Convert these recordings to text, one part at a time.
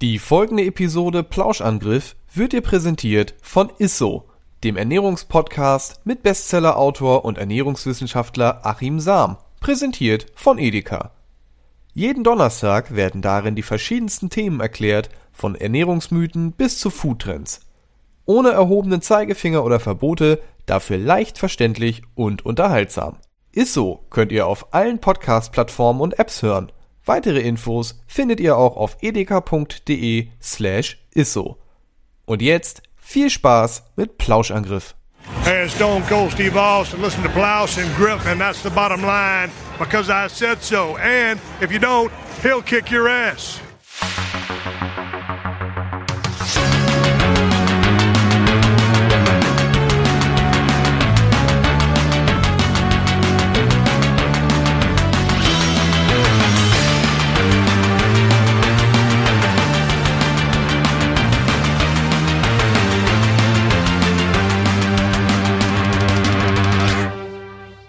Die folgende Episode Plauschangriff wird dir präsentiert von Isso, dem Ernährungspodcast mit Bestsellerautor und Ernährungswissenschaftler Achim Sam, präsentiert von Edeka. Jeden Donnerstag werden darin die verschiedensten Themen erklärt, von Ernährungsmythen bis zu Foodtrends. Ohne erhobenen Zeigefinger oder Verbote, dafür leicht verständlich und unterhaltsam. Isso könnt ihr auf allen Podcast-Plattformen und Apps hören. Weitere Infos findet ihr auch auf edeka.de slash isso. Und jetzt viel Spaß mit Plauschangriff. Hey, Stone Cold Steve Austin. Listen to Plouse and Griff, and that's the bottom line because I said so. And if you don't, he'll kick your ass.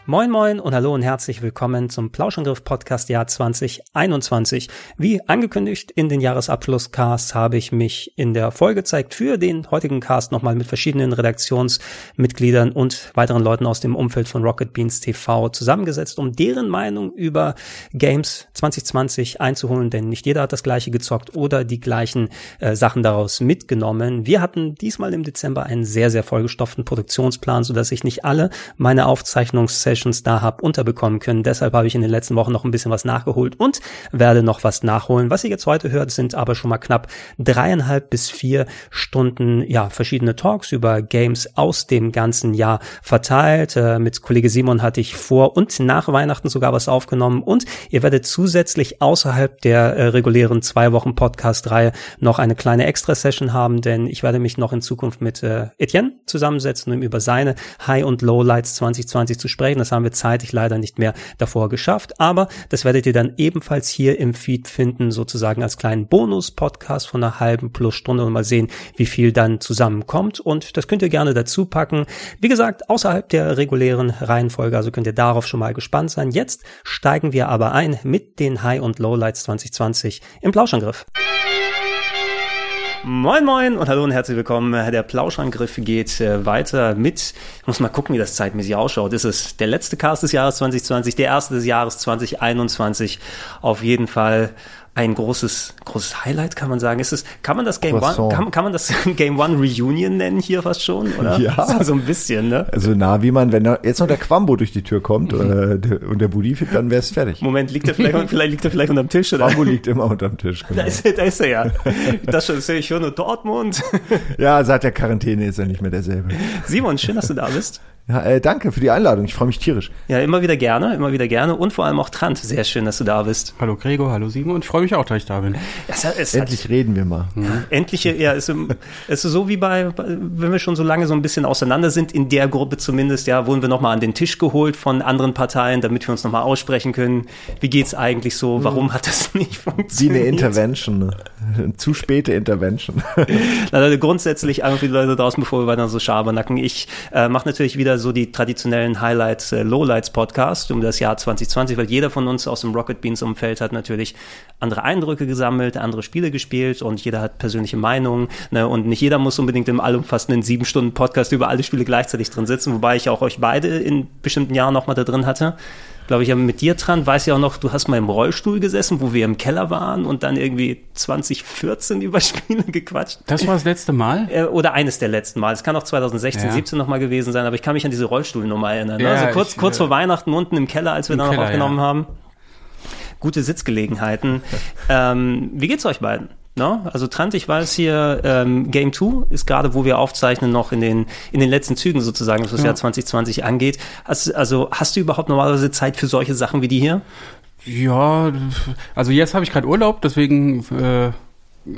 Moin Moin und hallo und herzlich willkommen zum Plauschangriff Podcast Jahr 2021. Wie angekündigt in den Jahresabschlusscast habe ich mich in der Folge zeigt für den heutigen Cast nochmal mit verschiedenen Redaktionsmitgliedern und weiteren Leuten aus dem Umfeld von Rocket Beans TV zusammengesetzt, um deren Meinung über Games 2020 einzuholen, denn nicht jeder hat das gleiche gezockt oder die gleichen äh, Sachen daraus mitgenommen. Wir hatten diesmal im Dezember einen sehr, sehr vollgestopften Produktionsplan, sodass ich nicht alle meine Aufzeichnungssessions Sessions da habe unterbekommen können. Deshalb habe ich in den letzten Wochen noch ein bisschen was nachgeholt und werde noch was nachholen. Was ihr jetzt heute hört, sind aber schon mal knapp dreieinhalb bis vier Stunden, ja, verschiedene Talks über Games aus dem ganzen Jahr verteilt. Äh, mit Kollege Simon hatte ich vor und nach Weihnachten sogar was aufgenommen und ihr werdet zusätzlich außerhalb der äh, regulären zwei Wochen Podcast-Reihe noch eine kleine Extra-Session haben, denn ich werde mich noch in Zukunft mit äh, Etienne zusammensetzen, um über seine High- und Lowlights 2020 zu sprechen. Das das haben wir zeitlich leider nicht mehr davor geschafft, aber das werdet ihr dann ebenfalls hier im Feed finden, sozusagen als kleinen Bonus-Podcast von einer halben plus Stunde und mal sehen, wie viel dann zusammenkommt. Und das könnt ihr gerne dazu packen. Wie gesagt, außerhalb der regulären Reihenfolge, also könnt ihr darauf schon mal gespannt sein. Jetzt steigen wir aber ein mit den High- und Lowlights 2020 im Plauschangriff. Moin Moin und hallo und herzlich willkommen. Der Plauschangriff geht äh, weiter mit, ich muss mal gucken, wie das zeitmäßig ausschaut. Ist es der letzte Cast des Jahres 2020, der erste des Jahres 2021? Auf jeden Fall ein großes, großes Highlight, kann man sagen. Ist es, kann man das Game One, kann, kann man das Game One Reunion nennen hier fast schon, oder? Ja. So ein bisschen, ne? Also nah, wie man, wenn da jetzt noch der Quambo durch die Tür kommt mhm. äh, und der Budi, dann wäre es fertig. Moment, liegt er vielleicht, vielleicht liegt er vielleicht unterm Tisch, oder? Quambo liegt immer unterm Tisch, genau. Da ist, da ist er ja. Das sehe ich höre nur Dortmund. Ja, seit der Quarantäne ist er nicht mehr derselbe. Simon, schön, dass du da bist. Ja, äh, danke für die Einladung. Ich freue mich tierisch. Ja, immer wieder gerne, immer wieder gerne. Und vor allem auch Trant. Sehr schön, dass du da bist. Hallo Gregor, hallo Simon. Ich freue mich auch, dass ich da bin. Es, es endlich hat, reden wir mal. Ja, endlich, ja, es, es ist so wie bei, wenn wir schon so lange so ein bisschen auseinander sind, in der Gruppe zumindest, ja, wurden wir nochmal an den Tisch geholt von anderen Parteien, damit wir uns nochmal aussprechen können. Wie geht's eigentlich so? Warum hat das nicht funktioniert? Wie eine Intervention. Eine zu späte Intervention. Also grundsätzlich einfach für die Leute draußen, bevor wir weiter so Schabernacken. Ich äh, mache natürlich wieder so die traditionellen Highlights, äh, Lowlights Podcast um das Jahr 2020, weil jeder von uns aus dem Rocket Beans Umfeld hat natürlich andere Eindrücke gesammelt, andere Spiele gespielt und jeder hat persönliche Meinungen ne, und nicht jeder muss unbedingt im allumfassenden sieben Stunden Podcast über alle Spiele gleichzeitig drin sitzen, wobei ich auch euch beide in bestimmten Jahren nochmal da drin hatte glaube ich, mit dir dran. Weiß ja auch noch, du hast mal im Rollstuhl gesessen, wo wir im Keller waren und dann irgendwie 2014 über Spiele gequatscht. Das war das letzte Mal? Äh, oder eines der letzten Mal. Es kann auch 2016, ja. 17 nochmal gewesen sein, aber ich kann mich an diese Rollstuhlnummer erinnern. Ja, also kurz, ich, kurz vor Weihnachten unten im Keller, als wir da noch aufgenommen ja. haben. Gute Sitzgelegenheiten. ähm, wie geht's euch beiden? No? Also Trant, ich weiß hier, ähm, Game 2 ist gerade, wo wir aufzeichnen, noch in den, in den letzten Zügen sozusagen, was das ja. Jahr 2020 angeht. Hast, also hast du überhaupt normalerweise Zeit für solche Sachen wie die hier? Ja, also jetzt habe ich gerade Urlaub, deswegen äh,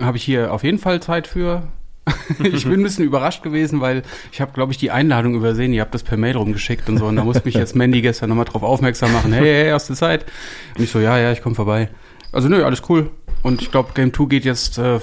habe ich hier auf jeden Fall Zeit für. ich bin ein bisschen überrascht gewesen, weil ich habe, glaube ich, die Einladung übersehen. Ihr habt das per Mail rumgeschickt und so. Und da musste mich jetzt Mandy gestern nochmal drauf aufmerksam machen. Hey, hey, hast du Zeit? Und ich so, ja, ja, ich komme vorbei. Also nö, alles cool. Und ich glaube, Game 2 geht jetzt äh,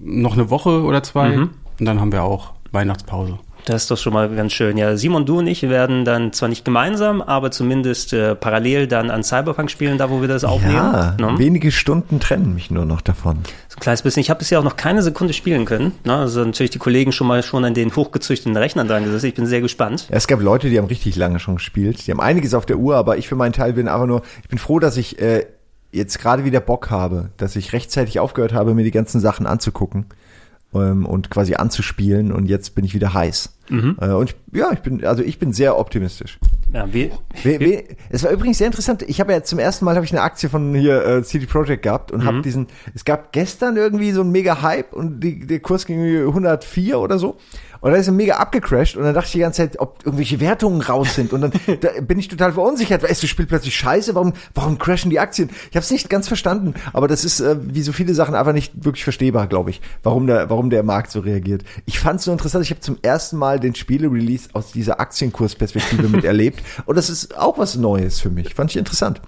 noch eine Woche oder zwei. Mhm. Und dann haben wir auch Weihnachtspause. Das ist doch schon mal ganz schön. Ja, Simon, du und ich werden dann zwar nicht gemeinsam, aber zumindest äh, parallel dann an Cyberpunk spielen, da wo wir das aufnehmen. Ja, Ne? wenige Stunden trennen mich nur noch davon. So ein kleines bisschen. Ich habe bisher auch noch keine Sekunde spielen können. Ne? Also natürlich die Kollegen schon mal schon an den hochgezüchteten Rechnern dran gesessen. Ich bin sehr gespannt. Ja, es gab Leute, die haben richtig lange schon gespielt. Die haben einiges auf der Uhr, aber ich für meinen Teil bin einfach nur, ich bin froh, dass ich äh, jetzt gerade wieder Bock habe, dass ich rechtzeitig aufgehört habe, mir die ganzen Sachen anzugucken ähm, und quasi anzuspielen und jetzt bin ich wieder heiß. Äh, und ich, ja, ich bin, also ich bin sehr optimistisch. Ja, wie, We, we, es war übrigens sehr interessant. Ich habe ja zum ersten Mal habe ich eine Aktie von hier äh, CD Projekt gehabt und habe diesen. Es gab gestern irgendwie so einen mega Hype und die, der Kurs ging irgendwie 104 oder so. Und dann ist er mega abgecrashed und dann dachte ich die ganze Zeit, ob irgendwelche Wertungen raus sind. Und dann da bin ich total verunsichert. Weißt du, spielt plötzlich Scheiße. Warum, warum crashen die Aktien? Ich habe es nicht ganz verstanden. Aber das ist äh, wie so viele Sachen einfach nicht wirklich verstehbar, glaube ich, warum der, warum der Markt so reagiert. Ich fand es so interessant. Ich habe zum ersten Mal den Spiele-Release aus dieser Aktienkursperspektive miterlebt. Und das ist auch was Neues für mich. Fand ich interessant.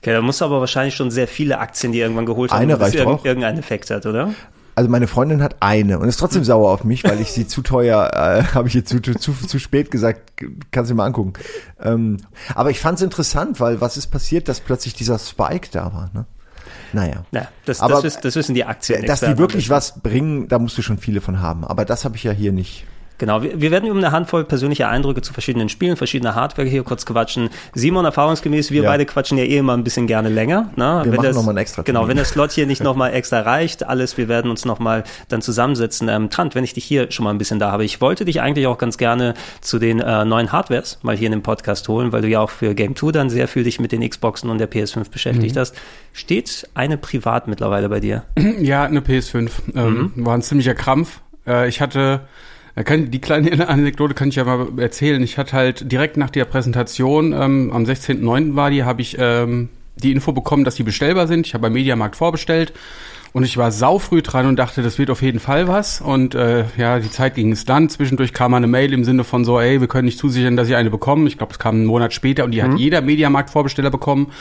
okay, da musst du aber wahrscheinlich schon sehr viele Aktien, die irgendwann geholt haben, Eine reicht auch. irgendeinen Effekt hat, oder? Also meine Freundin hat eine und ist trotzdem sauer auf mich, weil ich sie zu teuer, äh, habe ich ihr zu, zu, zu, zu spät gesagt, kannst du dir mal angucken. Ähm, aber ich fand es interessant, weil was ist passiert, dass plötzlich dieser Spike da war. Ne? Naja. Ja, das, Aber- das, wissen, das wissen die Aktien. Dass die wirklich was bringen, da musst du schon viele von haben. Aber das habe ich ja hier nicht. Genau, wir, wir werden über eine Handvoll persönliche Eindrücke zu verschiedenen Spielen, verschiedener Hardware hier kurz quatschen. Simon, erfahrungsgemäß, wir Ja. beide quatschen ja eh immer ein bisschen gerne länger. Ne? Wir machen das, noch mal einen extra Genau, Termin. wenn der Slot hier nicht nochmal extra reicht, alles, wir werden uns nochmal dann zusammensetzen. Ähm, Trant, wenn ich dich hier schon mal ein bisschen da habe, ich wollte dich eigentlich auch ganz gerne zu den äh, neuen Hardwares mal hier in den Podcast holen, weil du ja auch für Game 2 dann sehr viel dich mit den Xboxen und der PS5 beschäftigt Mhm. hast. Steht eine privat mittlerweile bei dir? Ja, eine PS5. Ähm, War ein ziemlicher Krampf. Äh, ich hatte, kann, die kleine Anekdote kann ich ja mal erzählen. Ich hatte halt direkt nach der Präsentation, ähm, am 16.09. war die, habe ich ähm, die Info bekommen, dass die bestellbar sind. Ich habe beim Mediamarkt vorbestellt. Und ich war saufrüh dran und dachte, das wird auf jeden Fall was. Und äh, ja, die Zeit ging es dann. Zwischendurch kam eine Mail im Sinne von so, ey, wir können nicht zusichern, dass ich eine bekomme. Ich glaube, es kam einen Monat später und die hat jeder Mediamarkt-Vorbesteller bekommen.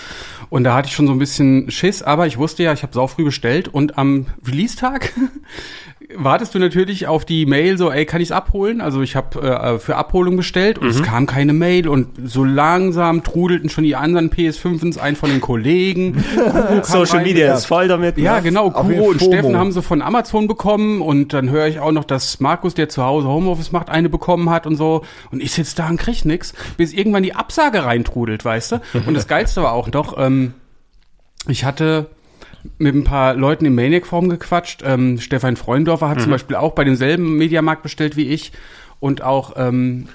Und da hatte ich schon so ein bisschen Schiss, aber ich wusste ja, ich habe saufrüh bestellt und am Release-Tag wartest du natürlich auf die Mail so, ey, kann ich's abholen? Also ich habe äh, für Abholung bestellt und es kam keine Mail und so langsam trudelten schon die anderen PS5s ein von den Kollegen. Social rein. Media ist voll damit. Ja, ne? genau. Auf jeden Kuro und FOMO. Steffen haben sie von Amazon bekommen und dann höre ich auch noch, dass Markus, der zu Hause Homeoffice macht, eine bekommen hat und so. Und ich sitze da und krieg nix, bis irgendwann die Absage reintrudelt, weißt du? Und das Geilste war auch noch, ähm, ich hatte mit ein paar Leuten im Maniac-Forum gequatscht. Ähm, Stefan Freundorfer hat Mhm. zum Beispiel auch bei demselben Mediamarkt bestellt wie ich. Und auch ähm,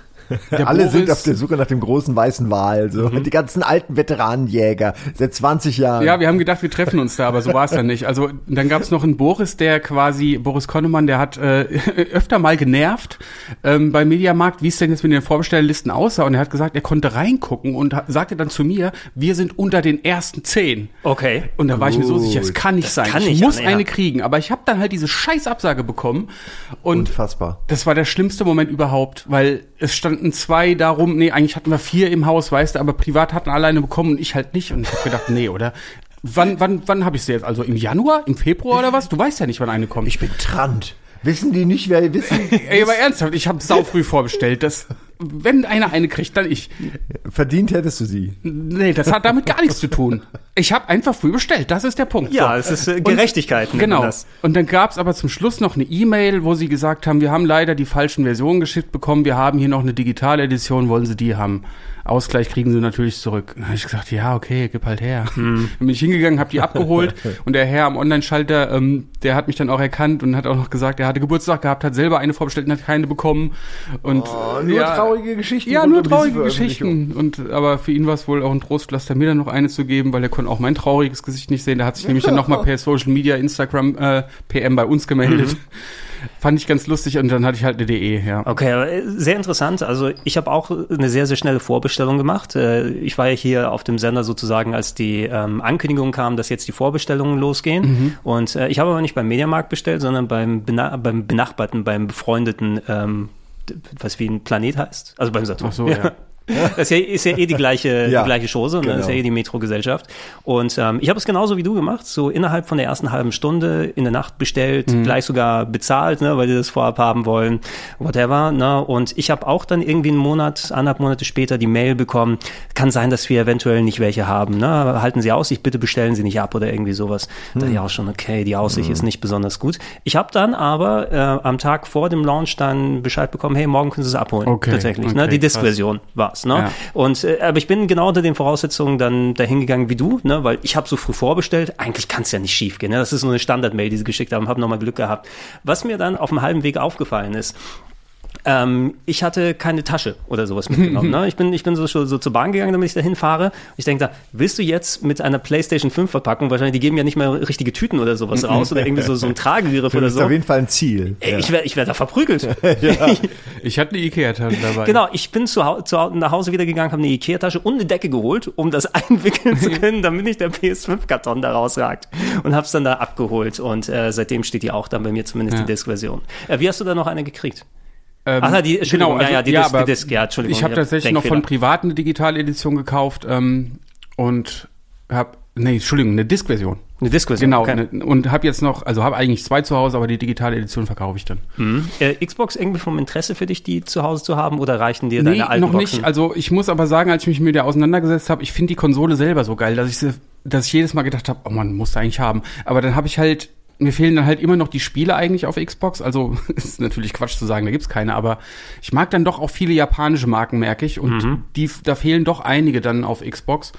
Alle Boris, sind auf der Suche nach dem großen weißen Wal. So. Die ganzen alten Veteranenjäger seit 20 Jahren. Ja, wir haben gedacht, wir treffen uns da, aber so war es dann nicht. Also dann gab es noch einen Boris, der quasi, Boris Konnemann, der hat äh, öfter mal genervt ähm, beim Mediamarkt, wie es denn jetzt mit den Vorbestellerlisten aussah. Und er hat gesagt, er konnte reingucken und hat, sagte dann zu mir, wir sind unter den ersten zehn. Okay. Und da war ich mir so sicher, es Gut. kann nicht sein. kann ich nicht muss an, ja. eine kriegen. Aber ich habe dann halt diese scheiß Absage bekommen. Und Unfassbar. das war der schlimmste Moment überhaupt, weil es standen zwei darum, nee, eigentlich hatten wir vier im Haus, weißt du, aber privat hatten alle eine bekommen und ich halt nicht. Und ich habe gedacht, nee, oder? Wann, wann, wann habe ich sie jetzt? Also im Januar, im Februar oder was? Du weißt ja nicht, wann eine kommt. Ich bin Trant. Wissen die nicht, wer wissen? Ey, aber ernsthaft, ich habe sau früh vorbestellt. Das, wenn einer eine kriegt, dann ich. Verdient hättest du sie. Nee, das hat damit gar nichts zu tun. Ich habe einfach früh bestellt. Das ist der Punkt. Ja, So. es ist äh, Und- Gerechtigkeit. man Genau. Das. Und dann gab's aber zum Schluss noch eine E-Mail, wo sie gesagt haben, wir haben leider die falschen Versionen geschickt bekommen, wir haben hier noch eine Digitaledition, wollen sie die haben? Ausgleich kriegen sie natürlich zurück. Dann habe ich gesagt, ja, okay, gib halt her. Hm. Dann bin ich hingegangen, habe die abgeholt und der Herr am Online-Schalter, ähm, der hat mich dann auch erkannt und hat auch noch gesagt, er hatte Geburtstag gehabt, hat selber eine vorbestellt und hat keine bekommen. Und Oh, nur traurige Geschichten Ja, nur um traurige. Geschichten. Und aber für ihn war es wohl auch ein Trostpflaster, mir dann noch eine zu geben, weil er konnte auch mein trauriges Gesicht nicht sehen. Der hat sich nämlich dann nochmal per Social Media, Instagram, äh, PM bei uns gemeldet. Mhm. Fand ich ganz lustig und dann hatte ich halt eine DE, ja. Okay, aber, äh, sehr interessant. Also ich habe auch eine sehr, sehr schnelle Vorbestellung gemacht. Äh, Ich war ja hier auf dem Sender sozusagen, als die ähm, Ankündigung kam, dass jetzt die Vorbestellungen losgehen. Und äh, ich habe aber nicht beim Mediamarkt bestellt, sondern beim, bena beim benachbarten, beim befreundeten, ähm, was wie ein Planet heißt. Also beim Saturn. Ach so, ja. Das ist ja, ist ja eh die gleiche, Ja, die gleiche Chose, ne? genau. das ist ja eh die Metro-Gesellschaft. Und ähm, ich habe es genauso wie du gemacht, so innerhalb von der ersten halben Stunde in der Nacht bestellt, Mhm. gleich sogar bezahlt, ne, weil die das vorab haben wollen, whatever. Ne? Und ich habe auch dann irgendwie einen Monat, anderthalb Monate später die Mail bekommen, kann sein, dass wir eventuell nicht welche haben. Ne? Halten Sie Aussicht, bitte bestellen Sie nicht ab oder irgendwie sowas. Da dachte ich auch schon, okay, die Aussicht ist nicht besonders gut. Ich habe dann aber äh, am Tag vor dem Launch dann Bescheid bekommen, hey, morgen können Sie es abholen. Okay, Tatsächlich. ne? okay, Die krass. Disk-Version war's. Ne? Ja. Und äh, aber ich bin genau unter den Voraussetzungen dann dahin gegangen wie du, ne? weil ich habe so früh vorbestellt. Eigentlich kann es ja nicht schief gehen. Ne? Das ist nur eine Standard-Mail, die sie geschickt haben. Habe nochmal Glück gehabt. Was mir dann auf dem halben Weg aufgefallen ist, ähm, ich hatte keine Tasche oder sowas mitgenommen. ne? Ich bin, ich bin so, so, so zur Bahn gegangen, damit ich dahin fahre. Ich denke da, willst du jetzt mit einer PlayStation 5 Verpackung, wahrscheinlich, die geben ja nicht mal richtige Tüten oder sowas raus oder irgendwie so, so ein Tragegriff Das oder ist so. auf jeden Fall ein Ziel. Ey, Ich werde ich werd da verprügelt. Ich hatte eine Ikea-Tasche dabei. Genau, ich bin zu, zu, nach Hause wieder gegangen, habe eine Ikea-Tasche und eine Decke geholt, um das einwickeln zu können, damit nicht der PS5-Karton da rausragt. Und habe es dann da abgeholt und äh, seitdem steht die auch dann bei mir zumindest Ja. die Disk-Version. Äh, wie hast du da noch eine gekriegt? Ähm, Ach ja, die- Entschuldigung, ja, ja, die Disc- aber die Disc, ja, Entschuldigung, Ich habe ich hab tatsächlich noch von Denkfehler. privat eine digitale Edition gekauft ähm, und habe, nee, Entschuldigung, eine Disk-Version. Eine Disk-Version? Genau, okay. ne, und habe jetzt noch, also habe eigentlich zwei zu Hause, aber die digitale Edition verkaufe ich dann. Äh, Xbox irgendwie vom Interesse für dich, die zu Hause zu haben oder reichen dir deine Nee, alten noch Boxen? nicht. Also ich muss aber sagen, als ich mich mit der auseinandergesetzt habe, ich finde die Konsole selber so geil, dass ich, sie, dass ich jedes Mal gedacht habe, oh man, muss eigentlich haben. Aber dann habe ich halt, mir fehlen dann halt immer noch die Spiele eigentlich auf Xbox. Also ist natürlich Quatsch zu sagen, da gibt's keine, aber ich mag dann doch auch viele japanische Marken, merke ich. Und die, da fehlen doch einige dann auf Xbox.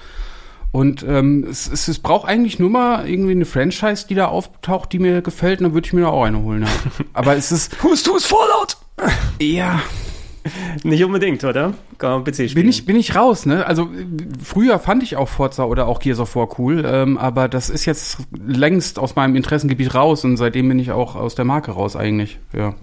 Und ähm, es, es, es braucht eigentlich nur mal irgendwie eine Franchise, die da auftaucht, die mir gefällt, und dann würde ich mir da auch eine holen. Ja. Aber es ist, Who's Who's Fallout? ja, Nicht unbedingt, oder? Kann man PC spielen. bin ich, bin ich raus, ne? Also früher fand ich auch Forza oder auch Gears of War cool, ähm, aber das ist jetzt längst aus meinem Interessengebiet raus und seitdem bin ich auch aus der Marke raus eigentlich. Ja.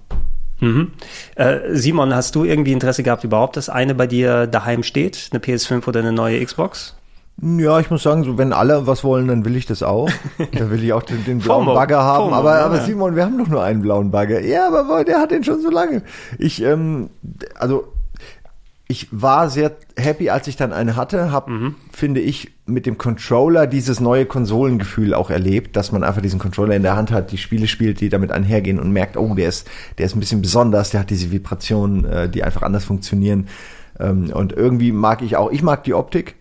Mhm. Äh, Simon, hast du irgendwie Interesse gehabt überhaupt, dass eine bei dir daheim steht? Eine PS5 oder eine neue Xbox? Ja, ich muss sagen, so wenn alle was wollen, dann will ich das auch. Dann will ich auch den, den blauen FOMO. Bagger haben. FOMO, aber, ja, aber. Simon, wir haben doch nur einen blauen Bagger. Ja, aber der hat den schon so lange. Ich, ähm, also ich war sehr happy, als ich dann eine hatte, hab, Mhm. finde ich, mit dem Controller dieses neue Konsolengefühl auch erlebt, dass man einfach diesen Controller in der Hand hat, die Spiele spielt, die damit einhergehen und merkt, oh, der ist, der ist ein bisschen besonders, der hat diese Vibrationen, äh, die einfach anders funktionieren. Ähm, und irgendwie mag ich auch, ich mag die Optik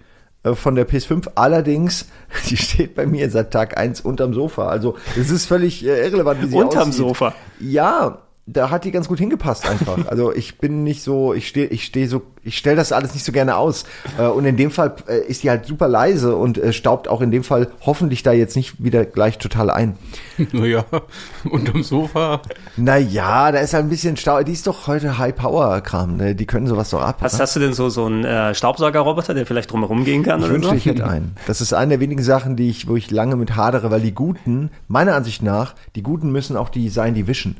von der PS5, allerdings, die steht bei mir seit Tag eins unterm Sofa. Also es ist völlig äh, irrelevant, wie sie Unterm aussieht. Sofa? Ja, da hat die ganz gut hingepasst einfach. Also ich bin nicht so, ich stehe, ich stehe so, ich stelle das alles nicht so gerne aus. Äh, Und in dem Fall äh, ist die halt super leise und äh, staubt auch in dem Fall hoffentlich da jetzt nicht wieder gleich total ein. Naja, unterm Sofa. Naja, da ist halt ein bisschen Stau. Die ist doch heute High-Power-Kram. Ne? Die können sowas doch ab. Hast, oder? hast du denn so, so einen äh, Staubsaugerroboter, der vielleicht drumherum gehen kann Ich oder wünschte, so? ich hätte einen. Das ist eine der wenigen Sachen, die ich, wo ich lange mit hadere, weil die Guten, meiner Ansicht nach, die Guten müssen auch die sein, die wischen.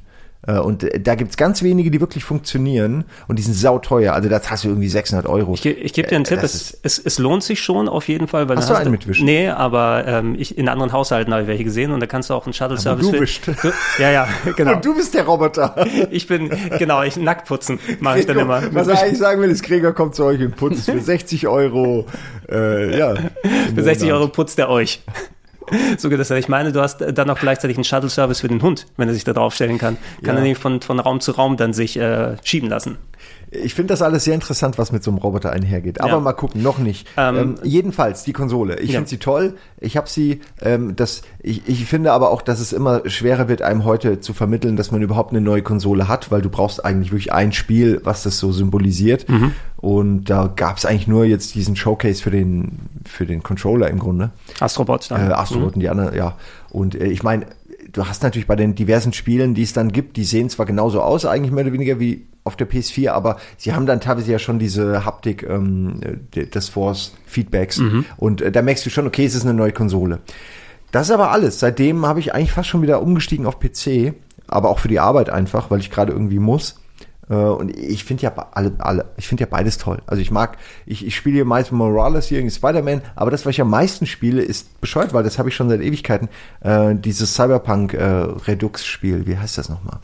Äh, Und äh, da gibt's ganz wenige, die wirklich funktionieren und die sind sauteuer. Also das hast du irgendwie 600 Euro. Ich, ich gebe dir einen Äh, Tipp, es, es, es lohnt sich schon auf jeden Fall. Weil Hast du einen mitwischen? Nee, aber ähm, ich, in anderen Haushalten habe ich welche gesehen und da kannst du auch einen Shuttle-Service... du. Du, ja, ja, genau. Und du bist der Roboter. Ich bin, genau, ich nackt putzen mache ich dann immer. Was er eigentlich sagen will, ist, Gregor kommt zu euch und putzt für 60 Euro. Äh, ja, Für 60 Monat. Euro putzt er euch. So geht das. Ich meine, du hast dann auch gleichzeitig einen Shuttle-Service für den Hund, wenn er sich da draufstellen kann. Kann Ja. er nämlich von, von Raum zu Raum dann sich äh, schieben lassen. Ich finde das alles sehr interessant, was mit so einem Roboter einhergeht. Aber Ja. mal gucken, noch nicht. Ähm, Ähm, jedenfalls die Konsole. Ich Ja. finde sie toll. Ich habe sie. Ähm, das, ich, ich finde aber auch, dass es immer schwerer wird, einem heute zu vermitteln, dass man überhaupt eine neue Konsole hat, weil du brauchst eigentlich wirklich ein Spiel, was das so symbolisiert. Mhm. Und da gab es eigentlich nur jetzt diesen Showcase für den für den Controller im Grunde. Astrobot dann. Äh, Astrobot und die anderen, ja. Und äh, ich meine, du hast natürlich bei den diversen Spielen, die es dann gibt, die sehen zwar genauso aus, eigentlich mehr oder weniger wie auf der PS4, aber sie haben dann teilweise ja schon diese Haptik ähm, äh, des Force-Feedbacks. Und äh, da merkst du schon, okay, es ist eine neue Konsole. Das ist aber alles. Seitdem habe ich eigentlich fast schon wieder umgestiegen auf PC, aber auch für die Arbeit einfach, weil ich gerade irgendwie muss. Äh, Und ich finde ja alle, alle, ich finde ja beides toll. Also ich mag, ich, ich spiele hier meist Morales hier, irgendwie Spider-Man, aber das, was ich am meisten spiele, ist bescheuert, weil das habe ich schon seit Ewigkeiten, äh, dieses Cyberpunk äh, Redux-Spiel, wie heißt das nochmal?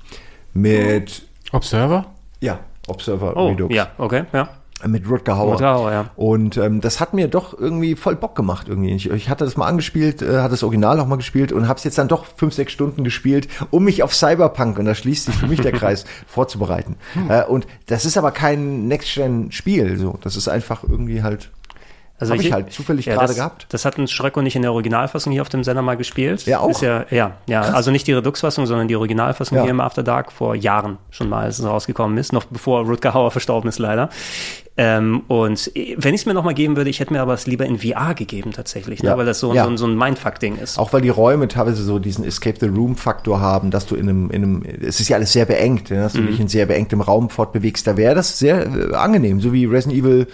Mit, Observer? Ja, Observer Oh, Redux. ja, okay, ja. Mit Rutger Hauer. Rutger Hauer, ja. Und ähm, das hat mir doch irgendwie voll Bock gemacht irgendwie. Ich, ich hatte das mal angespielt, äh, hatte das Original auch mal gespielt und habe es jetzt dann doch fünf, sechs Stunden gespielt, um mich auf Cyberpunk, und da schließt sich für mich der Kreis, vorzubereiten. Äh, und das ist aber kein Next-Gen-Spiel, so. Das ist einfach irgendwie halt Also Hab ich halt zufällig gerade das, gehabt. Das hat ein Schröcko nicht in der Originalfassung hier auf dem Sender mal gespielt. Ja, auch? Ist ja, ja, ja. Also nicht die Redux-Fassung, sondern die Originalfassung Ja. hier im After Dark vor Jahren schon mal, als es rausgekommen ist, noch bevor Rutger Hauer verstorben ist, leider. Ähm, und wenn ich es mir nochmal geben würde, ich hätte mir aber es lieber in VR gegeben tatsächlich, Ja. ne? weil das so, Ja. so, ein- so ein Mindfuck-Ding ist. Auch weil die Räume teilweise so diesen Escape the Room Faktor haben, dass du in einem, in einem, es ist ja alles sehr beengt, ja, dass du dich in sehr beengtem Raum fortbewegst. Da wäre das sehr äh, angenehm, so wie Resident Evil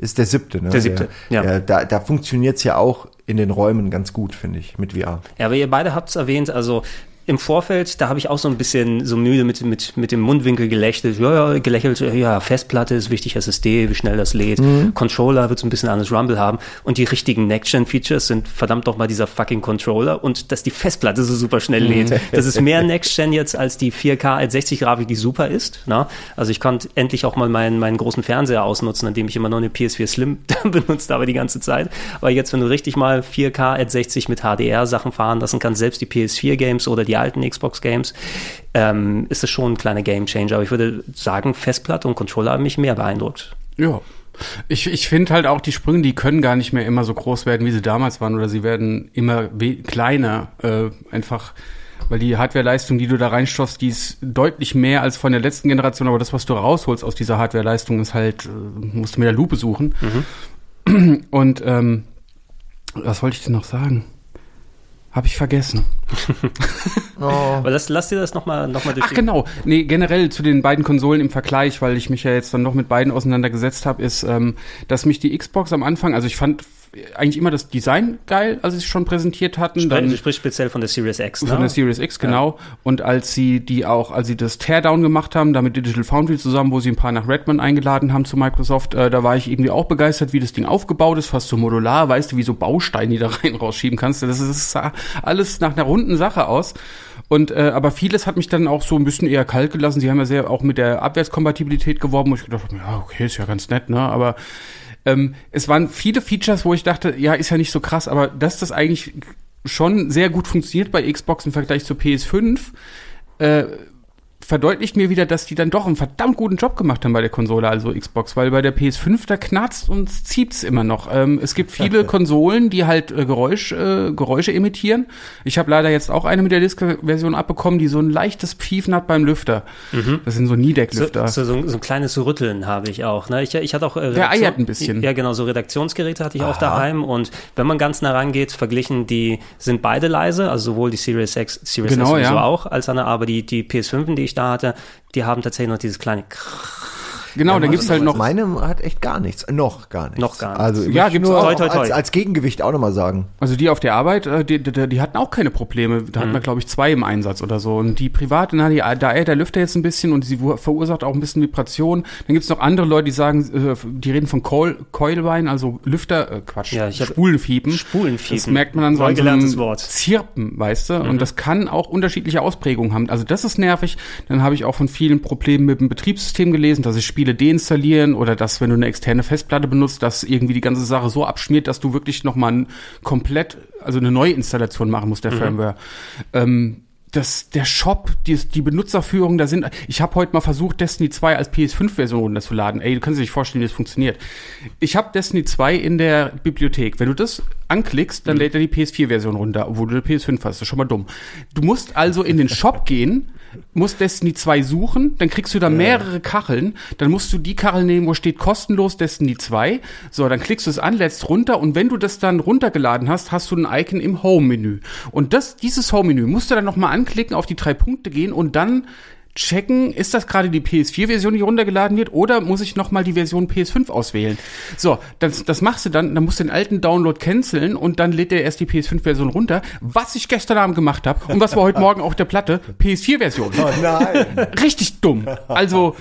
ist der siebte. Ne? Der siebte, ja. Der, da da funktioniert's ja auch in den Räumen ganz gut, finde ich, mit VR. Ja, aber ihr beide habt es erwähnt, also im Vorfeld, da habe ich auch so ein bisschen so müde mit, mit, mit dem Mundwinkel gelächelt. Ja, ja, gelächelt, ja, Festplatte ist wichtig, SSD, wie schnell das lädt. Controller wird so ein bisschen anders Rumble haben. Und die richtigen Next-Gen-Features sind verdammt doch mal dieser fucking Controller und dass die Festplatte so super schnell lädt. Das ist mehr Next-Gen jetzt als die 4K als 60-Grafik, die super ist. Na? Also ich konnte endlich auch mal meinen, meinen großen Fernseher ausnutzen, an dem ich immer noch eine PS4 Slim benutzt habe die ganze Zeit. Aber jetzt, wenn du richtig mal 4K at 60 mit HDR-Sachen fahren lassen kannst, selbst die PS4-Games oder die alten Xbox-Games, ähm, ist das schon ein kleiner Game-Changer. Aber ich würde sagen, Festplatte und Controller haben mich mehr beeindruckt. Ja. Ich, ich finde halt auch, die Sprünge, die können gar nicht mehr immer so groß werden, wie sie damals waren, oder sie werden immer kleiner, äh, einfach, weil die Hardwareleistung, die du da reinstoffst, die ist deutlich mehr als von der letzten Generation, aber das, was du rausholst aus dieser Hardwareleistung, ist halt, äh, musst du mit der Lupe suchen. Und, ähm, was wollte ich denn noch sagen? Habe ich vergessen. Aber das, lass dir das nochmal noch mal durch Ach genau, nee, generell zu den beiden Konsolen im Vergleich, weil ich mich ja jetzt dann noch mit beiden auseinandergesetzt habe, ist, ähm, dass mich die Xbox am Anfang, also ich fand eigentlich immer das Design geil, als sie es schon präsentiert hatten. Du Dann sprichst speziell von der Series X, ne? von der Series X, genau. Und als sie die auch, als sie das Teardown gemacht haben, da mit Digital Foundry zusammen, wo sie ein paar nach Redmond eingeladen haben zu Microsoft, äh, da war ich irgendwie auch begeistert, wie das Ding aufgebaut ist, fast so modular, weißt du, wie so Bausteine, die da rein rausschieben kannst. Das ist, das sah alles nach einer runden Sache aus. Und äh, aber vieles hat mich dann auch so ein bisschen eher kalt gelassen. Sie haben ja sehr auch mit der Abwärtskompatibilität geworben, wo ich gedacht habe, ja, okay, ist ja ganz nett, ne? Aber ähm, es waren viele Features, wo ich dachte, ja, ist ja nicht so krass, aber dass das eigentlich schon sehr gut funktioniert bei Xbox im Vergleich zur PS5, äh, verdeutlicht mir wieder, dass die dann doch einen verdammt guten Job gemacht haben bei der Konsole, also Xbox, weil bei der PS5 da knarzt und ziept's immer noch. Ähm, es gibt viele Konsolen, die halt äh, Geräusch, äh, Geräusche emittieren. Ich habe leider jetzt auch eine mit der Disk-Version abbekommen, die so ein leichtes Pfeifen hat beim Lüfter. Das sind so So, Niedeck-Lüfter. so, so, ein- so ein kleines Rütteln habe ich auch. Ne? Ich, ich hatte auch äh, Der eiert ein bisschen. Ja, genau, so Redaktionsgeräte hatte ich auch daheim. Und wenn man ganz nah rangeht, verglichen, die sind beide leise, also sowohl die Series X, Series Genau, S sowieso ja. auch, als eine, aber die, die PS5, die ich da hatte, die haben tatsächlich noch dieses kleine genau, dann gibt's halt noch Meine hat echt gar nichts. Noch gar nichts. Noch gar nichts. Also Ja, gibt's nur auch. Toi, toi, toi. Als, als Gegengewicht auch nochmal sagen. Also die auf der Arbeit, äh, die, die, die hatten auch keine Probleme. Da hatten wir, glaube ich, zwei im Einsatz oder so. Und die privat, na, die, da eiert der Lüfter jetzt ein bisschen und sie verursacht auch ein bisschen Vibration. Dann gibt's noch andere Leute, die sagen, äh, die reden von Coil, Coilwein, also Lüfter, äh, Quatsch, Ja, ich Spulenfiepen. Spulenfiepen. Das merkt man dann so Neu an so einem gelerntes Wort. Zirpen, weißt du? Und das kann auch unterschiedliche Ausprägungen haben. Also das ist nervig. Dann habe ich auch von vielen Problemen mit dem Betriebssystem gelesen, dass sich Spiele deinstallieren oder dass, wenn du eine externe Festplatte benutzt, dass irgendwie die ganze Sache so abschmiert, dass du wirklich nochmal ein komplett, also eine Neuinstallation machen musst der Firmware. Ähm, das, der Shop, die, die Benutzerführung, da sind, ich habe heute mal versucht, Destiny 2 als PS5-Version runterzuladen. Ey, du kannst dir nicht vorstellen, wie das funktioniert. Ich habe Destiny 2 in der Bibliothek. Wenn du das anklickst, dann lädt er die PS4-Version runter, obwohl du eine PS5 hast. Das ist schon mal dumm. Du musst also in den Shop gehen, musst Destiny 2 suchen, dann kriegst du da mehrere Kacheln, dann musst du die Kachel nehmen, wo steht kostenlos Destiny 2. So, dann klickst du es an, lädst runter und wenn du das dann runtergeladen hast, hast du ein Icon im Home-Menü. Und das, dieses Home-Menü musst du dann nochmal anklicken, auf die drei Punkte gehen und dann checken, ist das gerade die PS4-Version, die runtergeladen wird, oder muss ich nochmal die Version PS5 auswählen? So, das, das machst du dann, dann musst du den alten Download canceln und dann lädt er erst die PS5-Version runter, was ich gestern Abend gemacht habe und was war heute Morgen auf der Platte, PS4-Version. Oh nein. Richtig dumm. Also,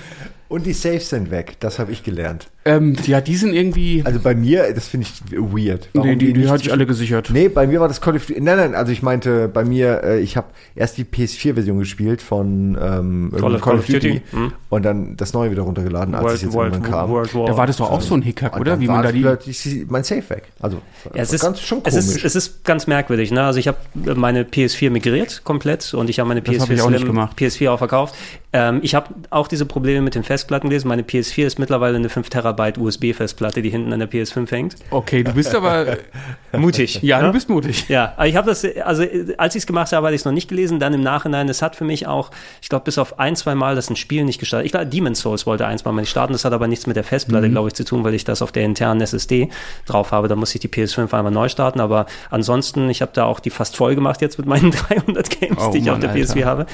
Und die Saves sind weg, das habe ich gelernt. Ähm, ja, die sind irgendwie. Also bei mir, das finde ich weird. nee, die, die nicht hatte ich alle gesichert. Nee, bei mir war das Call of Duty. Nein, nein, also ich meinte, bei mir, äh, ich habe erst die PS4-Version gespielt von ähm, Call of- Call of Duty. Mhm. und dann das neue wieder runtergeladen, als es jetzt irgendwann kam. World War. Da war das doch auch so ein Hickhack, Und oder? Wie war man da die. mein Safe weg. Also Ja, es ist, ganz schon es komisch. ist, es ist ganz merkwürdig. Ne? Also ich habe meine PS4 migriert komplett und ich habe meine Das PS4 hab ich auch nicht Slim, gemacht. PS4 auch verkauft. Ähm, ich habe auch diese Probleme mit den Festplatten gelesen. Meine PS4 ist mittlerweile eine 5 Terabyte USB-Festplatte, die hinten an der PS5 hängt. Okay, du bist aber. Mutig. ja, ne? du bist mutig. Ja, ich habe das, also als ich es gemacht habe, hatte ich es noch nicht gelesen. Dann im Nachhinein, es hat für mich auch, ich glaube, bis auf ein, zwei Mal das ein Spiel nicht gestartet. Ich glaube, Demon's Souls wollte ein, zwei Mal nicht starten. Das hat aber nichts mit der Festplatte, Mhm. glaube ich, zu tun, weil ich das auf der internen SSD drauf habe. Da muss ich die PS5 einmal neu starten. Aber ansonsten, ich habe da auch die fast voll gemacht jetzt mit meinen 300 Games, Oh die ich Mann, auf der Alter. PS4 habe.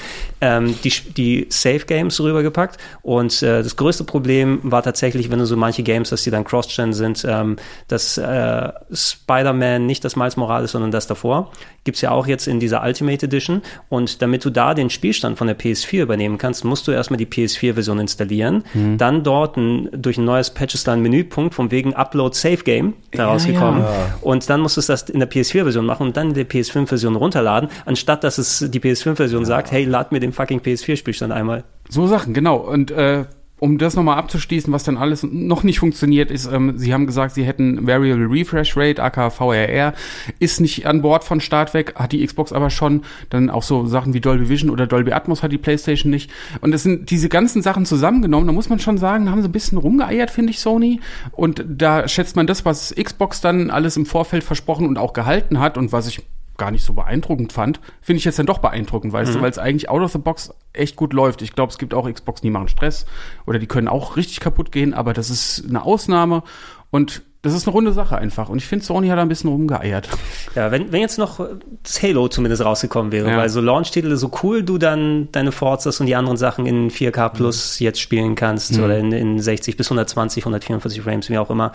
Ähm, die, die Save Games rübergepackt. Und äh, das größte Problem war tatsächlich, wenn du so manche Games hast, die dann Cross-Gen sind, ähm, dass äh, Spider-Man nicht das Miles Morales, sondern das davor. Gibt's ja auch jetzt in dieser Ultimate Edition. Und damit du da den Spielstand von der PS4 übernehmen kannst, musst du erstmal die PS4-Version installieren. Mhm. Dann dort ein, durch ein neues Patch ist da ein Menüpunkt von wegen Upload Save Game da rausgekommen. ja. Und dann musst du das in der PS4-Version machen und dann in der PS5-Version runterladen, anstatt dass es die PS5-Version sagt, hey, lad mir den fucking PS4-Spielstand einmal. So Sachen, genau. Und äh, um das nochmal abzuschließen, was dann alles noch nicht funktioniert, ist, ähm, sie haben gesagt, sie hätten Variable Refresh Rate, aka VRR, ist nicht an Bord von Start weg, hat die Xbox aber schon. Dann auch so Sachen wie Dolby Vision oder Dolby Atmos hat die PlayStation nicht. Und es sind diese ganzen Sachen zusammengenommen, da muss man schon sagen, haben sie ein bisschen rumgeeiert, finde ich, Sony. Und da schätzt man das, was Xbox dann alles im Vorfeld versprochen und auch gehalten hat und was ich gar nicht so beeindruckend fand, finde ich jetzt dann doch beeindruckend, weißt du, weil es eigentlich out of the box echt gut läuft. Ich glaube, es gibt auch Xbox, die machen Stress oder die können auch richtig kaputt gehen, aber das ist eine Ausnahme und das ist eine runde Sache einfach. Und ich finde, Sony hat da ein bisschen rumgeeiert. Ja, wenn, wenn jetzt noch das Halo zumindest rausgekommen wäre, Ja. weil so Launch-Titel, so cool du dann deine Forzas und die anderen Sachen in 4K plus jetzt spielen kannst oder in, in 60 bis 120, 144 Frames, wie auch immer.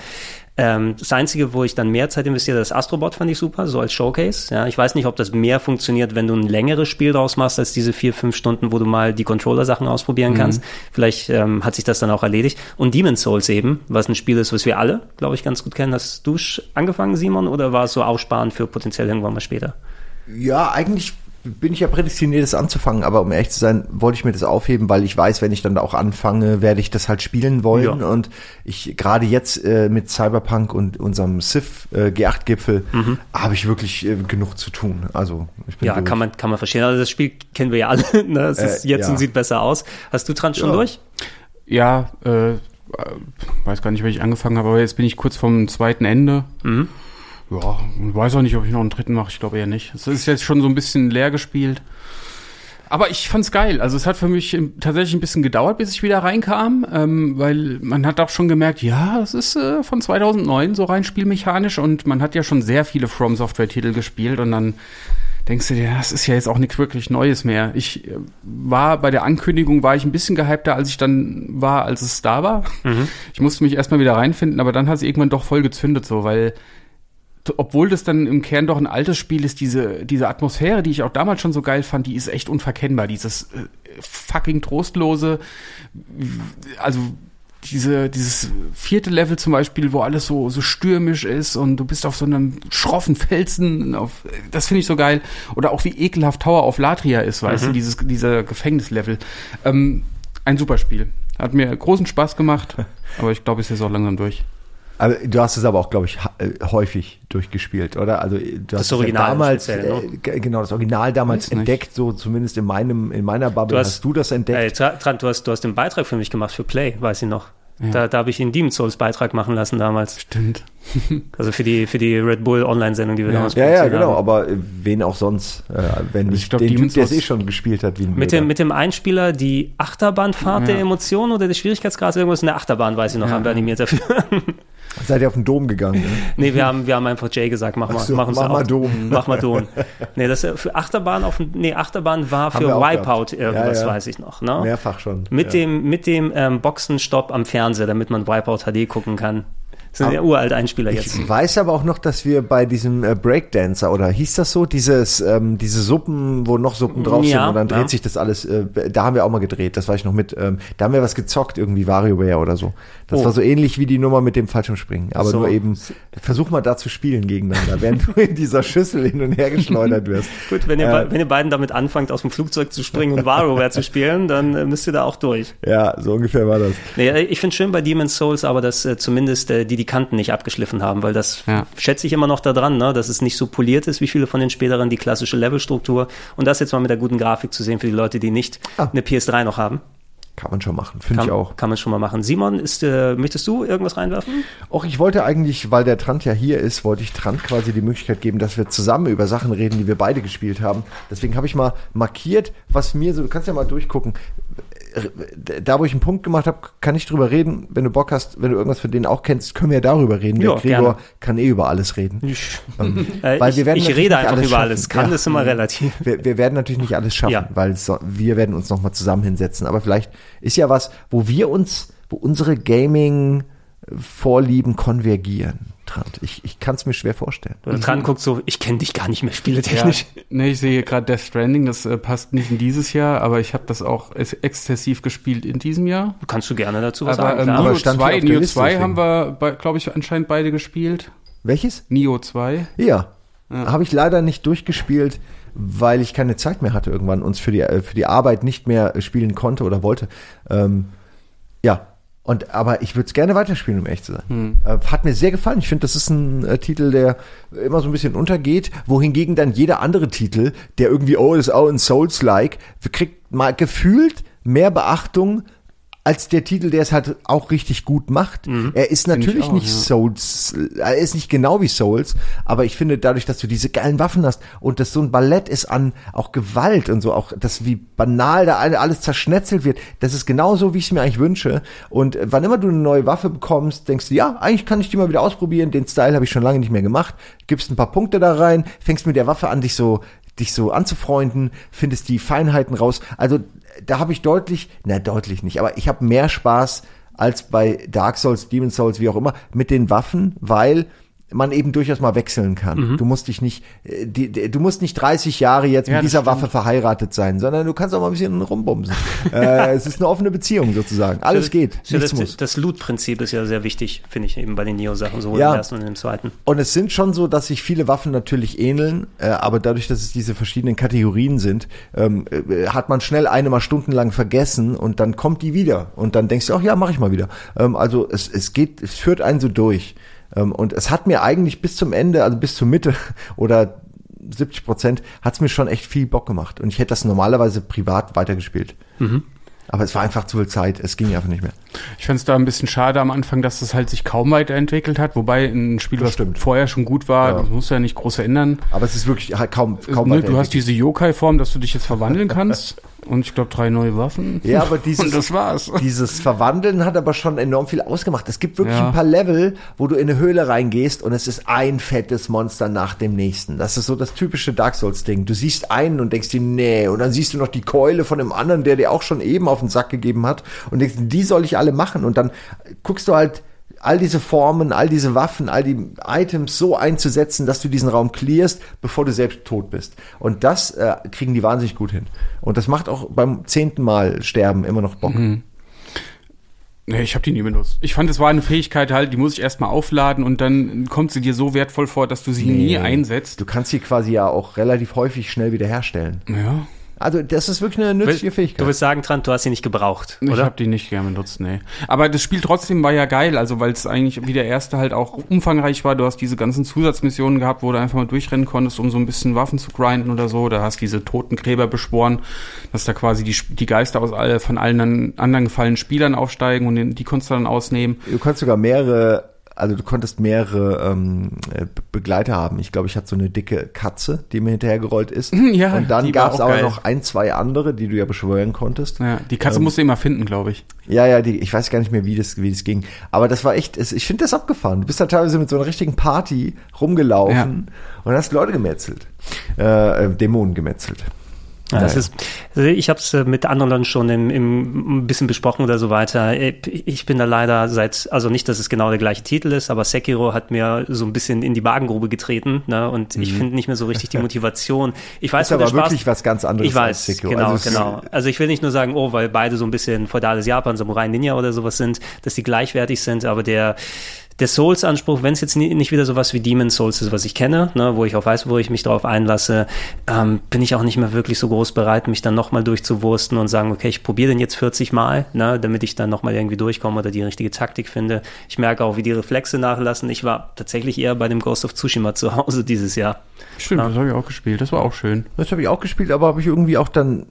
Ähm, das Einzige, wo ich dann mehr Zeit investiere, das Astrobot fand ich super, so als Showcase. Ja, ich weiß nicht, ob das mehr funktioniert, wenn du ein längeres Spiel draus machst, als diese vier, fünf Stunden, wo du mal die Controller-Sachen ausprobieren kannst. Vielleicht ähm, hat sich das dann auch erledigt. Und Demon's Souls eben, was ein Spiel ist, was wir alle, glaube ich, ganz gut kennen. Hast du angefangen, Simon, oder war es so aufsparen für potenziell irgendwann mal später? Ja, eigentlich bin ich ja prädestiniert, das anzufangen, aber um ehrlich zu sein, wollte ich mir das aufheben, weil ich weiß, wenn ich dann auch anfange, werde ich das halt spielen wollen. Ja. Und ich gerade jetzt äh, mit Cyberpunk und unserem Civ äh, G8-Gipfel habe ich wirklich äh, genug zu tun. Also ich bin Ja, durch. kann man, kann man verstehen. Also das Spiel kennen wir ja alle. Ne? Es ist Äh, jetzt ja. und sieht besser aus. Hast du dran schon Ja. durch? Ja, äh, weiß gar nicht, welch ich angefangen habe, aber jetzt bin ich kurz vom zweiten Ende. Mhm. Ja, weiß auch nicht, ob ich noch einen dritten mache. Ich glaube eher nicht. Es ist jetzt schon so ein bisschen leer gespielt. Aber ich fand's geil. Also es hat für mich tatsächlich ein bisschen gedauert, bis ich wieder reinkam, ähm, weil man hat auch schon gemerkt, ja, es ist äh, von 2009 so rein spielmechanisch und man hat ja schon sehr viele From Software Titel gespielt und dann denkst du dir, das ist ja jetzt auch nichts wirklich Neues mehr. Ich äh, war bei der Ankündigung war ich ein bisschen gehypter, als ich dann war, als es da war. Ich musste mich erstmal wieder reinfinden, aber dann hat es irgendwann doch voll gezündet so, weil obwohl das dann im Kern doch ein altes Spiel ist, diese, diese Atmosphäre, die ich auch damals schon so geil fand, die ist echt unverkennbar. Dieses äh, fucking trostlose, also diese, dieses vierte Level zum Beispiel, wo alles so, so stürmisch ist und du bist auf so einem schroffen Felsen, auf, das finde ich so geil. Oder auch wie ekelhaft Tower of Latria ist, weißt du, dieses, dieser Gefängnislevel. Ähm, ein super Spiel. Hat mir großen Spaß gemacht, aber ich glaube, es ist jetzt auch langsam durch. Aber du hast es aber auch, glaube ich, äh, häufig durchgespielt, oder? Also du hast es ja Original damals, speziell, ne? äh, genau, das Original damals Weiß nicht. entdeckt, so zumindest in meinem, in meiner Bubble Du hast, hast- du das entdeckt. Ey, Tra- Trant, du hast, du hast den Beitrag für mich gemacht für Play, weiß ich noch. Da, da habe ich den Demon's Souls Beitrag machen lassen damals. Stimmt. Also für die, für die Red Bull Online-Sendung, die wir Ja. damals ja, ja, genau, haben. aber äh, wen auch sonst, äh, wenn Also nicht ich glaub, den der es Souls- eh schon gespielt hat, wie ein Mit dem, mit dem Einspieler die Achterbahnfahrt der Ja. Emotionen oder des Schwierigkeitsgrads, irgendwas in der Achterbahn, weiß ich noch, Ja. haben wir animiert dafür. Seid ihr auf den Dom gegangen? Ne? nee, wir haben, wir haben einfach Jay gesagt, mach mal, so, mach mach mal Dom. Mach mal Dom. Nee, das äh, für Achterbahn auf nee, Achterbahn war für Wipeout irgendwas, Ja, ja. weiß ich noch, ne? Mehrfach schon. Mit ja. dem, mit dem ähm, Boxenstopp am Fernseher, damit man Wipeout HD gucken kann. Das sind ja uralt Einspieler jetzt. Ich weiß aber auch noch, dass wir bei diesem äh, Breakdancer oder hieß das so, dieses ähm, diese Suppen, wo noch Suppen drauf Ja, sind und dann dreht ja. sich das alles. Äh, da haben wir auch mal gedreht. Das war ich noch mit. Ähm, da haben wir was gezockt irgendwie WarioWare oder so. Das Oh. war so ähnlich wie die Nummer mit dem Fallschirmspringen, aber So. nur eben. Versuch mal da zu spielen gegeneinander, während du in dieser Schüssel hin und her geschleudert wirst. Gut, wenn ihr, Äh, wenn ihr beiden damit anfangt, aus dem Flugzeug zu springen und WarioWare zu spielen, dann äh, müsst ihr da auch durch. Ja, so ungefähr war das. Nee, ich finde schön bei Demon's Souls aber, dass äh, zumindest äh, die die Kanten nicht abgeschliffen haben, weil das Ja. schätze ich immer noch daran, ne, dass es nicht so poliert ist wie viele von den späteren, die klassische Levelstruktur. Und das jetzt mal mit der guten Grafik zu sehen für die Leute, die nicht Ah. eine PS3 noch haben. Kann man schon machen, finde ich auch. kann man schon mal machen. Simon, ist, äh, möchtest du irgendwas reinwerfen? Och, ich wollte eigentlich, weil der Trant ja hier ist, wollte ich Trant quasi die Möglichkeit geben, dass wir zusammen über Sachen reden, die wir beide gespielt haben. Deswegen habe ich mal markiert, was mir so, du kannst ja mal durchgucken. Da, wo ich einen Punkt gemacht habe, kann ich drüber reden. Wenn du Bock hast, wenn du irgendwas von denen auch kennst, können wir ja darüber reden. Ja, der Gregor gerne. kann eh über alles reden. Ähm, Äh, weil ich wir werden ich rede einfach alles über schaffen. alles. Kann Ja. ist immer relativ. Wir, wir werden natürlich nicht alles schaffen, Ja. weil so, wir werden uns noch mal zusammen hinsetzen. Aber vielleicht ist ja was, wo wir uns, wo unsere Gaming-Vorlieben konvergieren. Trant, ich, ich kann es mir schwer vorstellen. Oder dran guckt so, ich kenne dich gar nicht mehr spieletechnisch. Ja, nee, ich sehe gerade Death Stranding, das äh, passt nicht in dieses Jahr, aber ich habe das auch ex exzessiv gespielt in diesem Jahr. Kannst du gerne dazu was Aber sagen, ähm, klar. Aber Neo stand hier 2, auf der Neo Liste, 2 deswegen. haben wir, glaube ich, anscheinend beide gespielt. Welches? Neo 2. Ja. Habe ich leider nicht durchgespielt, weil ich keine Zeit mehr hatte irgendwann uns für die, äh, für die Arbeit nicht mehr äh, spielen konnte oder wollte. Ähm, ja. Und, aber ich würde es gerne weiterspielen, um ehrlich zu sein. Äh, hat mir sehr gefallen. Ich finde, das ist ein äh, Titel, der immer so ein bisschen untergeht, wohingegen dann jeder andere Titel, der irgendwie, oh, das ist auch ein Souls-like, kriegt mal gefühlt mehr Beachtung als der Titel, der es halt auch richtig gut macht. Er ist natürlich auch, nicht ja. Souls, er ist nicht genau wie Souls, aber ich finde dadurch, dass du diese geilen Waffen hast und das so ein Ballett ist an auch Gewalt und so, auch das wie banal da alle- alles zerschnetzelt wird, das ist genau so, wie ich es mir eigentlich wünsche. Und wann immer du eine neue Waffe bekommst, denkst du, ja, eigentlich kann ich die mal wieder ausprobieren, den Style habe ich schon lange nicht mehr gemacht, gibst ein paar Punkte da rein, fängst mit der Waffe an, dich so dich so anzufreunden, findest die Feinheiten raus. Also da habe ich deutlich, na deutlich nicht, aber ich habe mehr Spaß als bei Dark Souls, Demon Souls, wie auch immer, mit den Waffen, weil man eben durchaus mal wechseln kann. Du musst dich nicht, äh, die, die, du musst nicht 30 Jahre jetzt Ja, mit dieser stimmt. Waffe verheiratet sein, sondern du kannst auch mal ein bisschen rumbumsen. äh, es ist eine offene Beziehung sozusagen. Alles geht, So, nichts das, muss. das Loot-Prinzip ist ja sehr wichtig, finde ich eben bei den Neo-Sachen, sowohl Ja. im ersten und im zweiten. Und es sind schon so, dass sich viele Waffen natürlich ähneln, äh, aber dadurch, dass es diese verschiedenen Kategorien sind, ähm, äh, hat man schnell eine mal stundenlang vergessen und dann kommt die wieder und dann denkst du, ach ja, mach ich mal wieder. Ähm, also es, es geht, es führt einen so durch. Ähm, und es hat mir eigentlich bis zum Ende, also bis zur Mitte oder 70 Prozent, hat es mir schon echt viel Bock gemacht. Und ich hätte das normalerweise privat weitergespielt. Aber es war einfach zu viel Zeit, es ging einfach nicht mehr. Ich fand es da ein bisschen schade am Anfang, dass es halt sich kaum weiterentwickelt hat, wobei ein Spiel, was vorher schon gut war, Ja. das musst du ja nicht groß ändern. Aber es ist wirklich halt kaum, kaum ne, du hast diese Yokai-Form, dass du dich jetzt verwandeln kannst. Und ich glaube, drei neue Waffen. Ja, aber dieses, Und das war's. dieses Verwandeln hat aber schon enorm viel ausgemacht. Es gibt wirklich Ja. ein paar Level, wo du in eine Höhle reingehst und es ist ein fettes Monster nach dem nächsten. Das ist so das typische Dark Souls-Ding. Du siehst einen und denkst dir, nee, und dann siehst du noch die Keule von dem anderen, der dir auch schon eben auf den Sack gegeben hat und denkst, die soll ich alle machen. Und dann guckst du halt all diese Formen, all diese Waffen, all die Items so einzusetzen, dass du diesen Raum clearst, bevor du selbst tot bist. Und das äh, kriegen die wahnsinnig gut hin. Und das macht auch beim zehnten Mal sterben immer noch Bock. Nee, ich habe die nie benutzt. Ich fand, es war eine Fähigkeit halt, die muss ich erstmal aufladen und dann kommt sie dir so wertvoll vor, dass du sie nie einsetzt. Du kannst sie quasi ja auch relativ häufig schnell wiederherstellen. Ja, Also das ist wirklich eine nützliche Fähigkeit. Du willst sagen, Trant, du hast sie nicht gebraucht, ich oder? habe die nicht gern benutzt, nee. Aber das Spiel trotzdem war ja geil, also weil es eigentlich wie der erste halt auch umfangreich war. Du hast diese ganzen Zusatzmissionen gehabt, wo du einfach mal durchrennen konntest, um so ein bisschen Waffen zu grinden oder so. Da hast diese Totengräber beschworen, dass da quasi die, die Geister aus alle, von allen an- anderen gefallenen Spielern aufsteigen und den, die konntest du dann ausnehmen. du konntest sogar mehrere, also du konntest mehrere ähm, äh, Be- Begleiter haben. Ich glaube, ich hatte so eine dicke Katze, die mir hinterhergerollt ist. Ja, Und dann gab es auch aber geil. noch ein, zwei andere, die du ja beschwören konntest. Ja, die Katze Ähm, musst du immer finden, glaube ich. Ja, ja, die, ich weiß gar nicht mehr, wie das, wie das ging. Aber das war echt, ich finde das abgefahren. Du bist da teilweise mit so einer richtigen Party rumgelaufen und hast Leute gemetzelt. Äh, äh, Dämonen gemetzelt. Ja, das ist, also ich habe es mit anderen Leuten schon im, im, ein bisschen besprochen oder so weiter. Ich bin da leider seit, also nicht, dass es genau der gleiche Titel ist, aber Sekiro hat mir so ein bisschen in die Magengrube getreten ne? und mhm. ich finde nicht mehr so richtig die Motivation. Ich weiß, ist aber wirklich was ganz anderes ich weiß, Sekiro. Genau, also genau. Also ich will nicht nur sagen, oh, weil beide so ein bisschen feudales Japan, Samurai Ninja oder sowas sind, dass die gleichwertig sind, aber der der Souls-Anspruch, wenn es jetzt nie, nicht wieder sowas wie Demon Souls ist, was ich kenne, ne, wo ich auch weiß, wo ich mich darauf einlasse, ähm, bin ich auch nicht mehr wirklich so groß bereit, mich dann nochmal durchzuwursten und sagen, okay, ich probiere den jetzt 40 Mal, ne, damit ich dann nochmal irgendwie durchkomme oder die richtige Taktik finde. Ich merke auch, wie die Reflexe nachlassen. Ich war tatsächlich eher bei dem Ghost of Tsushima zu Hause dieses Jahr. Stimmt, ja. das habe ich auch gespielt. Das war auch schön. Das habe ich auch gespielt, aber habe ich irgendwie auch dann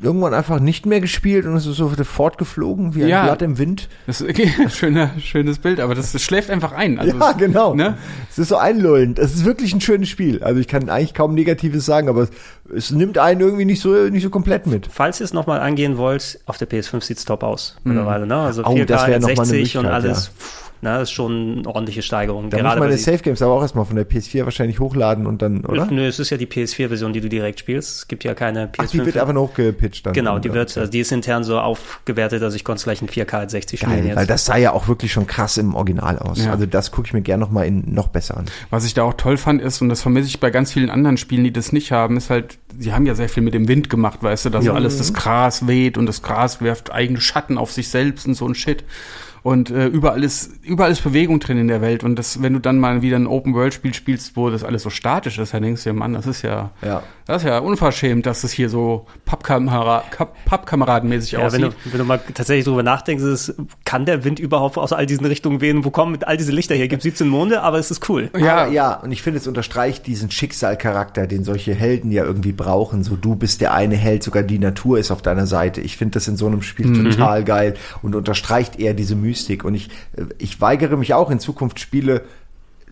irgendwann einfach nicht mehr gespielt und es ist so fortgeflogen wie ein ja, Blatt im Wind. Das ist okay, schöner, schönes Bild, aber das, das schläft einfach ein. Also, ja, genau. Ne? Es ist so einlullend. Es ist wirklich ein schönes Spiel. Also ich kann eigentlich kaum Negatives sagen, aber es, es nimmt einen irgendwie nicht so, nicht so komplett mit. Falls ihr es nochmal angehen wollt, auf der PS5 sieht es top aus mhm. mittlerweile. Ne? Also 4K, oh, 60 und alles. Ja. Na, das ist schon eine ordentliche Steigerung. Da Gerade muss man die Safe Games aber auch erstmal von der PS4 wahrscheinlich hochladen und dann, oder? Nö, es ist ja die PS4-Version, die du direkt spielst. Es gibt ja keine PS5. Ach, die wird einfach nur hochgepitcht dann. Genau, die wird, also die ist intern so aufgewertet, also ich konnte es gleich in 4K 60 Geil, spielen jetzt. Weil das sah ja auch wirklich schon krass im Original aus. Ja. Also das gucke ich mir gerne nochmal in noch besser an. Was ich da auch toll fand ist, und das vermisse ich bei ganz vielen anderen Spielen, die das nicht haben, ist halt, sie haben ja sehr viel mit dem Wind gemacht, weißt du, dass ja. alles das Gras weht und das Gras werft eigene Schatten auf sich selbst und so ein Shit und äh, überall ist überall ist Bewegung drin in der Welt und das wenn du dann mal wieder ein Open World Spiel spielst, wo das alles so statisch ist, dann denkst du dir, Mann, das ist ja, ja. Das ist ja unverschämt, dass es hier so Pappkamera Pappkameradenmäßig ja, aussieht. Wenn du, wenn du mal tatsächlich drüber nachdenkst, ist, kann der Wind überhaupt aus all diesen Richtungen wehen? Wo kommen mit all diese Lichter her? Gibt 17 Monde, aber es ist cool. Ja, aber, ja, und ich finde es unterstreicht diesen Schicksalcharakter, den solche Helden ja irgendwie brauchen. So du bist der eine Held, sogar die Natur ist auf deiner Seite. Ich finde das in so einem Spiel mhm. total geil und unterstreicht eher diese Mystik Mystik. Und ich, ich weigere mich auch in Zukunft Spiele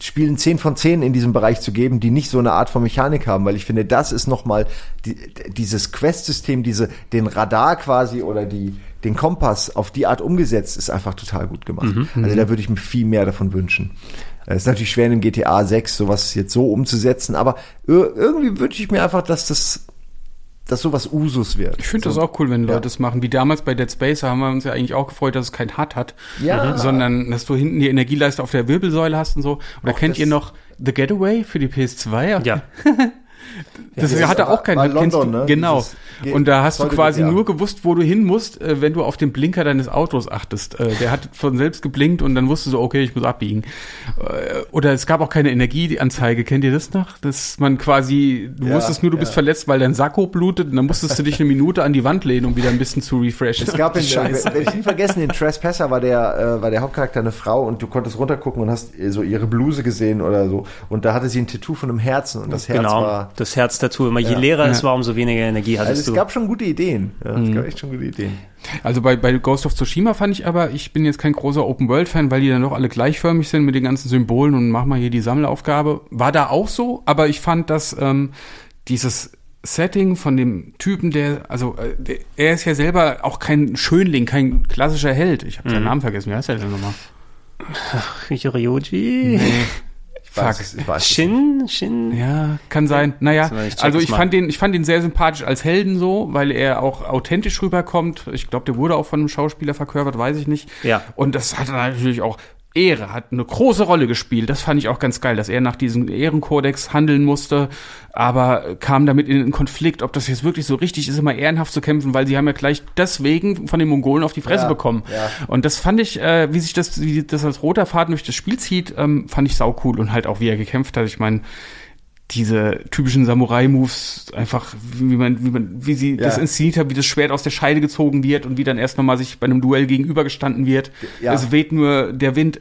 Spielen 10 von 10 in diesem Bereich zu geben, die nicht so eine Art von Mechanik haben, weil ich finde, das ist nochmal die, dieses Quest-System, diese, den Radar quasi oder die, den Kompass auf die Art umgesetzt, ist einfach total gut gemacht. Mhm, also da würde ich mir viel mehr davon wünschen. Es ist natürlich schwer in GTA 6 sowas jetzt so umzusetzen, aber irgendwie wünsche ich mir einfach, dass das dass sowas Usus wird. Ich finde so. das auch cool, wenn Leute ja. das machen. Wie damals bei Dead Space haben wir uns ja eigentlich auch gefreut, dass es kein HUD hat, ja. Mhm. sondern dass du hinten die Energieleiste auf der Wirbelsäule hast und so. Oder auch kennt ihr noch The Getaway für die PS2? Ja. Das ja, hatte auch keinen. London, du, ne? Genau. und da hast du quasi ja. nur gewusst, wo du hin musst, äh, wenn du auf den Blinker deines Autos achtest. Äh, der hat von selbst geblinkt und dann wusstest du, okay, ich muss abbiegen. Äh, oder es gab auch keine Energieanzeige. Kennt ihr das noch? Dass man quasi, du ja, wusstest nur, du bist verletzt, weil dein Sakko blutet und dann musstest du dich eine Minute an die Wand lehnen, um wieder ein bisschen zu refreshen. Es gab in, Scheiße. wenn ich nie vergessen, in Trespasser war der, äh, war der Hauptcharakter eine Frau und du konntest runtergucken und hast so ihre Bluse gesehen oder so. Und da hatte sie ein Tattoo von einem Herzen und das Herz genau. war das Herz dazu. Immer je ja. leerer ja. es war, umso weniger Energie hattest also du. Es gab schon gute Ideen. Ja, es mhm. gab echt schon gute Ideen. Also bei, bei Ghost of Tsushima fand ich aber, ich bin jetzt kein großer Open-World-Fan, weil die dann doch alle gleichförmig sind mit den ganzen Symbolen und mach mal hier die Sammelaufgabe. War da auch so, aber ich fand, dass ähm, dieses Setting von dem Typen, der, also äh, der, er ist ja selber auch kein Schönling, kein klassischer Held. Ich habe mhm. seinen Namen vergessen, wie heißt er denn nochmal? Ach, Ryoji? Nee. Fuck. ich weiß Shin, Shin. Ja, kann sein. Naja, also ich fand den, ich fand den sehr sympathisch als Helden so, weil er auch authentisch rüberkommt. Ich glaube, der wurde auch von einem Schauspieler verkörpert, weiß ich nicht. Ja. Und das hat natürlich auch Ehre hat eine große Rolle gespielt. Das fand ich auch ganz geil, dass er nach diesem Ehrenkodex handeln musste, aber kam damit in einen Konflikt, ob das jetzt wirklich so richtig ist, immer ehrenhaft zu kämpfen, weil sie haben ja gleich deswegen von den Mongolen auf die Fresse ja, bekommen. Ja. Und das fand ich, äh, wie sich das, wie das als roter Faden durch das Spiel zieht, ähm, fand ich sau cool und halt auch wie er gekämpft hat. Ich meine, diese typischen Samurai-Moves, einfach wie man, wie man, wie sie ja. das inszeniert hat, wie das Schwert aus der Scheide gezogen wird und wie dann erst nochmal sich bei einem Duell gegenübergestanden wird. Ja. Es weht nur der Wind.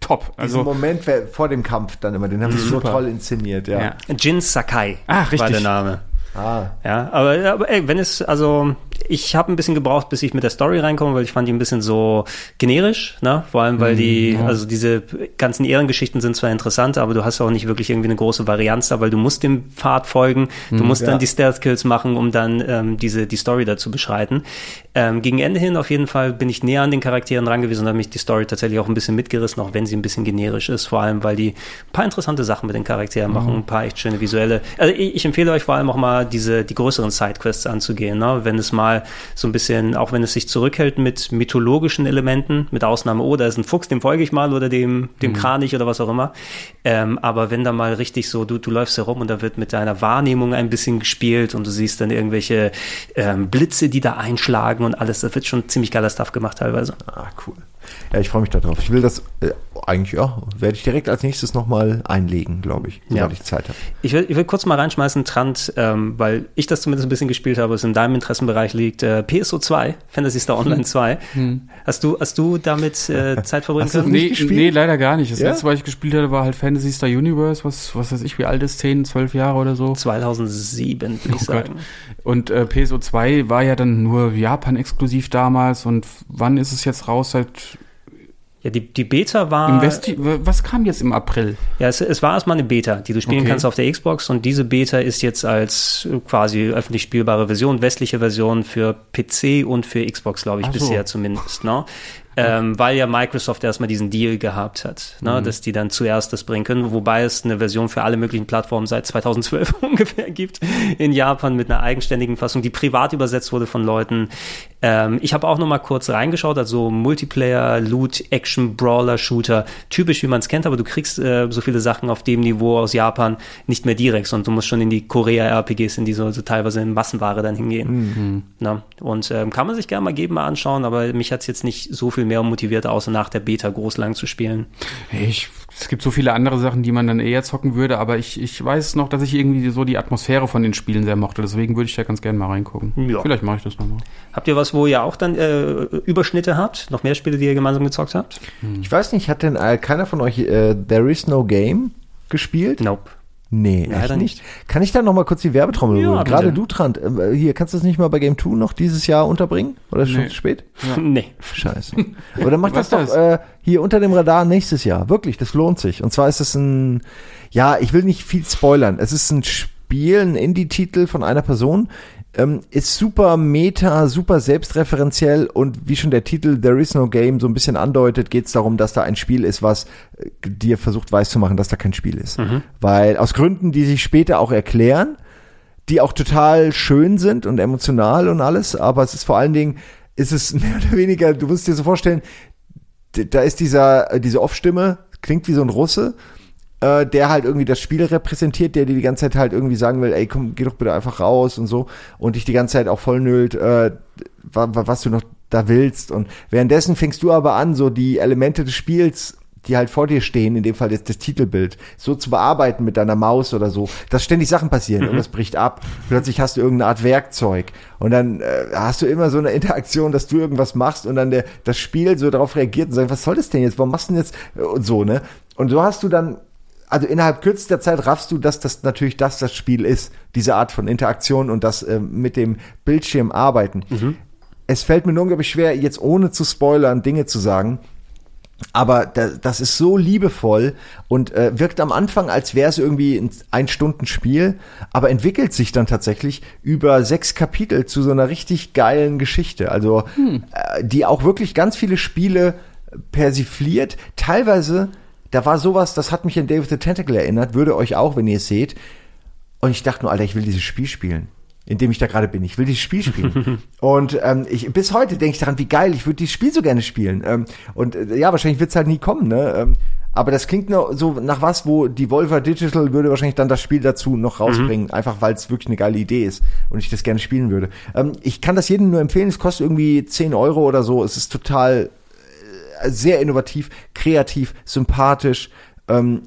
Top. Also Diesen Moment vor dem Kampf dann immer, den haben sie so toll inszeniert, ja. ja. Jin Sakai ah, richtig. war der Name. Ah. Ja, aber, aber ey, wenn es, also ich habe ein bisschen gebraucht, bis ich mit der Story reinkomme, weil ich fand die ein bisschen so generisch, ne? Vor allem, weil die, ja. also diese ganzen Ehrengeschichten sind zwar interessant, aber du hast auch nicht wirklich irgendwie eine große Varianz da, weil du musst dem Pfad folgen, du musst ja. dann die Stealth-Kills machen, um dann ähm, diese die Story dazu beschreiten. Ähm, gegen Ende hin auf jeden Fall bin ich näher an den Charakteren dran gewesen und habe mich die Story tatsächlich auch ein bisschen mitgerissen, auch wenn sie ein bisschen generisch ist, vor allem, weil die ein paar interessante Sachen mit den Charakteren machen, ein paar echt schöne visuelle. Also ich, ich empfehle euch vor allem auch mal diese die größeren Sidequests anzugehen, ne? wenn es mal so ein bisschen, auch wenn es sich zurückhält mit mythologischen Elementen, mit Ausnahme, oh, da ist ein Fuchs, dem folge ich mal oder dem dem Kranich oder was auch immer. Ähm, aber wenn da mal richtig so, du du läufst herum und da wird mit deiner Wahrnehmung ein bisschen gespielt und du siehst dann irgendwelche ähm, Blitze, die da einschlagen und alles, das wird schon ziemlich geiler Stuff gemacht teilweise. Ah, cool. Ja, ich freue mich darauf. Ich will das äh, eigentlich, ja, werde ich direkt als nächstes nochmal einlegen, glaube ich, sobald Ja. ich Zeit habe. Ich will, ich will kurz mal reinschmeißen, Trant, ähm, weil ich das zumindest ein bisschen gespielt habe, es in deinem Interessenbereich liegt, äh, PSO 2, Fantasy Star Online 2. Hast du, hast du damit äh, Zeit verbringen Hast du können? nicht Nee, nee, leider gar nicht. Das Ja? letzte, was ich gespielt hatte, war halt Fantasy Star Universe, was, was weiß ich, wie alt ist, 10, 12 Jahre oder so. 2007, würde ich Oh Gott. sagen. Und äh, PSO 2 war ja dann nur Japan-exklusiv damals und wann ist es jetzt raus? Seit Ja, die, die Beta war. im Westi was kam jetzt im April? Ja, es, es war erstmal eine Beta, die du spielen Okay. kannst auf der Xbox und diese Beta ist jetzt als äh, quasi öffentlich spielbare Version, westliche Version für PC und für Xbox, glaube ich, Ach so. bisher zumindest. Ne? Ähm, weil ja Microsoft erstmal diesen Deal gehabt hat, ne, Mhm. dass die dann zuerst das bringen können, wobei es eine Version für alle möglichen Plattformen seit 2012 ungefähr gibt in Japan mit einer eigenständigen Fassung, die privat übersetzt wurde von Leuten. Ähm, ich habe auch noch mal kurz reingeschaut, also Multiplayer, Loot, Action, Brawler, Shooter, typisch wie man es kennt, aber du kriegst äh, so viele Sachen auf dem Niveau aus Japan nicht mehr direkt, sondern du musst schon in die Korea-RPGs, in die so, so teilweise in Massenware dann hingehen. Na, und ähm, kann man sich gerne mal geben, mal anschauen, aber mich hat's jetzt nicht so viel mehr motiviert, außer nach der Beta groß lang zu spielen. Ich, es gibt so viele andere Sachen, die man dann eher zocken würde, aber ich, ich weiß noch, dass ich irgendwie so die Atmosphäre von den Spielen sehr mochte. Deswegen würde ich da ganz gerne mal reingucken. Ja. Vielleicht mache ich das nochmal. Habt ihr was, wo ihr auch dann äh, Überschnitte habt? Noch mehr Spiele, die ihr gemeinsam gezockt habt? Ich weiß nicht, hat denn äh, keiner von euch äh, There is no game gespielt? Nope. Nee, Leider echt nicht. Kann ich da noch mal kurz die Werbetrommel Ja, bitte. Gerade du, Trant, äh, hier, kannst du das nicht mal bei Game 2 noch dieses Jahr unterbringen? Oder ist schon Nee. zu spät? Nee. Scheiße. Oder mach das doch äh, hier unter dem Radar nächstes Jahr. Wirklich, das lohnt sich. Und zwar ist es ein, ja, ich will nicht viel spoilern. Es ist ein Spiel, ein Indie-Titel von einer Person. Ähm, ist super meta, super selbstreferenziell und wie schon der Titel There is no game so ein bisschen andeutet, geht es darum, dass da ein Spiel ist, was äh, dir versucht weiszumachen, dass da kein Spiel ist. Weil aus Gründen, die sich später auch erklären, die auch total schön sind und emotional und alles, aber es ist vor allen Dingen, ist es mehr oder weniger, du musst dir so vorstellen, da ist dieser, äh, diese Off-Stimme, klingt wie so ein Russe, äh, der halt irgendwie das Spiel repräsentiert, der dir die ganze Zeit halt irgendwie sagen will, ey, komm, geh doch bitte einfach raus und so und dich die ganze Zeit auch vollnüllt, äh, wa- wa- was du noch da willst und währenddessen fängst du aber an, so die Elemente des Spiels die halt vor dir stehen, in dem Fall jetzt das Titelbild, so zu bearbeiten mit deiner Maus oder so, dass ständig Sachen passieren und das bricht ab. Plötzlich hast du irgendeine Art Werkzeug und dann äh, hast du immer so eine Interaktion, dass du irgendwas machst und dann der, das Spiel so darauf reagiert und sagt, was soll das denn jetzt? Warum machst du denn jetzt Äh, und so, ne? Und so hast du dann also innerhalb kürzester Zeit raffst du, dass das natürlich das das Spiel ist, diese Art von Interaktion und das äh, mit dem Bildschirm arbeiten. Es fällt mir nur unglaublich schwer, jetzt ohne zu spoilern Dinge zu sagen. Aber da, das ist so liebevoll und äh, wirkt am Anfang, als wäre es irgendwie ein Ein-Stunden-Spiel, aber entwickelt sich dann tatsächlich über sechs Kapitel zu so einer richtig geilen Geschichte. Also, äh, die auch wirklich ganz viele Spiele persifliert. Teilweise, da war sowas, das hat mich an David the Tentacle erinnert, würde euch auch, wenn ihr es seht. Und ich dachte nur, Alter, ich will dieses Spiel spielen. In dem ich da gerade bin. Ich will dieses Spiel spielen. und ähm, ich, bis heute denke ich daran, wie geil, ich würde dieses Spiel so gerne spielen. Ähm, und äh, ja, wahrscheinlich wird es halt nie kommen, ne? Ähm, aber das klingt nur so nach was, wo die Volver Digital würde wahrscheinlich dann das Spiel dazu noch rausbringen, einfach weil es wirklich eine geile Idee ist und ich das gerne spielen würde. Ähm, ich kann das jedem nur empfehlen, es kostet irgendwie 10 Euro oder so. Es ist total sehr innovativ, kreativ, sympathisch. Ähm,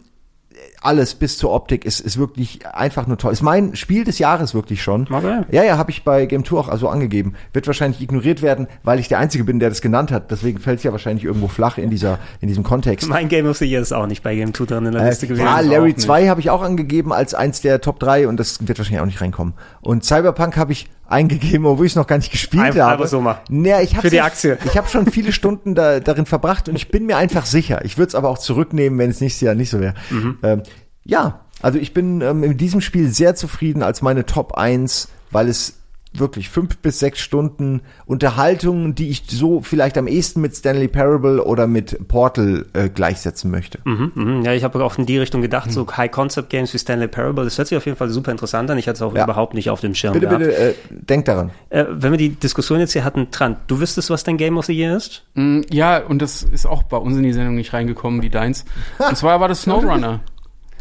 alles bis zur Optik ist, ist wirklich einfach nur toll. Ist mein Spiel des Jahres wirklich schon. Okay. Ja, ja, habe ich bei Game 2 auch also angegeben. Wird wahrscheinlich ignoriert werden, weil ich der Einzige bin, der das genannt hat. Deswegen fällt es ja wahrscheinlich irgendwo flach in dieser in diesem Kontext. Mein Game of the Year ist auch nicht bei Game 2 drin in der Äh, Liste gewesen. ja, Larry auch 2 habe ich auch angegeben als eins der Top 3 und das wird wahrscheinlich auch nicht reinkommen. Und Cyberpunk habe ich eingegeben, obwohl ich es noch gar nicht gespielt Einfach- habe. einfach so mal. Naja, ich Für die Aktie. Ich habe schon viele Stunden da, darin verbracht und ich bin mir einfach sicher. Ich würde es aber auch zurücknehmen, wenn es nächstes Jahr nicht so wäre. Mhm. Ähm, ja, also ich bin ähm, in diesem Spiel sehr zufrieden als meine Top 1, weil es wirklich fünf bis sechs Stunden Unterhaltung, die ich so vielleicht am ehesten mit Stanley Parable oder mit Portal äh, gleichsetzen möchte. Mhm, mhm. Ja, ich habe auch in die Richtung gedacht, so High-Concept-Games wie Stanley Parable, das hört sich auf jeden Fall super interessant an. Ich hatte es auch Ja. überhaupt nicht auf dem Schirm Bitte, gehabt. bitte, äh, denk daran. Äh, wenn wir die Diskussion jetzt hier hatten, Trant, du wüsstest, was dein Game of the Year ist? Mm, Ja, und das ist auch bei uns in die Sendung nicht reingekommen wie deins. Und zwar war das Snowrunner.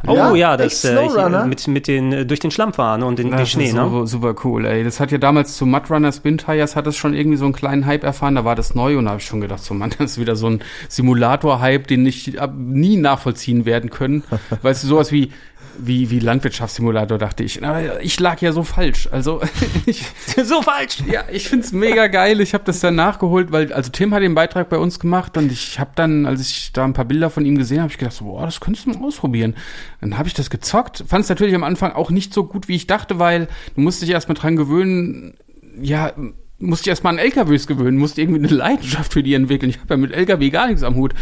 Oh ja, das echt äh, mit, mit den äh, durch den Schlamm fahren und den, den Das Schnee, ist ne? so, super cool, ey. Das hat ja damals zu Mudrunner Spin Tires hat es schon irgendwie so einen kleinen Hype erfahren, da war das neu und da habe ich schon gedacht, so Mann, das ist wieder so ein Simulator-Hype, den nicht ab, nie nachvollziehen werden können. weißt du, sowas wie wie, wie Landwirtschaftssimulator, dachte ich. Aber ich lag ja so falsch. Also ich, so falsch. ja, ich find's mega geil. Ich habe das dann nachgeholt, weil also Tim hat den Beitrag bei uns gemacht und ich habe dann, als ich da ein paar Bilder von ihm gesehen habe, ich gedacht, boah, das könntest du mal ausprobieren. Dann habe ich das gezockt, fand es natürlich am Anfang auch nicht so gut, wie ich dachte, weil du musst dich erstmal dran gewöhnen, ja, musste ich erstmal an LKWs gewöhnen, musste irgendwie eine Leidenschaft für die entwickeln. Ich habe ja mit LKW gar nichts am Hut.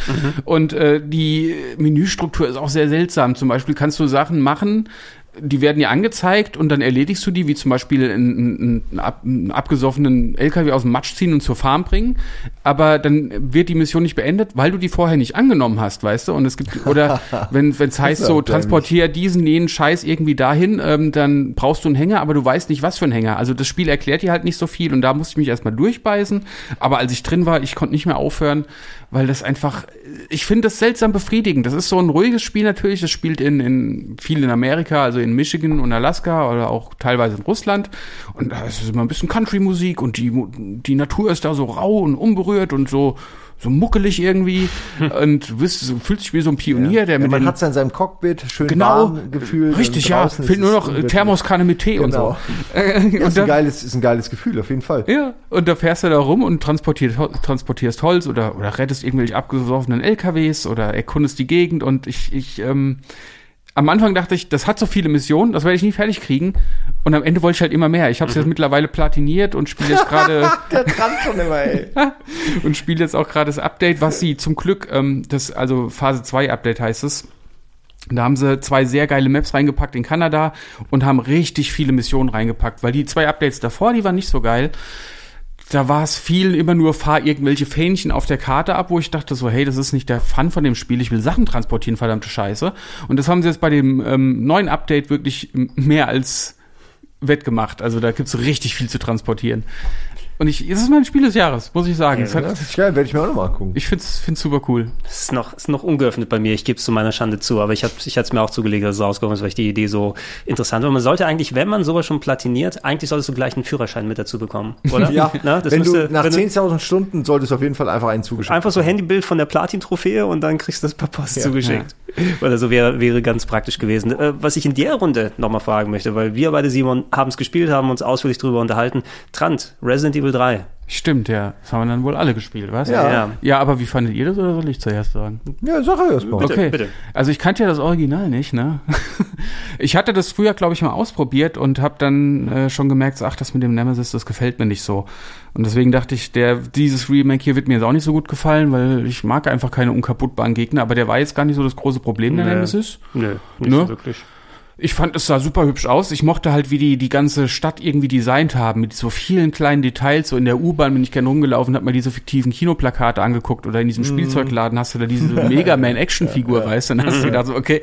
Und äh, die Menüstruktur ist auch sehr seltsam. Zum Beispiel kannst du Sachen machen, die werden dir angezeigt und dann erledigst du die, wie zum Beispiel einen, einen, einen, ab, einen abgesoffenen LKW aus dem Matsch ziehen und zur Farm bringen. Aber dann wird die Mission nicht beendet, weil du die vorher nicht angenommen hast, weißt du? Und es gibt, oder wenn es heißt so, transportier diesen, jenen Scheiß irgendwie dahin, ähm, dann brauchst du einen Hänger, aber du weißt nicht, was für einen Hänger. Also das Spiel erklärt dir halt nicht so viel und da musste ich mich erstmal durchbeißen. Aber als ich drin war, ich konnte nicht mehr aufhören, weil das einfach, ich finde das seltsam befriedigend. Das ist so ein ruhiges Spiel natürlich. Das spielt in, in viel in Amerika, also in Michigan und Alaska oder auch teilweise in Russland. Und da ist immer ein bisschen Country-Musik und die, die Natur ist da so rau und unberührt und so, so muckelig irgendwie. und bist, du fühlst dich wie so ein Pionier, der Ja, mit man den, hat es in seinem Cockpit schön Genau, warm gefühlt. richtig, ja. Fehlt nur noch äh. Thermoskanne mit Tee Genau. und so. Ja, und ist, ein geiles, ist ein geiles Gefühl, auf jeden Fall. ja, und da fährst du da rum und transportierst, transportierst Holz oder, oder rettest irgendwelche abgesoffenen LKWs oder erkundest die Gegend und ich, ich, ähm, am Anfang dachte ich, das hat so viele Missionen, das werde ich nie fertig kriegen. Und am Ende wollte ich halt immer mehr. Ich habe es jetzt mittlerweile platiniert und spiele jetzt gerade Der schon immer, ey. und spiele jetzt auch gerade das Update, was sie zum Glück, ähm, das, also Phase 2 Update heißt es. Da haben sie zwei sehr geile Maps reingepackt in Kanada und haben richtig viele Missionen reingepackt, weil die zwei Updates davor, die waren nicht so geil. Da war es viel immer nur fahr irgendwelche Fähnchen auf der Karte ab, wo ich dachte so, hey, das ist nicht der Fun von dem Spiel, ich will Sachen transportieren, verdammte Scheiße. Und das haben sie jetzt bei dem ähm, neuen Update wirklich mehr als wettgemacht. Also da gibt's richtig viel zu transportieren. Und ich, es ist mein Spiel des Jahres, muss ich sagen. Hat, Das ist geil, werde ich mir auch nochmal angucken. ich find's, find's super cool. Es ist noch, ist noch ungeöffnet bei mir. Ich gebe es zu meiner Schande zu, aber ich, hab, ich hatte es mir auch zugelegt, dass es rausgekommen ist, weil ich die Idee so interessant war. Man sollte eigentlich, wenn man sowas schon platiniert, eigentlich solltest du gleich einen Führerschein mit dazu bekommen, oder? Ja, Na, das wenn müsste- du nach wenn du- 10.000 Stunden solltest du auf jeden Fall einfach einen zugeschickt Einfach so Handybild von der Platin-Trophäe und dann kriegst du das per Post Ja. zugeschickt. Oder so wäre, wäre ganz praktisch gewesen. Äh, was ich in der Runde nochmal fragen möchte, weil wir beide, Simon, haben es gespielt, haben uns ausführlich drüber unterhalten. Trant, Resident Evil 3. Stimmt, ja. Das haben wir dann wohl alle gespielt, was? Ja. Ja. Ja, aber wie fandet ihr das oder soll ich zuerst sagen? Ja, sag er erst mal. Bitte, okay. bitte. Also ich kannte ja das Original nicht, ne? Ich hatte das früher, glaube ich, mal ausprobiert und habe dann äh, schon gemerkt, so, ach, das mit dem Nemesis, das gefällt mir nicht so. Und deswegen dachte ich, der dieses Remake hier wird mir jetzt auch nicht so gut gefallen, weil ich mag einfach keine unkaputtbaren Gegner, aber der war jetzt gar nicht so das große Problem, der Nee. Nemesis. Nö, nicht Ne? so wirklich. Ich fand, es sah super hübsch aus. Ich mochte halt, wie die die ganze Stadt irgendwie designt haben, mit so vielen kleinen Details. So in der U-Bahn bin ich gerne rumgelaufen, hab mir diese fiktiven Kinoplakate angeguckt oder in diesem Spielzeugladen hast du da diese Mega Man Action-Figur, weißt du? Dann hast du gedacht, so, okay,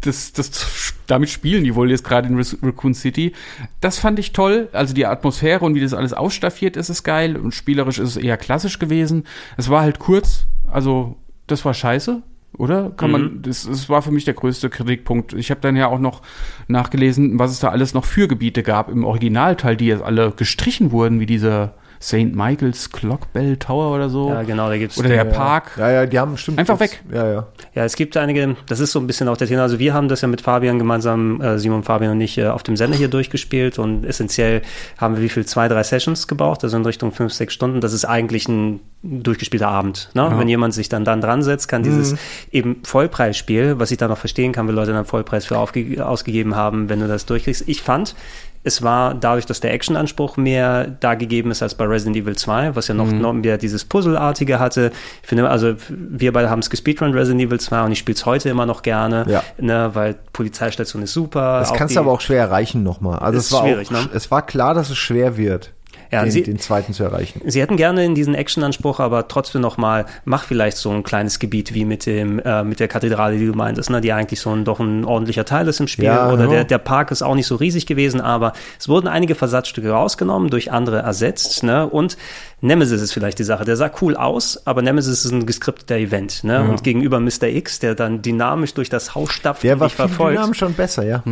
das, das, damit spielen die wohl jetzt gerade in Rac- Raccoon City. Das fand ich toll. Also die Atmosphäre und wie das alles ausstaffiert ist, ist geil. Und spielerisch ist es eher klassisch gewesen. Es war halt kurz, also das war scheiße. Oder? Kann man, das, das war für mich der größte Kritikpunkt. Ich habe dann ja auch noch nachgelesen, was es da alles noch für Gebiete gab im Originalteil, die jetzt alle gestrichen wurden, wie dieser St. Michael's Clock Bell Tower oder so. Ja, genau, da gibt's oder der die- Park. Ja, ja, die haben bestimmt. Einfach weg. Ja, ja. Ja, es gibt einige, das ist so ein bisschen auch der Thema. Also wir haben das ja mit Fabian gemeinsam, äh, Simon, Fabian und ich, äh, auf dem Sender hier durchgespielt und essentiell haben wir wie viel, zwei, drei Sessions gebraucht, also in Richtung fünf, sechs Stunden. Das ist eigentlich ein durchgespielter Abend. Ne? Wenn jemand sich dann dann dran setzt, kann dieses eben Vollpreisspiel, was ich da noch verstehen kann, wenn Leute dann Vollpreis für ausgegeben haben, wenn du das durchkriegst. Ich fand, es war dadurch, dass der Actionanspruch mehr da gegeben ist als bei Resident Evil 2, was ja noch, Mhm. noch mehr dieses Puzzleartige hatte. Ich finde, also wir beide haben es gespeedrun Resident Evil 2 und ich spiele es heute immer noch gerne, Ja. ne, weil Polizeistation ist super. Das kannst du aber auch schwer erreichen nochmal. Also Ist es war schwierig, auch, ne? es war klar, dass es schwer wird, Ja, den, sie- den zweiten zu erreichen. Sie hätten gerne in diesen Actionanspruch, aber trotzdem noch mal, mach vielleicht so ein kleines Gebiet wie mit dem äh, mit der Kathedrale, die du meintest, ne, die eigentlich so ein doch ein ordentlicher Teil ist im Spiel. Ja, Oder ja. der, der Park ist auch nicht so riesig gewesen, aber es wurden einige Versatzstücke rausgenommen, durch andere ersetzt, ne? Und Nemesis ist vielleicht die Sache. Der sah cool aus, aber Nemesis ist ein geskripteter Event, ne? Und gegenüber Mr. X, der dann dynamisch durch das Haus stapft Der war viel verfolgt, dynamisch schon besser, ja.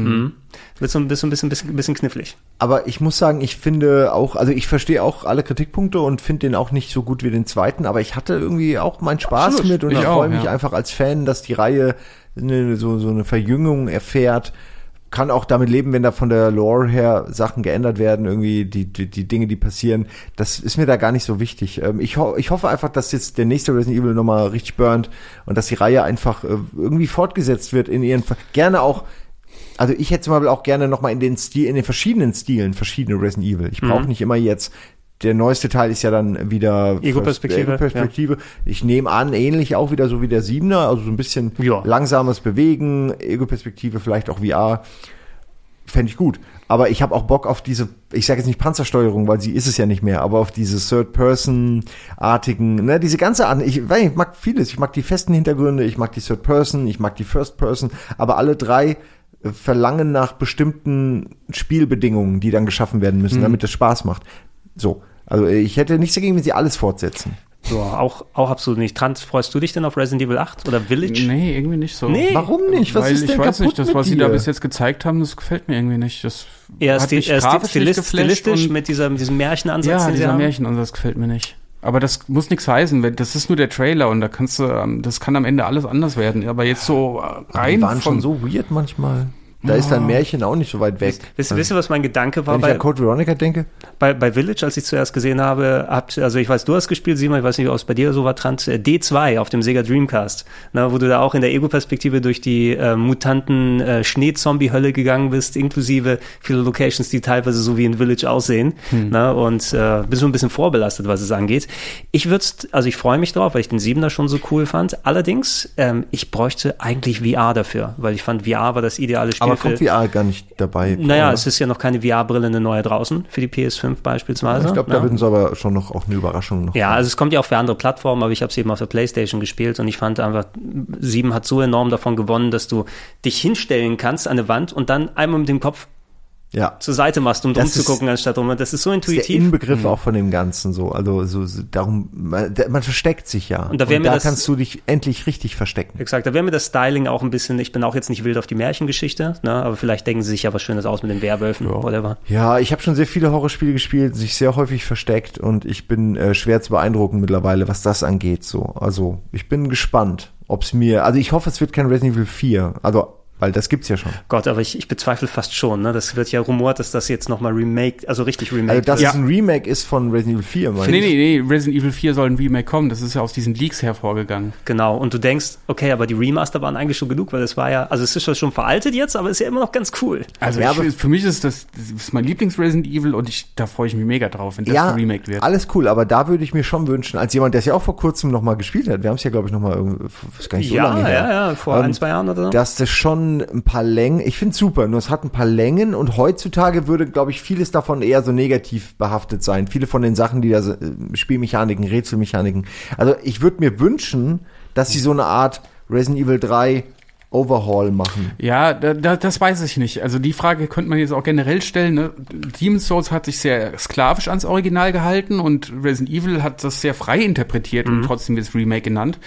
wird so ein bisschen, bisschen, bisschen, bisschen knifflig. Aber ich muss sagen, ich finde auch, also ich verstehe auch alle Kritikpunkte und finde den auch nicht so gut wie den zweiten, aber ich hatte irgendwie auch meinen Spaß Absolut. mit und Ich ich freue mich ja. einfach als Fan, dass die Reihe eine, so, so eine Verjüngung erfährt. Kann auch damit leben, wenn da von der Lore her Sachen geändert werden, irgendwie die, die, die Dinge, die passieren. Das ist mir da gar nicht so wichtig. Ähm, Ich, ho ich hoffe einfach, dass jetzt der nächste Resident Evil nochmal richtig burnt und dass die Reihe einfach äh, irgendwie fortgesetzt wird in ihren, gerne auch also ich hätte zum Beispiel auch gerne nochmal in den Stil, in den verschiedenen Stilen verschiedene Resident Evil. Ich brauche nicht immer jetzt, der neueste Teil ist ja dann wieder Ego-Perspektive, Ego-Perspektive. Ich nehme an, ähnlich auch wieder so wie der Siebener, also so ein bisschen Ja. langsames Bewegen, Ego-Perspektive, vielleicht auch VR. Fände ich gut. Aber ich habe auch Bock auf diese, ich sage jetzt nicht Panzersteuerung, weil sie ist es ja nicht mehr, aber auf diese Third-Person-artigen, ne, diese ganze Art, ich, weiß ich mag vieles. Ich mag die festen Hintergründe, ich mag die Third-Person, ich mag die First-Person, aber alle drei verlangen nach bestimmten Spielbedingungen, die dann geschaffen werden müssen, damit es Spaß macht. So. Also ich hätte nichts dagegen, wenn sie alles fortsetzen. So, auch, auch absolut nicht. Trant, freust du dich denn auf Resident Evil 8 oder Village? Nee, irgendwie nicht so. Nee. Warum nicht? Was Weil ist denn ich weiß kaputt nicht, das, was sie da bis jetzt gezeigt haben, das gefällt mir irgendwie nicht. Das Er ist, hat die, mich er stilistisch und- mit, dieser, mit diesem Märchenansatz, Ja, den sie dieser haben. Märchenansatz gefällt mir nicht. Aber das muss nichts heißen, wenn- das ist nur der Trailer und da kannst du, ähm, das kann am Ende alles anders werden. Aber jetzt so äh, rein die waren von, schon so weird manchmal. Da ist dein Märchen auch nicht so weit weg. Wisst, wisst ihr, was mein Gedanke war Wenn ich bei, an Code Veronica denke, bei, bei Village, als ich zuerst gesehen habe, habt, also ich weiß, du hast gespielt, Simon, ich weiß nicht, ob es bei dir so war, Trant, äh, D2 auf dem Sega Dreamcast, ne, wo du da auch in der Ego-Perspektive durch die äh, mutanten äh, Schneezombie-Hölle gegangen bist, inklusive viele Locations, die teilweise so wie in Village aussehen, ne, und äh, bist so ein bisschen vorbelastet, was es angeht. Ich würde, also ich freue mich drauf, weil ich den Siebener schon so cool fand. Allerdings, ähm, ich bräuchte eigentlich VR dafür, weil ich fand, VR war das ideale Spiel aber kommt VR gar nicht dabei. naja, oder? es ist ja noch keine VR-Brille, eine neue draußen für die PS5 beispielsweise. ich glaube, ne? da würden sie aber schon noch auch eine Überraschung noch. Ja, also es kommt ja auch für andere Plattformen, aber ich habe es eben auf der Playstation gespielt und ich fand einfach, 7 hat so enorm davon gewonnen, dass du dich hinstellen kannst an eine Wand und dann einmal mit dem Kopf ja. zur Seite machst, um drum Das zu gucken, anstatt rum. Das ist so Das ist der intuitiv. Inbegriff auch von dem Ganzen so. Also so, so darum, man, man versteckt sich ja. Und da wär mir das- kannst du dich endlich richtig verstecken. Exakt, da wäre mir das Styling auch ein bisschen, ich bin auch jetzt nicht wild auf die Märchengeschichte, ne, aber vielleicht denken sie sich ja was Schönes aus mit den Werwölfen, whatever. Ja, ich habe schon sehr viele Horrorspiele gespielt, sich sehr häufig versteckt und ich bin äh, schwer zu beeindrucken mittlerweile, was das angeht. So, also ich bin gespannt, ob's mir. Also ich hoffe, es wird kein Resident Evil 4. Also weil das gibt's ja schon. Gott, aber ich, ich bezweifle fast schon, ne, das wird ja rumort, dass das jetzt nochmal remake, also richtig remake Also dass wird. es ein Remake ist von Resident Evil 4. meine Nee, ich. nee, nee, Resident Evil 4 soll ein Remake kommen. Das ist ja aus diesen Leaks hervorgegangen. Genau, und du denkst, okay, aber die Remaster waren eigentlich schon genug, weil es war ja, also es ist schon- schon veraltet jetzt, aber es ist ja immer noch ganz cool. Also Ja, ich, für mich ist das, das ist mein Lieblings-Resident Evil und ich, da freue ich mich mega drauf, wenn das ja, geremaked wird. alles cool, aber da würde ich mir schon wünschen, als jemand, der es ja auch vor kurzem noch mal gespielt hat, wir haben es ja, glaube ich, noch mal, irgendwie- ist gar nicht so ja, lange her. ja, ja, vor Ähm, ein, zwei Jahren oder so. dass das schon ein paar Längen, ich finde super, nur es hat ein paar Längen und heutzutage würde, glaube ich, vieles davon eher so negativ behaftet sein. Viele von den Sachen, die da so, äh, Spielmechaniken, Rätselmechaniken. Also ich würde mir wünschen, dass sie so eine Art Resident Evil 3 Overhaul machen. Ja, da, da, das weiß ich nicht. Also die Frage könnte man jetzt auch generell stellen. Ne? Demon's Souls hat sich sehr sklavisch ans Original gehalten und Resident Evil hat das sehr frei interpretiert und trotzdem wird Remake genannt.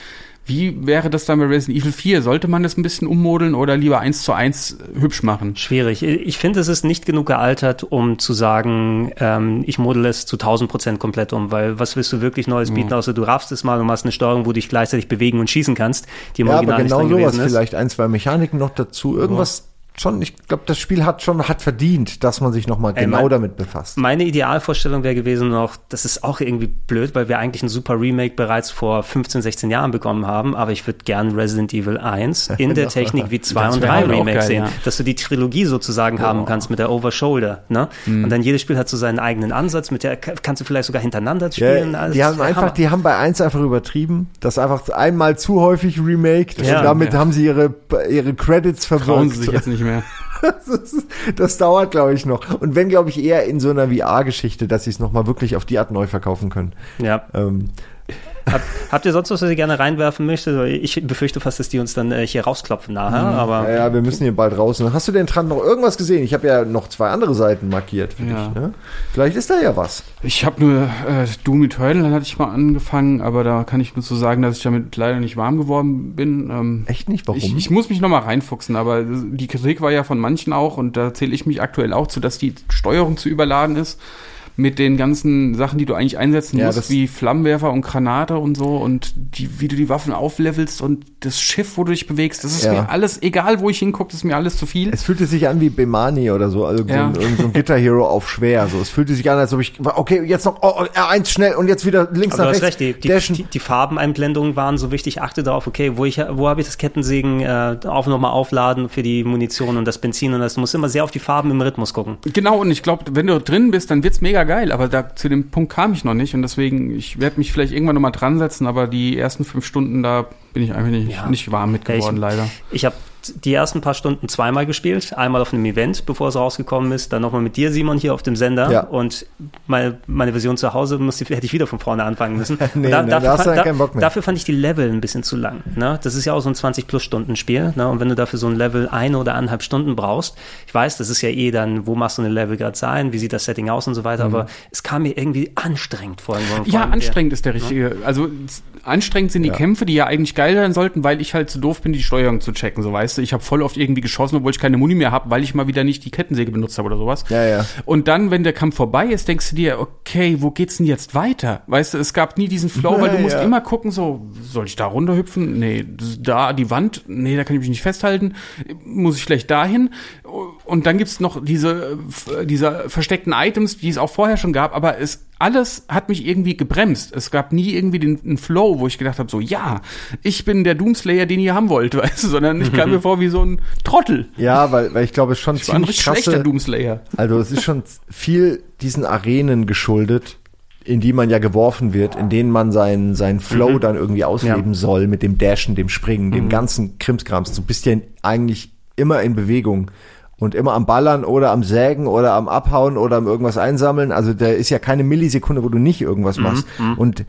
Wie wäre das dann bei Resident Evil 4? Sollte man das ein bisschen ummodeln oder lieber eins zu eins hübsch machen? Schwierig. Ich finde, es ist nicht genug gealtert, um zu sagen, ähm, ich model es zu 1000 Prozent komplett um, weil was willst du wirklich Neues bieten, außer du raffst es mal und machst eine Steuerung, wo du dich gleichzeitig bewegen und schießen kannst, die im Ja, Original aber genau nicht drin sowas gewesen ist. vielleicht ein, zwei Mechaniken noch dazu, irgendwas schon, ich glaube, das Spiel hat schon, hat verdient, dass man sich nochmal genau mein- damit befasst. Meine Idealvorstellung wäre gewesen noch, das ist auch irgendwie blöd, weil wir eigentlich ein super Remake bereits vor 15, 16 Jahren bekommen haben, aber ich würde gern Resident Evil 1 in der Technik wie 2 Das und wär 3 halt Remake sehen, ja. dass du die Trilogie sozusagen haben kannst mit der Over-Shoulder, ne? Mhm. Und dann jedes Spiel hat so seinen eigenen Ansatz, mit der kannst du vielleicht sogar hintereinander Ja, spielen. Also, die haben Hammer. einfach, die haben bei eins einfach übertrieben, das einfach einmal zu häufig remaked Ja. und damit Ja. haben sie ihre, ihre Credits Trauen verwirkt. sie sich jetzt nicht mehr. Das, ist- das dauert, glaube ich, noch. Und wenn, glaube ich, eher in so einer VR-Geschichte, dass sie es nochmal wirklich auf die Art neu verkaufen können. Ja. Ähm, Hab, habt ihr sonst was, was ihr gerne reinwerfen möchtet? Ich befürchte fast, dass die uns dann äh, hier rausklopfen nachher, aber. ja, ja, wir müssen hier bald raus. Hast du denn dran noch irgendwas gesehen? Ich habe ja noch zwei andere Seiten markiert für Ja. dich. Ne? Vielleicht ist da ja was. Ich habe nur äh, Doom Eternal, dann hatte ich mal angefangen, aber da kann ich nur so sagen, dass ich damit leider nicht warm geworden bin. Ähm, Echt nicht? Warum? Ich, ich muss mich nochmal reinfuchsen, aber die Kritik war ja von manchen auch und da zähle ich mich aktuell auch zu, dass die Steuerung zu überladen ist mit den ganzen Sachen, die du eigentlich einsetzen Ja, musst, wie Flammenwerfer und Granate und so und die, wie du die Waffen auflevelst und das Schiff, wo du dich bewegst, das ist Ja. mir alles, egal wo ich hingucke, das ist mir alles zu viel. es fühlte sich an wie Bemani oder so, also Ja. so, so ein Guitar Hero auf schwer. So, es fühlte sich an, als ob ich, okay, jetzt noch oh, oh, R1 schnell und jetzt wieder links Aber du nach hast rechts. recht, die, die, die Farbeneinblendungen waren so wichtig. Achte darauf, okay, wo, ich, wo habe ich das Kettensägen äh, auf nochmal aufladen für die Munition und das Benzin und das. Du musst immer sehr auf die Farben im Rhythmus gucken. Genau, und ich glaube, wenn du drin bist, dann wird's mega geil, aber da zu dem Punkt kam ich noch nicht und deswegen, ich werde mich vielleicht irgendwann nochmal dran setzen, aber die ersten fünf Stunden, da bin ich einfach nicht, Ja. nicht warm mit Ja, ich- geworden, leider. Ich habe die ersten paar Stunden zweimal gespielt. Einmal auf einem Event, bevor es rausgekommen ist. Dann nochmal mit dir, Simon, hier auf dem Sender. Ja. Und meine, meine Version zu Hause musste, hätte ich wieder von vorne anfangen müssen. Nee, nee, da hast du fand- ja keinen Bock mehr. dafür fand ich die Level ein bisschen zu lang. Ne? Das ist ja auch so ein 20-Plus-Stunden-Spiel. Ne? Und wenn du dafür so ein Level eine oder eineinhalb Stunden brauchst, ich weiß, das ist ja eh dann, wo machst du eine Level gerade sein, wie sieht das Setting aus und so weiter, aber es kam mir irgendwie anstrengend vor. vor Mhm. Ja, allem der- anstrengend ist der richtige. Also s- anstrengend sind die Ja. Kämpfe, die ja eigentlich geil sein sollten, weil ich halt zu doof bin, die Steuerung zu checken. So weißt du, ich habe voll oft irgendwie geschossen, obwohl ich keine Muni mehr habe, weil ich mal wieder nicht die Kettensäge benutzt habe oder sowas. Ja, ja. Und dann, wenn der Kampf vorbei ist, denkst du dir, okay, wo geht's denn jetzt weiter? Weißt du, es gab nie diesen Flow, weil du musst ja. immer gucken, so, soll ich da runterhüpfen? Nee, da die Wand, nee, da kann ich mich nicht festhalten. Muss ich vielleicht dahin? Und dann gibt's noch diese, äh, diese versteckten Items, die es auch vorher schon gab, aber es alles hat mich irgendwie gebremst. Es gab nie irgendwie den, einen Flow, wo ich gedacht habe, so, ja, ich bin der Doomslayer, den ihr haben wollt, weißt du, sondern ich kam mir vor wie so ein Trottel. Ja, weil, weil ich glaube, es ist schon Ich ziemlich richtig schlechter krasse, Doomslayer. also es ist schon viel diesen Arenen geschuldet, in die man ja geworfen wird, in denen man seinen, seinen Flow dann irgendwie ausleben soll, mit dem Dashen, dem Springen, dem ganzen Krimskrams. Du bist ja eigentlich immer in Bewegung und immer am Ballern oder am Sägen oder am Abhauen oder am irgendwas einsammeln. Also da ist ja keine Millisekunde, wo du nicht irgendwas machst. Und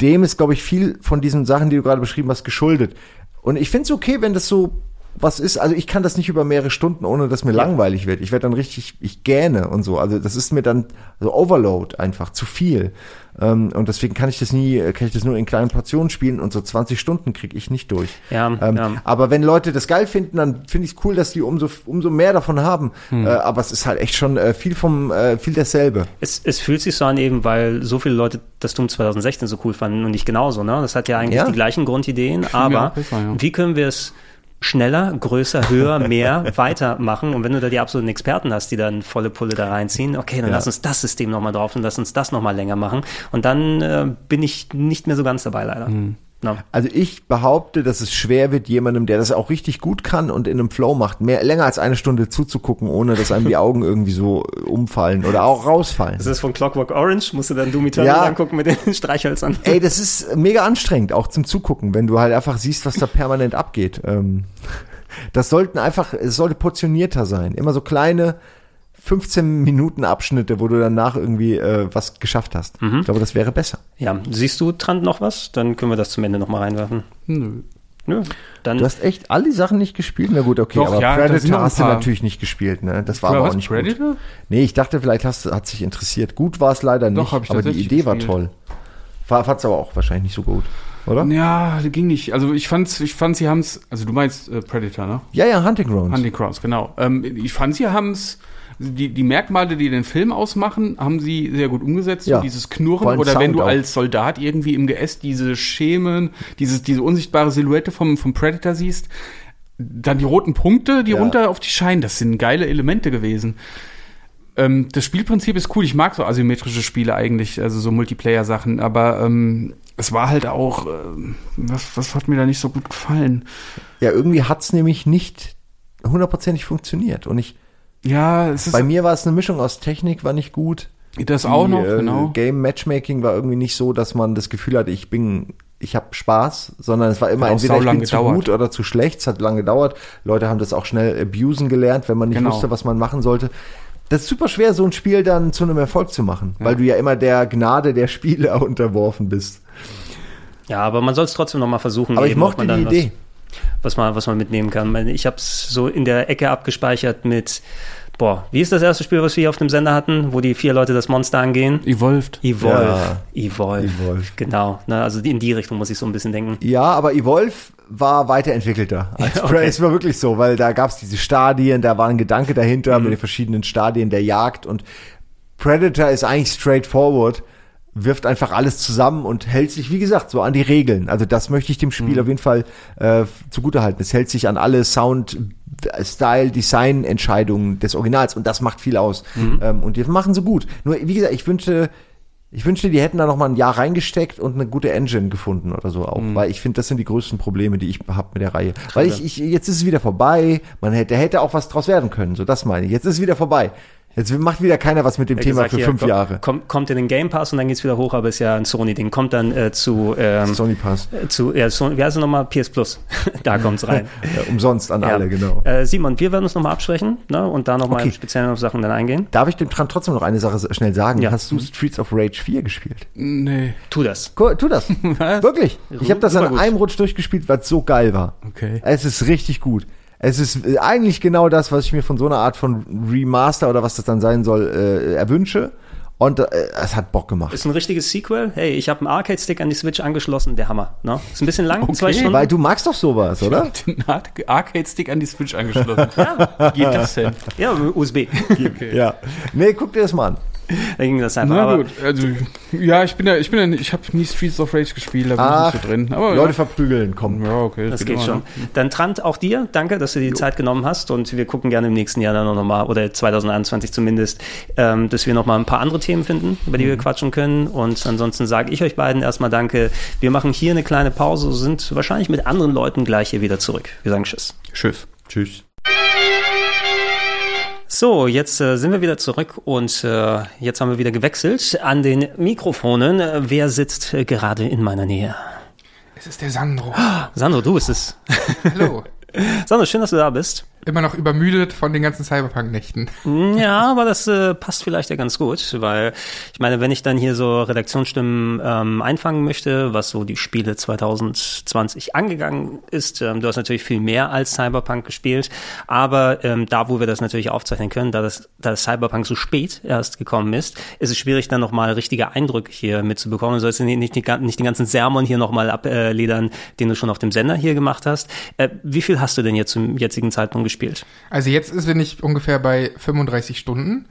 dem ist, glaube ich, viel von diesen Sachen, die du gerade beschrieben hast, geschuldet. Und ich finde es okay, wenn das so was ist. Also ich kann das nicht über mehrere Stunden, ohne dass mir langweilig wird. Ich werde dann richtig, ich gähne und so. Also das ist mir dann so Overload einfach, zu viel. Ähm, und deswegen kann ich das nie, kann ich das nur in kleinen Portionen spielen und so 20 Stunden kriege ich nicht durch. Ja, ähm, ja. Aber wenn Leute das geil finden, dann finde ich es cool, dass die umso, umso mehr davon haben. Hm. Äh, aber es ist halt echt schon äh, viel vom, äh, viel dasselbe. Es, es fühlt sich so an, eben weil so viele Leute das Doom 2016 so cool fanden und ich genauso. Ne? Das hat ja eigentlich Ja. die gleichen Grundideen, aber besser, ja. wie können wir es schneller, größer, höher, mehr weitermachen? Und wenn du da die absoluten Experten hast, die dann volle Pulle da reinziehen, okay, dann Ja. lass uns das System nochmal drauf und lass uns das nochmal länger machen. Und dann äh, bin ich nicht mehr so ganz dabei, leider. Hm. No. Also ich behaupte, dass es schwer wird, jemandem, der das auch richtig gut kann und in einem Flow macht, mehr länger als eine Stunde zuzugucken, ohne dass einem die Augen irgendwie so äh, umfallen oder auch rausfallen. Das ist von Clockwork Orange, musst du dann Doom Eternal Ja. angucken mit den Streichhölzern. Ey, das ist mega anstrengend, auch zum Zugucken, wenn du halt einfach siehst, was da permanent abgeht. Ähm, das sollten einfach, es sollte portionierter sein. Immer so kleine 15 Minuten Abschnitte, wo du danach irgendwie äh, was geschafft hast. Mhm. Ich glaube, das wäre besser. Ja, siehst du, Trant, noch was? Dann können wir das zum Ende nochmal reinwerfen. Nö. Nö. Dann Du hast echt alle Sachen nicht gespielt? Na gut, okay, Doch, aber ja, Predator hast du natürlich nicht gespielt, ne? Das war Oder aber was, auch nicht Predator? gut. Nee, ich dachte, vielleicht hast, du- hat sich interessiert. Gut war es leider nicht, Doch, aber die Idee war gespielt. toll. War, fand's aber auch wahrscheinlich nicht so gut, oder? Ja, ging nicht. Also ich fand's, ich fand, sie haben's, also du meinst äh, Predator, ne? Ja, ja, Hunting Grounds. Hunting Grounds, genau. Ähm, ich fand, sie haben's, die, die Merkmale, die den Film ausmachen, haben sie sehr gut umgesetzt. Ja. So dieses Knurren oder wenn Sound du auch. als Soldat irgendwie im Geäst diese Schemen, dieses, diese unsichtbare Silhouette vom, vom Predator siehst. dann die roten Punkte, die Ja. runter auf die scheinen, das sind geile Elemente gewesen. Ähm, das Spielprinzip ist cool. Ich mag so asymmetrische Spiele eigentlich, also so Multiplayer-Sachen, aber ähm, es war halt auch, ähm, was, was hat mir da nicht so gut gefallen? Ja, irgendwie hat's nämlich nicht hundertprozentig funktioniert. Und ich, Ja, es ist bei mir war es eine Mischung aus Technik, war nicht gut. das auch Die, noch, äh, genau. Game Matchmaking war irgendwie nicht so, dass man das Gefühl hatte, ich bin, ich habe Spaß, sondern es war immer auch entweder ich bin zu gedauert. gut oder zu schlecht. Es hat lange gedauert. Leute haben das auch schnell abusen gelernt, wenn man nicht Genau. wusste, was man machen sollte. Das ist super schwer, so ein Spiel dann zu einem Erfolg zu machen, weil du ja immer der Gnade der Spieler unterworfen bist. Ja, aber man soll es trotzdem noch mal versuchen. Aber ich eben, ob mochte man die dann Idee. Was, was, man, was man mitnehmen kann. Ich- Ich habe es so in der Ecke abgespeichert mit, boah, wie ist das erste Spiel, was wir hier auf dem Sender hatten, wo die vier Leute das Monster angehen? Evolved. Evolve. Ja. Evolve. Evolve. Genau. Ne, also in die Richtung muss ich so ein bisschen denken. Ja, aber Evolve war weiterentwickelter als Okay. Prey. Es war wirklich so, weil da gab's diese Stadien, da war ein Gedanke dahinter Mhm. mit den verschiedenen Stadien der Jagd und Predator ist eigentlich straightforward, wirft einfach alles zusammen und hält sich, wie gesagt, so an die Regeln. Also das möchte ich dem Spiel Mhm. auf jeden Fall äh, zugutehalten. Es hält sich an alle Sound, Style, Design Entscheidungen des Originals und das macht viel aus. Mhm. Ähm, und die machen sie gut. Nur, wie gesagt, ich wünschte, ich wünschte, die hätten da noch mal ein Jahr reingesteckt und eine gute Engine gefunden oder so auch, weil ich finde, das sind die größten Probleme, die ich habe mit der Reihe. Weil ich, ich jetzt ist es wieder vorbei, man hätte hätte auch was draus werden können, so das meine ich. Jetzt ist es wieder vorbei. Jetzt macht wieder keiner was mit dem Er Thema gesagt, für hier, fünf komm- Jahre. Kommt, kommt in den Game Pass und dann geht's wieder hoch, aber ist ja ein Sony-Ding. Kommt dann äh, zu, ähm, Sony Pass. äh, zu ja, Sony, wie heißt es nochmal? PS Plus. da kommt's rein. Ja, umsonst an Ja. alle, genau. Äh, Simon, wir werden uns nochmal absprechen ne, und da nochmal Okay. speziell auf Sachen dann eingehen. Darf ich dem Tran trotzdem noch eine Sache schnell sagen? Ja. Hast du Streets of Rage 4 gespielt? Nee. Tu das. Cool, tu das. Was? Wirklich. Ich habe das an einem Rutsch durchgespielt, weil es so geil war. Okay. Es ist richtig gut. Es ist äh, eigentlich genau das, was ich mir von so einer Art von Remaster oder was das dann sein soll, äh, erwünsche. Und äh, es hat Bock gemacht. Ist ein richtiges Sequel. Hey, ich habe einen Arcade-Stick an die Switch angeschlossen. Der Hammer. Ne? Ist ein bisschen lang, Okay, zwei Stunden. Weil du magst doch sowas, oder? Den Arcade-Stick an die Switch angeschlossen. ja. Wie geht das denn? Ja, USB. Ja. Nee, guck dir das mal an. Da ging das einfach. Na aber gut, also ja, ich bin da, ich bin da, ich habe nie Streets of Rage gespielt, da bin Ach, ich nicht so drin. Aber Leute verprügeln, komm. ja, okay, Das geht schon. Dann Trant, auch dir, danke, dass du dir die Zeit genommen hast und wir gucken gerne im nächsten Jahr dann noch mal oder 2021 zumindest, ähm, dass wir noch mal ein paar andere Themen finden, über die wir quatschen können und ansonsten sage ich euch beiden erstmal danke. Wir machen hier eine kleine Pause, sind wahrscheinlich mit anderen Leuten gleich hier wieder zurück. Wir sagen Tschüss. Tschüss. Tschüss. So, jetzt äh, sind wir wieder zurück und äh, jetzt haben wir wieder gewechselt an den Mikrofonen. Äh, wer sitzt äh, gerade in meiner Nähe? Es ist der Sandro. Sandro, du bist es. Hallo. Sandro, schön, dass du da bist. Immer noch übermüdet von den ganzen Cyberpunk-Nächten. Ja, aber das äh, passt vielleicht ja ganz gut, weil ich meine, wenn ich dann hier so Redaktionsstimmen ähm, einfangen möchte, was so die Spiele 2020 angegangen ist, ähm, du hast natürlich viel mehr als Cyberpunk gespielt, aber ähm, da, wo wir das natürlich aufzeichnen können, da das, da das Cyberpunk so spät erst gekommen ist, ist es schwierig, dann nochmal richtige Eindrücke hier mitzubekommen. Du sollst nicht, nicht, nicht den ganzen Sermon hier nochmal abledern, den du schon auf dem Sender hier gemacht hast. Äh, wie viel hast du denn jetzt zum jetzigen Zeitpunkt gespielt? Also jetzt ist bin ich ungefähr bei 35 Stunden.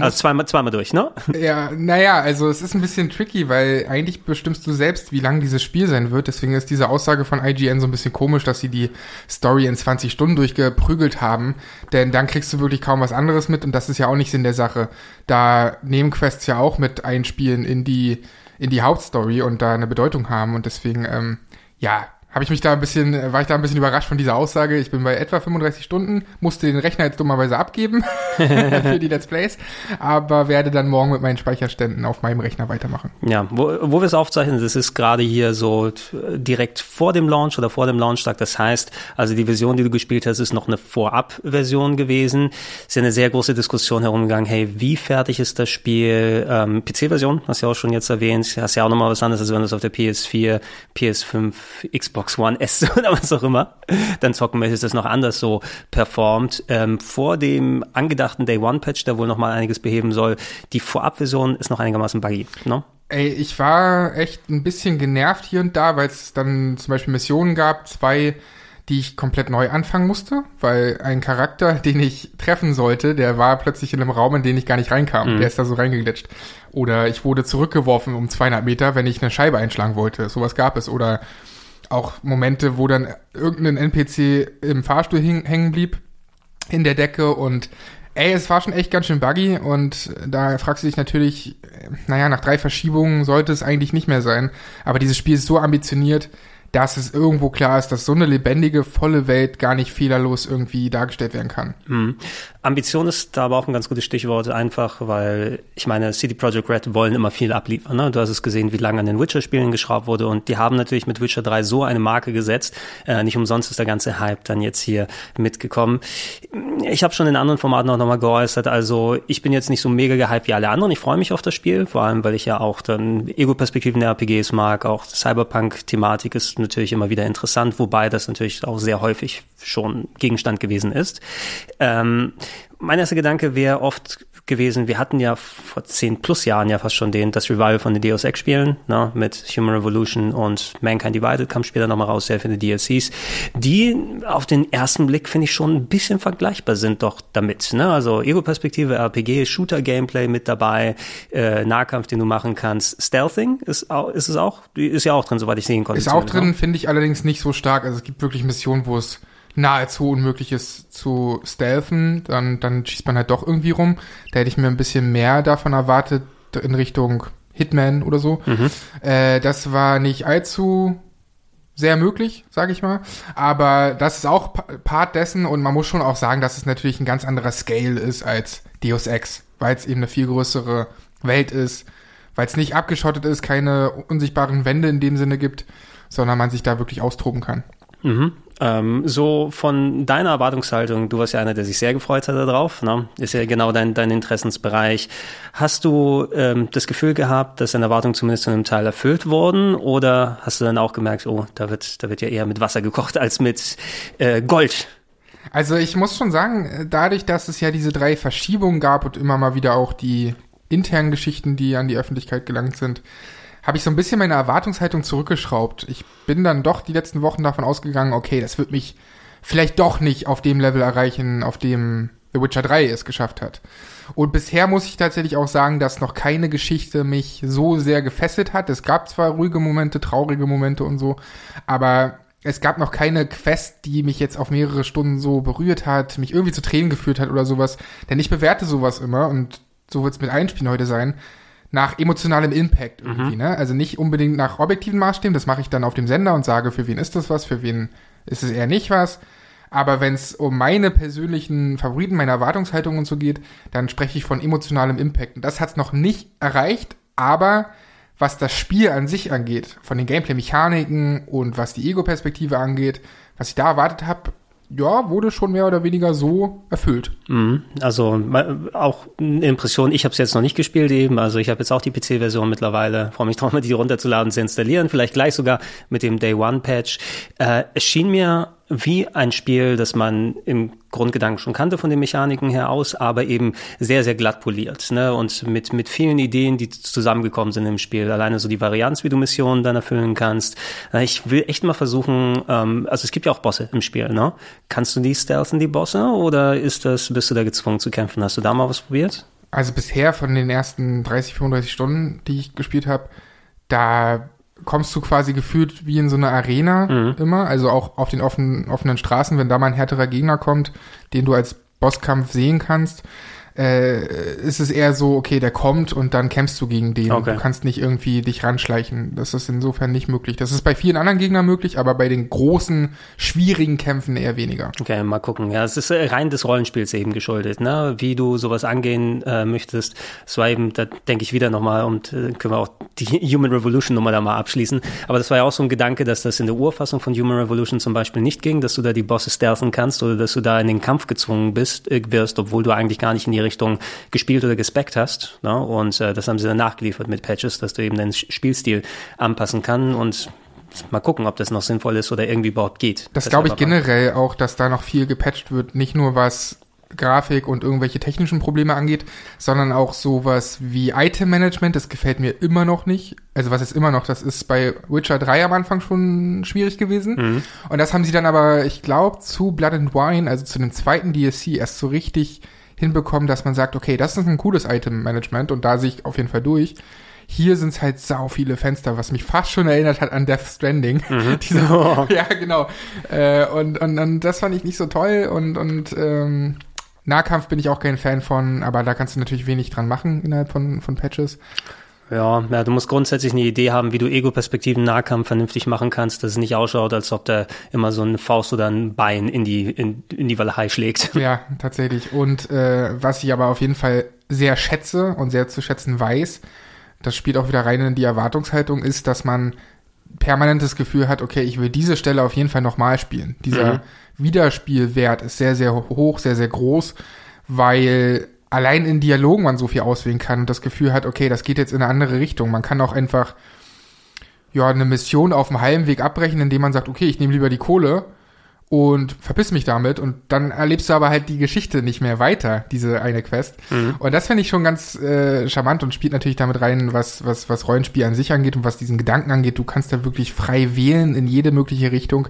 Also zweimal, zweimal durch, ne? Ja, naja, also es ist ein bisschen tricky, weil eigentlich bestimmst du selbst, wie lang dieses Spiel sein wird. Deswegen ist diese Aussage von IGN so ein bisschen komisch, dass sie die Story in 20 Stunden durchgeprügelt haben. Denn dann kriegst du wirklich kaum was anderes mit und das ist ja auch nicht Sinn der Sache. Da Nebenquests ja auch mit einspielen in die, in die Hauptstory und da eine Bedeutung haben. Und deswegen, ähm, ja, habe ich mich da ein bisschen, äh, war ich da ein bisschen überrascht von dieser Aussage. Ich bin bei etwa 35 Stunden, musste den Rechner jetzt dummerweise abgeben für die Let's Plays, aber werde dann morgen mit meinen Speicherständen auf meinem Rechner weitermachen. Ja, wo, wo wir es aufzeichnen, das ist gerade hier so t- direkt vor dem Launch oder vor dem Launchtag. Das heißt, also die Version, die du gespielt hast, ist noch eine Vorab-Version gewesen. Ist ja eine sehr große Diskussion herumgegangen, hey, wie fertig ist das Spiel? Ähm, PC-Version, hast du ja auch schon jetzt erwähnt. Hast ja auch nochmal was anderes, als wenn du es auf der PS4, PS5, Xbox One S oder was auch immer dann zocken möchtest, das noch anders so performt. Ähm, vor dem angedachten Day One Patch, der wohl nochmal einiges beheben soll, die Vorab-Version ist noch einigermaßen buggy, ne? Ey, ich war echt ein bisschen genervt hier und da, weil es dann zum Beispiel Missionen gab, zwei, die ich komplett neu anfangen musste, weil ein Charakter, den ich treffen sollte, der war plötzlich in einem Raum, in den ich gar nicht reinkam. Der ist da so reingeglitscht. Oder ich wurde zurückgeworfen um 200 Meter, wenn ich eine Scheibe einschlagen wollte. Sowas gab es. Oder Auch Momente, wo dann irgendein NPC im Fahrstuhl hing, hängen blieb in der Decke und ey, es war schon echt ganz schön buggy und da fragst du dich natürlich, äh, naja, nach drei Verschiebungen sollte es eigentlich nicht mehr sein. Aber dieses Spiel ist so ambitioniert, dass es irgendwo klar ist, dass so eine lebendige, volle Welt gar nicht fehlerlos irgendwie dargestellt werden kann. Hm. Ambition ist da aber auch ein ganz gutes Stichwort, einfach weil, ich meine, City Project Red wollen immer viel abliefern. Ne? Du hast es gesehen, wie lange an den Witcher-Spielen geschraubt wurde und die haben natürlich mit Witcher 3 so eine Marke gesetzt. Äh, nicht umsonst ist der ganze Hype dann jetzt hier mitgekommen. Ich habe schon in anderen Formaten auch nochmal geäußert, also ich bin jetzt nicht so mega gehypt wie alle anderen. Ich freue mich auf das Spiel, vor allem, weil ich ja auch dann Ego-Perspektiven der RPGs mag, auch Cyberpunk-Thematik ist natürlich immer wieder interessant, wobei das natürlich auch sehr häufig schon Gegenstand gewesen ist. Ähm, mein erster Gedanke wäre oft gewesen, wir hatten ja vor zehn plus Jahren ja fast schon den, das Revival von den Deus Ex Spielen, ne, mit Human Revolution und Mankind Divided kam später nochmal raus, sehr viele DLCs, die auf den ersten Blick finde ich schon ein bisschen vergleichbar sind doch damit, ne, also Ego-Perspektive, RPG, Shooter-Gameplay mit dabei, äh, Nahkampf, den du machen kannst, Stealthing ist, auch, ist es auch, ist ja auch drin, soweit ich sehen konnte. Ist auch drin, ne? finde ich allerdings nicht so stark, also es gibt wirklich Missionen, wo es nahezu unmöglich ist zu stealthen, dann, dann schießt man halt doch irgendwie rum. Da hätte ich mir ein bisschen mehr davon erwartet in Richtung Hitman oder so. Mhm. Äh, das war nicht allzu sehr möglich, sage ich mal. Aber das ist auch Part dessen und man muss schon auch sagen, dass es natürlich ein ganz anderer Scale ist als Deus Ex, weil es eben eine viel größere Welt ist, weil es nicht abgeschottet ist, keine unsichtbaren Wände in dem Sinne gibt, sondern man sich da wirklich austoben kann. Mhm. Ähm, so von deiner Erwartungshaltung, du warst ja einer, der sich sehr gefreut hat darauf, ne? ist ja genau dein, dein Interessensbereich. Hast du ähm, das Gefühl gehabt, dass deine Erwartungen zumindest zu einem Teil erfüllt wurden oder hast du dann auch gemerkt, oh, da wird, da wird ja eher mit Wasser gekocht als mit äh, Gold? Also ich muss schon sagen, dadurch, dass es ja diese drei Verschiebungen gab und immer mal wieder auch die internen Geschichten, die an die Öffentlichkeit gelangt sind, habe ich so ein bisschen meine Erwartungshaltung zurückgeschraubt. Ich bin dann doch die letzten Wochen davon ausgegangen, okay, das wird mich vielleicht doch nicht auf dem Level erreichen, auf dem The Witcher 3 es geschafft hat. Und bisher muss ich tatsächlich auch sagen, dass noch keine Geschichte mich so sehr gefesselt hat. Es gab zwar ruhige Momente, traurige Momente und so, aber es gab noch keine Quest, die mich jetzt auf mehrere Stunden so berührt hat, mich irgendwie zu Tränen geführt hat oder sowas. Denn ich bewerte sowas immer und so wird es mit Einspielen heute sein nach emotionalem Impact irgendwie, mhm. ne? Also nicht unbedingt nach objektiven Maßstäben, das mache ich dann auf dem Sender und sage, für wen ist das was, für wen ist es eher nicht was. Aber wenn es um meine persönlichen Favoriten, meine Erwartungshaltung und so geht, dann spreche ich von emotionalem Impact. Und das hat es noch nicht erreicht, aber was das Spiel an sich angeht, von den Gameplay-Mechaniken und was die Ego-Perspektive angeht, was ich da erwartet habe, ja, wurde schon mehr oder weniger so erfüllt. Mhm. Also auch eine Impression, ich habe es jetzt noch nicht gespielt eben, also ich habe jetzt auch die PC-Version mittlerweile, freue mich drauf, mal die runterzuladen, zu installieren, vielleicht gleich sogar mit dem Day One-Patch. Äh, es schien mir wie ein Spiel, das man im Grundgedanken schon kannte von den Mechaniken her aus, aber eben sehr, sehr glatt poliert. Ne? Und mit, mit vielen Ideen, die zusammengekommen sind im Spiel. Alleine so die Varianz, wie du Missionen dann erfüllen kannst. Ich will echt mal versuchen, ähm, also es gibt ja auch Bosse im Spiel, ne? Kannst du die stealthen, die Bosse, oder ist das, bist du da gezwungen zu kämpfen? Hast du da mal was probiert? Also bisher von den ersten 30, 35 Stunden, die ich gespielt habe, da kommst du quasi gefühlt wie in so einer Arena mhm. immer, also auch auf den offenen, offenen Straßen, wenn da mal ein härterer Gegner kommt, den du als Bosskampf sehen kannst, äh, ist es eher so, okay, der kommt und dann kämpfst du gegen den. Okay. Du kannst nicht irgendwie dich ranschleichen. Das ist insofern nicht möglich. Das ist bei vielen anderen Gegnern möglich, aber bei den großen, schwierigen Kämpfen eher weniger. Okay, mal gucken. Ja, es ist äh, rein des Rollenspiels eben geschuldet, ne? Wie du sowas angehen äh, möchtest. Es war eben, da denke ich wieder nochmal und äh, können wir auch die Human Revolution Nummer da mal abschließen. Aber das war ja auch so ein Gedanke, dass das in der Urfassung von Human Revolution zum Beispiel nicht ging, dass du da die Bosse stealthen kannst oder dass du da in den Kampf gezwungen bist, äh, wirst, obwohl du eigentlich gar nicht in die Richtung gespielt oder gespeckt hast. Ne? Und äh, das haben sie dann nachgeliefert mit Patches, dass du eben den Spielstil anpassen kann und mal gucken, ob das noch sinnvoll ist oder irgendwie überhaupt geht. Das, das glaube ich generell auch, dass da noch viel gepatcht wird, nicht nur was Grafik und irgendwelche technischen Probleme angeht, sondern auch sowas wie Item Management, das gefällt mir immer noch nicht. Also was ist immer noch, das ist bei Witcher 3 am Anfang schon schwierig gewesen. Mhm. Und das haben sie dann aber, ich glaube, zu Blood and Wine, also zu dem zweiten DLC, erst so richtig hinbekommen, dass man sagt, okay, das ist ein cooles Item-Management und da sehe ich auf jeden Fall durch. Hier sind es halt sau viele Fenster, was mich fast schon erinnert hat an Death Stranding. Diese, ja, genau. Äh, und, und, und das fand ich nicht so toll und, und ähm, Nahkampf bin ich auch kein Fan von, aber da kannst du natürlich wenig dran machen innerhalb von, von Patches. Ja, ja, du musst grundsätzlich eine Idee haben, wie du Ego-Perspektiven Nahkampf vernünftig machen kannst, dass es nicht ausschaut, als ob da immer so eine Faust oder ein Bein in die, in, in die Walachei schlägt. Ja, tatsächlich. Und äh, was ich aber auf jeden Fall sehr schätze und sehr zu schätzen weiß, das spielt auch wieder rein in die Erwartungshaltung, ist, dass man permanentes Gefühl hat, okay, ich will diese Stelle auf jeden Fall nochmal spielen. Dieser Mhm. Wiederspielwert ist sehr, sehr hoch, sehr, sehr groß, weil allein in Dialogen man so viel auswählen kann und das Gefühl hat, okay, das geht jetzt in eine andere Richtung. Man kann auch einfach ja eine Mission auf dem Heimweg abbrechen, indem man sagt, okay, ich nehme lieber die Kohle und verpiss mich damit und dann erlebst du aber halt die Geschichte nicht mehr weiter, diese eine Quest. Und das finde ich schon ganz äh, charmant und spielt natürlich damit rein, was, was, was Rollenspiel an sich angeht und was diesen Gedanken angeht. Du kannst da wirklich frei wählen in jede mögliche Richtung.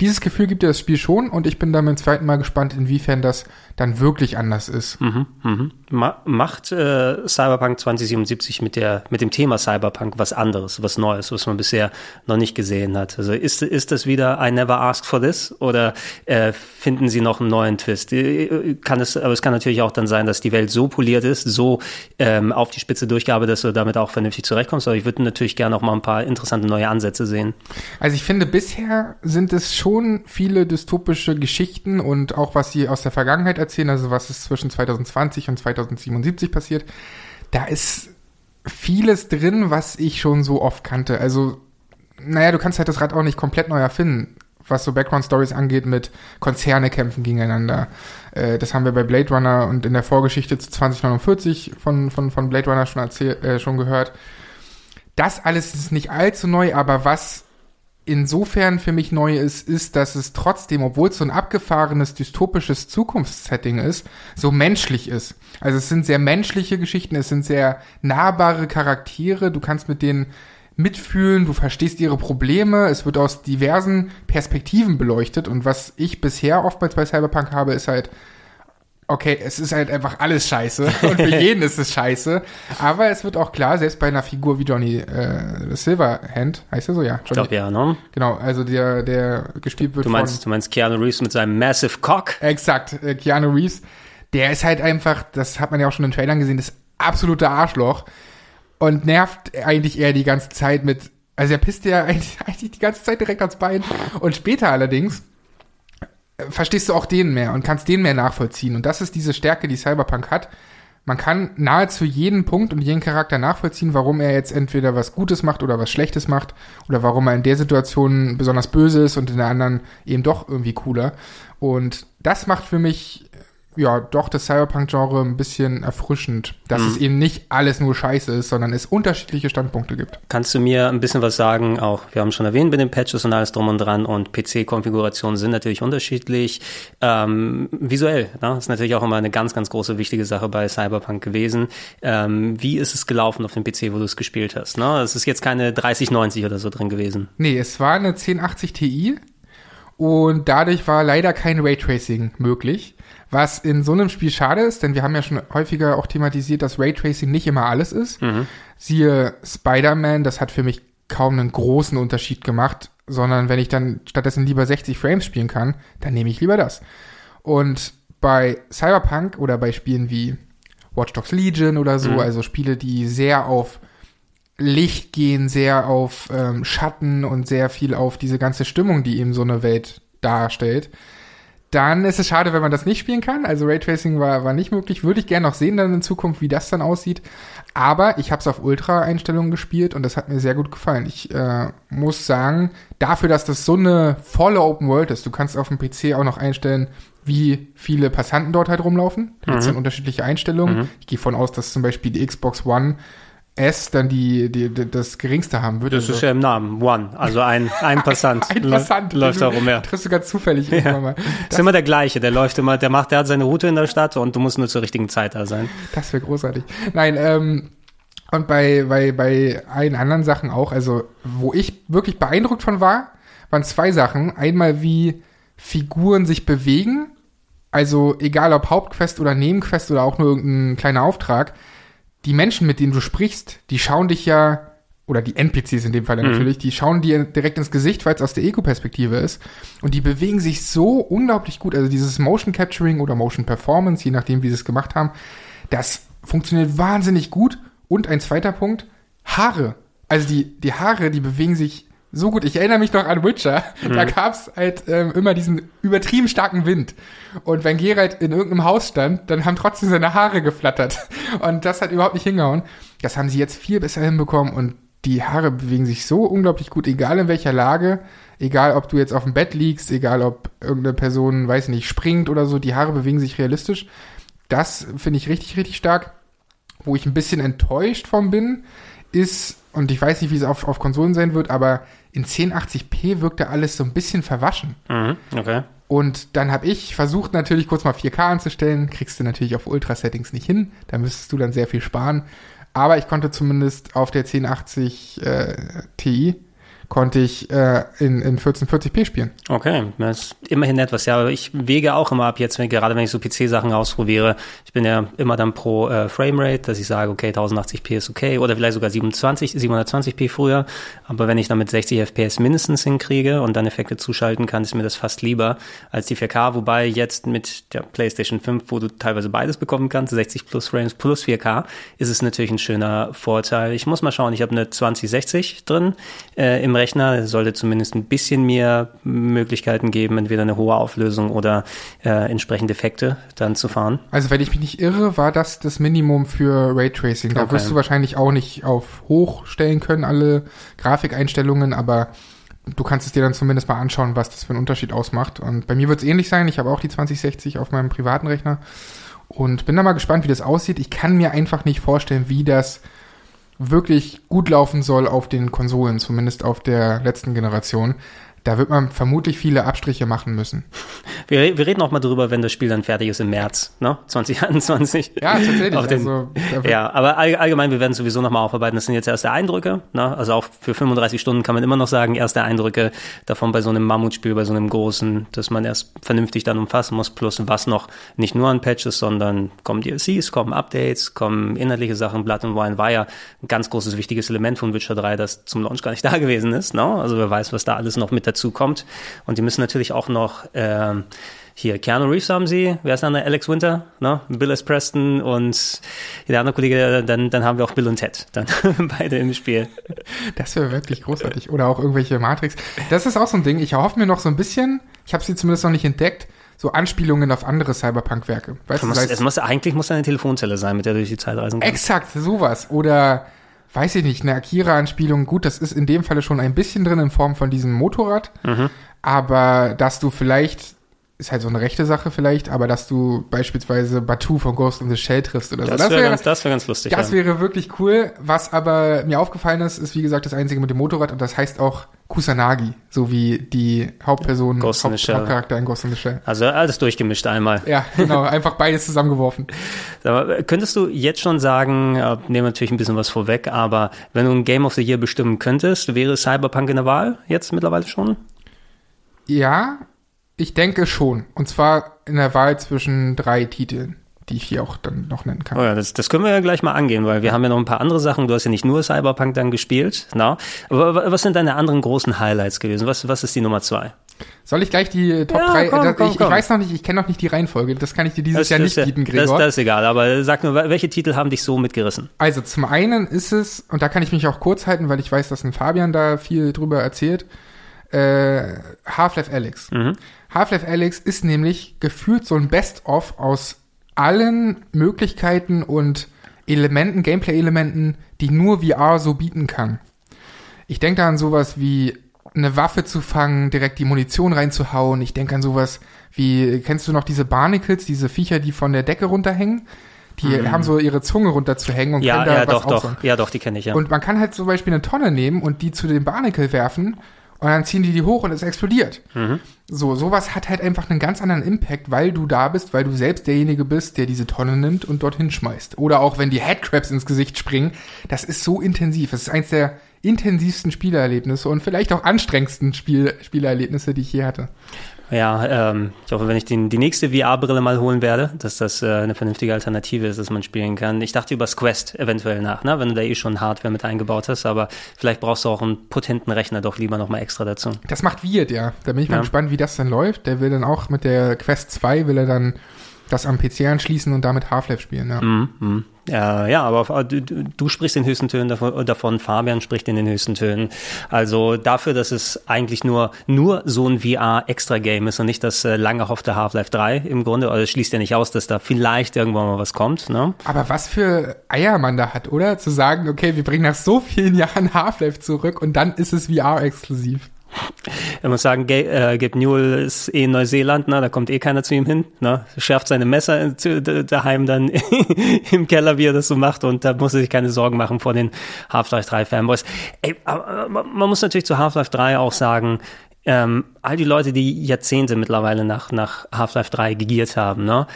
Dieses Gefühl gibt dir das Spiel schon und ich bin dann beim zweiten Mal gespannt, inwiefern das dann wirklich anders ist. Mhm, mhm. Ma macht äh, Cyberpunk 2077 mit der mit dem Thema Cyberpunk was anderes, was Neues, was man bisher noch nicht gesehen hat. Also ist ist das wieder I never asked for this oder äh, finden Sie noch einen neuen Twist? Äh, Kann es, aber es kann natürlich auch dann sein, dass die Welt so poliert ist, so ähm, auf die Spitze durchgearbeitet, dass du damit auch vernünftig zurechtkommst. Aber ich würde natürlich gerne auch mal ein paar interessante neue Ansätze sehen. Also ich finde, bisher sind es schon viele dystopische Geschichten und auch was sie aus der Vergangenheit erzählen, also was ist zwischen 2020 und 2077 passiert, da ist vieles drin, was ich schon so oft kannte. Also, naja, du kannst halt das Rad auch nicht komplett neu erfinden, was so Background-Stories angeht mit Konzerne kämpfen gegeneinander. Äh, das haben wir bei Blade Runner und in der Vorgeschichte zu 2049 von, von, von Blade Runner schon, erzählt, äh, schon gehört. Das alles ist nicht allzu neu, aber was insofern für mich neu ist, ist, dass es trotzdem, obwohl es so ein abgefahrenes, dystopisches Zukunftssetting ist, so menschlich ist. Also es sind sehr menschliche Geschichten, es sind sehr nahbare Charaktere, du kannst mit denen mitfühlen, du verstehst ihre Probleme, es wird aus diversen Perspektiven beleuchtet und was ich bisher oftmals bei Cyberpunk habe, ist halt, okay, es ist halt einfach alles scheiße und für jeden ist es scheiße, aber es wird auch klar, selbst bei einer Figur wie Johnny äh, Silverhand, heißt er so, ja, Ich Johnny, glaube ja, ne? Genau, also der, der gespielt wird Du meinst, du meinst Keanu Reeves mit seinem Massive Cock? von, exakt, äh, Keanu Reeves, der ist halt einfach, das hat man ja auch schon in Trailern gesehen, das absolute Arschloch und nervt eigentlich eher die ganze Zeit mit, also er pisst ja eigentlich, die ganze Zeit direkt ans Bein und später allerdings verstehst du auch den mehr und kannst den mehr nachvollziehen und das ist diese Stärke, die Cyberpunk hat. Man kann nahezu jeden Punkt und jeden Charakter nachvollziehen, warum er jetzt entweder was Gutes macht oder was Schlechtes macht oder warum er in der Situation besonders böse ist und in der anderen eben doch irgendwie cooler. Und das macht für mich ja doch das Cyberpunk-Genre ein bisschen erfrischend, dass es eben nicht alles nur Scheiße ist, sondern es unterschiedliche Standpunkte gibt. Kannst du mir ein bisschen was sagen? Auch wir haben schon erwähnt mit den Patches und alles drum und dran und PC-Konfigurationen sind natürlich unterschiedlich. Ähm, visuell, ne? ist natürlich auch immer eine ganz, ganz große wichtige Sache bei Cyberpunk gewesen. Ähm, wie ist es gelaufen auf dem PC, wo du es gespielt hast? Ne? Es ist jetzt keine 3090 oder so drin gewesen. Nee, es war eine 1080 Ti und dadurch war leider kein Raytracing möglich. Was in so einem Spiel schade ist, denn wir haben ja schon häufiger auch thematisiert, dass Raytracing nicht immer alles ist. Siehe Spider-Man, das hat für mich kaum einen großen Unterschied gemacht, sondern wenn ich dann stattdessen lieber 60 Frames spielen kann, dann nehme ich lieber das. Und bei Cyberpunk oder bei Spielen wie Watch Dogs Legion oder so, also Spiele, die sehr auf Licht gehen, sehr auf ähm, Schatten und sehr viel auf diese ganze Stimmung, die eben so eine Welt darstellt, dann ist es schade, wenn man das nicht spielen kann. Also Raytracing war, war nicht möglich. Würde ich gerne noch sehen dann in Zukunft, wie das dann aussieht. Aber ich habe es auf Ultra-Einstellungen gespielt und das hat mir sehr gut gefallen. Ich äh, muss sagen, dafür, dass das so eine volle Open World ist, du kannst auf dem PC auch noch einstellen, wie viele Passanten dort halt rumlaufen. Da gibt es dann unterschiedliche Einstellungen. Ich gehe von aus, dass zum Beispiel die Xbox One S dann die, die, die das geringste haben würde. Das ist ja im Namen, One, also ein, ein Passant. ein Passant. Läuft da rum, ja. Triffst du ganz zufällig irgendwann mal. ist immer der gleiche, der läuft immer, der macht, der hat seine Route in der Stadt und du musst nur zur richtigen Zeit da sein. Das wäre großartig. Nein, ähm, und bei, bei, bei allen anderen Sachen auch, also wo ich wirklich beeindruckt von war, waren zwei Sachen. Einmal wie Figuren sich bewegen, also egal ob Hauptquest oder Nebenquest oder auch nur irgendein kleiner Auftrag, die Menschen, mit denen du sprichst, die schauen dich ja, oder die NPCs in dem Fall Mhm. natürlich, die schauen dir direkt ins Gesicht, weil es aus der Ego-Perspektive ist. Und die bewegen sich so unglaublich gut. Also dieses Motion Capturing oder Motion Performance, je nachdem, wie sie es gemacht haben, das funktioniert wahnsinnig gut. Und ein zweiter Punkt, Haare. Also die, die Haare, die bewegen sich so gut. Ich erinnere mich noch an Witcher. Da gab's halt ähm, immer diesen übertrieben starken Wind. Und wenn Geralt in irgendeinem Haus stand, dann haben trotzdem seine Haare geflattert. Und das hat überhaupt nicht hingehauen. Das haben sie jetzt viel besser hinbekommen und die Haare bewegen sich so unglaublich gut, egal in welcher Lage, egal ob du jetzt auf dem Bett liegst, egal ob irgendeine Person, weiß nicht, springt oder so, die Haare bewegen sich realistisch. Das finde ich richtig, richtig stark. Wo ich ein bisschen enttäuscht von bin, ist, und ich weiß nicht, wie es auf, auf Konsolen sein wird, aber in 1080p wirkte alles so ein bisschen verwaschen. Mhm. Okay. Und dann habe ich versucht natürlich kurz mal 4K anzustellen, kriegst du natürlich auf Ultra-Settings nicht hin, da müsstest du dann sehr viel sparen. Aber ich konnte zumindest auf der 1080 äh, Ti konnte ich äh, in, in 1440p spielen. Okay, das ist immerhin etwas. Ja, aber ich wege auch immer ab jetzt, wenn, gerade wenn ich so PC-Sachen ausprobiere. Ich bin ja immer dann pro äh, Framerate, dass ich sage, okay, 1080p ist okay oder vielleicht sogar 27, 720p früher. Aber wenn ich dann mit 60 FPS mindestens hinkriege und dann Effekte zuschalten kann, ist mir das fast lieber als die 4K. Wobei jetzt mit der PlayStation 5, wo du teilweise beides bekommen kannst, 60 plus Frames plus 4K, ist es natürlich ein schöner Vorteil. Ich muss mal schauen, ich habe eine 2060 drin äh, im Rechner. Es sollte zumindest ein bisschen mehr Möglichkeiten geben, entweder eine hohe Auflösung oder äh, entsprechende Effekte dann zu fahren. Also wenn ich mich nicht irre, war das das Minimum für Raytracing. Da Okay. wirst du wahrscheinlich auch nicht auf hoch stellen können, alle Grafikeinstellungen, aber du kannst es dir dann zumindest mal anschauen, was das für einen Unterschied ausmacht. Und bei mir wird es ähnlich sein. Ich habe auch die 2060 auf meinem privaten Rechner und bin da mal gespannt, wie das aussieht. Ich kann mir einfach nicht vorstellen, wie das wirklich gut laufen soll auf den Konsolen, zumindest auf der letzten Generation. Da wird man vermutlich viele Abstriche machen müssen. Wir, wir reden auch mal drüber, wenn das Spiel dann fertig ist im März, ne? 2021. Ja, tatsächlich. Den, also, ja, aber all, allgemein, wir werden sowieso nochmal aufarbeiten. Das sind jetzt erste Eindrücke. Ne? Also auch für 35 Stunden kann man immer noch sagen, erste Eindrücke davon bei so einem Mammutspiel, bei so einem großen, dass man erst vernünftig dann umfassen muss, plus was noch nicht nur an Patches, sondern kommen DLCs, kommen Updates, kommen inhaltliche Sachen. Blood and Wine war ja ein ganz großes, wichtiges Element von Witcher 3, das zum Launch gar nicht da gewesen ist. Ne? Also wer weiß, was da alles noch mit dazu kommt. Und die müssen natürlich auch noch ähm, hier, Keanu Reeves haben sie, wer ist der andere? Alex Winter, ne? Bill S. Preston und der andere Kollege, dann, dann haben wir auch Bill und Ted, dann beide im Spiel. Das wäre wirklich großartig. Oder auch irgendwelche Matrix. Das ist auch so ein Ding. Ich erhoffe mir noch so ein bisschen, ich habe sie zumindest noch nicht entdeckt, so Anspielungen auf andere Cyberpunk-Werke. Weißt Du musst, es muss, eigentlich muss eine Telefonzelle sein, mit der du durch die Zeit reisen kannst. exakt sowas. Oder, weiß ich nicht, eine Akira-Anspielung. Gut, das ist in dem Falle schon ein bisschen drin in Form von diesem Motorrad. Mhm. Aber dass du vielleicht, ist halt so eine rechte Sache vielleicht, aber dass du beispielsweise Batu von Ghost in the Shell triffst oder so. Das wäre ganz, das wär ganz lustig. Das ja. wäre wirklich cool. Was aber mir aufgefallen ist, ist wie gesagt das einzige mit dem Motorrad und das heißt auch Kusanagi, so wie die Hauptperson, Ghost in the Shell. Hauptcharakter in Ghost in the Shell. Also alles durchgemischt einmal. Ja, genau, einfach beides zusammengeworfen. Mal, könntest du jetzt schon sagen, äh, nehmen natürlich ein bisschen was vorweg, aber wenn du ein Game of the Year bestimmen könntest, wäre Cyberpunk in der Wahl jetzt mittlerweile schon? Ja, ich denke schon. Und zwar in der Wahl zwischen drei Titeln, die ich hier auch dann noch nennen kann. Oh ja, das, das können wir ja gleich mal angehen, weil wir haben ja noch ein paar andere Sachen. Du hast ja nicht nur Cyberpunk dann gespielt, na? Aber wa- was sind deine anderen großen Highlights gewesen? Was, was ist die Nummer zwei? Soll ich gleich die Top Ja, 3? komm, das, komm, ich, komm. ich weiß noch nicht, ich kenne noch nicht die Reihenfolge. Das kann ich dir dieses Das, Jahr das, nicht bieten, das, Gregor. das ist egal, aber sag nur, welche Titel haben dich so mitgerissen? Also zum einen ist es, und da kann ich mich auch kurz halten, weil ich weiß, dass ein Fabian da viel drüber erzählt, äh, Half-Life Alyx. Half-Life Alyx ist nämlich gefühlt so ein Best-of aus allen Möglichkeiten und Elementen, Gameplay-Elementen, die nur VR so bieten kann. Ich denke da an sowas wie eine Waffe zu fangen, direkt die Munition reinzuhauen. Ich denke an sowas wie, kennst du noch diese Barnacles, diese Viecher, die von der Decke runterhängen? Die haben so ihre Zunge runterzuhängen und Mhm. Ja, können da ja, was doch, doch. Ja, doch, die kenne ich, ja. Und man kann halt zum Beispiel eine Tonne nehmen und die zu dem Barnacle werfen und dann ziehen die die hoch und es explodiert. Mhm. So, sowas hat halt einfach einen ganz anderen Impact, weil du da bist, weil du selbst derjenige bist, der diese Tonne nimmt und dorthin schmeißt. Oder auch wenn die Headcrabs ins Gesicht springen, das ist so intensiv. Das ist eins der intensivsten Spielerlebnisse und vielleicht auch anstrengendsten Spiel, Spielerlebnisse, die ich je hatte. Ja, ähm, ich hoffe, wenn ich den, die nächste VR-Brille mal holen werde, dass das äh, eine vernünftige Alternative ist, dass man spielen kann. Ich dachte übers Quest eventuell nach, ne? wenn du da eh schon Hardware mit eingebaut hast, aber vielleicht brauchst du auch einen potenten Rechner doch lieber nochmal extra dazu. Das macht Wirt, ja. Da bin ich mal Ja. gespannt, wie das dann läuft. Der will dann auch mit der Quest 2 will er dann das am PC anschließen und damit Half-Life spielen, ja. Mhm, mhm. Ja, ja, aber du, du sprichst in höchsten Tönen davon, davon, Fabian spricht in den höchsten Tönen. Also dafür, dass es eigentlich nur, nur so ein VR-Extra-Game ist und nicht das äh, lange erhoffte Half-Life 3 im Grunde, also schließt ja nicht aus, dass da vielleicht irgendwann mal was kommt, ne? Aber was für Eier man da hat, oder? Zu sagen, okay, wir bringen nach so vielen Jahren Half-Life zurück und dann ist es VR-exklusiv. Ich muss sagen, Gabe, äh, Gabe Newell ist eh in Neuseeland, ne? da kommt eh keiner zu ihm hin. Ne? Schärft seine Messer daheim dann im Keller, wie er das so macht und da muss er sich keine Sorgen machen vor den Half-Life 3 Fanboys. Ey, man muss natürlich zu Half-Life 3 auch sagen, ähm, all die Leute, die Jahrzehnte mittlerweile nach, nach Half-Life 3 gegiert haben, ne?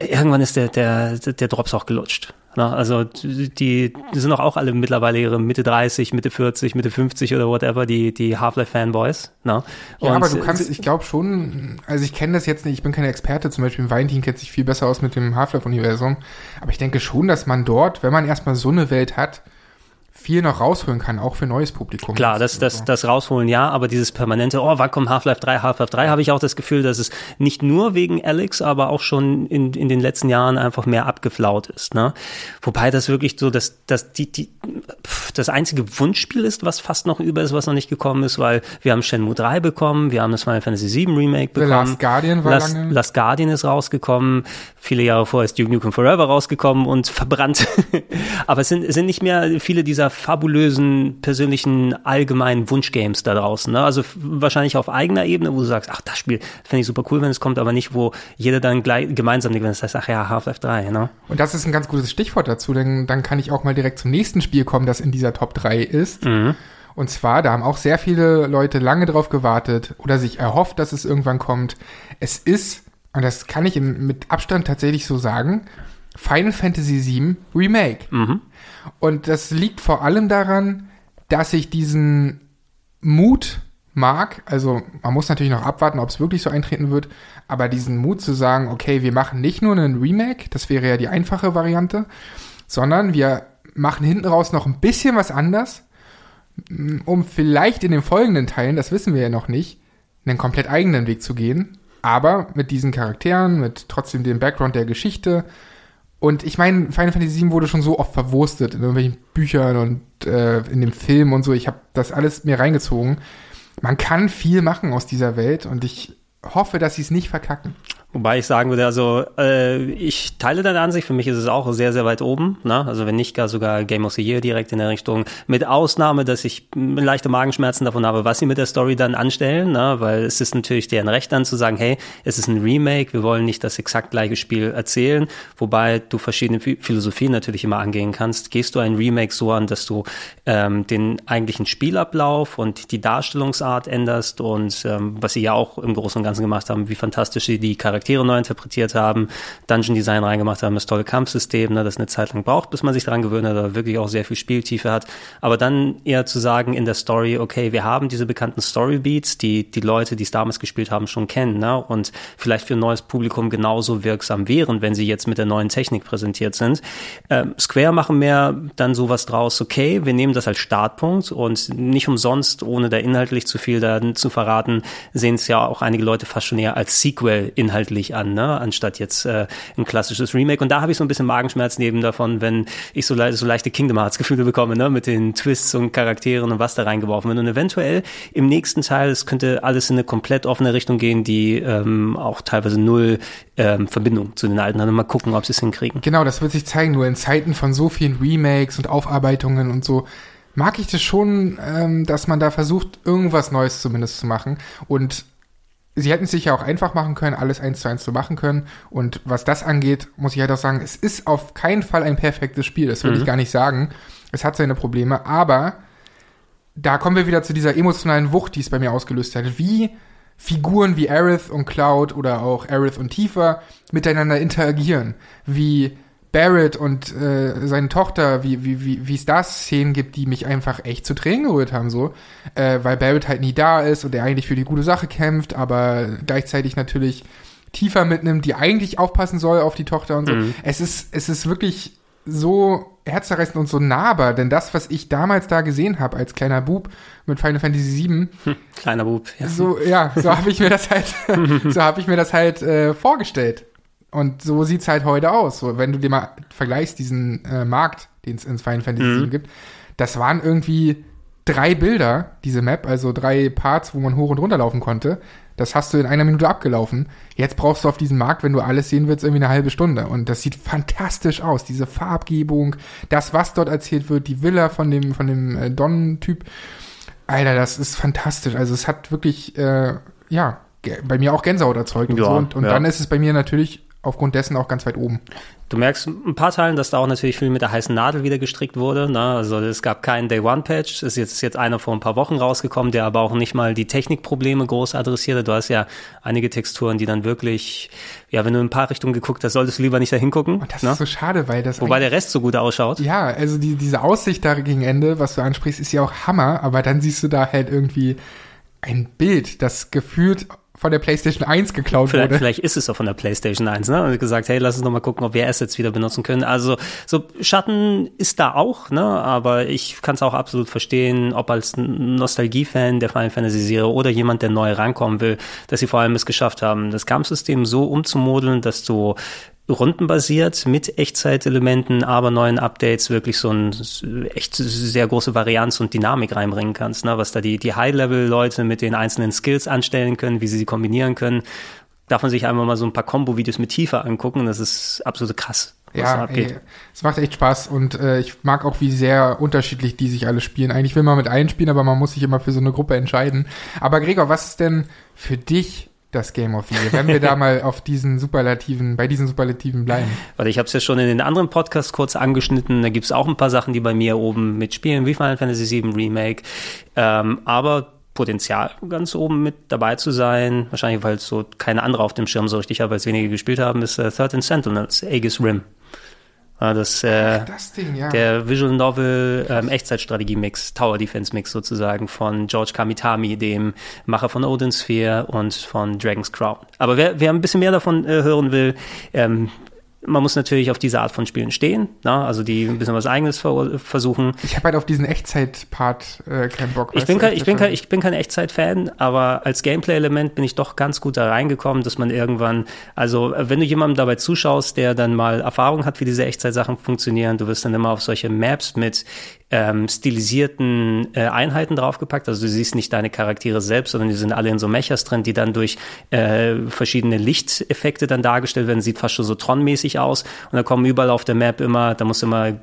irgendwann ist der, der, der Drops auch gelutscht. Ne? Also die, die sind doch auch alle mittlerweile ihre Mitte 30, Mitte 40, Mitte 50 oder whatever, die, die Half-Life-Fanboys. Ja, Und aber du kannst, sie- ich glaube schon, also ich kenne das jetzt nicht, ich bin kein Experte, zum Beispiel Valentin kennt sich viel besser aus mit dem Half-Life-Universum, aber ich denke schon, dass man dort, wenn man erstmal so eine Welt hat, viel noch rausholen kann, auch für neues Publikum. Klar, das, das, das rausholen ja, aber dieses permanente, oh, wann kommt Half-Life 3, Half-Life 3, habe ich auch das Gefühl, dass es nicht nur wegen Alex, aber auch schon in, in den letzten Jahren einfach mehr abgeflaut ist. Ne? Wobei das wirklich so, dass, dass die, die, pff, das einzige Wunschspiel ist, was fast noch über ist, was noch nicht gekommen ist, weil wir haben Shenmue 3 bekommen, wir haben das Final Fantasy 7 Remake The bekommen. Last Guardian war Last, lange. Last Guardian ist rausgekommen. Viele Jahre vorher ist Duke Nukem Forever rausgekommen und verbrannt. Aber es sind, es sind nicht mehr viele dieser fabulösen, persönlichen, allgemeinen Wunschgames da draußen. Ne? Also wahrscheinlich auf eigener Ebene, wo du sagst, ach, das Spiel fände ich super cool, wenn es kommt, aber nicht, wo jeder dann gleich, gemeinsam denkt, wenn es heißt, ach ja, Half-Life 3. Ne? Und das ist ein ganz gutes Stichwort dazu, denn dann kann ich auch mal direkt zum nächsten Spiel kommen, das in dieser Top 3 ist. Und zwar, da haben auch sehr viele Leute lange drauf gewartet oder sich erhofft, dass es irgendwann kommt. Es ist, und das kann ich mit Abstand tatsächlich so sagen, Final Fantasy VII Remake. Und das liegt vor allem daran, dass ich diesen Mut mag, also man muss natürlich noch abwarten, ob es wirklich so eintreten wird, aber diesen Mut zu sagen, okay, wir machen nicht nur einen Remake, das wäre ja die einfache Variante, sondern wir machen hinten raus noch ein bisschen was anders, m, um vielleicht in den folgenden Teilen, das wissen wir ja noch nicht, einen komplett eigenen Weg zu gehen, aber mit diesen Charakteren, mit trotzdem dem Background der Geschichte. Und ich meine, Final Fantasy VII wurde schon so oft verwurstet in irgendwelchen Büchern und äh, in dem Film und so. Ich habe das alles mir reingezogen. Man kann viel machen aus dieser Welt und ich hoffe, dass sie es nicht verkacken. Wobei ich sagen würde, also äh, ich teile deine Ansicht, für mich ist es auch sehr, sehr weit oben. Ne? Also wenn nicht gar sogar Game of the Year direkt in der Richtung. Mit Ausnahme, dass ich leichte Magenschmerzen davon habe, was sie mit der Story dann anstellen, ne? weil es ist natürlich deren Recht dann zu sagen, hey, es ist ein Remake, wir wollen nicht das exakt gleiche Spiel erzählen, wobei du verschiedene Phi- Philosophien natürlich immer angehen kannst. Gehst du ein Remake so an, dass du ähm, den eigentlichen Spielablauf und die Darstellungsart änderst und ähm, was sie ja auch im Großen und Ganzen gemacht haben, wie fantastisch sie die Charaktere neu interpretiert haben, Dungeon Design reingemacht haben, das tolle Kampfsystem, ne, das eine Zeit lang braucht, bis man sich daran gewöhnt hat, aber wirklich auch sehr viel Spieltiefe hat. Aber dann eher zu sagen in der Story, okay, wir haben diese bekannten Storybeats, die die Leute, die es damals gespielt haben, schon kennen, ne, und vielleicht für ein neues Publikum genauso wirksam wären, wenn sie jetzt mit der neuen Technik präsentiert sind. Ähm, Square machen mehr dann sowas draus, okay, wir nehmen das als Startpunkt und nicht umsonst, ohne da inhaltlich zu viel zu verraten, sehen es ja auch einige Leute fast schon eher als Sequel inhaltlich an, ne? anstatt jetzt äh, ein klassisches Remake. Und da habe ich so ein bisschen Magenschmerzen neben davon, wenn ich so, le so leichte Kingdom Hearts Gefühle bekomme, ne? mit den Twists und Charakteren und was da reingeworfen wird. Und eventuell im nächsten Teil, es könnte alles in eine komplett offene Richtung gehen, die ähm, auch teilweise null ähm, Verbindung zu den alten hat. Mal gucken, ob sie es hinkriegen. Genau, das wird sich zeigen. Nur in Zeiten von so vielen Remakes und Aufarbeitungen und so mag ich das schon, ähm, dass man da versucht, irgendwas Neues zumindest zu machen. Und sie hätten es sich ja auch einfach machen können, alles eins zu eins zu machen können. Und was das angeht, muss ich halt auch sagen, es ist auf keinen Fall ein perfektes Spiel. Das will ich gar nicht sagen. Es hat seine Probleme, aber da kommen wir wieder zu dieser emotionalen Wucht, die es bei mir ausgelöst hat. Wie Figuren wie Aerith und Cloud oder auch Aerith und Tifa miteinander interagieren. Wie Barrett und äh, seine Tochter, wie wie wie wie es da Szenen gibt, die mich einfach echt zu Tränen gerührt haben so, äh, weil Barrett halt nie da ist und er eigentlich für die gute Sache kämpft, aber gleichzeitig natürlich tiefer mitnimmt, die eigentlich aufpassen soll auf die Tochter und so. Mhm. Es ist es ist wirklich so herzzerreißend und so nahbar, denn das, was ich damals da gesehen habe als kleiner Bub mit Final Fantasy VII, Kleiner Bub. Ja. so ja, so habe ich mir das halt, so habe ich mir das halt äh, vorgestellt. Und so sieht's halt heute aus. So, wenn du dir mal vergleichst diesen äh, Markt, den es in Final Fantasy Mhm. Gibt, das waren irgendwie drei Bilder, diese Map, also drei Parts, wo man hoch und runter laufen konnte. Das hast du in einer Minute abgelaufen. Jetzt brauchst du auf diesem Markt, wenn du alles sehen willst, irgendwie eine halbe Stunde. Und das sieht fantastisch aus. Diese Farbgebung, das, was dort erzählt wird, die Villa von dem, von dem äh, Don-Typ. Alter, das ist fantastisch. Also es hat wirklich, äh, ja, bei mir auch Gänsehaut erzeugt und Ja, so. Und, und ja. dann ist es bei mir natürlich aufgrund dessen auch ganz weit oben. Du merkst ein paar Teilen, dass da auch natürlich viel mit der heißen Nadel wieder gestrickt wurde. Ne? Also es gab keinen Day-One-Patch. Es ist jetzt, ist jetzt einer vor ein paar Wochen rausgekommen, der aber auch nicht mal die Technikprobleme groß adressiert. Du hast ja einige Texturen, die dann wirklich, ja, wenn du in ein paar Richtungen geguckt hast, solltest du lieber nicht da hingucken. Und das ne? ist so schade, weil das Wobei der Rest so gut ausschaut. Ja, also die, diese Aussicht da gegen Ende, was du ansprichst, ist ja auch Hammer, aber dann siehst du da halt irgendwie ein Bild, das gefühlt von der PlayStation 1 geklaut Vielleicht, wurde. vielleicht ist es auch von der PlayStation 1, ne? Und gesagt, hey, lass uns noch mal gucken, ob wir Assets wieder benutzen können. Also so Schatten ist da auch, ne? Aber ich kann es auch absolut verstehen, ob als Nostalgie-Fan der Final Fantasy Serie oder jemand, der neu rankommen will, dass sie vor allem es geschafft haben, das Kampfsystem so umzumodeln, dass du rundenbasiert mit Echtzeitelementen, aber neuen Updates wirklich so ein echt sehr große Varianz und Dynamik reinbringen kannst, ne? was da die, die High-Level-Leute mit den einzelnen Skills anstellen können, wie sie sie kombinieren können. Darf man sich einfach mal so ein paar Combo-Videos mit Tiefe angucken, das ist absolut krass, was da Ja, ey, es macht echt Spaß und äh, ich mag auch, wie sehr unterschiedlich die sich alle spielen. Eigentlich will man mit allen spielen, aber man muss sich immer für so eine Gruppe entscheiden. Aber Gregor, was ist denn für dich das Game of the Year, wenn wir da mal auf diesen Superlativen, bei diesen Superlativen bleiben? Weil ich habe es ja schon in den anderen Podcasts kurz angeschnitten. Da gibt's auch ein paar Sachen, die bei mir oben mitspielen, wie Final Fantasy VII Remake. Ähm, aber Potenzial ganz oben mit dabei zu sein, wahrscheinlich weil so keine andere auf dem Schirm so richtig habe, weil es wenige gespielt haben, ist äh, 13 Sentinels, Aegis Rim. Ja, das, äh, Das Ding, ja. der Visual Novel ähm, Echtzeitstrategie-Mix, Tower Defense Mix sozusagen von George Kamitami, dem Macher von Odin Sphere und von Dragon's Crown. Aber wer, wer ein bisschen mehr davon äh, hören will, ähm, man muss natürlich auf diese Art von Spielen stehen, na? also die ein bisschen was Eigenes ver versuchen. ich habe halt auf diesen Echtzeit-Part äh, keinen Bock. Ich bin, kein, ich, bin kein, ich bin kein Echtzeit-Fan, aber als Gameplay-Element bin ich doch ganz gut da reingekommen, dass man irgendwann, also äh, wenn du jemandem dabei zuschaust, der dann mal Erfahrung hat, wie diese Echtzeitsachen funktionieren, du wirst dann immer auf solche Maps mit ähm, stilisierten äh, Einheiten draufgepackt. Also du siehst nicht deine Charaktere selbst, sondern die sind alle in so Mechas drin, die dann durch äh, verschiedene Lichteffekte dann dargestellt werden. Sieht fast schon so Tron-mäßig aus. Und da kommen überall auf der Map immer, da musst du immer äh,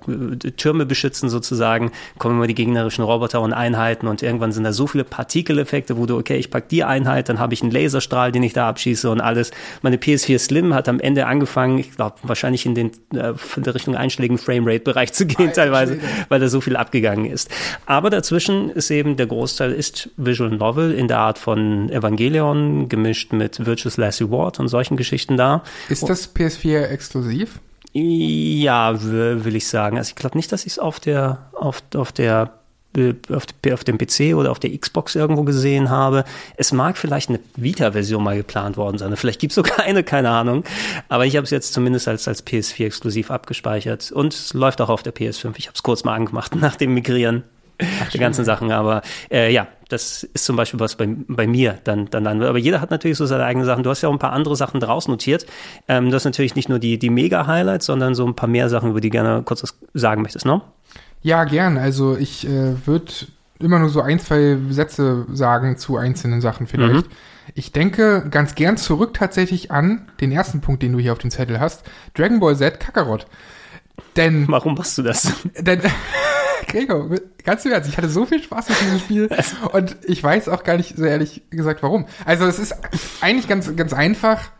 Türme beschützen sozusagen, kommen immer die gegnerischen Roboter und Einheiten und irgendwann sind da so viele Partikeleffekte, wo du, okay, ich pack die Einheit, dann habe ich einen Laserstrahl, den ich da abschieße und alles. Meine PS4 Slim hat am Ende angefangen, ich glaube, wahrscheinlich in den äh, in der Richtung einschlägigen Framerate-Bereich zu gehen teilweise, weil da so viel abgegangen ist. Aber dazwischen ist eben der Großteil ist Visual Novel in der Art von Evangelion, gemischt mit Virtuous Last Reward und solchen Geschichten da. Ist das PS4 exklusiv? Ja, will ich sagen. Also ich glaube nicht, dass ich es auf der, auf, auf der auf, auf dem PC oder auf der Xbox irgendwo gesehen habe. Es mag vielleicht eine Vita-Version mal geplant worden sein. Vielleicht gibt es sogar eine, keine Ahnung. Aber ich habe es jetzt zumindest als, als PS4 exklusiv abgespeichert. Und es läuft auch auf der PS5. Ich habe es kurz mal angemacht nach dem Migrieren der ganzen Sachen. Aber äh, ja, das ist zum Beispiel was bei, bei mir dann, dann dann. Aber jeder hat natürlich so seine eigenen Sachen. Du hast ja auch ein paar andere Sachen draus notiert. Ähm, du hast natürlich nicht nur die, die Mega-Highlights, sondern so ein paar mehr Sachen, über die gerne kurz was sagen möchtest, ne? Ja, gern. Also ich äh, würde immer nur so ein, zwei Sätze sagen zu einzelnen Sachen vielleicht. Ich denke ganz gern zurück tatsächlich an den ersten Punkt, den du hier auf dem Zettel hast. Dragon Ball Z Kakarot. Denn, Warum machst du das? denn Gregor, ganz im Ernst, ich hatte so viel Spaß mit diesem Spiel und ich weiß auch gar nicht so ehrlich gesagt warum. Also es ist eigentlich ganz, ganz einfach.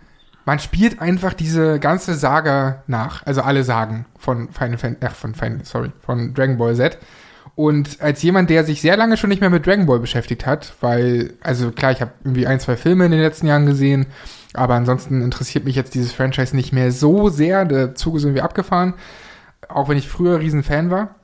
Man spielt einfach diese ganze Saga nach, also alle Sagen von Final Fan, ach, von Final, sorry, von Dragon Ball Z. Und als jemand, der sich sehr lange schon nicht mehr mit Dragon Ball beschäftigt hat, weil, also klar, ich habe irgendwie ein, zwei Filme in den letzten Jahren gesehen, aber ansonsten interessiert mich jetzt dieses Franchise nicht mehr so sehr. Der Zug ist irgendwie abgefahren, auch wenn ich früher Riesenfan war.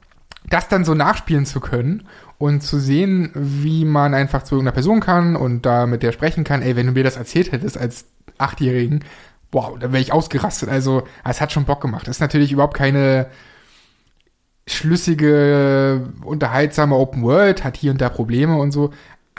Das dann so nachspielen zu können und zu sehen, wie man einfach zu irgendeiner Person kann und da mit der sprechen kann, ey, wenn du mir das erzählt hättest als Achtjährigen, wow, da wäre ich ausgerastet. Also, es hat schon Bock gemacht. Das ist natürlich überhaupt keine schlüssige, unterhaltsame Open World, hat hier und da Probleme und so.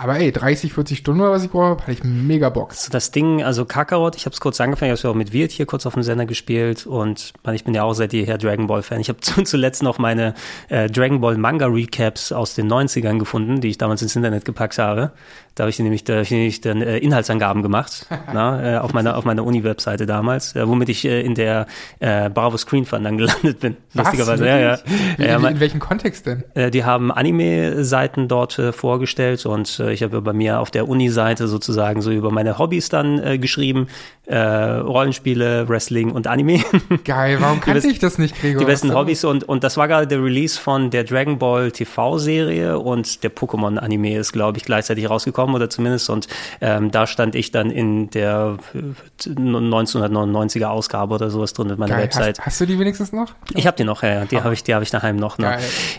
Aber ey, 30, 40 Stunden oder was ich brauche, hatte ich mega Bock. So das Ding, also Kakarot, ich habe es kurz angefangen, ich habe auch mit Wirt hier kurz auf dem Sender gespielt und man, ich bin ja auch seit jeher Dragon Ball Fan. Ich habe zuletzt noch meine äh, Dragon Ball Manga Recaps aus den 90ern gefunden, die ich damals ins Internet gepackt habe. Da habe ich nämlich, da hab ich nämlich dann äh, Inhaltsangaben gemacht, na, äh, auf meiner auf meiner Uni-Webseite damals, äh, womit ich äh, in der äh, Bravo Screen Fun dann gelandet bin. Was? Lustigerweise, ja, ja. Wie, ja wie, man- in welchem Kontext denn? äh, die haben Anime-Seiten dort äh, vorgestellt und äh, ich habe bei mir auf der Uni-Seite sozusagen so über meine Hobbys dann äh, geschrieben. Äh, Rollenspiele, Wrestling und Anime. Geil, warum kannte ich das nicht, Gregor? die besten Hobbys und, und das war gerade der Release von der Dragon Ball TV-Serie und der Pokémon-Anime ist, glaube ich, gleichzeitig rausgekommen oder zumindest und ähm, da stand ich dann in der äh, 1999er Ausgabe oder sowas drin mit meiner Geil. Website. Hast, hast du die wenigstens noch? Ich habe die noch, ja, ja. die habe ich, die habe ich daheim noch. Ne?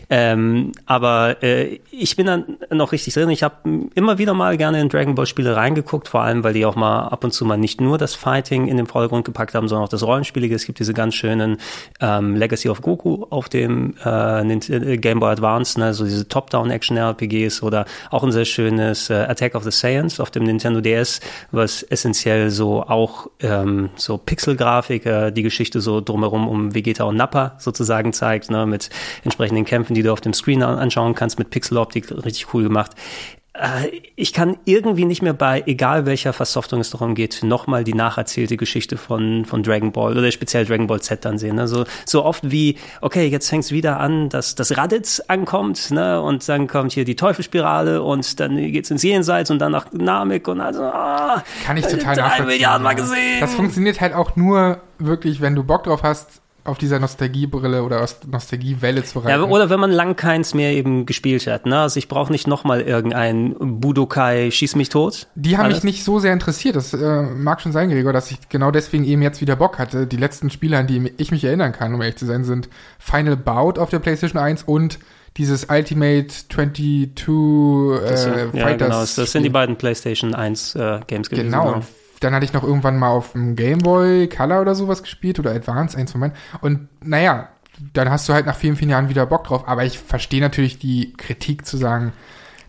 Ähm, aber äh, ich bin dann noch richtig drin. Ich habe immer wieder mal gerne in Dragon Ball Spiele reingeguckt, vor allem weil die auch mal ab und zu mal nicht nur das Fighting in den Vordergrund gepackt haben, sondern auch das Rollenspielige. Es gibt diese ganz schönen ähm, Legacy of Goku auf dem äh, äh, Game Boy Advance, ne? so diese Top-Down-Action-RPGs oder auch ein sehr schönes äh, Attack of the Saiyans auf dem Nintendo DS, was essentiell so auch ähm, so Pixel-Grafik, äh, die Geschichte so drumherum um Vegeta und Nappa sozusagen zeigt, ne, mit entsprechenden Kämpfen, die du auf dem Screen an- anschauen kannst, mit Pixeloptik, richtig cool gemacht. Äh, Ich kann irgendwie nicht mehr bei, egal welcher Versoftung es darum geht, nochmal die nacherzählte Geschichte von, von Dragon Ball oder speziell Dragon Ball Z dann sehen. Ne? So, so oft wie, okay, jetzt fängt es wieder an, dass das Raditz ankommt, ne? Und dann kommt hier die Teufelsspirale und dann geht's ins Jenseits und dann nach Namek und also, ah, Kann ich total drei. Milliarden Mal gesehen. Das funktioniert halt auch nur wirklich, wenn du Bock drauf hast, auf dieser Nostalgiebrille oder aus Nostalgiewelle zu Ja, reiten. oder wenn man lang keins mehr eben gespielt hat. Ne? Also ich brauche nicht nochmal irgendein Budokai Schieß mich tot. Die haben Alles. mich nicht so sehr interessiert. Das äh, mag schon sein, Gregor, dass ich genau deswegen eben jetzt wieder Bock hatte. Die letzten Spiele, an die ich mich erinnern kann, um ehrlich zu sein, sind Final Bout auf der PlayStation 1 und dieses Ultimate 22 Das, äh, ja, Fighters. genau. Das sind die beiden PlayStation 1 äh, Games gewesen. Genau. Und dann hatte ich noch irgendwann mal auf dem Game Boy Color oder sowas gespielt oder Advance, eins von meinen. Und naja, dann hast du halt nach vielen, vielen Jahren wieder Bock drauf. Aber ich verstehe natürlich die Kritik zu sagen,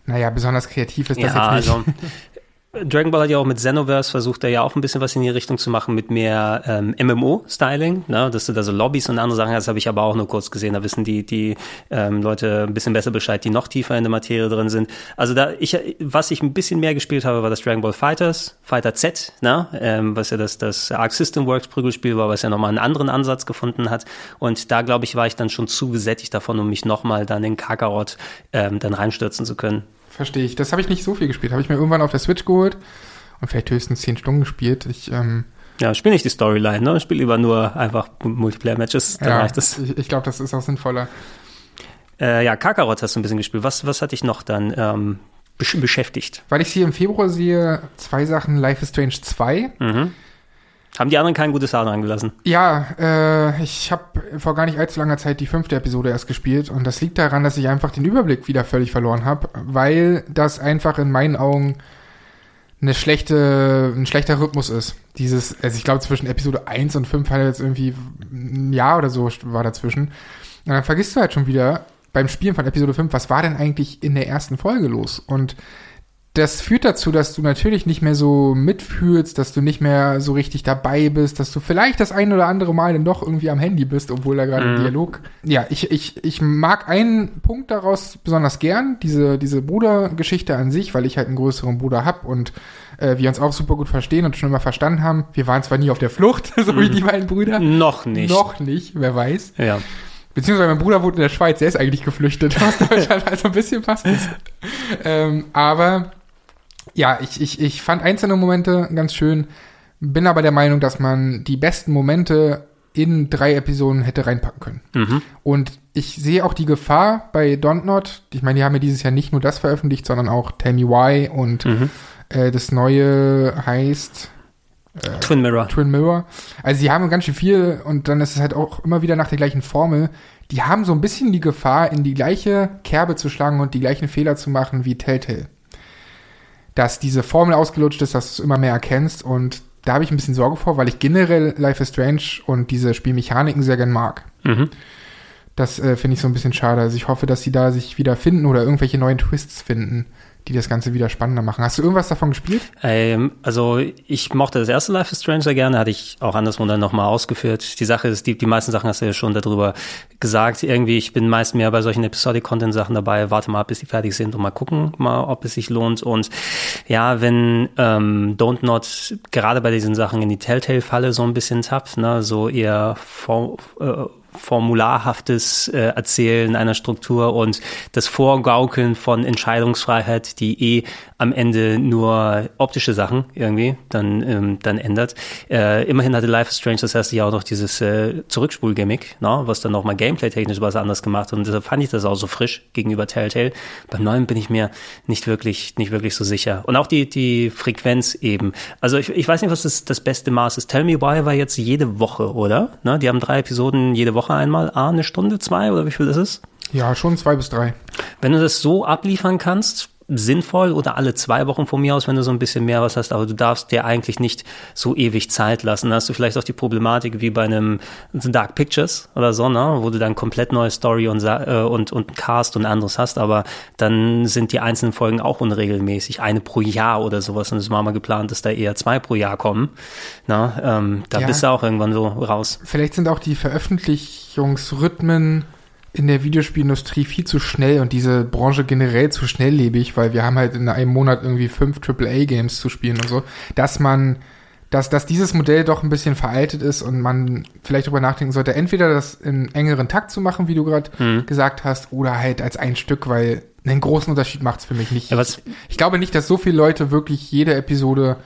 naja, besonders kreativ ist das Ja, jetzt nicht. also Dragon Ball hat ja auch mit Xenoverse versucht, da ja auch ein bisschen was in die Richtung zu machen mit mehr ähm, MMO-Styling, ne? dass du da so Lobbys und andere Sachen hast, habe ich aber auch nur kurz gesehen. Da wissen die die ähm, Leute ein bisschen besser Bescheid, die noch tiefer in der Materie drin sind. Also da ich, was ich ein bisschen mehr gespielt habe, war das Dragon Ball Fighters, Fighter Z, ne? ähm, was ja das das Arc System Works Prügelspiel war, was ja nochmal einen anderen Ansatz gefunden hat. Und da glaube ich war ich dann schon zu gesättigt davon, um mich nochmal dann in Kakarot ähm, dann reinstürzen zu können. Verstehe ich. Das habe ich nicht so viel gespielt. Habe ich mir irgendwann auf der Switch geholt und vielleicht höchstens 10 Stunden gespielt. Ich, ähm, Ja, spiel nicht die Storyline, ne? Spiel lieber nur einfach Multiplayer-Matches, dann ja, reicht das. ich, ich glaube, das ist auch sinnvoller. Äh, ja, Kakarot hast du ein bisschen gespielt. Was, was hat dich noch dann ähm, besch beschäftigt? Weil ich sie im Februar sehe, zwei Sachen. Life is Strange 2. Mhm. Haben die anderen kein gutes Haar dran gelassen? Ja, äh, ich habe vor gar nicht allzu langer Zeit die fünfte Episode erst gespielt und das liegt daran, dass ich einfach den Überblick wieder völlig verloren habe, weil das einfach in meinen Augen eine schlechte, ein schlechter Rhythmus ist. Dieses, also ich glaube zwischen Episode 1 und 5 hat jetzt irgendwie ein Jahr oder so war dazwischen. Und dann vergisst du halt schon wieder beim Spielen von Episode 5, was war denn eigentlich in der ersten Folge los? Und das führt dazu, dass du natürlich nicht mehr so mitfühlst, dass du nicht mehr so richtig dabei bist, dass du vielleicht das ein oder andere Mal dann doch irgendwie am Handy bist, obwohl da gerade ein Dialog. Ja, ich, ich, ich mag einen Punkt daraus besonders gern, diese, diese Brudergeschichte an sich, weil ich halt einen größeren Bruder hab und äh, wir uns auch super gut verstehen und schon immer verstanden haben. Wir waren zwar nie auf der Flucht, so wie die beiden Brüder. Noch nicht. Noch nicht, wer weiß. Ja. Beziehungsweise mein Bruder wohnt in der Schweiz, der ist eigentlich geflüchtet aus Deutschland, also ein bisschen passt es. ähm, aber ja, ich, ich, ich fand einzelne Momente ganz schön, bin aber der Meinung, dass man die besten Momente in drei Episoden hätte reinpacken können. Mhm. Und ich sehe auch die Gefahr bei Don't Not. Ich meine, die haben ja dieses Jahr nicht nur das veröffentlicht, sondern auch Tell Me Why und Mhm. äh, das neue heißt Twin Mirror. Twin Mirror. Also sie haben ganz schön viel und dann ist es halt auch immer wieder nach der gleichen Formel. Die haben so ein bisschen die Gefahr, in die gleiche Kerbe zu schlagen und die gleichen Fehler zu machen wie Telltale. Dass diese Formel ausgelutscht ist, dass du es immer mehr erkennst und da habe ich ein bisschen Sorge vor, weil ich generell Life is Strange und diese Spielmechaniken sehr gern mag. Mhm. Das äh, finde ich so ein bisschen schade. Also ich hoffe, dass sie da sich wieder finden oder irgendwelche neuen Twists finden, die das Ganze wieder spannender machen. Hast du irgendwas davon gespielt? Ähm, also ich mochte das erste Life is Strange sehr gerne, hatte ich auch anderswo dann nochmal ausgeführt. Die Sache ist, die, die meisten Sachen hast du ja schon darüber gesagt. Irgendwie, ich bin meist mehr bei solchen Episodic-Content-Sachen dabei, warte mal, bis die fertig sind und mal gucken, mal, ob es sich lohnt. Und ja, wenn ähm, Don't Not gerade bei diesen Sachen in die Telltale-Falle so ein bisschen tappt, ne, so eher vor, äh, formularhaftes äh, Erzählen einer Struktur und das Vorgaukeln von Entscheidungsfreiheit, die eh am Ende nur optische Sachen irgendwie dann, ähm, dann ändert. Äh, immerhin hatte Life is Strange das erste Jahr auch noch dieses äh, Zurückspul-Gimmick, ne, was dann nochmal gameplay-technisch was anderes gemacht und deshalb fand ich das auch so frisch gegenüber Telltale. Beim neuen bin ich mir nicht wirklich, nicht wirklich so sicher. Und auch die, die Frequenz eben. Also ich, ich weiß nicht, was das, das beste Maß ist. Tell Me Why war jetzt jede Woche, oder? Ne, die haben drei Episoden jede Woche einmal, ah, eine Stunde, zwei oder wie viel ist es? Ja, schon zwei bis drei. Wenn du das so abliefern kannst, sinnvoll oder alle zwei Wochen von mir aus, wenn du so ein bisschen mehr was hast, aber du darfst dir eigentlich nicht so ewig Zeit lassen. Da hast du vielleicht auch die Problematik wie bei einem Dark Pictures oder so, ne, wo du dann komplett neue Story und, äh, und, und Cast und anderes hast, aber dann sind die einzelnen Folgen auch unregelmäßig, eine pro Jahr oder sowas und es war mal geplant, dass da eher zwei pro Jahr kommen. Na, ähm, da Ja. bist du auch irgendwann so raus. Vielleicht sind auch die Veröffentlichungsrhythmen in der Videospielindustrie viel zu schnell und diese Branche generell zu schnelllebig, weil wir haben halt in einem Monat irgendwie fünf AAA-Games zu spielen und so, dass man, dass, dass dieses Modell doch ein bisschen veraltet ist und man vielleicht darüber nachdenken sollte, entweder das in engeren Takt zu machen, wie du gerade Mhm. gesagt hast, oder halt als ein Stück, weil einen großen Unterschied macht es für mich nicht. Ja, ich glaube nicht, dass so viele Leute wirklich jede Episode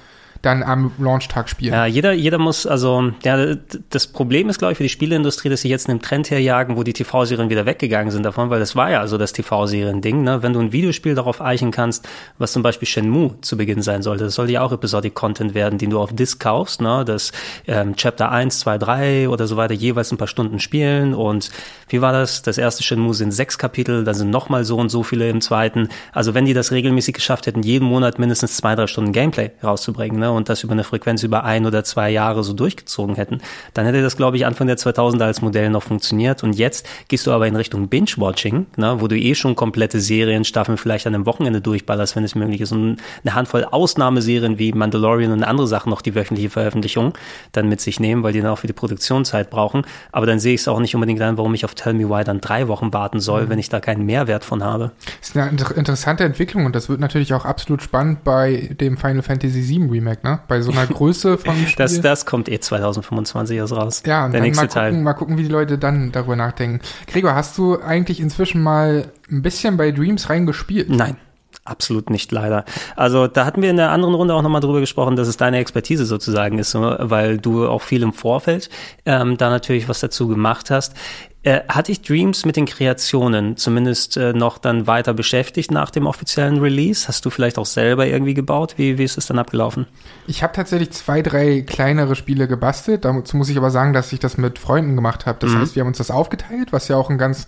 dann am Launchtag spielen. Ja, jeder, jeder muss, also, ja, das Problem ist, glaube ich, für die Spieleindustrie, dass sie jetzt einen Trend herjagen, wo die TV-Serien wieder weggegangen sind davon, weil das war ja also das TV-Serien-Ding, ne? Wenn du ein Videospiel darauf eichen kannst, was zum Beispiel Shenmue zu Beginn sein sollte, das soll ja auch Episodic-Content werden, den du auf Disc kaufst, ne? Das ähm, Chapter 1, 2, 3 oder so weiter jeweils ein paar Stunden spielen und wie war das? Das erste Shenmue sind sechs Kapitel, dann sind nochmal so und so viele im zweiten. Also wenn die das regelmäßig geschafft hätten, jeden Monat mindestens zwei, drei Stunden Gameplay rauszubringen, ne? Und das über eine Frequenz über ein oder zwei Jahre so durchgezogen hätten, dann hätte das, glaube ich, Anfang der 2000er als Modell noch funktioniert. Und jetzt gehst du aber in Richtung Binge-Watching, ne? wo du eh schon komplette Serienstaffeln vielleicht an einem Wochenende durchballerst, wenn es möglich ist. Und eine Handvoll Ausnahmeserien wie Mandalorian und andere Sachen noch die wöchentliche Veröffentlichung dann mit sich nehmen, weil die dann auch für die Produktionszeit brauchen. Aber dann sehe ich es auch nicht unbedingt ein, warum ich auf Tell Me Why dann drei Wochen warten soll, wenn ich da keinen Mehrwert von habe. Das ist eine inter interessante Entwicklung und das wird natürlich auch absolut spannend bei dem Final Fantasy VII Remake, ne? Bei so einer Größe von Spiel. Das, das kommt eh 2025 erst raus. ja, und der dann nächste mal gucken, Teil. mal gucken, wie die Leute dann darüber nachdenken. Gregor, hast du eigentlich inzwischen mal ein bisschen bei Dreams reingespielt? Nein. Absolut nicht, leider. Also da hatten wir in der anderen Runde auch nochmal drüber gesprochen, dass es deine Expertise sozusagen ist, so, weil du auch viel im Vorfeld ähm, da natürlich was dazu gemacht hast. Äh, hat dich Dreams mit den Kreationen zumindest äh, noch dann weiter beschäftigt nach dem offiziellen Release? Hast du vielleicht auch selber irgendwie gebaut? Wie, wie ist es dann abgelaufen? Ich habe tatsächlich zwei, drei kleinere Spiele gebastelt. Dazu muss ich aber sagen, dass ich das mit Freunden gemacht habe. Das heißt, wir haben uns das aufgeteilt, was ja auch ein ganz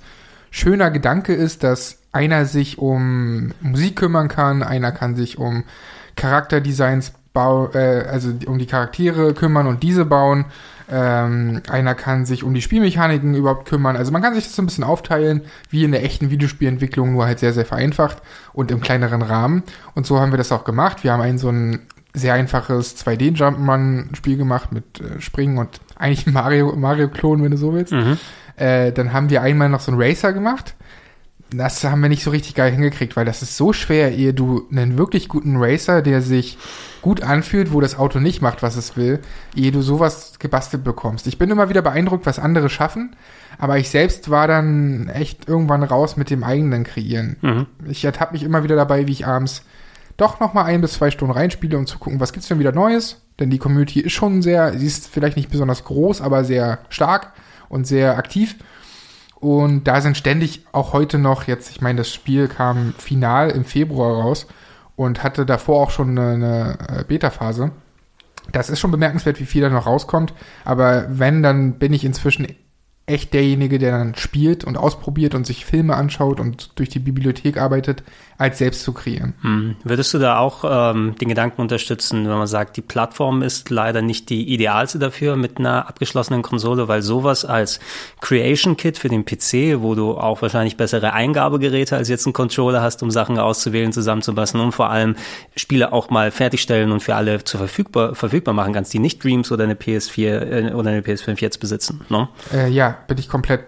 schöner Gedanke ist, dass einer sich um Musik kümmern kann, einer kann sich um Charakterdesigns bau, äh, also um die Charaktere kümmern und diese bauen. Ähm, einer kann sich um die Spielmechaniken überhaupt kümmern. Also man kann sich das so ein bisschen aufteilen, wie in der echten Videospielentwicklung, nur halt sehr, sehr vereinfacht und im kleineren Rahmen. Und so haben wir das auch gemacht. Wir haben ein so ein sehr einfaches 2D-Jumpman-Spiel gemacht mit äh, Springen und eigentlich Mario, Mario-Klon, wenn du so willst. Äh, dann haben wir einmal noch so einen Racer gemacht. Das haben wir nicht so richtig geil hingekriegt, weil das ist so schwer, ehe du einen wirklich guten Racer, der sich gut anfühlt, wo das Auto nicht macht, was es will, ehe du sowas gebastelt bekommst. Ich bin immer wieder beeindruckt, was andere schaffen, aber ich selbst war dann echt irgendwann raus mit dem eigenen Kreieren. Ich ertappe mich immer wieder dabei, wie ich abends doch noch mal ein bis zwei Stunden reinspiele, um zu gucken, was gibt's denn wieder Neues? Denn die Community ist schon sehr, sie ist vielleicht nicht besonders groß, aber sehr stark und sehr aktiv. Und da sind ständig auch heute noch, jetzt, ich meine, das Spiel kam final im Februar raus und hatte davor auch schon eine, eine äh, Beta-Phase. Das ist schon bemerkenswert, wie viel da noch rauskommt. Aber wenn, dann bin ich inzwischen echt derjenige, der dann spielt und ausprobiert und sich Filme anschaut und durch die Bibliothek arbeitet, als selbst zu kreieren. Hm. Würdest du da auch ähm, den Gedanken unterstützen, wenn man sagt, die Plattform ist leider nicht die idealste dafür mit einer abgeschlossenen Konsole, weil sowas als Creation Kit für den PC, wo du auch wahrscheinlich bessere Eingabegeräte als jetzt ein Controller hast, um Sachen auszuwählen, zusammenzupassen und vor allem Spiele auch mal fertigstellen und für alle zu verfügbar, verfügbar machen kannst, die nicht Dreams oder eine PS4 äh, oder eine PS5 jetzt besitzen. Ne? Äh, ja, bin ich komplett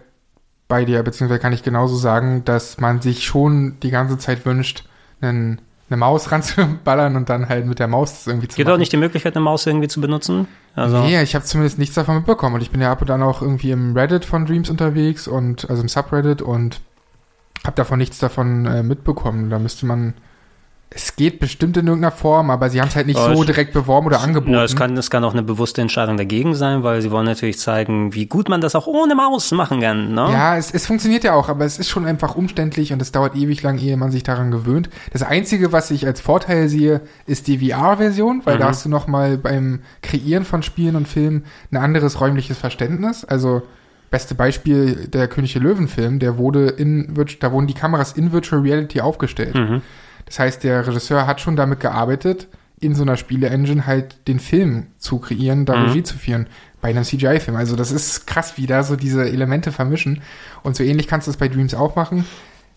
bei dir, beziehungsweise kann ich genauso sagen, dass man sich schon die ganze Zeit wünscht, einen, eine Maus ranzuballern und dann halt mit der Maus das irgendwie zu Gibt machen. auch nicht die Möglichkeit, eine Maus irgendwie zu benutzen? Also, nee, ich habe zumindest nichts davon mitbekommen und ich bin ja ab und an auch irgendwie im Reddit von Dreams unterwegs und also im Subreddit und habe davon nichts davon äh, mitbekommen. Da müsste man es geht bestimmt in irgendeiner Form, aber sie haben es halt nicht Aber so es- direkt beworben oder angeboten. Ja, es kann, es kann auch eine bewusste Entscheidung dagegen sein, weil sie wollen natürlich zeigen, wie gut man das auch ohne Maus machen kann. Ne? Ja, es, es funktioniert ja auch, aber es ist schon einfach umständlich und es dauert ewig lang, ehe man sich daran gewöhnt. Das Einzige, was ich als Vorteil sehe, ist die VR-Version, weil da hast du noch mal beim Kreieren von Spielen und Filmen ein anderes räumliches Verständnis. Also beste Beispiel der König der Löwen-Film, der wurde in da wurden die Kameras in Virtual Reality aufgestellt. Das heißt, der Regisseur hat schon damit gearbeitet, in so einer Spiele-Engine halt den Film zu kreieren, da Regie zu führen bei einem CGI-Film. Also das ist krass, wie da so diese Elemente vermischen. Und so ähnlich kannst du es bei Dreams auch machen.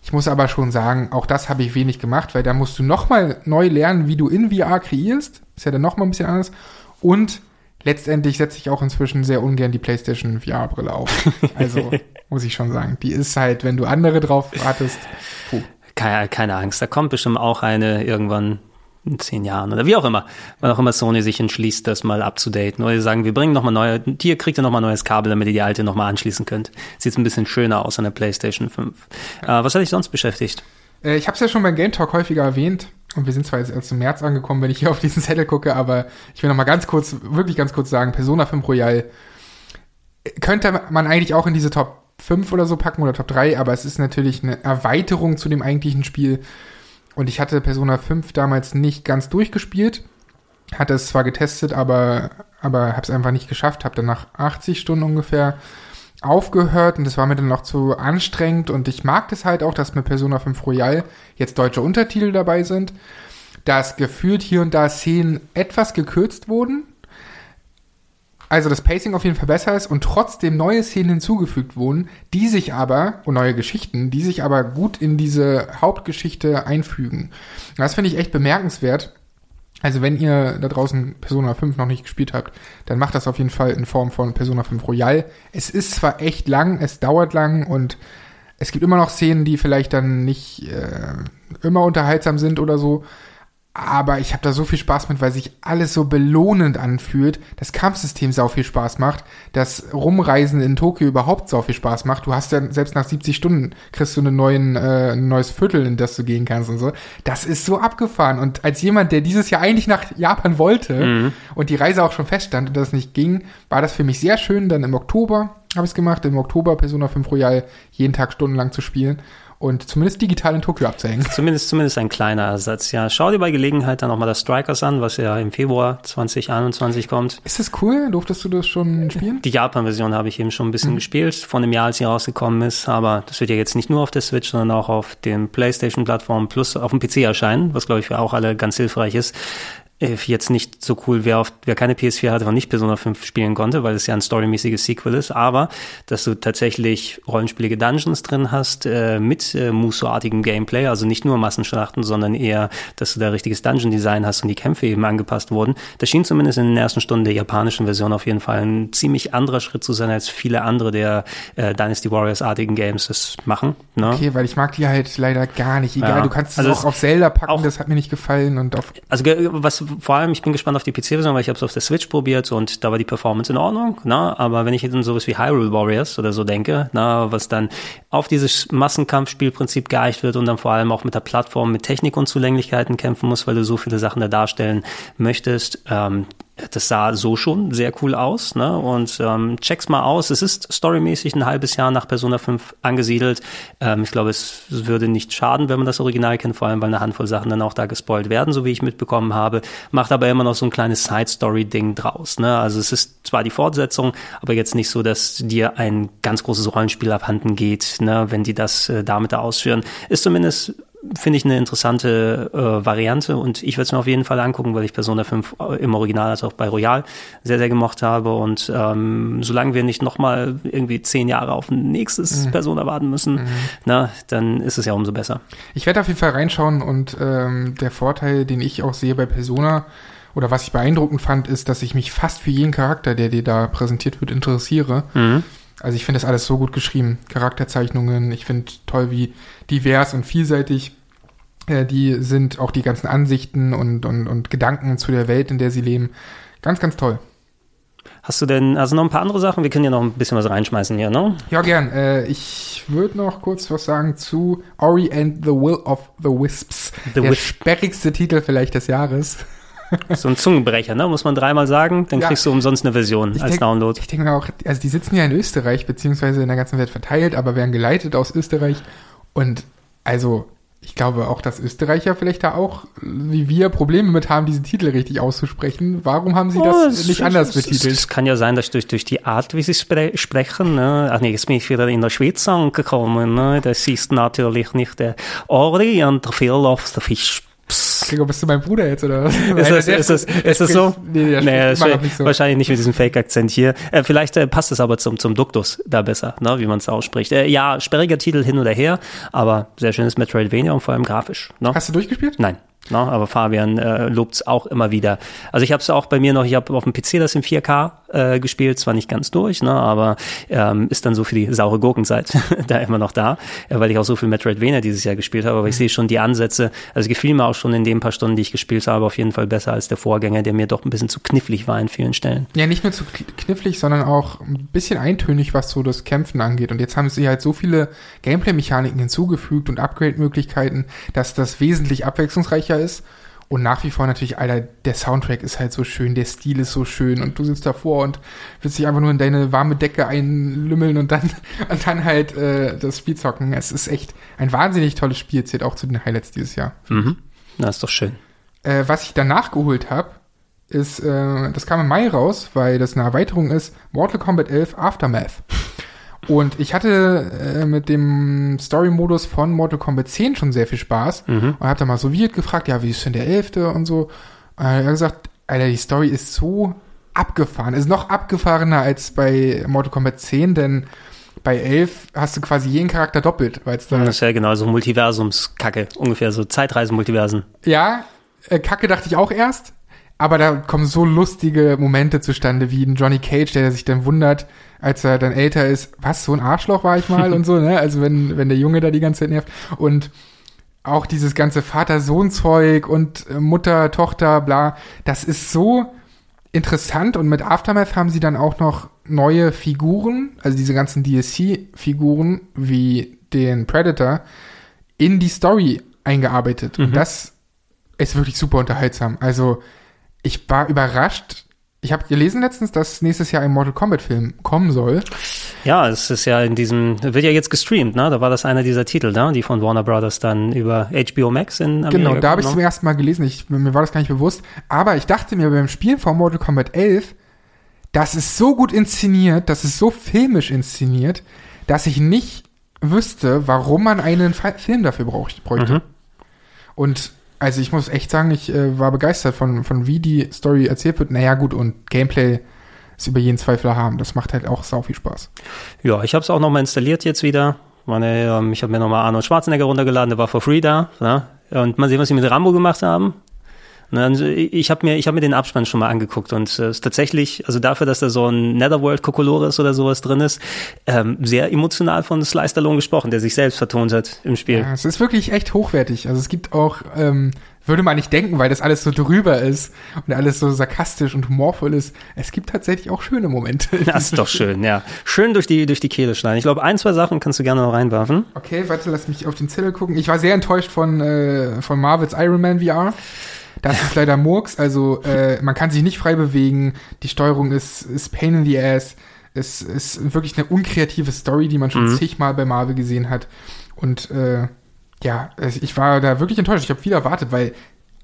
Ich muss aber schon sagen, auch das habe ich wenig gemacht, weil da musst du nochmal neu lernen, wie du in VR kreierst. Ist ja dann nochmal ein bisschen anders. Und letztendlich setze ich auch inzwischen sehr ungern die PlayStation VR-Brille auf. Also muss ich schon sagen. Die ist halt, wenn du andere drauf wartest, puh. Keine, keine Angst, da kommt bestimmt auch eine irgendwann in zehn Jahren oder wie auch immer, wann auch immer Sony sich entschließt, das mal abzudaten. Oder sie sagen, wir bringen nochmal neue, hier kriegt ihr nochmal neues Kabel, damit ihr die alte nochmal anschließen könnt. Sieht ein bisschen schöner aus an der PlayStation 5. Äh, was hat dich sonst beschäftigt? Äh, Ich habe es ja schon beim Game Talk häufiger erwähnt und wir sind zwar jetzt erst im März angekommen, wenn ich hier auf diesen Zettel gucke, aber ich will noch mal ganz kurz, wirklich ganz kurz sagen, Persona 5 Royal äh, könnte man eigentlich auch in diese Top 5 oder so packen oder Top 3, aber es ist natürlich eine Erweiterung zu dem eigentlichen Spiel. Und ich hatte Persona 5 damals nicht ganz durchgespielt, hatte es zwar getestet, aber aber habe es einfach nicht geschafft, habe dann nach 80 Stunden ungefähr aufgehört und das war mir dann auch zu anstrengend und ich mag das halt auch, dass mit Persona 5 Royal jetzt deutsche Untertitel dabei sind, dass gefühlt hier und da Szenen etwas gekürzt wurden, also das Pacing auf jeden Fall besser ist und trotzdem neue Szenen hinzugefügt wurden, die sich aber, und neue Geschichten, die sich aber gut in diese Hauptgeschichte einfügen. Das finde ich echt bemerkenswert. Also wenn ihr da draußen Persona 5 noch nicht gespielt habt, dann macht das auf jeden Fall in Form von Persona 5 Royal. Es ist zwar echt lang, es dauert lang und es gibt immer noch Szenen, die vielleicht dann nicht äh, immer unterhaltsam sind oder so. Aber ich habe da so viel Spaß mit, weil sich alles so belohnend anfühlt. Das Kampfsystem sau viel Spaß macht. Das Rumreisen in Tokio überhaupt sau viel Spaß macht. Du hast ja selbst nach 70 Stunden kriegst du einen neuen, äh, ein neues Viertel, in das du gehen kannst und so. Das ist so abgefahren. Und als jemand, der dieses Jahr eigentlich nach Japan wollte und die Reise auch schon feststand und das nicht ging, war das für mich sehr schön. Dann im Oktober habe ich es gemacht, im Oktober Persona 5 Royal jeden Tag stundenlang zu spielen und zumindest digital in Tokio abzuhängen. Zumindest, zumindest ein kleiner Ersatz, ja. Schau dir bei Gelegenheit dann nochmal das Strikers an, was ja im Februar 2021 kommt. Ist das cool? Durftest du das schon spielen? Die Japan-Version habe ich eben schon ein bisschen gespielt, von dem Jahr, als sie rausgekommen ist. Aber das wird ja jetzt nicht nur auf der Switch, sondern auch auf den PlayStation-Plattformen plus auf dem PC erscheinen, was glaube ich für auch alle ganz hilfreich ist. Jetzt nicht so cool, wer, auf, wer keine PS4 hatte und nicht Persona 5 spielen konnte, weil es ja ein storymäßiges Sequel ist, aber dass du tatsächlich rollenspielige Dungeons drin hast äh, mit äh, Muso-artigem Gameplay, also nicht nur Massenschlachten, sondern eher, dass du da richtiges Dungeon-Design hast und die Kämpfe eben angepasst wurden. Das schien zumindest in den ersten Stunden der japanischen Version auf jeden Fall ein ziemlich anderer Schritt zu sein, als viele andere der äh, Dynasty Warriors-artigen Games das machen. Ne? Okay, weil ich mag die halt leider gar nicht. Egal, Ja. du kannst es Also auch auf Zelda packen, auch- das hat mir nicht gefallen und auf Also was vor allem, ich bin gespannt auf die PC-Version, weil ich habe es auf der Switch probiert und da war die Performance in Ordnung. Na, aber wenn ich jetzt an sowas wie Hyrule Warriors oder so denke, na, was dann auf dieses Massenkampfspielprinzip geeicht wird und dann vor allem auch mit der Plattform mit Technikunzulänglichkeiten kämpfen muss, weil du so viele Sachen da darstellen möchtest. Ähm, das sah so schon sehr cool aus, ne? Und ähm, check's mal aus. Es ist storymäßig ein halbes Jahr nach Persona 5 angesiedelt. Ähm, ich glaube, es würde nicht schaden, wenn man das Original kennt, vor allem weil eine Handvoll Sachen dann auch da gespoilt werden, so wie ich mitbekommen habe. Macht aber immer noch so ein kleines Side-Story-Ding draus. Ne? Also es ist zwar die Fortsetzung, aber jetzt nicht so, dass dir ein ganz großes Rollenspiel abhanden geht, ne? wenn die das äh, damit da ausführen. Ist zumindest finde ich eine interessante äh, Variante und ich werde es mir auf jeden Fall angucken, weil ich Persona 5 im Original als auch bei Royal sehr, sehr gemocht habe und ähm, solange wir nicht nochmal irgendwie zehn Jahre auf ein nächstes mhm. Persona warten müssen, mhm. na, dann ist es ja umso besser. Ich werde auf jeden Fall reinschauen und ähm, der Vorteil, den ich auch sehe bei Persona oder was ich beeindruckend fand, ist, dass ich mich fast für jeden Charakter, der dir da präsentiert wird, interessiere. Mhm. Also ich finde das alles so gut geschrieben. Charakterzeichnungen, ich finde toll, wie divers und vielseitig äh, die sind, auch die ganzen Ansichten und, und, und Gedanken zu der Welt, in der sie leben. Ganz, ganz toll. Hast du denn, also noch ein paar andere Sachen? Wir können ja noch ein bisschen was reinschmeißen hier, ne? Ja, gern. Äh, ich würde noch kurz was sagen zu Ori and the Will of the Wisps. The der Wisp. sperrigste Titel vielleicht des Jahres. So ein Zungenbrecher, ne? Muss man dreimal sagen, dann ja. kriegst du umsonst eine Version als denk, Download. Ich denke mir auch, also die sitzen ja in Österreich, beziehungsweise in der ganzen Welt verteilt, aber werden geleitet aus Österreich. Und also, ich glaube auch, dass Österreicher vielleicht da auch, wie wir, Probleme mit haben, diese Titel richtig auszusprechen. Warum haben sie das oh, nicht es, anders betitelt? Es kann ja sein, dass durch, durch die Art, wie sie spre sprechen, ne? ach nee, jetzt bin ich wieder in der Schweiz angekommen, ne? das ist natürlich nicht der Ori und der Phil Fish Gregor, bist du mein Bruder jetzt, oder was? Ist das, ist das, ist das so? Nee, der das nicht so. wahrscheinlich nicht mit diesem Fake-Akzent hier. Äh, vielleicht äh, passt es aber zum, zum Duktus da besser, ne, wie man es ausspricht. Äh, ja, sperriger Titel hin oder her, aber sehr schönes Metroidvania und vor allem grafisch. Ne? Hast du durchgespielt? Nein. Ne? Aber Fabian äh, lobt es auch immer wieder. Also ich habe es auch bei mir noch, ich habe auf dem PC das in 4K äh, gespielt, zwar nicht ganz durch, ne, aber ähm, ist dann so für die saure Gurkenzeit da immer noch da, äh, weil ich auch so viel Metroidvania dieses Jahr gespielt habe, aber ich sehe schon die Ansätze, also gefiel mir auch schon in den paar Stunden, die ich gespielt habe, auf jeden Fall besser als der Vorgänger, der mir doch ein bisschen zu knifflig war in vielen Stellen. Ja, nicht nur zu knifflig, sondern auch ein bisschen eintönig, was so das Kämpfen angeht. Und jetzt haben sie halt so viele Gameplay-Mechaniken hinzugefügt und Upgrade-Möglichkeiten, dass das wesentlich abwechslungsreicher ist. Und nach wie vor natürlich, Alter, der Soundtrack ist halt so schön, der Stil ist so schön und du sitzt davor und willst dich einfach nur in deine warme Decke einlümmeln und dann, und dann halt äh, das Spiel zocken. Es ist echt ein wahnsinnig tolles Spiel, zählt auch zu den Highlights dieses Jahr. Mhm. Na, ist doch schön. Äh, was ich danach geholt habe, ist, äh, das kam im Mai raus, weil das eine Erweiterung ist, Mortal Kombat 11 Aftermath. Und ich hatte äh, mit dem Story-Modus von Mortal Kombat 10 schon sehr viel Spaß mhm. und habe dann mal so Wirt gefragt, ja, wie ist denn der Elfte und so. Und er hat gesagt, Alter, die Story ist so abgefahren, ist noch abgefahrener als bei Mortal Kombat 10, denn bei 11 hast du quasi jeden Charakter doppelt, weil da Das ist ja genau so Multiversumskacke, ungefähr so Zeitreisen-Multiversen. Ja, äh, Kacke dachte ich auch erst, aber da kommen so lustige Momente zustande, wie ein Johnny Cage, der sich dann wundert, als er dann älter ist, was, so ein Arschloch war ich mal und so, ne? Also wenn, wenn der Junge da die ganze Zeit nervt. Und auch dieses ganze Vater-Sohn-Zeug und äh, Mutter, Tochter, bla, das ist so interessant und mit Aftermath haben sie dann auch noch neue Figuren, also diese ganzen DSC-Figuren wie den Predator, in die Story eingearbeitet. Mhm. Und das ist wirklich super unterhaltsam. Also ich war überrascht. Ich habe gelesen letztens, dass nächstes Jahr ein Mortal Kombat Film kommen soll. Ja, es ist ja in diesem, wird ja jetzt gestreamt, ne? Da war das einer dieser Titel, ne? Die von Warner Brothers dann über HBO Max in Amerika Genau, da habe ich zum ersten Mal gelesen. Ich, mir war das gar nicht bewusst. Aber ich dachte mir beim Spielen von Mortal Kombat 11, das ist so gut inszeniert, das ist so filmisch inszeniert, dass ich nicht wüsste, warum man einen Film dafür braucht, bräuchte. Mhm. Und also ich muss echt sagen, ich äh, war begeistert von, von wie die Story erzählt wird. Naja, gut, und Gameplay ist über jeden Zweifel haben. Das macht halt auch sau viel Spaß. Ja, ich habe es auch nochmal installiert jetzt wieder. Meine, ähm, ich habe mir nochmal Arnold Schwarzenegger runtergeladen, der war for free da. Ne? Und mal sehen, was sie mit Rambo gemacht haben. Ne, also ich habe mir, ich hab mir den Abspann schon mal angeguckt und es äh, ist tatsächlich, also dafür, dass da so ein Netherworld Kokolores oder sowas drin ist, ähm, sehr emotional von Sly Stallone gesprochen, der sich selbst vertont hat im Spiel. Ja, es ist wirklich echt hochwertig. Also es gibt auch, ähm, würde man nicht denken, weil das alles so drüber ist und alles so sarkastisch und humorvoll ist. Es gibt tatsächlich auch schöne Momente. Das ist doch schön, ja. Schön durch die, durch die Kehle schneiden. Ich glaube, ein, zwei Sachen kannst du gerne noch reinwerfen. Okay, warte, lass mich auf den Zettel gucken. Ich war sehr enttäuscht von, äh, von Marvels Iron Man VR. Das ist leider Murks, also äh, man kann sich nicht frei bewegen, die Steuerung ist, ist pain in the ass, es ist wirklich eine unkreative Story, die man schon Mhm. zigmal bei Marvel gesehen hat. Und äh, ja, ich war da wirklich enttäuscht. Ich habe viel erwartet, weil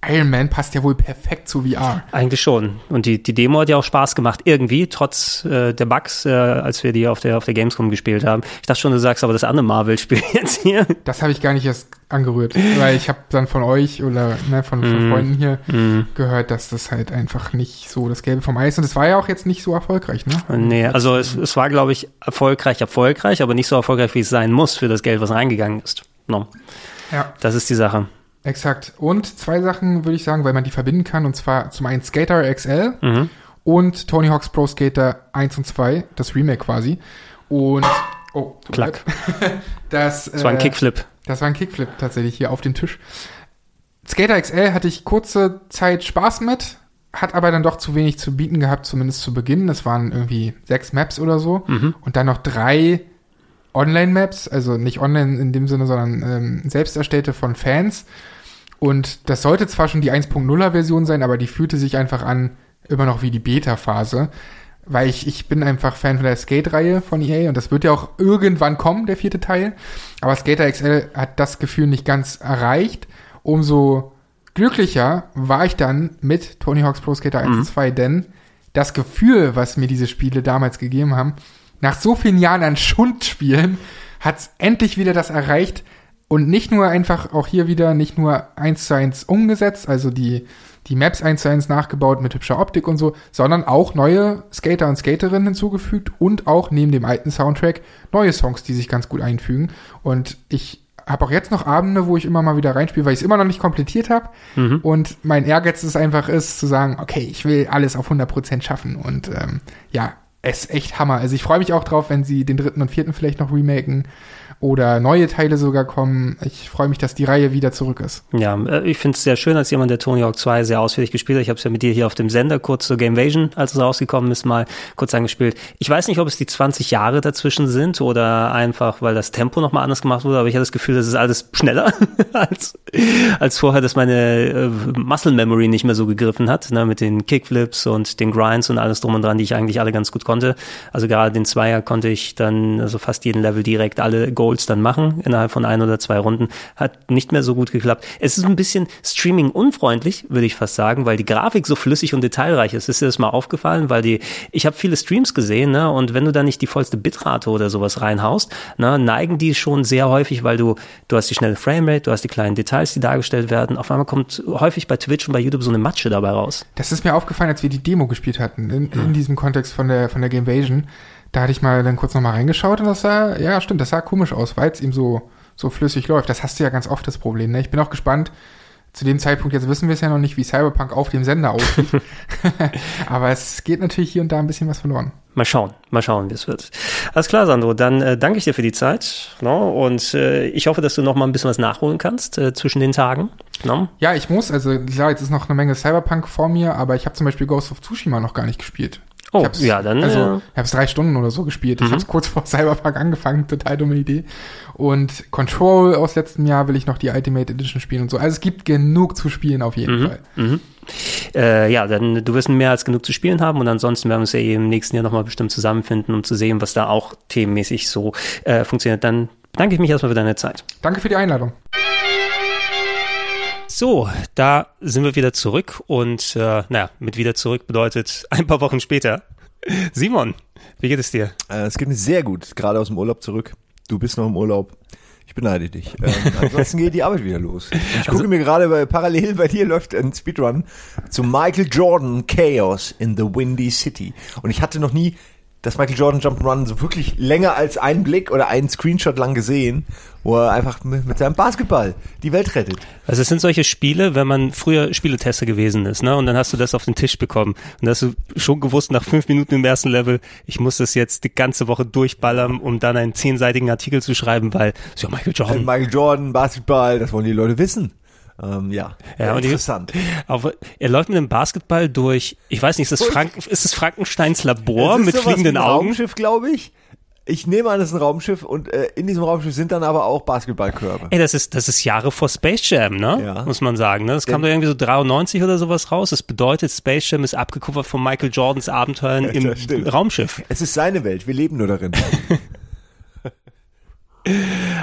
Iron Man passt ja wohl perfekt zu VR. Eigentlich schon. Und die, die Demo hat ja auch Spaß gemacht, irgendwie, trotz äh, der Bugs, äh, als wir die auf der, auf der Gamescom gespielt haben. Ich dachte schon, du sagst aber das andere Marvel-Spiel jetzt hier. Das habe ich gar nicht erst angerührt, weil ich habe dann von euch oder ne, von, von Mhm. Freunden hier Mhm. gehört, dass das halt einfach nicht so das Gelbe vom Eis und es war ja auch jetzt nicht so erfolgreich, ne? Nee, also es, es war, glaube ich, erfolgreich, erfolgreich, aber nicht so erfolgreich, wie es sein muss für das Geld, was reingegangen ist. No. Ja, Das ist die Sache. Exakt. Und zwei Sachen würde ich sagen, weil man die verbinden kann und zwar zum einen Skater XL Mhm. und Tony Hawk's Pro Skater 1 und 2, das Remake quasi. Und oh, Klack. Das, Das war ein äh, Kickflip. Das war ein Kickflip tatsächlich hier auf den Tisch. Skater XL hatte ich kurze Zeit Spaß mit, hat aber dann doch zu wenig zu bieten gehabt, zumindest zu Beginn. Es waren irgendwie sechs Maps oder so Mhm. und dann noch drei Online-Maps, also nicht online in dem Sinne, sondern ähm, selbst erstellte von Fans. Und das sollte zwar schon die 1.0er-Version sein, aber die fühlte sich einfach an immer noch wie die Beta-Phase. Weil ich, ich bin einfach Fan von der Skate-Reihe von EA und das wird ja auch irgendwann kommen, der vierte Teil. Aber Skater XL hat das Gefühl nicht ganz erreicht. Umso glücklicher war ich dann mit Tony Hawk's Pro Skater 1 und 2, denn das Gefühl, was mir diese Spiele damals gegeben haben, nach so vielen Jahren an Schundspielen, hat's endlich wieder das erreicht und nicht nur einfach auch hier wieder nicht nur eins zu eins umgesetzt, also die, die Maps eins zu eins nachgebaut mit hübscher Optik und so, sondern auch neue Skater und Skaterinnen hinzugefügt und auch neben dem alten Soundtrack neue Songs, die sich ganz gut einfügen. Und ich habe auch jetzt noch Abende, wo ich immer mal wieder reinspiele, weil ich es immer noch nicht komplettiert habe. Und mein Ehrgeiz ist einfach ist, zu sagen, okay, ich will alles auf 100% schaffen. Und ähm, ja, es ist echt Hammer. Also ich freue mich auch drauf, wenn sie den dritten und vierten vielleicht noch remaken oder neue Teile sogar kommen. Ich freue mich, dass die Reihe wieder zurück ist. Ja, äh, ich finde es sehr schön, als jemand, der Tony Hawk 2 sehr ausführlich gespielt hat. Ich habe es ja mit dir hier auf dem Sender kurz zur Gamevasion, als es rausgekommen ist, mal kurz angespielt. Ich weiß nicht, ob es die 20 Jahre dazwischen sind oder einfach, weil das Tempo nochmal anders gemacht wurde, aber ich hatte das Gefühl, das ist alles schneller als, als vorher, dass meine äh, Muscle Memory nicht mehr so gegriffen hat, ne, mit den Kickflips und den Grinds und alles drum und dran, die ich eigentlich alle ganz gut konnte. Also gerade den Zweier konnte ich dann also fast jeden Level direkt alle Goals dann machen innerhalb von ein oder zwei Runden. Hat nicht mehr so gut geklappt. Es ist ein bisschen Streaming unfreundlich, würde ich fast sagen, weil die Grafik so flüssig und detailreich ist. Ist dir das mal aufgefallen? Weil die, ich habe viele Streams gesehen, ne, und wenn du da nicht die vollste Bitrate oder sowas reinhaust, ne, neigen die schon sehr häufig, weil du, du hast die schnelle Framerate, du hast die kleinen Details, die dargestellt werden. Auf einmal kommt häufig bei Twitch und bei YouTube so eine Matsche dabei raus. Das ist mir aufgefallen, als wir die Demo gespielt hatten, in, in diesem Kontext von der, von der Gamevasion. Da hatte ich mal dann kurz nochmal reingeschaut und das sah, ja stimmt, das sah komisch aus, weil es ihm so, so flüssig läuft. Das hast du ja ganz oft das Problem. Ne? Ich bin auch gespannt. Zu dem Zeitpunkt, jetzt wissen wir es ja noch nicht, wie Cyberpunk auf dem Sender aussieht. Aber es geht natürlich hier und da ein bisschen was verloren. Mal schauen, mal schauen, wie es wird. Alles klar, Sandro, dann äh, danke ich dir für die Zeit. No? Und äh, ich hoffe, dass du noch mal ein bisschen was nachholen kannst äh, zwischen den Tagen. No? Ja, ich muss, also klar, jetzt ist noch eine Menge Cyberpunk vor mir, aber ich habe zum Beispiel Ghost of Tsushima noch gar nicht gespielt. Oh, ja, dann, Also, äh, Mhm. ich habe es drei Stunden oder so gespielt. Ich habe es kurz vor Cyberpunk angefangen, total dumme Idee. Und Control aus letztem Jahr will ich noch die Ultimate Edition spielen und so. Also es gibt genug zu spielen auf jeden Mhm. Fall. Äh, ja, dann du wirst mehr als genug zu spielen haben und ansonsten werden wir uns ja eben im nächsten Jahr nochmal bestimmt zusammenfinden, um zu sehen, was da auch themenmäßig so äh, funktioniert. Dann danke ich mich erstmal für deine Zeit. Danke für die Einladung. So, da sind wir wieder zurück und äh, naja, mit wieder zurück bedeutet ein paar Wochen später. Simon, wie geht es dir? Äh, es geht mir sehr gut, gerade aus dem Urlaub zurück. Du bist noch im Urlaub. Ich beneide dich. Ähm, ansonsten geht die Arbeit wieder los. Ich gucke mir gerade bei, parallel bei dir läuft ein Speedrun zu Michael Jordan Chaos in the Windy City. Und ich hatte noch nie das Michael Jordan Jump'n'Run so wirklich länger als einen Blick oder einen Screenshot lang gesehen, wo er einfach mit, mit seinem Basketball die Welt rettet. Also es sind solche Spiele, wenn man früher Spieletester gewesen ist, ne? Und dann hast du das auf den Tisch bekommen. Und hast du schon gewusst, nach fünf Minuten im ersten Level, ich muss das jetzt die ganze Woche durchballern, um dann einen zehnseitigen Artikel zu schreiben, weil, so Michael Jordan. Michael Jordan, Basketball, das wollen die Leute wissen. Ähm, ja, Ja, interessant. Aber er läuft mit dem Basketball durch, ich weiß nicht, ist das, Frank, ist das Frankensteins Labor ist mit fliegenden ein Augen? Raumschiff, glaube ich. Ich nehme an, es ist ein Raumschiff und äh, in diesem Raumschiff sind dann aber auch Basketballkörbe. Ey, das ist, das ist Jahre vor Space Jam, ne? Ja. Muss man sagen. Ne? Das kam doch irgendwie so 93 oder sowas raus. Das bedeutet, Space Jam ist abgekupfert von Michael Jordans Abenteuern im das. Raumschiff. Es ist seine Welt, wir leben nur darin.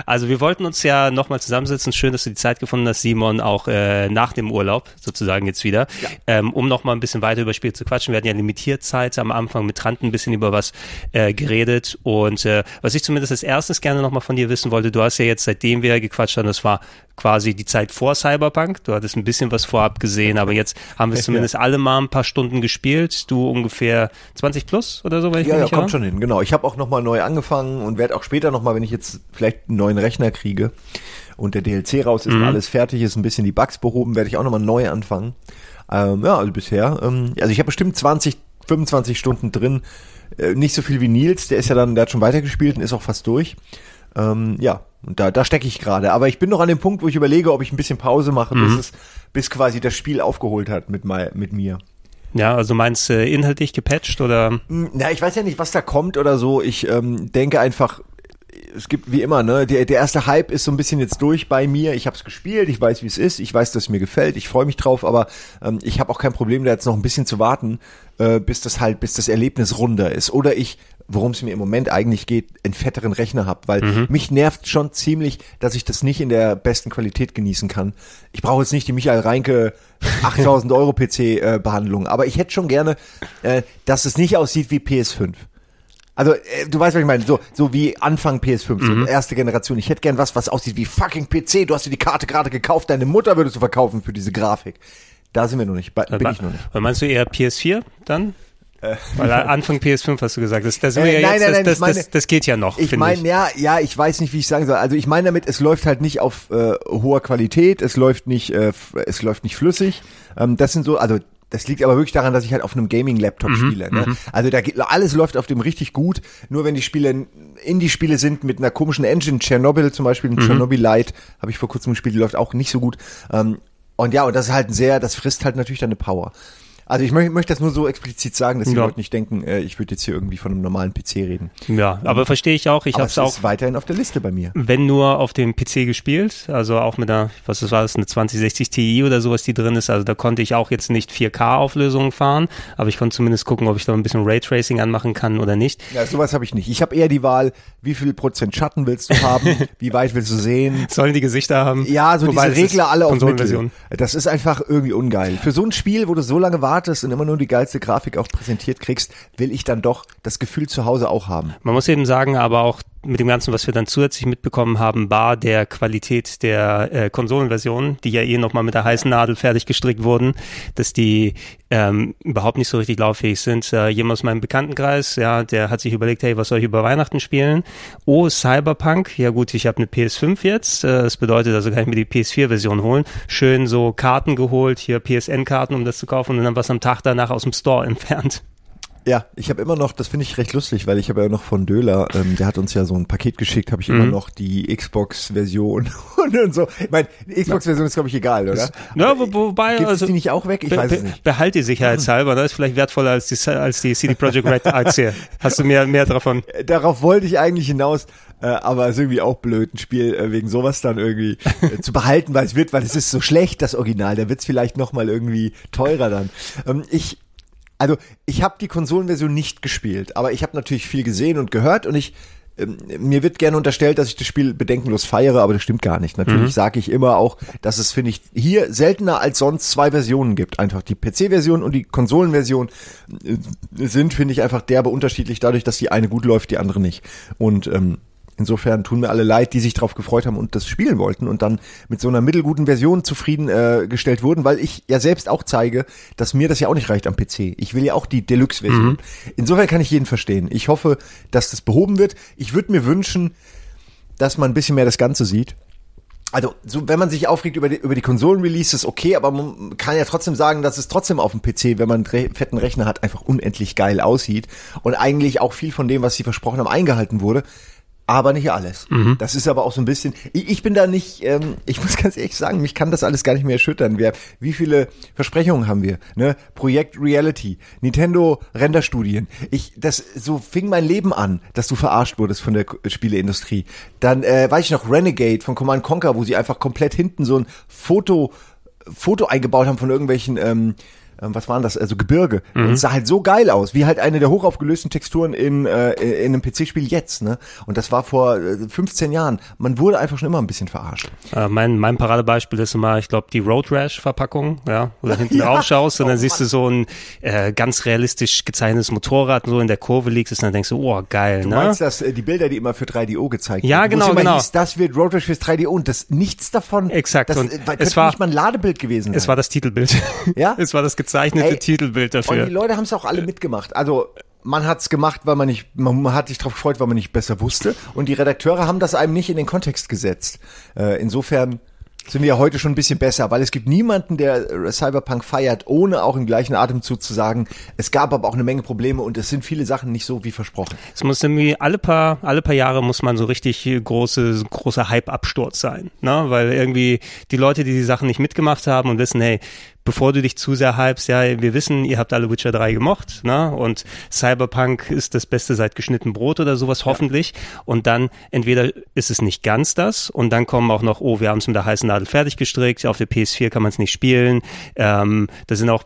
Also wir wollten uns ja nochmal zusammensetzen. Schön, dass du die Zeit gefunden hast, Simon, auch äh, nach dem Urlaub sozusagen jetzt wieder, ähm, um nochmal ein bisschen weiter über Spiel zu quatschen. Wir hatten ja limitiert Zeit am Anfang mit Trant ein bisschen über was äh, geredet. Und äh, was ich zumindest als erstes gerne nochmal von dir wissen wollte, du hast ja jetzt, seitdem wir gequatscht haben, das war quasi die Zeit vor Cyberpunk. Du hattest ein bisschen was vorab gesehen, aber jetzt haben wir es zumindest alle mal ein paar Stunden gespielt. Du ungefähr 20 plus oder so, wenn ich Ja, ja, kommt irre? schon hin, genau. Ich habe auch nochmal neu angefangen und werde auch später nochmal, wenn ich jetzt vielleicht einen neuen Rechner kriege und der DLC raus ist und alles fertig ist, ein bisschen die Bugs behoben, werde ich auch nochmal neu anfangen. Ähm, ja, also bisher, ähm, also ich habe bestimmt 20, 25 Stunden drin. Äh, nicht so viel wie Nils, der ist ja dann, der hat schon weitergespielt und ist auch fast durch. Ähm, ja, und da, da stecke ich gerade. Aber ich bin noch an dem Punkt, wo ich überlege, ob ich ein bisschen Pause mache, bis es, bis quasi das Spiel aufgeholt hat mit, mei- mit mir. Ja, also meinst du äh, inhaltlich gepatcht oder? Na, ich weiß ja nicht, was da kommt oder so. Ich ähm, denke einfach, es gibt wie immer, ne, der, der erste Hype ist so ein bisschen jetzt durch bei mir. Ich habe es gespielt, ich weiß, wie es ist, ich weiß, dass es mir gefällt, ich freue mich drauf, aber ähm, ich habe auch kein Problem, da jetzt noch ein bisschen zu warten, äh, bis das halt, bis das Erlebnis runder ist. Oder ich, worum es mir im Moment eigentlich geht, einen fetteren Rechner hab, weil mich nervt schon ziemlich, dass ich das nicht in der besten Qualität genießen kann. Ich brauche jetzt nicht die Michael Reinke 8000 Euro PC äh, Behandlung, aber ich hätte schon gerne, äh, dass es nicht aussieht wie PS5. Also, äh, du weißt, was ich meine, so, so wie Anfang PS5, so erste Generation. Ich hätte gern was, was aussieht wie fucking PC. Du hast dir die Karte gerade gekauft, deine Mutter würdest du verkaufen für diese Grafik. Da sind wir noch nicht, bei, bin ich noch nicht. Meinst du eher PS4 dann? Weil Anfang PS5 hast du gesagt. Das, das, Äh, nein, jetzt, nein, nein, das, meine- das, das, geht ja noch. Ich meine, ja, ja, ich weiß nicht, wie ich sagen soll. Also ich meine damit, es läuft halt nicht auf äh, hoher Qualität, es läuft nicht, äh, es läuft nicht flüssig. Ähm, das sind so, also das liegt aber wirklich daran, dass ich halt auf einem Gaming-Laptop spiele. Ne? Also da geht, alles läuft auf dem richtig gut. Nur wenn die Spiele Indie-Spiele sind mit einer komischen Engine, Chernobyl zum Beispiel, ein Chernobyl Lite, habe ich vor kurzem gespielt, die läuft auch nicht so gut. Ähm, und ja, und das ist halt ein sehr, das frisst halt natürlich deine Power. Also ich möchte möchte das nur so explizit sagen, dass die Ja. Leute nicht denken, äh, ich würde jetzt hier irgendwie von einem normalen PC reden. Ja, aber verstehe ich auch. Ich habe es auch ist weiterhin auf der Liste bei mir. wenn nur auf dem PC gespielt, also auch mit einer, was das war das, eine 2060 Ti oder sowas, die drin ist. Also da konnte ich auch jetzt nicht 4K-Auflösungen fahren, aber ich konnte zumindest gucken, ob ich da ein bisschen Raytracing anmachen kann oder nicht. Ja, sowas habe ich nicht. Ich habe eher die Wahl, wie viel Prozent Schatten willst du haben, wie weit willst du sehen. Sollen die Gesichter haben? Ja, so Wobei, diese Regler alle auf. Mittel. Das ist einfach irgendwie ungeil. Für so ein Spiel, wo du so lange wartest und immer nur die geilste Grafik auch präsentiert kriegst, will ich dann doch das Gefühl zu Hause auch haben. Man muss eben sagen, aber auch mit dem Ganzen, was wir dann zusätzlich mitbekommen haben, bar der Qualität der äh, Konsolenversionen, die ja eh nochmal mit der heißen Nadel fertig gestrickt wurden, dass die ähm, überhaupt nicht so richtig lauffähig sind. Äh, jemand aus meinem Bekanntenkreis, ja, der hat sich überlegt, hey, was soll ich über Weihnachten spielen? Oh, Cyberpunk. Ja gut, ich habe eine PS5 jetzt. Äh, das bedeutet, also kann ich mir die PS4-Version holen. Schön so Karten geholt, hier PSN-Karten, um das zu kaufen und dann was am Tag danach aus dem Store entfernt. Ja, ich habe immer noch, das finde ich recht lustig, weil ich habe ja noch von Döler, ähm, der hat uns ja so ein Paket geschickt, habe ich immer noch die Xbox-Version und, und so. Ich meine, die Xbox-Version ist, glaube ich, egal, oder? Ja, wo, wobei, Gibt also die nicht auch weg? Ich Be- weiß es nicht. Behalt die sicherheitshalber, das ist vielleicht wertvoller als die, als die CD Projekt Red Aktie. Hast du mehr, mehr davon? Darauf wollte ich eigentlich hinaus, äh, aber es ist irgendwie auch blöd, ein Spiel äh, wegen sowas dann irgendwie äh, zu behalten, weil es wird, weil es ist so schlecht, das Original. Da wird es vielleicht nochmal irgendwie teurer dann. Ähm, ich, also ich habe die Konsolenversion nicht gespielt, aber ich habe natürlich viel gesehen und gehört und ich ähm, mir wird gerne unterstellt, dass ich das Spiel bedenkenlos feiere, aber das stimmt gar nicht. Natürlich sage ich immer auch, dass es, finde ich, hier seltener als sonst zwei Versionen gibt. Einfach die PC-Version und die Konsolenversion äh, sind, finde ich, einfach derbe unterschiedlich, dadurch, dass die eine gut läuft, die andere nicht. Und ähm, insofern tun mir alle leid, die sich darauf gefreut haben und das spielen wollten und dann mit so einer mittelguten Version zufrieden äh, gestellt wurden, weil ich ja selbst auch zeige, dass mir das ja auch nicht reicht am PC. Ich will ja auch die Deluxe-Version. Insofern kann ich jeden verstehen. Ich hoffe, dass das behoben wird. Ich würde mir wünschen, dass man ein bisschen mehr das Ganze sieht. Also, so, wenn man sich aufregt über die, über die Konsolen-Releases, okay, aber man kann ja trotzdem sagen, dass es trotzdem auf dem PC, wenn man einen fetten Rechner hat, einfach unendlich geil aussieht und eigentlich auch viel von dem, was sie versprochen haben, eingehalten wurde. Aber nicht alles. Mhm. Das ist aber auch so ein bisschen, ich, ich bin da nicht, ähm, ich muss ganz ehrlich sagen, mich kann das alles gar nicht mehr erschüttern. Wir, wie viele Versprechungen haben wir? Ne? Projekt Reality, Nintendo Renderstudien. Ich, das, so fing mein Leben an, dass du verarscht wurdest von der Spieleindustrie. Dann, äh, weiß ich noch, Renegade von Command Conquer, wo sie einfach komplett hinten so ein Foto, Foto eingebaut haben von irgendwelchen, ähm, ähm, was waren das, also Gebirge. Und es sah halt so geil aus, wie halt eine der hochaufgelösten Texturen in, äh, in einem PC-Spiel jetzt, ne? Und das war vor äh, 15 Jahren. Man wurde einfach schon immer ein bisschen verarscht. Äh, mein, mein Paradebeispiel ist immer, ich glaube, die Road Rash Verpackung, ja, wo du hinten Ja. drauf schaust und dann Oh, siehst du so ein äh, ganz realistisch gezeichnetes Motorrad so in der Kurve liegst und dann denkst du, oh, geil, Du ne? meinst, dass äh, die Bilder, die immer für 3DO gezeigt Ja, wurden, wo genau, genau. Hieß, das wird Road Rash fürs 3DO und das nichts davon. Exakt, Das, und äh, es war- nicht mal ein Ladebild gewesen sein. Es war das Titelbild. Ja? es war das gezeichnete Ey, Titelbild Und dafür. die Leute haben es auch alle mitgemacht. Also man hat es gemacht, weil man nicht, man hat sich drauf gefreut, weil man nicht besser wusste. Und die Redakteure haben das einem nicht in den Kontext gesetzt. Äh, insofern sind wir ja heute schon ein bisschen besser, weil es gibt niemanden, der Cyberpunk feiert, ohne auch im gleichen Atemzug zu sagen, es gab aber auch eine Menge Probleme und es sind viele Sachen nicht so wie versprochen. Es muss irgendwie alle paar, alle paar Jahre muss man so richtig große, großer Hype-Absturz sein, ne? Weil irgendwie die Leute, die die Sachen nicht mitgemacht haben und wissen, hey, bevor du dich zu sehr hypst, ja, wir wissen, ihr habt alle Witcher 3 gemocht, ne? Und Cyberpunk ist das Beste seit geschnitten Brot oder sowas, hoffentlich. Und dann entweder ist es nicht ganz das und dann kommen auch noch, oh, wir haben es mit der heißen Nadel fertig gestrickt, auf der PS4 kann man es nicht spielen. Ähm, da sind auch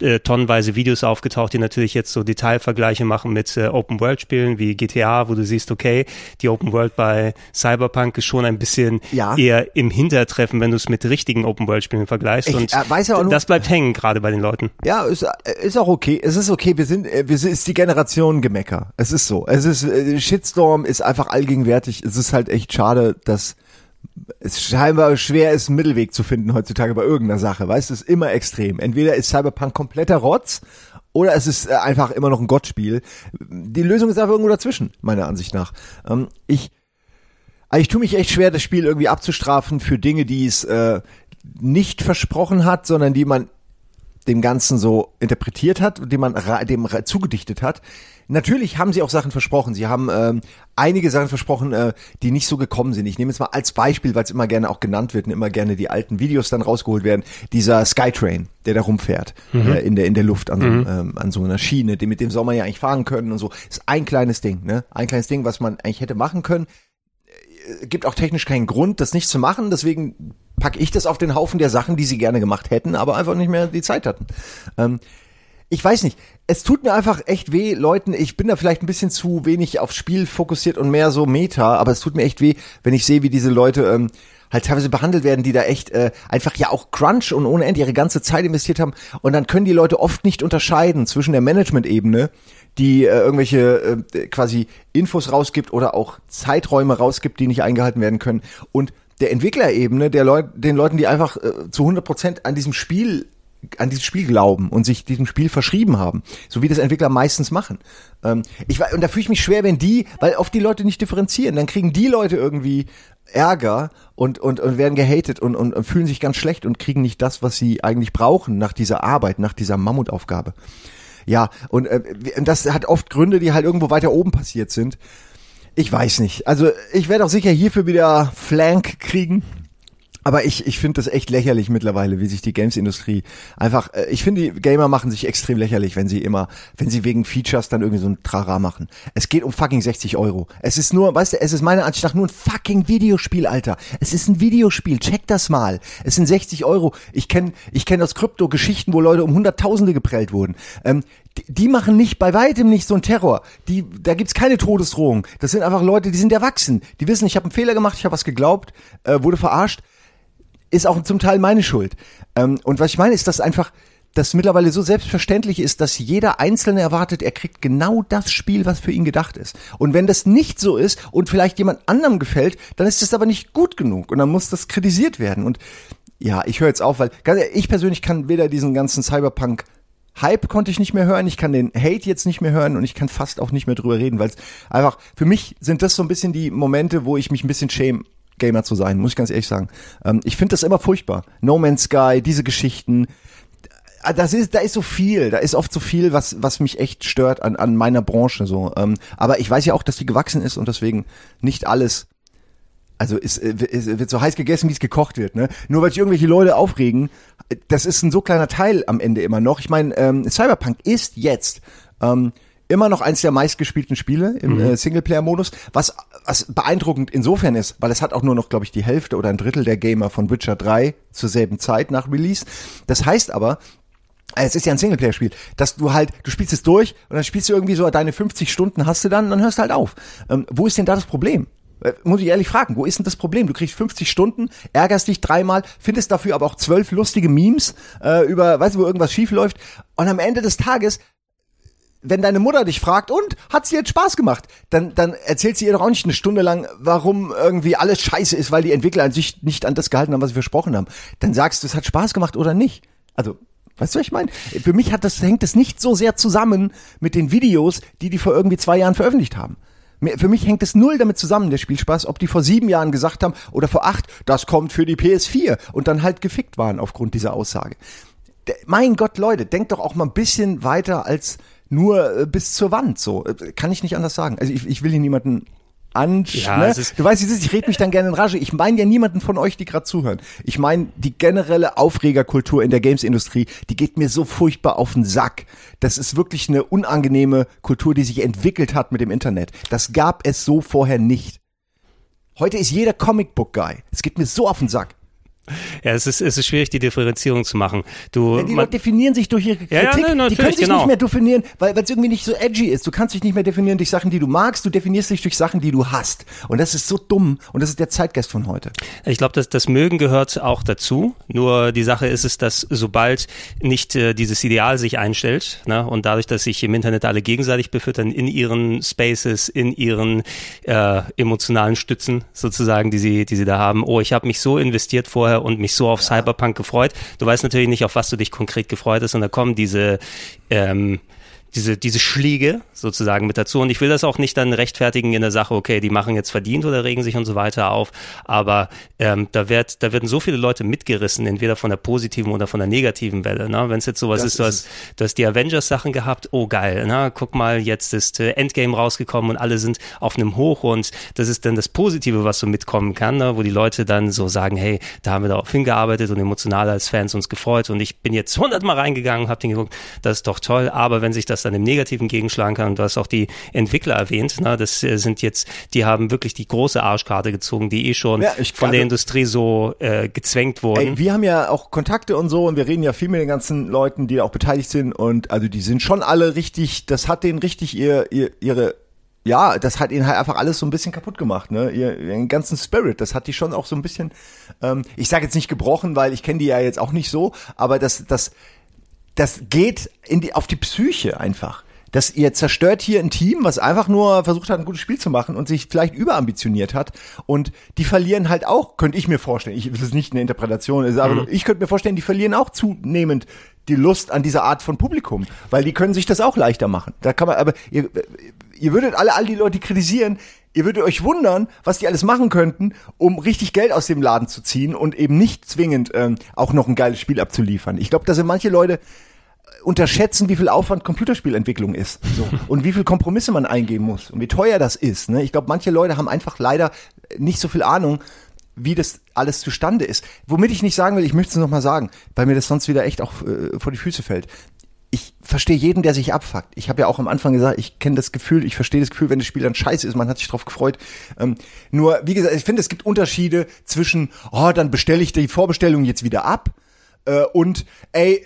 äh, tonnenweise Videos aufgetaucht, die natürlich jetzt so Detailvergleiche machen mit äh, Open-World-Spielen wie GTA, wo du siehst, okay, die Open-World bei Cyberpunk ist schon ein bisschen Ja. eher im Hintertreffen, wenn du es mit richtigen Open-World-Spielen vergleichst. Ich, und äh, weiß ja auch nur- das bleibt hängen, gerade bei den Leuten. Ja, ist, äh, ist auch okay. Es ist okay. Wir sind, äh, wir sind, ist die Generation Gemecker. Es ist so. Es ist, äh, Shitstorm ist einfach allgegenwärtig. Es ist halt echt schade, dass es scheinbar schwer ist, einen Mittelweg zu finden heutzutage bei irgendeiner Sache. Weißt du, es ist immer extrem. Entweder ist Cyberpunk kompletter Rotz oder es ist äh, einfach immer noch ein Gottspiel. Die Lösung ist einfach irgendwo dazwischen, meiner Ansicht nach. Ähm, ich, also ich tue mich echt schwer, das Spiel irgendwie abzustrafen für Dinge, die es äh, nicht versprochen hat, sondern die man dem Ganzen so interpretiert hat und dem man dem zugedichtet hat. Natürlich haben sie auch Sachen versprochen. Sie haben ähm, einige Sachen versprochen, äh, die nicht so gekommen sind. Ich nehme jetzt mal als Beispiel, weil es immer gerne auch genannt wird und immer gerne die alten Videos dann rausgeholt werden. Dieser Skytrain, der da rumfährt äh, in der in der Luft an so, ähm, an so einer Schiene, den, mit dem soll man ja eigentlich fahren können und so. Ist ein kleines Ding, ne? Ein kleines Ding, was man eigentlich hätte machen können gibt auch technisch keinen Grund, das nicht zu machen. Deswegen packe ich das auf den Haufen der Sachen, die sie gerne gemacht hätten, aber einfach nicht mehr die Zeit hatten. Ähm, ich weiß nicht. Es tut mir einfach echt weh, Leuten. Ich bin da vielleicht ein bisschen zu wenig aufs Spiel fokussiert und mehr so Meta, aber es tut mir echt weh, wenn ich sehe, wie diese Leute ähm, halt teilweise behandelt werden, die da echt äh, einfach ja auch Crunch und ohne Ende ihre ganze Zeit investiert haben. Und dann können die Leute oft nicht unterscheiden zwischen der Management-Ebene, die äh, irgendwelche äh, quasi Infos rausgibt oder auch Zeiträume rausgibt, die nicht eingehalten werden können. Und der Entwicklerebene, der Leut den Leuten, die einfach äh, zu 100 Prozent an diesem Spiel an dieses Spiel glauben und sich diesem Spiel verschrieben haben, so wie das Entwickler meistens machen. Ähm, ich und da fühle ich mich schwer, wenn die, weil oft die Leute nicht differenzieren, dann kriegen die Leute irgendwie Ärger und und, und werden gehatet und, und, fühlen sich ganz schlecht und kriegen nicht das, was sie eigentlich brauchen nach dieser Arbeit, nach dieser Mammutaufgabe. Ja, und äh, das hat oft Gründe, die halt irgendwo weiter oben passiert sind. Ich weiß nicht. Also ich werde auch sicher hierfür wieder Flank kriegen. Aber ich, ich finde das echt lächerlich mittlerweile, wie sich die Games-Industrie einfach, äh, ich finde, die Gamer machen sich extrem lächerlich, wenn sie immer, wenn sie wegen Features dann irgendwie so ein Trara machen. Es geht um fucking 60 Euro. Es ist nur, weißt du, es ist meiner Ansicht nach nur ein fucking Videospiel, Alter. Es ist ein Videospiel, check das mal. Es sind 60 Euro. Ich kenne ich kenn aus Krypto Geschichten, wo Leute um Hunderttausende geprellt wurden. Ähm, die, die machen nicht, bei weitem nicht so einen Terror. Die, da gibt's keine Todesdrohung. Das sind einfach Leute, die sind erwachsen. Die wissen, ich habe einen Fehler gemacht, ich habe was geglaubt, äh, wurde verarscht ist auch zum Teil meine Schuld. Ähm, und was ich meine, ist, dass einfach das mittlerweile so selbstverständlich ist, dass jeder Einzelne erwartet, er kriegt genau das Spiel, was für ihn gedacht ist. Und wenn das nicht so ist und vielleicht jemand anderem gefällt, dann ist das aber nicht gut genug und dann muss das kritisiert werden. Und ja, ich höre jetzt auf, weil ich persönlich kann weder diesen ganzen Cyberpunk Hype konnte ich nicht mehr hören, ich kann den Hate jetzt nicht mehr hören und ich kann fast auch nicht mehr drüber reden, weil es einfach, für mich sind das so ein bisschen die Momente, wo ich mich ein bisschen schäme, Gamer zu sein, muss ich ganz ehrlich sagen. Ähm, ich finde das immer furchtbar. No Man's Sky, diese Geschichten. ah, das ist, da ist so viel, da ist oft so viel, was, was mich echt stört an, an meiner Branche so. Ähm, aber ich weiß ja auch, dass die gewachsen ist und deswegen nicht alles. Also ist, äh, ist, wird so heiß gegessen, wie es gekocht wird. Ne? Nur weil sich irgendwelche Leute aufregen, das ist ein so kleiner Teil am Ende immer noch. Ich meine, ähm, Cyberpunk ist jetzt ähm, immer noch eins der meistgespielten Spiele im Mhm. äh, Singleplayer-Modus, was, was beeindruckend insofern ist, weil es hat auch nur noch, glaube ich, die Hälfte oder ein Drittel der Gamer von Witcher 3 zur selben Zeit nach Release. Das heißt aber, äh, es ist ja ein Singleplayer-Spiel, dass du halt, du spielst es durch und dann spielst du irgendwie so deine 50 Stunden hast du dann und dann hörst du halt auf. Ähm, wo ist denn da das Problem? Äh, Muss ich ehrlich fragen, wo ist denn das Problem? Du kriegst 50 Stunden, ärgerst dich dreimal, findest dafür aber auch zwölf lustige Memes äh, über, weißt du, wo irgendwas schief läuft und am Ende des Tages wenn deine Mutter dich fragt, und hat's dir jetzt Spaß gemacht, dann, dann erzählt sie ihr doch auch nicht eine Stunde lang, warum irgendwie alles scheiße ist, weil die Entwickler an sich nicht an das gehalten haben, was sie versprochen haben. Dann sagst du, es hat Spaß gemacht oder nicht. Also, weißt du, was ich meine? Für mich hat das, hängt das nicht so sehr zusammen mit den Videos, die die vor irgendwie zwei Jahren veröffentlicht haben. Für mich hängt es null damit zusammen, der Spielspaß, ob die vor sieben Jahren gesagt haben oder vor acht, das kommt für die PS4 und dann halt gefickt waren aufgrund dieser Aussage. Mein Gott, Leute, denkt doch auch mal ein bisschen weiter als nur äh, bis zur Wand. So Äh, kann ich nicht anders sagen. Also ich, ich will hier niemanden ansch. Ja, ne? Du weißt, wie es ist, ich rede mich dann gerne in Rage. Ich meine ja niemanden von euch, die gerade zuhören. Ich meine die generelle Aufregerkultur in der Games-Industrie, die geht mir so furchtbar auf den Sack. Das ist wirklich eine unangenehme Kultur, die sich entwickelt hat mit dem Internet. Das gab es so vorher nicht. Heute ist jeder Comicbook-Guy. Es geht mir so auf den Sack. Ja, es ist, es ist schwierig, die Differenzierung zu machen. Du, Ja, die Leute definieren sich durch ihre Kritik. Ja, ja, ne, die können sich genau. nicht mehr definieren, weil es irgendwie nicht so edgy ist. Du kannst dich nicht mehr definieren durch Sachen, die du magst. Du definierst dich durch Sachen, die du hast. Und das ist so dumm. Und das ist der Zeitgeist von heute. Ich glaube, dass das Mögen gehört auch dazu. Nur die Sache ist es, dass sobald nicht äh, dieses Ideal sich einstellt ne, und dadurch, dass sich im Internet alle gegenseitig befüttern in ihren Spaces, in ihren äh, emotionalen Stützen sozusagen, die sie, die sie da haben. Oh, ich habe mich so investiert vorher und mich so auf Cyberpunk gefreut. Du weißt natürlich nicht, auf was du dich konkret gefreut hast und da kommen diese ähm, diese, diese Schläge sozusagen mit dazu. Und ich will das auch nicht dann rechtfertigen in der Sache, okay, die machen jetzt verdient oder regen sich und so weiter auf. Aber ähm, da, wird, da werden so viele Leute mitgerissen, entweder von der positiven oder von der negativen Welle. Ne? Wenn es jetzt sowas Das ist, du hast, du hast die Avengers-Sachen gehabt, oh geil, ne? guck mal, jetzt ist äh, Endgame rausgekommen und alle sind auf einem Hoch und das ist dann das Positive, was so mitkommen kann, ne? wo die Leute dann so sagen, hey, da haben wir darauf hingearbeitet und emotional als Fans uns gefreut und ich bin jetzt hundertmal reingegangen und hab den geguckt, das ist doch toll, aber wenn sich das dann im Negativen gegenschlagen kann, und du hast auch die Entwickler erwähnt, ne? das äh, sind jetzt, die haben wirklich die große Arschkarte gezogen, die eh schon Ja, von der Industrie so äh, gezwängt wurden. Ey, wir haben ja auch Kontakte und so und wir reden ja viel mit den ganzen Leuten, die auch beteiligt sind und also die sind schon alle richtig, das hat denen richtig ihr, ihr ihre ja, das hat ihnen halt einfach alles so ein bisschen kaputt gemacht, ne? Ihr, ihren ganzen Spirit, das hat die schon auch so ein bisschen, ähm, ich sage jetzt nicht gebrochen, weil ich kenne die ja jetzt auch nicht so, aber das, das, das geht in die, auf die Psyche einfach. Das, ihr zerstört hier ein Team, was einfach nur versucht hat, ein gutes Spiel zu machen und sich vielleicht überambitioniert hat. Und die verlieren halt auch, könnte ich mir vorstellen, ich, das ist nicht eine Interpretation, ist aber ich könnte mir vorstellen, die verlieren auch zunehmend die Lust an dieser Art von Publikum, weil die können sich das auch leichter machen. Da kann man, aber ihr, ihr würdet alle, all die Leute kritisieren, ihr würdet euch wundern, was die alles machen könnten, um richtig Geld aus dem Laden zu ziehen und eben nicht zwingend ähm, auch noch ein geiles Spiel abzuliefern. Ich glaube, da sind manche Leute unterschätzen, wie viel Aufwand Computerspielentwicklung ist so. und wie viel Kompromisse man eingehen muss und wie teuer das ist. Ne? Ich glaube, manche Leute haben einfach leider nicht so viel Ahnung, wie das alles zustande ist. Womit ich nicht sagen will, ich möchte es noch mal sagen, weil mir das sonst wieder echt auch äh, vor die Füße fällt. Ich verstehe jeden, der sich abfuckt. Ich habe ja auch am Anfang gesagt, ich kenne das Gefühl, ich verstehe das Gefühl, wenn das Spiel dann scheiße ist, man hat sich drauf gefreut. Ähm, nur, wie gesagt, ich finde, es gibt Unterschiede zwischen, oh, dann bestelle ich die Vorbestellung jetzt wieder ab äh, und ey,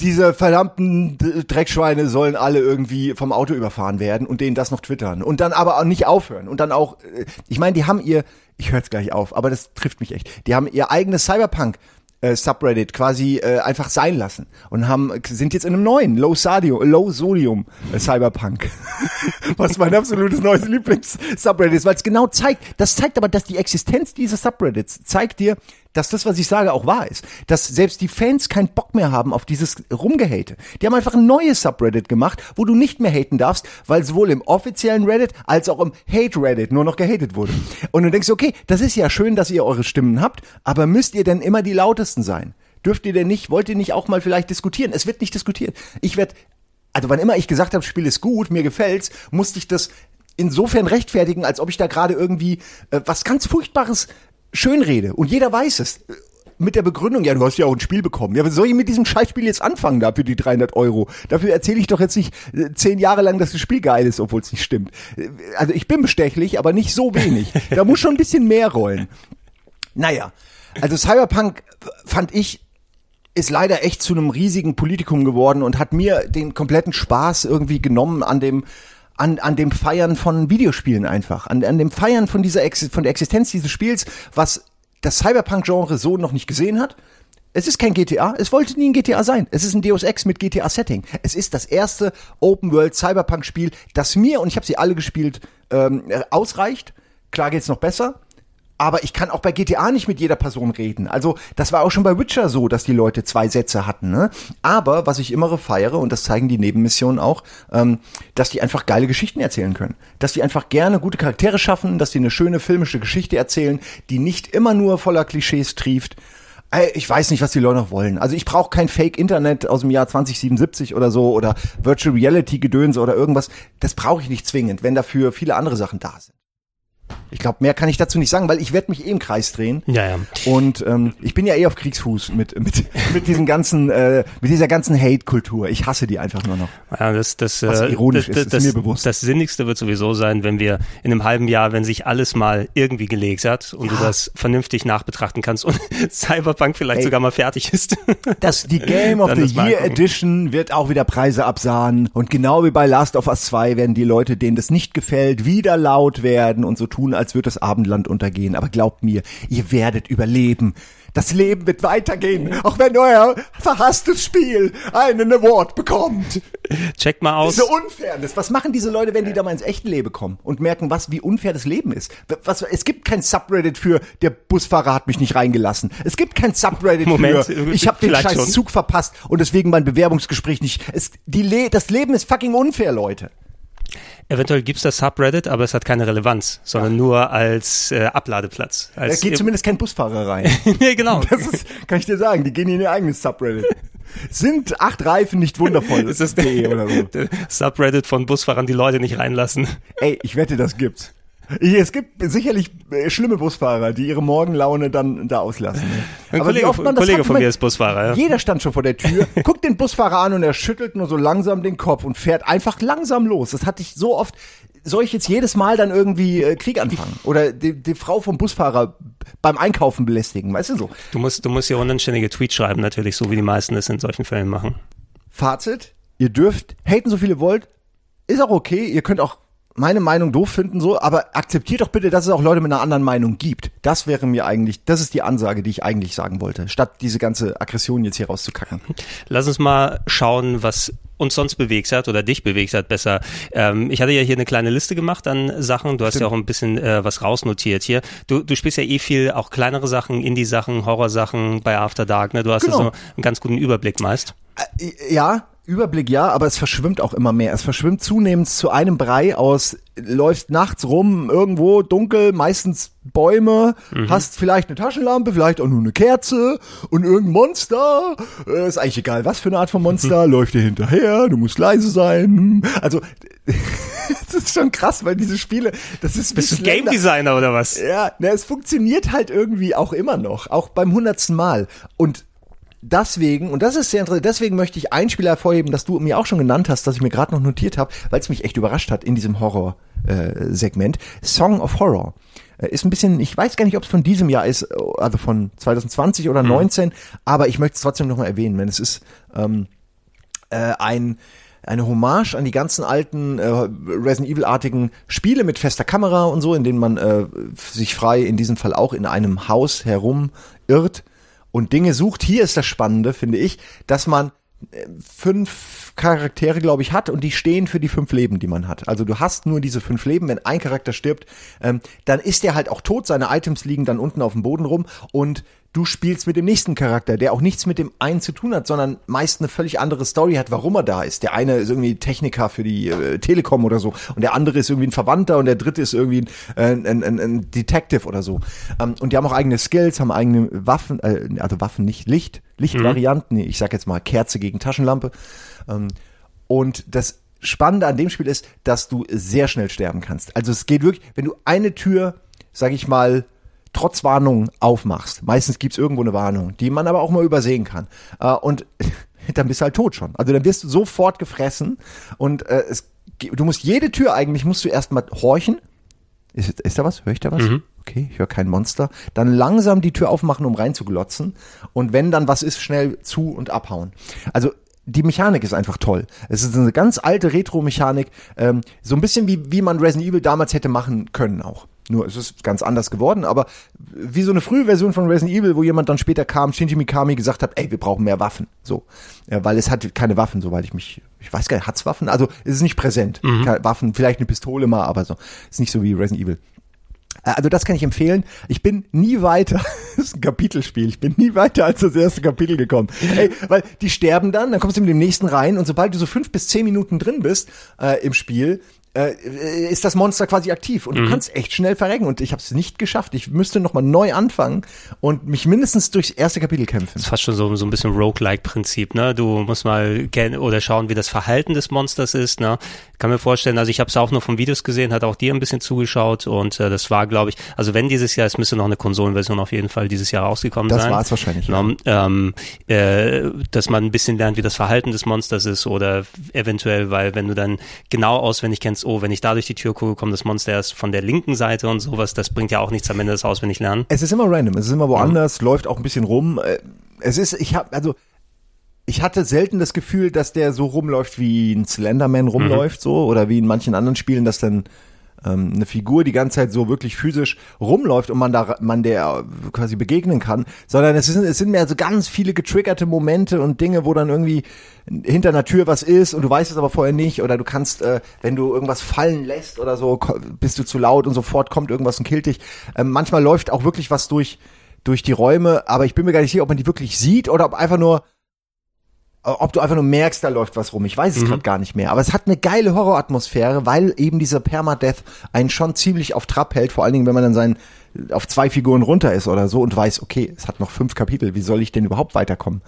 diese verdammten Dreckschweine sollen alle irgendwie vom Auto überfahren werden und denen das noch twittern und dann aber auch nicht aufhören und dann auch, äh, ich meine, die haben ihr, ich höre jetzt gleich auf, aber das trifft mich echt, die haben ihr eigenes Cyberpunk äh, Subreddit quasi äh, einfach sein lassen und haben sind jetzt in einem neuen Low Sodium, Low Sodium äh, Cyberpunk, was mein absolutes neues Lieblings Subreddit ist, weil es genau zeigt, das zeigt aber, dass die Existenz dieses Subreddits zeigt dir, dass das, was ich sage, auch wahr ist. Dass selbst die Fans keinen Bock mehr haben auf dieses Rumgehate. Die haben einfach ein neues Subreddit gemacht, wo du nicht mehr haten darfst, weil sowohl im offiziellen Reddit als auch im Hate-Reddit nur noch gehatet wurde. Und du denkst, okay, das ist ja schön, dass ihr eure Stimmen habt, aber müsst ihr denn immer die lautesten sein? Dürft ihr denn nicht, wollt ihr nicht auch mal vielleicht diskutieren? Es wird nicht diskutiert. Ich werde, also wann immer ich gesagt habe, Spiel ist gut, mir gefällt's, musste ich das insofern rechtfertigen, als ob ich da gerade irgendwie äh, was ganz Furchtbares schönrede. Und jeder weiß es. Mit der Begründung, ja, du hast ja auch ein Spiel bekommen. Ja, was soll ich mit diesem Scheißspiel jetzt anfangen da für die 300 Euro? Dafür erzähle ich doch jetzt nicht äh, zehn Jahre lang, dass das Spiel geil ist, obwohl es nicht stimmt. Äh, Also ich bin bestechlich, aber nicht so wenig. Da muss schon ein bisschen mehr rollen. Naja, also Cyberpunk fand ich ist leider echt zu einem riesigen Politikum geworden und hat mir den kompletten Spaß irgendwie genommen an dem an, an dem Feiern von Videospielen einfach, an, an dem Feiern von dieser Ex von der Existenz dieses Spiels, was das Cyberpunk-Genre so noch nicht gesehen hat. Es ist kein GTA, es wollte nie ein GTA sein. Es ist ein Deus Ex mit GTA-Setting. Es ist das erste Open-World-Cyberpunk-Spiel, das mir, und ich habe sie alle gespielt, ähm, äh, ausreicht. Klar geht's noch besser, aber ich kann auch bei GTA nicht mit jeder Person reden. Also das war auch schon bei Witcher so, dass die Leute zwei Sätze hatten. Ne? Aber was ich immer feiere, und das zeigen die Nebenmissionen auch, ähm, dass die einfach geile Geschichten erzählen können. Dass die einfach gerne gute Charaktere schaffen, dass die eine schöne filmische Geschichte erzählen, die nicht immer nur voller Klischees trieft. Ich weiß nicht, was die Leute noch wollen. Also ich brauche kein Fake-Internet aus dem Jahr 2077 oder so oder Virtual Reality-Gedönse oder irgendwas. Das brauche ich nicht zwingend, wenn dafür viele andere Sachen da sind. Ich glaube, mehr kann ich dazu nicht sagen, weil ich werde mich eh im Kreis drehen. Ja, ja. Und ähm, ich bin ja eh auf Kriegsfuß mit mit mit diesen ganzen äh, mit dieser ganzen Hate-Kultur. Ich hasse die einfach nur noch. Ja, das, das, Was äh, ironisch das, ist, ist das, mir bewusst. Das Sinnigste wird sowieso sein, wenn wir in einem halben Jahr, wenn sich alles mal irgendwie gelegt hat und du das vernünftig nachbetrachten kannst und Cyberpunk vielleicht Ey. sogar mal fertig ist. Das die Game of Dann the Year. Edition wird auch wieder Preise absahnen und genau wie bei Last of Us 2 werden die Leute, denen das nicht gefällt, wieder laut werden und so tun, als würde das Abendland untergehen. Aber glaubt mir, ihr werdet überleben. Das Leben wird weitergehen, auch wenn euer verhasstes Spiel einen Award bekommt. Check mal aus. Diese Unfairness. Was machen diese Leute, wenn die da mal ins echte Leben kommen und merken, was wie unfair das Leben ist? Was, es gibt kein Subreddit für der Busfahrer hat mich nicht reingelassen. Es gibt kein Subreddit Moment, für ich habe den scheiß schon. Zug verpasst und deswegen mein Bewerbungsgespräch nicht. Es, die Le das Leben ist fucking unfair, Leute. Eventuell gibt's das Subreddit, aber es hat keine Relevanz, sondern nur als äh, Abladeplatz. Da Als geht zumindest kein Busfahrer rein. nee, genau. Das ist, kann ich dir sagen, die gehen in ihr eigenes Subreddit. Sind acht Reifen nicht wundervoll? Das ist D oder so. der Subreddit von Busfahrern, die Leute nicht reinlassen. Ey, ich wette, das gibt's. Es gibt sicherlich äh, schlimme Busfahrer, die ihre Morgenlaune dann da auslassen. Ein Aber Kollege, man Kollege von mir ist Busfahrer. Ja. Jeder stand schon vor der Tür, guckt den Busfahrer an und er schüttelt nur so langsam den Kopf und fährt einfach langsam los. Das hatte ich so oft. Soll ich jetzt jedes Mal dann irgendwie äh, Krieg anfangen? Oder die, die Frau vom Busfahrer beim Einkaufen belästigen? Weißt du so? Du musst, du musst hier unanständige Tweets schreiben, natürlich, so wie die meisten es in solchen Fällen machen. Fazit, ihr dürft haten so viel ihr wollt, ist auch okay, ihr könnt auch meine Meinung doof finden so, aber akzeptiert doch bitte, dass es auch Leute mit einer anderen Meinung gibt. Das wäre mir eigentlich, das ist die Ansage, die ich eigentlich sagen wollte, statt diese ganze Aggression jetzt hier rauszukacken. Lass uns mal schauen, was uns sonst bewegt hat oder dich bewegt hat besser. Ähm, ich hatte ja hier eine kleine Liste gemacht an Sachen. Du hast ja auch ein bisschen äh, was rausnotiert hier. Du, du spielst ja eh viel auch kleinere Sachen, Indie-Sachen, Horrorsachen bei After Dark. Ne? Du hast Genau. ja so einen ganz guten Überblick meist. Äh, Ja, Überblick ja, aber es verschwimmt auch immer mehr. Es verschwimmt zunehmend zu einem Brei aus, läufst nachts rum, irgendwo dunkel, meistens Bäume, hast vielleicht eine Taschenlampe, vielleicht auch nur eine Kerze und irgendein Monster. Äh, ist eigentlich egal, was für eine Art von Monster, läuft dir hinterher, du musst leise sein. Also, das ist schon krass, weil diese Spiele, das ist Bist du Game. Designer oder was? Ja, na, es funktioniert halt irgendwie auch immer noch, auch beim hundertsten Mal. Und deswegen, und das ist sehr interessant, deswegen möchte ich ein Spiel hervorheben, das du mir auch schon genannt hast, das ich mir gerade noch notiert habe, weil es mich echt überrascht hat in diesem Horror-Segment. Song of Horror. Äh, Ist ein bisschen, ich weiß gar nicht, ob es von diesem Jahr ist, also von 2020 oder 19, aber ich möchte es trotzdem nochmal erwähnen, wenn es ist ähm, äh, ein eine Hommage an die ganzen alten äh, Resident Evil-artigen Spiele mit fester Kamera und so, in denen man äh, sich frei in diesem Fall auch in einem Haus herum irrt und Dinge sucht. Hier ist das Spannende, finde ich, dass man fünf Charaktere, glaube ich, hat und die stehen für die fünf Leben, die man hat. Also du hast nur diese fünf Leben. Wenn ein Charakter stirbt, ähm, dann ist der halt auch tot. Seine Items liegen dann unten auf dem Boden rum und du spielst mit dem nächsten Charakter, der auch nichts mit dem einen zu tun hat, sondern meist eine völlig andere Story hat, warum er da ist. Der eine ist irgendwie Techniker für die äh, Telekom oder so und der andere ist irgendwie ein Verwandter und der dritte ist irgendwie ein, ein, ein, ein Detective oder so. Ähm, und die haben auch eigene Skills, haben eigene Waffen, äh, also Waffen nicht, Licht, Lichtvarianten. Ich sag jetzt mal Kerze gegen Taschenlampe. Ähm, und das Spannende an dem Spiel ist, dass du sehr schnell sterben kannst. Also es geht wirklich, wenn du eine Tür, sag ich mal, trotz Warnung aufmachst. Meistens gibt's irgendwo eine Warnung, die man aber auch mal übersehen kann. Äh, und dann bist du halt tot schon. Also dann wirst du sofort gefressen und äh, es, du musst jede Tür eigentlich, musst du erstmal horchen. Ist, ist da was? Hör ich da was? Mhm. Okay, ich höre kein Monster. Dann langsam die Tür aufmachen, um reinzuglotzen. Und wenn dann was ist, schnell zu und abhauen. Also die Mechanik ist einfach toll. Es ist eine ganz alte Retro-Mechanik, ähm, so ein bisschen wie, wie man Resident Evil damals hätte machen können auch. Nur es ist ganz anders geworden, aber wie so eine frühe Version von Resident Evil, wo jemand dann später kam, Shinji Mikami gesagt hat, ey, wir brauchen mehr Waffen. So. Ja, weil es hat keine Waffen, soweit ich mich, ich weiß gar nicht, hat's Waffen? Also es ist nicht präsent. Keine Waffen, vielleicht eine Pistole mal, aber so. Ist nicht so wie Resident Evil. Äh, Also das kann ich empfehlen. Ich bin nie weiter. Das ist ein Kapitelspiel. Ich bin nie weiter als das erste Kapitel gekommen. Ey, weil die sterben dann, dann kommst du mit dem nächsten rein und sobald du so fünf bis zehn Minuten drin bist äh, im Spiel, äh, ist das Monster quasi aktiv und du kannst echt schnell verrecken und ich habe es nicht geschafft. Ich müsste noch mal neu anfangen und mich mindestens durchs erste Kapitel kämpfen. Das ist fast schon so, so ein bisschen Roguelike-Prinzip, ne? Du musst mal kennen oder schauen, wie das Verhalten des Monsters ist, ne? Kann mir vorstellen, also ich habe es auch nur von Videos gesehen, hat auch dir ein bisschen zugeschaut und äh, das war, glaube ich, also wenn dieses Jahr, es müsste noch eine Konsolenversion auf jeden Fall dieses Jahr rausgekommen Das sein. war es wahrscheinlich. Ja. Ne? Ähm, äh, dass man ein bisschen lernt, wie das Verhalten des Monsters ist oder eventuell, weil wenn du dann genau auswendig kennst, oh, wenn ich da durch die Tür gucke, kommt das Monster erst von der linken Seite und sowas, das bringt ja auch nichts am Ende das auswendig lernen. Es ist immer random, es ist immer woanders, läuft auch ein bisschen rum. Äh, Es ist, ich habe, also ich hatte selten das Gefühl, dass der so rumläuft, wie ein Slenderman rumläuft, so, oder wie in manchen anderen Spielen, dass dann ähm, eine Figur die ganze Zeit so wirklich physisch rumläuft und man da man der quasi begegnen kann, sondern es sind es sind mehr so ganz viele getriggerte Momente und Dinge, wo dann irgendwie hinter einer Tür was ist und du weißt es aber vorher nicht oder du kannst, äh, wenn du irgendwas fallen lässt oder so, bist du zu laut und sofort kommt irgendwas und killt dich. Ähm, manchmal läuft auch wirklich was durch durch die Räume, aber ich bin mir gar nicht sicher, ob man die wirklich sieht oder ob einfach nur ob du einfach nur merkst, da läuft was rum. Ich weiß es gerade gar nicht mehr. Aber es hat eine geile Horroratmosphäre, weil eben dieser Permadeath einen schon ziemlich auf Trab hält. Vor allen Dingen, wenn man dann sein auf zwei Figuren runter ist oder so und weiß, okay, es hat noch fünf Kapitel. Wie soll ich denn überhaupt weiterkommen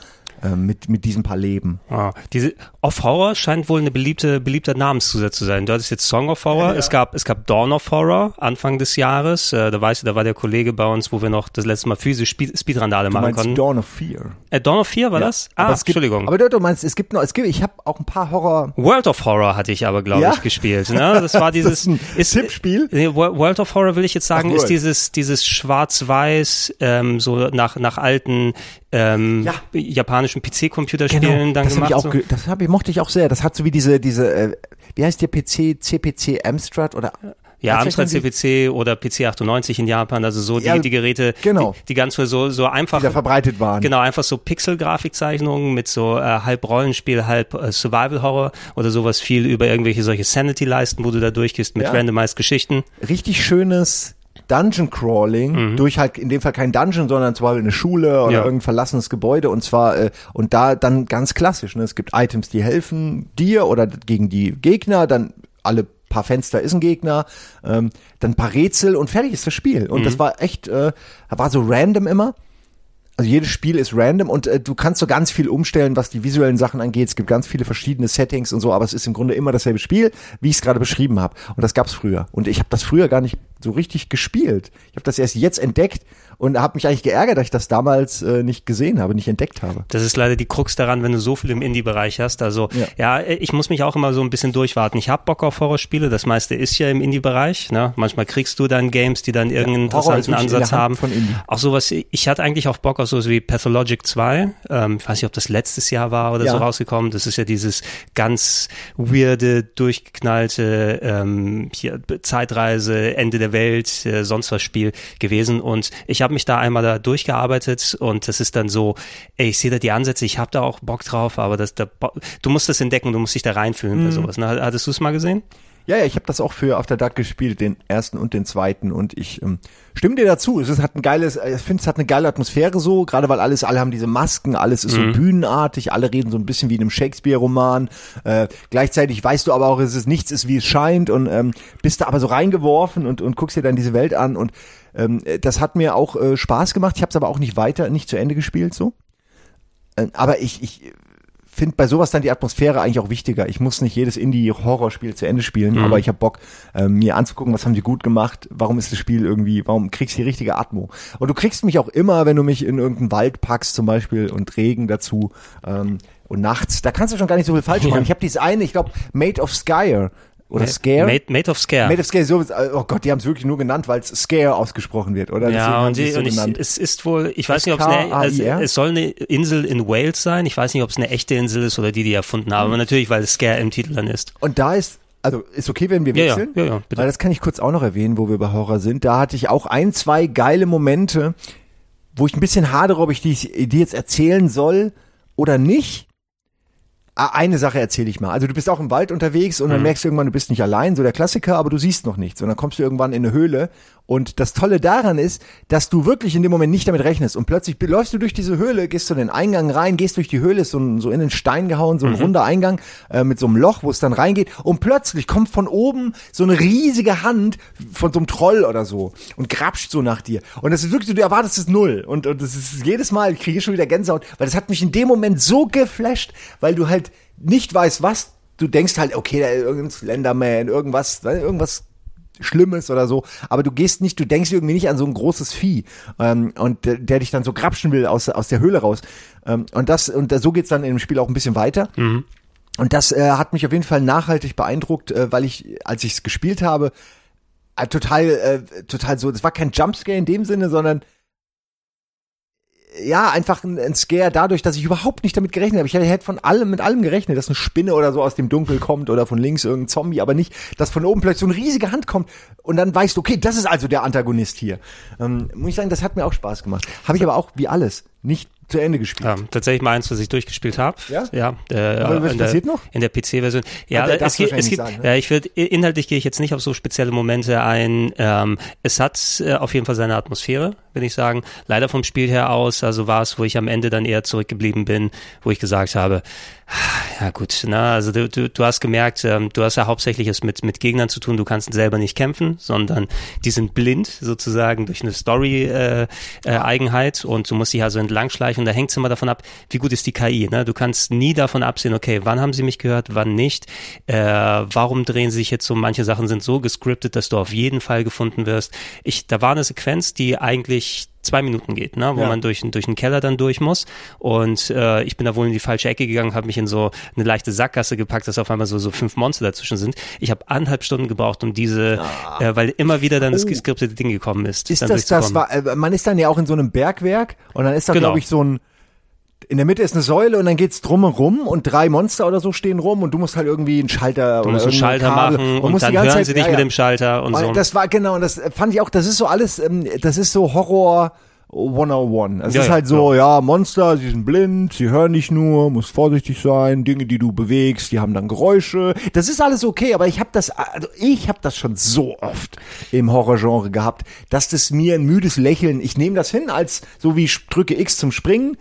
äh, mit mit diesem paar Leben? Ah, diese Off Horror scheint wohl eine beliebte beliebter Namenszusatz zu sein. Du hattest jetzt Song of Horror, es gab es gab Dawn of Horror Anfang des Jahres. Äh, da weißt du, da war der Kollege bei uns, wo wir noch das letzte Mal physisch Speed, Speedrandale machen meinst konnten. Dawn of Fear. Äh, Dawn of Fear war das? Ah, Aber gibt, Entschuldigung. Aber du, du meinst, es gibt noch, es gibt, ich habe auch ein paar Horror. World of Horror hatte ich aber, glaube Ja? ich, gespielt. Ne? Das war dieses ein Tippspiel? Nee, Wo- World of Horror will ich jetzt sagen, Ach, ist dieses dieses Schwarz-Weiß ähm, so nach nach alten ähm, Ja. japanischen PC-Computerspielen dann das hab gemacht. ich auch, so. das hab ich, mochte ich auch sehr. Das hat so wie diese, diese, äh, wie heißt der PC, CPC Amstrad oder? Ja, Amstrad CPC oder PC 98 in Japan, also so die, Ja, die Geräte, genau. die, die ganz so so einfach Die da verbreitet waren. Genau, einfach so Pixel-Grafikzeichnungen mit so äh, halb Rollenspiel, halb äh, Survival-Horror oder sowas viel über irgendwelche solche Sanity-Leisten, wo du da durchgehst mit Ja. randomized Geschichten. richtig schönes Dungeon Crawling durch halt in dem Fall kein Dungeon, sondern zwar eine Schule oder Ja. irgendein verlassenes Gebäude und zwar äh, und da dann ganz klassisch. Ne? Es gibt Items, die helfen dir oder gegen die Gegner, dann alle paar Fenster ist ein Gegner, ähm, dann ein paar Rätsel und fertig ist das Spiel. Und das war echt, äh, war so random immer. Also jedes Spiel ist random und äh, du kannst so ganz viel umstellen, was die visuellen Sachen angeht. Es gibt ganz viele verschiedene Settings und so, aber es ist im Grunde immer dasselbe Spiel, wie ich es gerade beschrieben habe. Und das gab's früher. Und ich habe das früher gar nicht so richtig gespielt. Ich habe das erst jetzt entdeckt und habe mich eigentlich geärgert, dass ich das damals äh, nicht gesehen habe, nicht entdeckt habe. Das ist leider die Krux daran, wenn du so viel im Indie-Bereich hast. Also ja. Ja. ich muss mich auch immer so ein bisschen durchwarten. Ich hab Bock auf Horrorspiele, das meiste ist ja im Indie-Bereich. Ne? Manchmal kriegst du dann Games, die dann irgendeinen ist interessanten in Ansatz Hand haben. von Indie. Auch sowas, ich hatte eigentlich auch Bock auf sowas wie Pathologic 2. Ähm, ich weiß nicht, ob das letztes Jahr war oder Ja. so rausgekommen. Das ist ja dieses ganz weirde, durchgeknallte ähm, hier, Zeitreise, Ende der Welt, äh, sonst was Spiel gewesen. Und ich habe mich da einmal da durchgearbeitet und das ist dann so, ey, ich sehe da die Ansätze, ich habe da auch Bock drauf, aber das, da, du musst das entdecken, du musst dich da reinfühlen Mhm. bei sowas. Ne? Hattest du es mal gesehen? Ja, ja, ich habe das auch für After Dark gespielt, den ersten und den zweiten und ich ähm, stimme dir dazu. Es ist, hat ein geiles, äh, ich finde, es hat eine geile Atmosphäre so, gerade weil alles, alle haben diese Masken, alles ist so bühnenartig, alle reden so ein bisschen wie in einem Shakespeare-Roman. Äh, gleichzeitig weißt du aber auch, es ist nichts ist wie es scheint und ähm, bist da aber so reingeworfen und und guckst dir dann diese Welt an und ähm, das hat mir auch äh, Spaß gemacht. Ich habe es aber auch nicht weiter, nicht zu Ende gespielt so. Äh, aber ich, ich finde bei sowas dann die Atmosphäre eigentlich auch wichtiger. Ich muss nicht jedes Indie-Horrorspiel zu Ende spielen, Mhm. aber ich habe Bock, äh, mir anzugucken, was haben die gut gemacht, warum ist das Spiel irgendwie, warum kriegst du die richtige Atmo. Und du kriegst mich auch immer, wenn du mich in irgendeinen Wald packst zum Beispiel und Regen dazu ähm, und nachts, da kannst du schon gar nicht so viel falsch machen. Ich habe dieses eine, ich glaube, Made of Scare oder Scare. Made, Made of Scare. Made of Scare, so, oh Gott, die haben es wirklich nur genannt, weil es Scare ausgesprochen wird, oder? Ja, und, die, es so und ich, es ist wohl, ich weiß nicht, ob es eine, also, es soll eine Insel in Wales sein. Ich weiß nicht, ob es eine echte Insel ist oder die, die erfunden haben. Aber natürlich, weil es Scare im Titel dann ist. Und da ist, also ist okay, wenn wir Ja, ja, wechseln? ja, ja, bitte. Weil das kann ich kurz auch noch erwähnen, wo wir bei Horror sind. Da hatte ich auch ein, zwei geile Momente, wo ich ein bisschen hadere, ob ich die, die jetzt erzählen soll oder nicht. Ah, Eine Sache erzähle ich mal. Also du bist auch im Wald unterwegs und dann merkst du irgendwann, du bist nicht allein, so der Klassiker, aber du siehst noch nichts. Und dann kommst du irgendwann in eine Höhle. Und das Tolle daran ist, dass du wirklich in dem Moment nicht damit rechnest. Und plötzlich läufst du durch diese Höhle, gehst du in den Eingang rein, gehst durch die Höhle, ist so, ein, so in den Stein gehauen, so ein runder Eingang äh, mit so einem Loch, wo es dann reingeht. Und plötzlich kommt von oben so eine riesige Hand von so einem Troll oder so und grapscht so nach dir. Und das ist wirklich, du erwartest es null. Und, und das ist jedes Mal, ich kriege schon wieder Gänsehaut, weil das hat mich in dem Moment so geflasht, weil du halt nicht weißt, was. Du denkst halt, okay, da ist irgendein Slenderman, irgendwas, ne, irgendwas Schlimmes oder so, aber du gehst nicht, du denkst irgendwie nicht an so ein großes Vieh ähm, und der, der dich dann so grapschen will aus, aus der Höhle raus. Ähm, und das und da, so geht's dann im Spiel auch ein bisschen weiter. Und das äh, hat mich auf jeden Fall nachhaltig beeindruckt, äh, weil ich, als ich es gespielt habe, äh, total, äh, total so, das war kein Jumpscare in dem Sinne, sondern ja, einfach ein, ein Scare dadurch, dass ich überhaupt nicht damit gerechnet habe. Ich hätte von allem, mit allem gerechnet, dass eine Spinne oder so aus dem Dunkel kommt oder von links irgendein Zombie, aber nicht, dass von oben plötzlich so eine riesige Hand kommt und dann weißt du, okay, das ist also der Antagonist hier. Ähm, muss ich sagen, das hat mir auch Spaß gemacht. Habe ich aber auch, wie alles, nicht zu Ende gespielt. Ja, tatsächlich mal eins, was ich durchgespielt habe. Ja? Ja. Äh, Aber was in der, passiert noch? In der PC-Version. Ja, der es gibt, es gibt, sagen, ne? ja, ich würde, inhaltlich gehe ich jetzt nicht auf so spezielle Momente ein. Ähm, es hat äh, auf jeden Fall seine Atmosphäre, würde ich sagen. Leider vom Spiel her aus, also war es, wo ich am Ende dann eher zurückgeblieben bin, wo ich gesagt habe, ja gut, na, also du, du, du hast gemerkt, ähm, du hast ja hauptsächlich es mit, mit Gegnern zu tun, du kannst selber nicht kämpfen, sondern die sind blind sozusagen durch eine Story-Eigenheit äh, Eigenheit und du musst dich also entlang schleichen und da hängt es immer davon ab, wie gut ist die KI. Ne? Du kannst nie davon absehen, okay, wann haben sie mich gehört, wann nicht, äh, warum drehen sie sich jetzt so, manche Sachen sind so gescriptet, dass du auf jeden Fall gefunden wirst. Ich, da war eine Sequenz, die eigentlich zwei Minuten geht, ne, wo Ja. man durch, durch einen Keller dann durch muss. Und äh, ich bin da wohl in die falsche Ecke gegangen, habe mich in so eine leichte Sackgasse gepackt, dass auf einmal so, so fünf Monster dazwischen sind. Ich habe anderthalb Stunden gebraucht, um diese, äh, weil immer wieder dann das Oh. geskriptete Ding gekommen ist. Ist das, das war, äh, man ist dann ja auch in so einem Bergwerk und dann ist da, Genau. glaube ich, so ein, in der Mitte ist eine Säule und dann geht's drumherum und drei Monster oder so stehen rum und du musst halt irgendwie einen Schalter Du oder musst einen Schalter Kabel machen und, musst die dann ganze hören Zeit- sie dich ja, mit ja. dem Schalter und so. Das war genau, und das fand ich auch, das ist so alles, ähm, das ist so Horror 101. Es Ja, ist ja, halt so, ja, Monster, sie sind blind, sie hören nicht nur, muss vorsichtig sein, Dinge, die du bewegst, die haben dann Geräusche. Das ist alles okay, aber ich habe das, also ich habe das schon so oft im Horrorgenre gehabt, dass das mir ein müdes Lächeln, ich nehme das hin als so wie ich drücke X zum Springen.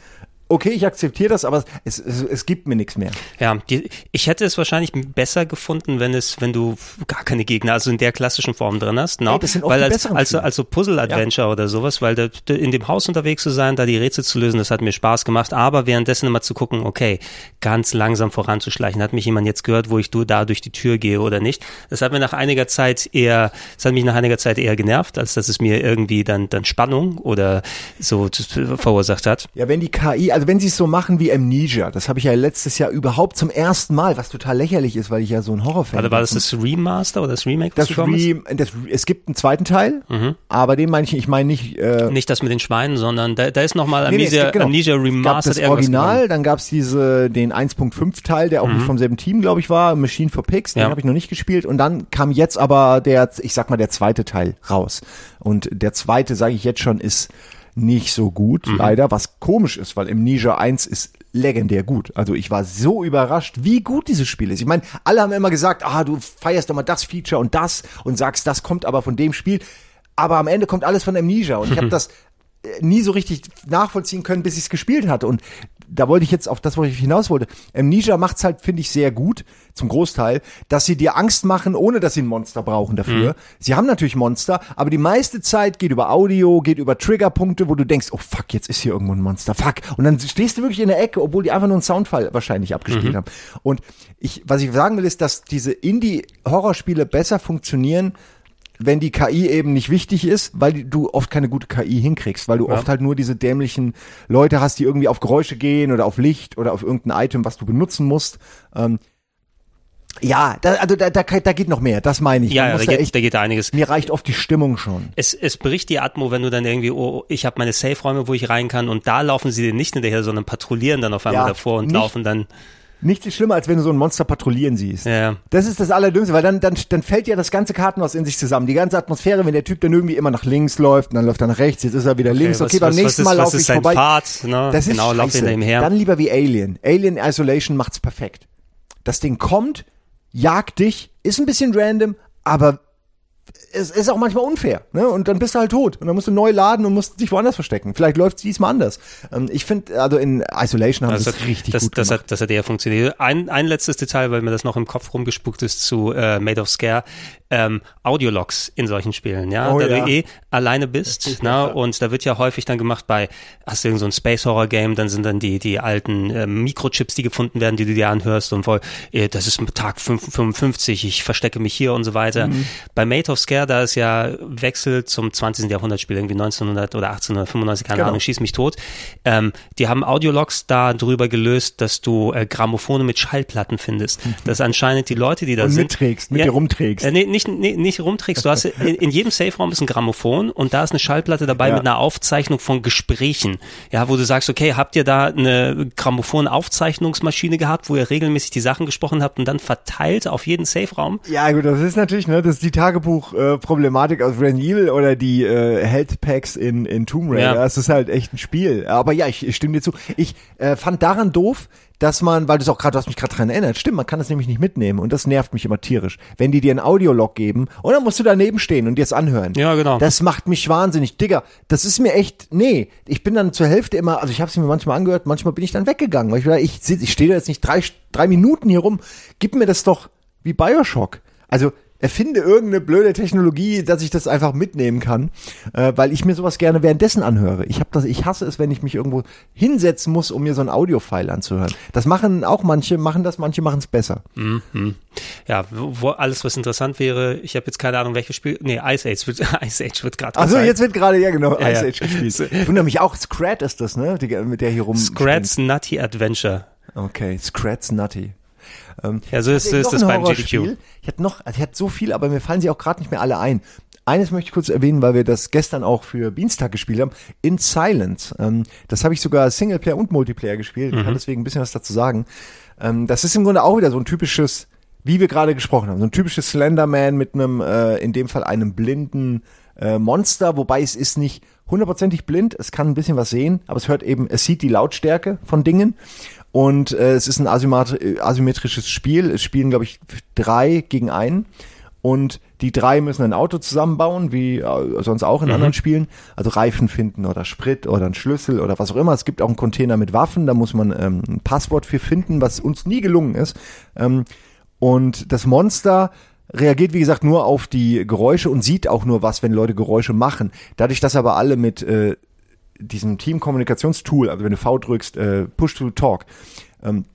Okay, ich akzeptiere das, aber es, es, es gibt mir nichts mehr. Ja, die, ich hätte es wahrscheinlich besser gefunden, wenn es, wenn du gar keine Gegner, also in der klassischen Form drin hast, no? Ey, das sind weil als, besseren als, Spiele. also Puzzle-Adventure oder sowas, weil da, da in dem Haus unterwegs zu sein, da die Rätsel zu lösen, das hat mir Spaß gemacht, aber währenddessen immer zu gucken, okay, ganz langsam voranzuschleichen, hat mich jemand jetzt gehört, wo ich du da durch die Tür gehe oder nicht. Das hat mir nach einiger Zeit eher, das hat mich nach einiger Zeit eher genervt, als dass es mir irgendwie dann, dann Spannung oder so verursacht hat. Ja, wenn die KI, also wenn sie es so machen wie Amnesia, das habe ich ja letztes Jahr überhaupt zum ersten Mal, was total lächerlich ist, weil ich ja so ein Horrorfan Warte, war bin. das das Remaster oder das Remake, das? Re, das Es gibt einen zweiten Teil, aber den meine ich, ich meine nicht. Äh, Nicht das mit den Schweinen, sondern da, da ist nochmal nee, nee, es Amnesia, gibt- genau. Amnesia Es gab Remastered das Original, dann gab's diese den 1.5 Teil, der auch nicht vom selben Team, glaube ich, war, Machine for Pigs, den Ja. habe ich noch nicht gespielt und dann kam jetzt aber der, ich sag mal, der zweite Teil raus. Und der zweite, sage ich jetzt schon, ist nicht so gut, Mhm. leider, was komisch ist, weil Amnesia 1 ist legendär gut. Also ich war so überrascht, wie gut dieses Spiel ist. Ich meine, alle haben immer gesagt, ah, du feierst doch mal das Feature und das und sagst, das kommt aber von dem Spiel. Aber am Ende kommt alles von Amnesia und ich habe das äh, nie so richtig nachvollziehen können, bis ich es gespielt hatte. Und da wollte ich jetzt auf das, wo ich hinaus wollte. Amnesia macht's halt, finde ich, sehr gut, zum Großteil, dass sie dir Angst machen, ohne dass sie ein Monster brauchen dafür. Mhm. Sie haben natürlich Monster, aber die meiste Zeit geht über Audio, geht über Triggerpunkte, wo du denkst, oh fuck, jetzt ist hier irgendwo ein Monster, fuck. Und dann stehst du wirklich in der Ecke, obwohl die einfach nur einen Soundfall wahrscheinlich abgespielt Mhm. haben. Und ich, was ich sagen will, ist, dass diese Indie-Horrorspiele besser funktionieren, wenn die KI eben nicht wichtig ist, weil die- du oft keine gute KI hinkriegst, weil du oft halt nur diese dämlichen Leute hast, die irgendwie auf Geräusche gehen oder auf Licht oder auf irgendein Item, was du benutzen musst. Ähm, ja, da, also da, da, da geht noch mehr, das meine ich. Ja, ja da, geht, echt, da geht einiges. mir reicht oft die Stimmung schon. Es, es bricht die Atmo, wenn du dann irgendwie, oh, ich habe meine Safe-Räume, wo ich rein kann und da laufen sie dir nicht hinterher, sondern patrouillieren dann auf einmal Ja, davor und nicht- laufen dann. Nichts ist schlimmer, als wenn du so ein Monster patrouillieren siehst. Ja. Das ist das Allerdümmste, weil dann, dann, dann fällt ja das ganze Kartenhaus in sich zusammen. Die ganze Atmosphäre, wenn der Typ dann irgendwie immer nach links läuft und dann läuft er nach rechts, jetzt ist er wieder links, okay, was, beim was, nächsten was Mal ist, laufe ist ich sein vorbei. Pfad, ne? Das ist genau, lauf scheiße. hinter ihm her. Dann lieber wie Alien. Alien Isolation macht's perfekt. Das Ding kommt, jagt dich, ist ein bisschen random, aber es ist auch manchmal unfair, ne? Und dann bist du halt tot und dann musst du neu laden und musst dich woanders verstecken. Vielleicht läuft's diesmal anders. Ähm, ich finde, also in Isolation haben Das sie hat, es richtig das, gut das gemacht. hat, das hat eher funktioniert. Ein, ein letztes Detail, weil mir das noch im Kopf rumgespuckt ist zu äh, Made of Scare. Ähm, Audiologs in solchen Spielen, ja, Oh da ja. du eh alleine bist, ne, und da wird ja häufig dann gemacht bei, hast du irgend so ein Space Horror Game, dann sind dann die die alten äh, Mikrochips, die gefunden werden, die du dir anhörst und voll, äh, das ist Tag 5 55, ich verstecke mich hier und so weiter. Mhm. Bei Made of Scare, da ist ja Wechsel zum 20. Jahrhundertspiel, irgendwie 1900 oder 1895, keine Genau. Ahnung, schieß mich tot. Ähm, die haben Audiologs da drüber gelöst, dass du äh, Grammophone mit Schallplatten findest. Dass anscheinend die Leute, die da Und sind. mitträgst, mit dir rumträgst. Äh, nee, nicht, nee, nicht rumträgst. Du hast in, in jedem Safe-Raum ist ein Grammophon und da ist eine Schallplatte dabei Ja. mit einer Aufzeichnung von Gesprächen. Ja, wo du sagst, okay, habt ihr da eine Grammophon-Aufzeichnungsmaschine gehabt, wo ihr regelmäßig die Sachen gesprochen habt und dann verteilt auf jeden Safe-Raum? Ja, gut, das ist natürlich, ne, das ist die Tagebuch-Problematik aus Resident Evil oder die äh, Health Packs in, in Tomb Raider. Ja. Das ist halt echt ein Spiel. Aber ja, ich, ich stimme dir zu. Ich äh, fand daran doof, dass man, weil du es auch gerade, du hast mich gerade dran erinnert, stimmt, man kann das nämlich nicht mitnehmen und das nervt mich immer tierisch. Wenn die dir einen Audiolog geben und dann musst du daneben stehen und dir es anhören. Ja, genau. Das macht mich wahnsinnig. Digga, das ist mir echt, nee, ich bin dann zur Hälfte immer, also ich habe es mir manchmal angehört, manchmal bin ich dann weggegangen, weil ich war, ich, ich stehe da jetzt nicht drei, drei Minuten hier rum, gib mir das doch wie Bioshock. Also erfinde irgendeine blöde Technologie, dass ich das einfach mitnehmen kann, äh, weil ich mir sowas gerne währenddessen anhöre. Ich habe das, ich hasse es, wenn ich mich irgendwo hinsetzen muss, um mir so ein Audiofile anzuhören. Das machen auch manche, machen das, manche machen es besser. Ja, wo, wo alles, was interessant wäre, ich habe jetzt keine Ahnung, welches Spiel. Nee, Ice Age wird, Ice Age wird gerade Also jetzt wird gerade ja genau Ja, Ice ja. Age gespielt. Ich wundere mich auch, Scrat ist das, ne? Die, mit der hier rum. Scrat's Nutty Adventure. Okay, Scrat's Nutty. Ähm, Ja, so ist, so ist das beim. GDQ. Ich hatte noch, also ich hatte so viel, aber mir fallen sie auch gerade nicht mehr alle ein. Eines möchte ich kurz erwähnen, weil wir das gestern auch für Beanstag gespielt haben. In Silence. Ähm, das habe ich sogar Singleplayer und Multiplayer gespielt. Mhm. Ich kann deswegen ein bisschen was dazu sagen. Ähm, das ist im Grunde auch wieder so ein typisches, wie wir gerade gesprochen haben, so ein typisches Slenderman mit einem, äh, in dem Fall einem blinden äh, Monster, wobei es ist nicht hundertprozentig blind, es kann ein bisschen was sehen, aber es hört eben, es sieht die Lautstärke von Dingen und äh, es ist ein äh, asymmetrisches Spiel. Es spielen, glaube ich, drei gegen einen. Und die drei müssen ein Auto zusammenbauen, wie äh, sonst auch in anderen Spielen. Also Reifen finden oder Sprit oder einen Schlüssel oder was auch immer. Es gibt auch einen Container mit Waffen, da muss man ähm, ein Passwort für finden, was uns nie gelungen ist. Ähm, und das Monster reagiert, wie gesagt, nur auf die Geräusche und sieht auch nur was, wenn Leute Geräusche machen. Dadurch, dass aber alle mit äh, diesem Teamkommunikationstool, also wenn du V drückst, äh, Push to Talk, ähm,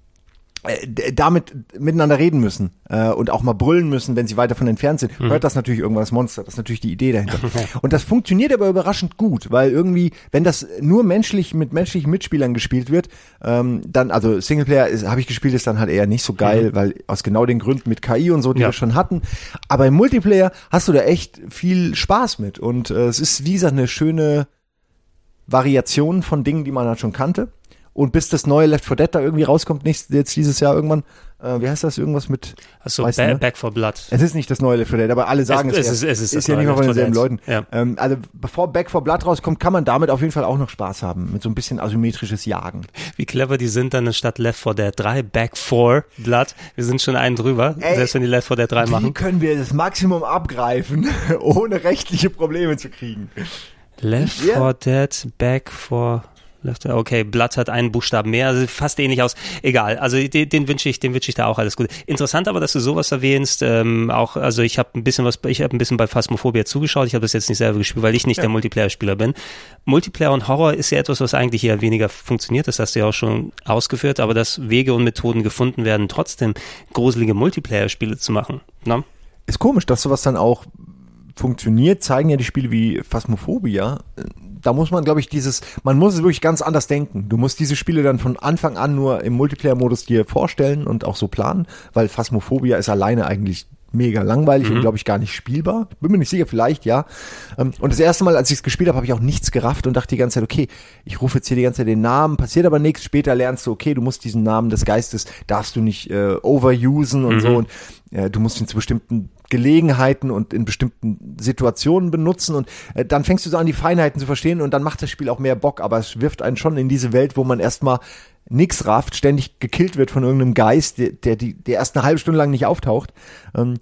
äh, damit miteinander reden müssen äh, und auch mal brüllen müssen, wenn sie weiter von entfernt sind, hört das natürlich irgendwann das Monster. Das ist natürlich die Idee dahinter. und das funktioniert aber überraschend gut, weil irgendwie, wenn das nur menschlich mit menschlichen Mitspielern gespielt wird, ähm, dann, also Singleplayer habe ich gespielt, ist dann halt eher nicht so geil, weil aus genau den Gründen mit KI und so, die Ja. wir schon hatten. Aber im Multiplayer hast du da echt viel Spaß mit und äh, es ist, wie gesagt, eine schöne Variation von Dingen, die man halt schon kannte. Und bis das neue Left 4 Dead da irgendwie rauskommt, nächstes, jetzt dieses Jahr irgendwann, äh, wie heißt das, irgendwas mit, Achso, ba ne? Back for Blood. es ist nicht das neue Left 4 Dead, aber alle sagen es, es ja. ist- es ist ja nicht mal von Left 4 denselben Leuten. Ja. Ähm, also bevor Back 4 Blood rauskommt, kann man damit auf jeden Fall auch noch Spaß haben, mit so ein bisschen asymmetrisches Jagen. Wie clever die sind dann anstatt Left 4 Dead 3, Back 4 Blood. Wir sind schon einen drüber, Ey, selbst wenn die Left 4 Dead 3 Wie machen. können wir das Maximum abgreifen, ohne rechtliche Probleme zu kriegen? Left Ja. 4 Dead, Back 4 Okay, Blood hat einen Buchstaben mehr, also fast ähnlich aus. Egal, also den, den wünsche ich, den wünsche ich da auch alles Gute. Interessant aber, dass du sowas erwähnst. Ähm, auch, also ich habe ein bisschen was, ich habe ein bisschen bei Phasmophobia zugeschaut. Ich habe das jetzt nicht selber gespielt, weil ich nicht ja. der Multiplayer-Spieler bin. Multiplayer und Horror ist ja etwas, was eigentlich eher weniger funktioniert. Das hast du ja auch schon ausgeführt, aber dass Wege und Methoden gefunden werden, trotzdem gruselige Multiplayer-Spiele zu machen. Ne? Ist komisch, dass sowas dann auch funktioniert, zeigen ja die Spiele wie Phasmophobia. Da muss man, glaube ich, dieses, man muss es wirklich ganz anders denken. Du musst diese Spiele dann von Anfang an nur im Multiplayer-Modus dir vorstellen und auch so planen, weil Phasmophobia ist alleine eigentlich mega langweilig mhm. und glaube ich gar nicht spielbar. Bin mir nicht sicher, vielleicht ja. Ähm, und das erste Mal, als ich es gespielt habe, habe ich auch nichts gerafft und dachte die ganze Zeit, okay, ich rufe jetzt hier die ganze Zeit den Namen, passiert aber nichts. Später lernst du, okay, du musst diesen Namen des Geistes, darfst du nicht äh, overusen und mhm. so und äh, du musst ihn zu bestimmten Gelegenheiten und in bestimmten Situationen benutzen und äh, dann fängst du so an, die Feinheiten zu verstehen und dann macht das Spiel auch mehr Bock, aber es wirft einen schon in diese Welt, wo man erstmal nix rafft, ständig gekillt wird von irgendeinem Geist, der, der, die, der erst eine halbe Stunde lang nicht auftaucht. Ähm,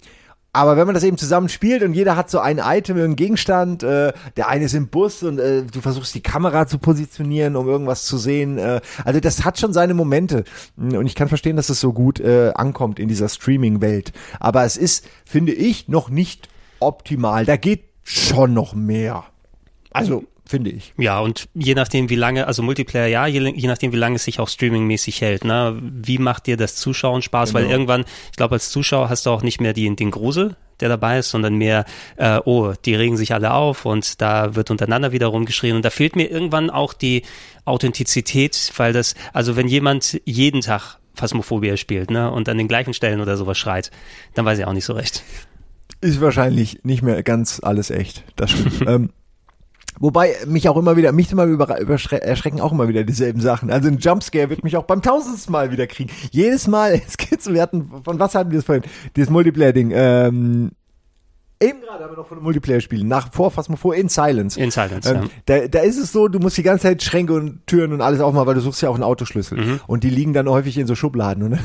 aber wenn man das eben zusammen spielt und jeder hat so ein Item, irgendeinen Gegenstand, äh, der eine ist im Bus und äh, du versuchst die Kamera zu positionieren, um irgendwas zu sehen. Äh, also das hat schon seine Momente. Und ich kann verstehen, dass es so gut äh, ankommt in dieser Streaming-Welt. Aber es ist, finde ich, noch nicht optimal. Da geht schon noch mehr. Also finde ich. Ja, und je nachdem, wie lange, also Multiplayer, ja, je, je nachdem, wie lange es sich auch streamingmäßig hält, ne? Wie macht dir das Zuschauen Spaß? Genau. Weil irgendwann, ich glaube, als Zuschauer hast du auch nicht mehr die, den Grusel, der dabei ist, sondern mehr, äh, oh, die regen sich alle auf und da wird untereinander wieder rumgeschrien. Und da fehlt mir irgendwann auch die Authentizität, weil das, also wenn jemand jeden Tag Phasmophobia spielt, ne, und an den gleichen Stellen oder sowas schreit, dann weiß ich auch nicht so recht. Ist wahrscheinlich nicht mehr ganz alles echt. Das stimmt. ähm, Wobei mich auch immer wieder, mich immer über, erschrecken auch immer wieder dieselben Sachen. Also ein Jumpscare wird mich auch beim tausendsten Mal wieder kriegen. Jedes Mal, es geht so, wir hatten, von was hatten wir das vorhin? Dieses Multiplayer-Ding, ähm, Eben gerade haben wir noch von einem Multiplayer spielen, nach vor, fast mal vor, in Silence. In Silence, ähm, ja. Da, da ist es so, du musst die ganze Zeit Schränke und Türen und alles aufmachen, weil du suchst ja auch einen Autoschlüssel. Mhm. Und die liegen dann häufig in so Schubladen. Und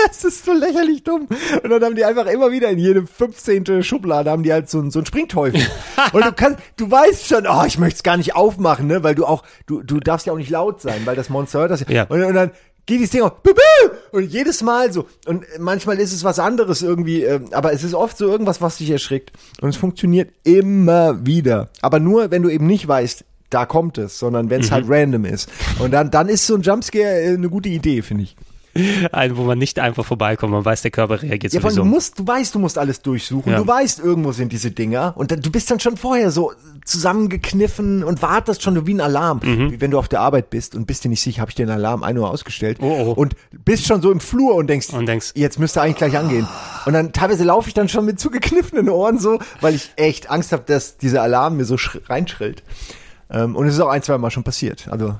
das ist so lächerlich dumm. Und dann haben die einfach immer wieder in jedem 15. Schublade haben die halt so, so einen Springteufel. Und du kannst, du weißt schon, oh, ich möchte es gar nicht aufmachen, ne, weil du auch, du, du darfst ja auch nicht laut sein, weil das Monster hört das ja. Und, und dann geht dieses Ding auf, und jedes Mal so. Und manchmal ist es was anderes irgendwie, äh, aber es ist oft so irgendwas, was dich erschrickt. Und es funktioniert immer wieder. Aber nur, wenn du eben nicht weißt, da kommt es, sondern wenn es mhm. halt random ist. Und dann, dann ist so ein Jumpscare äh, eine gute Idee, finde ich. Ein, wo man nicht einfach vorbeikommt, man weiß, der Körper reagiert ja, sowieso. Du musst, du weißt, du musst alles durchsuchen. Ja. Du weißt, irgendwo sind diese Dinger. Und dann, du bist dann schon vorher so zusammengekniffen und wartest schon wie ein Alarm. Mhm. Wie wenn du auf der Arbeit bist und bist dir nicht sicher, habe ich den Alarm ein Uhr ausgestellt. Oh, oh. Und bist schon so im Flur und denkst, und denkst, jetzt müsste eigentlich gleich angehen. Und dann teilweise laufe ich dann schon mit zugekniffenen Ohren so, weil ich echt Angst habe, dass dieser Alarm mir so reinschrillt. Ähm, und es ist auch ein, zwei Mal schon passiert. Also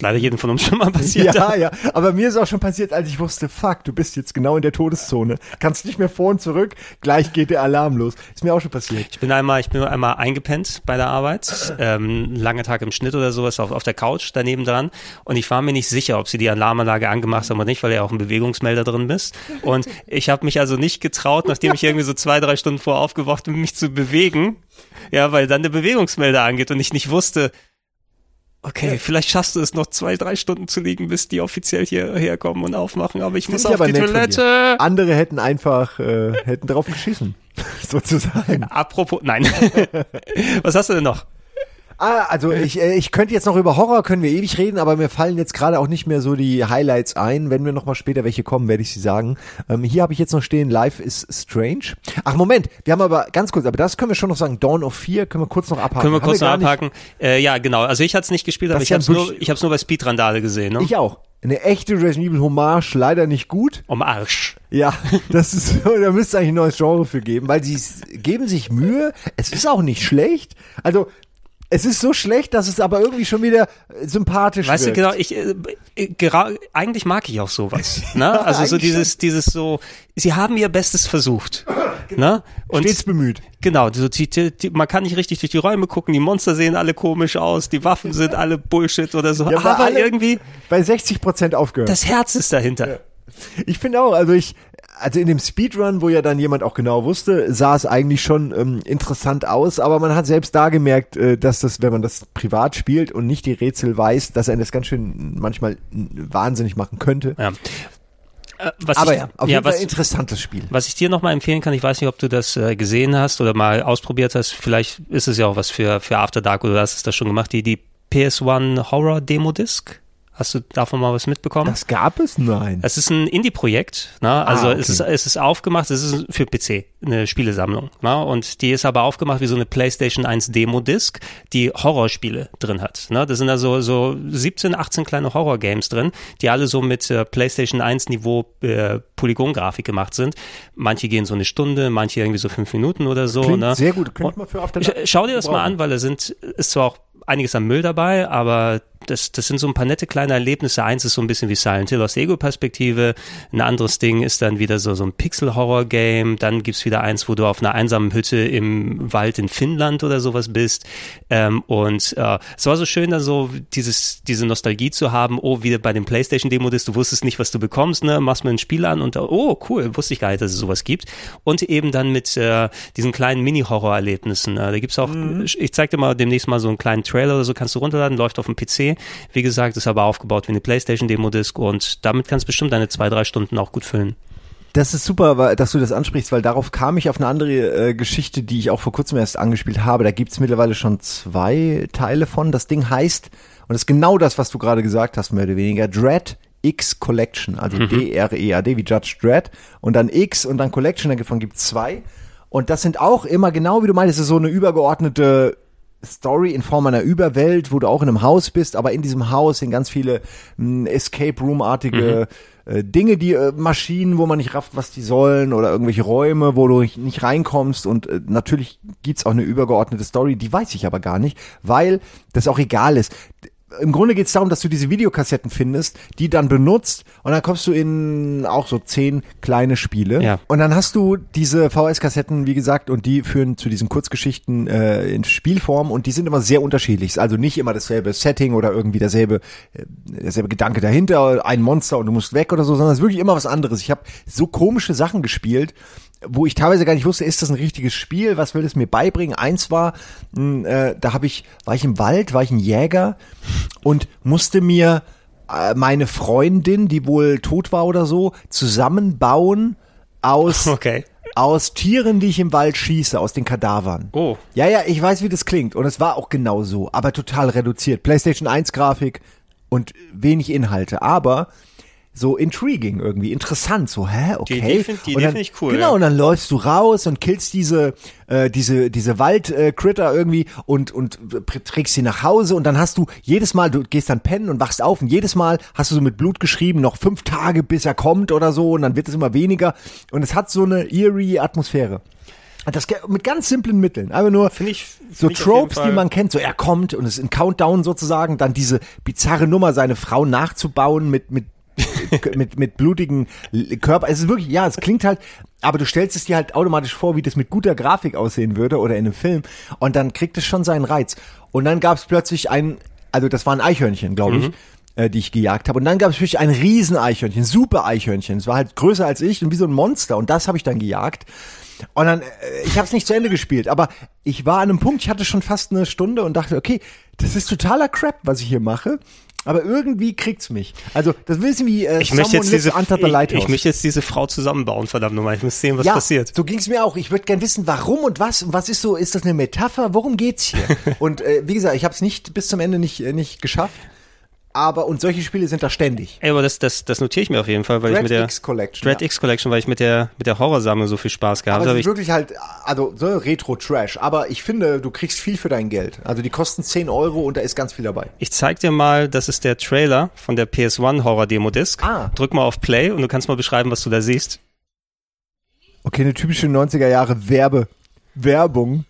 leider jedem von uns schon mal passiert. Ja, ja, aber mir ist auch schon passiert, als ich wusste, fuck, du bist jetzt genau in der Todeszone. Kannst nicht mehr vor und zurück, gleich geht der Alarm los. Ist mir auch schon passiert. Ich bin einmal, ich bin einmal eingepennt bei der Arbeit, ähm, lange Tag im Schnitt oder sowas auf, auf der Couch daneben dran und ich war mir nicht sicher, ob sie die Alarmanlage angemacht haben oder nicht, weil ja auch ein Bewegungsmelder drin bist. Und ich habe mich also nicht getraut, nachdem ich irgendwie so zwei, drei Stunden vor aufgewacht bin, mich zu bewegen. Ja, weil dann der Bewegungsmelder angeht und ich nicht wusste, okay, ja. vielleicht schaffst du es noch zwei, drei Stunden zu liegen, bis die offiziell hierher kommen und aufmachen, aber ich Find muss auf die Toilette. Andere hätten einfach, äh, hätten drauf geschissen, sozusagen. Apropos, nein. Was hast du denn noch? Ah, also ich, äh, ich könnte jetzt noch über Horror, können wir ewig reden, aber mir fallen jetzt gerade auch nicht mehr so die Highlights ein. Wenn mir noch mal später welche kommen, werde ich sie sagen. Ähm, hier habe ich jetzt noch stehen, Life is Strange. Ach Moment, wir haben aber ganz kurz, aber das können wir schon noch sagen, Dawn of Fear können wir kurz noch abhaken. Können wir kurz wir noch abhaken. Äh, ja, genau. Also ich hatte es nicht gespielt, aber ich habe es nur, ich hab's nur bei Speedrandale gesehen. Ne? Ich auch. Eine echte Resident Evil Hommage, leider nicht gut. Um Arsch. Ja, das ist, da müsste eigentlich ein neues Genre für geben, weil sie geben sich Mühe. Es ist auch nicht schlecht. Also, es ist so schlecht, dass es aber irgendwie schon wieder äh, sympathisch weißt. Weißt du, genau, ich, äh, eigentlich mag ich auch sowas. ne? Also so dieses, dieses so, sie haben ihr Bestes versucht. ne? Und Stets bemüht. Genau, so, die, die, man kann nicht richtig durch die Räume gucken, die Monster sehen alle komisch aus, die Waffen sind alle Bullshit oder so, ja, aber irgendwie. Bei 60 Prozent aufgehört. Das Herz ist dahinter. Ja. Ich finde auch, also ich, also in dem Speedrun, wo ja dann jemand auch genau wusste, sah es eigentlich schon ähm, interessant aus, aber man hat selbst da gemerkt, äh, dass das, wenn man das privat spielt und nicht die Rätsel weiß, dass er das ganz schön manchmal wahnsinnig machen könnte. Ja. Äh, was Aber ich, ja, auf ja, jeden Fall was, interessantes Spiel. was ich dir nochmal empfehlen kann, ich weiß nicht, ob du das äh, gesehen hast oder mal ausprobiert hast, vielleicht ist es ja auch was für, für After Dark oder du hast es das schon gemacht, die, die PS1 Horror Demo Disc. Hast du davon mal was mitbekommen? Das gab es? Nein. Es ist ein Indie-Projekt, ne? also Ah, okay. es, ist, es ist aufgemacht, es ist für PC, eine Spielesammlung. Ne? Und die ist aber aufgemacht wie so eine PlayStation 1 Demo-Disc, die Horrorspiele drin hat. Ne? Da sind also so 17, 18 kleine Horror-Games drin, die alle so mit äh, PlayStation 1 Niveau äh, Polygon-Grafik gemacht sind. Manche gehen so eine Stunde, manche irgendwie so fünf Minuten oder so. Klingt ne? sehr gut. Könnte man für auf der Sch- Schau dir das mal an, weil da sind, ist zwar auch einiges an Müll dabei, aber das, das sind so ein paar nette kleine Erlebnisse. Eins ist so ein bisschen wie Silent Hill aus der Ego-Perspektive. Ein anderes Ding ist dann wieder so, so ein Pixel-Horror-Game. Dann gibt's wieder eins, wo du auf einer einsamen Hütte im Wald in Finnland oder sowas bist. Ähm, und äh, es war so schön, dann so dieses, diese Nostalgie zu haben. Oh, wieder bei dem PlayStation-Demo ist, du wusstest nicht, was du bekommst, ne? Machst mir ein Spiel an und oh, cool, wusste ich gar nicht, dass es sowas gibt. Und eben dann mit äh, diesen kleinen Mini-Horror-Erlebnissen. Äh, da gibt's auch, ich zeig dir mal demnächst mal so einen kleinen Trailer oder so, kannst du runterladen, läuft auf dem PC. Wie gesagt, ist aber aufgebaut wie eine PlayStation-Demo-Disc und damit kannst du bestimmt deine zwei, drei Stunden auch gut füllen. Das ist super, dass du das ansprichst, weil darauf kam ich auf eine andere äh, Geschichte, die ich auch vor kurzem erst angespielt habe. Da gibt's mittlerweile schon zwei Teile von. Das Ding heißt, und das ist genau das, was du gerade gesagt hast, mehr oder weniger, Dread X Collection, also D-R-E-A-D wie Judge Dread und dann X und dann Collection, davon gibt's zwei. Und das sind auch immer genau wie du meinst, es ist so eine übergeordnete Story in Form einer Überwelt, wo du auch in einem Haus bist, aber in diesem Haus sind ganz viele mh, Escape Room-artige äh, Dinge, die äh, Maschinen, wo man nicht rafft, was die sollen, oder irgendwelche Räume, wo du nicht- nicht reinkommst. Und äh, natürlich gibt's auch eine übergeordnete Story, die weiß ich aber gar nicht, weil das auch egal ist. Im Grunde geht's darum, dass du diese Videokassetten findest, die dann benutzt und dann kommst du in auch so zehn kleine Spiele. Ja. Und dann hast du diese VHS-Kassetten, wie gesagt, und die führen zu diesen Kurzgeschichten äh, in Spielform und die sind immer sehr unterschiedlich. Also nicht immer dasselbe Setting oder irgendwie derselbe, äh, derselbe Gedanke dahinter, ein Monster und du musst weg oder so, sondern es ist wirklich immer was anderes. Ich habe so komische Sachen gespielt, wo ich teilweise gar nicht wusste, ist das ein richtiges Spiel, was will es mir beibringen? Eins war, mh, äh, da habe ich, war ich im Wald, war ich ein Jäger und musste mir äh, meine Freundin, die wohl tot war oder so, zusammenbauen aus Okay. aus Tieren, die ich im Wald schieße, aus den Kadavern. Oh. Ja, ja, ich weiß, wie das klingt. Und es war auch genau so, aber total reduziert. PlayStation 1 Grafik und wenig Inhalte, aber so intriguing irgendwie, interessant, so, hä, okay. Find- die Idee dann, find ich cool, Genau, ja. und dann läufst du raus und killst diese, äh, diese, diese Wald-Critter irgendwie und, und trägst sie nach Hause und dann hast du jedes Mal, du gehst dann pennen und wachst auf und jedes Mal hast du so mit Blut geschrieben, noch fünf Tage, bis er kommt oder so und dann wird es immer weniger und es hat so eine eerie Atmosphäre. Das mit ganz simplen Mitteln. Einfach nur Finde ich- so finde auf jeden Tropes, die man kennt. So er kommt und es ist ein Countdown sozusagen. Dann diese bizarre Nummer, seine Frau nachzubauen mit mit mit mit blutigen Körper. Es ist wirklich, ja, es klingt halt, aber du stellst es dir halt automatisch vor, wie das mit guter Grafik aussehen würde oder in einem Film. Und dann kriegt es schon seinen Reiz. Und dann gab es plötzlich ein, also das war ein Eichhörnchen, glaube ich. äh, Die ich gejagt habe. Und dann gab es wirklich ein riesen Eichhörnchen, super Eichhörnchen. Es war halt größer als ich und wie so ein Monster. Und das habe ich dann gejagt. Und dann, äh, ich habe es nicht zu Ende gespielt, aber ich war an einem Punkt, ich hatte schon fast eine Stunde und dachte, okay, das ist totaler Crap, was ich hier mache. Aber irgendwie kriegt's mich. Also, das wissen wie äh, Ich möchte jetzt diese, Under the ich, ich möchte jetzt diese Frau zusammenbauen, verdammt nochmal. Ich muss sehen, was ja, passiert. so ging's mir auch. Ich würde gern wissen, warum und was. Und was ist so, ist das eine Metapher? Worum geht's hier? und äh, wie gesagt, ich habe es nicht bis zum Ende nicht, äh, nicht geschafft. Aber, und solche Spiele sind da ständig. Ey, aber das, das, das notiere ich mir auf jeden Fall, weil ich Dread mit der X Collection, Dread ja. X Collection, weil ich mit der mit der Horrorsammlung so viel Spaß gehabt Aber habe. es ist Ich, wirklich halt, also so Retro-Trash. Aber ich finde, du kriegst viel für dein Geld. Also die kosten 10 Euro und da ist ganz viel dabei. ich zeig dir mal, das ist der Trailer von der PS1 Horror Demo Disc. Ah. Drück mal auf Play und du kannst mal beschreiben, was du da siehst. Okay, eine typische 90er Jahre Werbe, Werbung.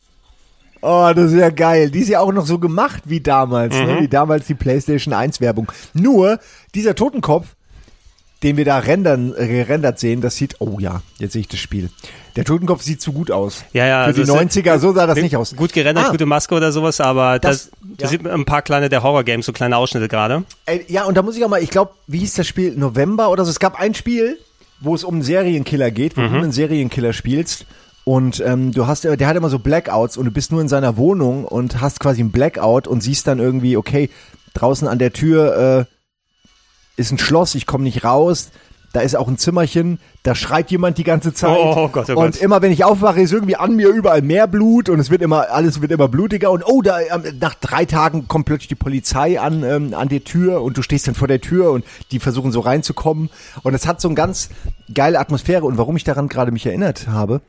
Oh, das ist ja geil. Die ist ja auch noch so gemacht wie damals, ne? wie damals die PlayStation 1 Werbung. Nur, dieser Totenkopf, den wir da rendern, äh, gerendert sehen, das sieht, oh ja, jetzt sehe ich das Spiel. Der Totenkopf sieht zu gut aus. Ja, ja. Für die also es- 90er, so sah das nicht aus. Gut gerendert, Ah. gute Maske oder sowas, aber das, Das- da ja. sieht ein paar kleine der Horror Games, so kleine Ausschnitte gerade. Ey, ja, und da muss ich auch mal, ich glaube, wie hieß das Spiel? November oder so. Es gab ein Spiel, wo es um einen Serienkiller geht, wo du einen Serienkiller spielst. Und ähm, du hast, der hat immer so Blackouts und du bist nur in seiner Wohnung und hast quasi einen Blackout und siehst dann irgendwie, okay, draußen an der Tür äh, ist ein Schloss, ich komme nicht raus. Da ist auch ein Zimmerchen, da schreit jemand die ganze Zeit. Oh Gott, oh und Gott. immer wenn ich aufwache, ist irgendwie an mir überall mehr Blut und es wird immer, alles wird immer blutiger und oh, da ähm, nach drei Tagen kommt plötzlich die Polizei an, ähm, an die Tür und du stehst dann vor der Tür und die versuchen so reinzukommen. Und es hat so eine ganz geile Atmosphäre und warum ich daran gerade mich erinnert habe,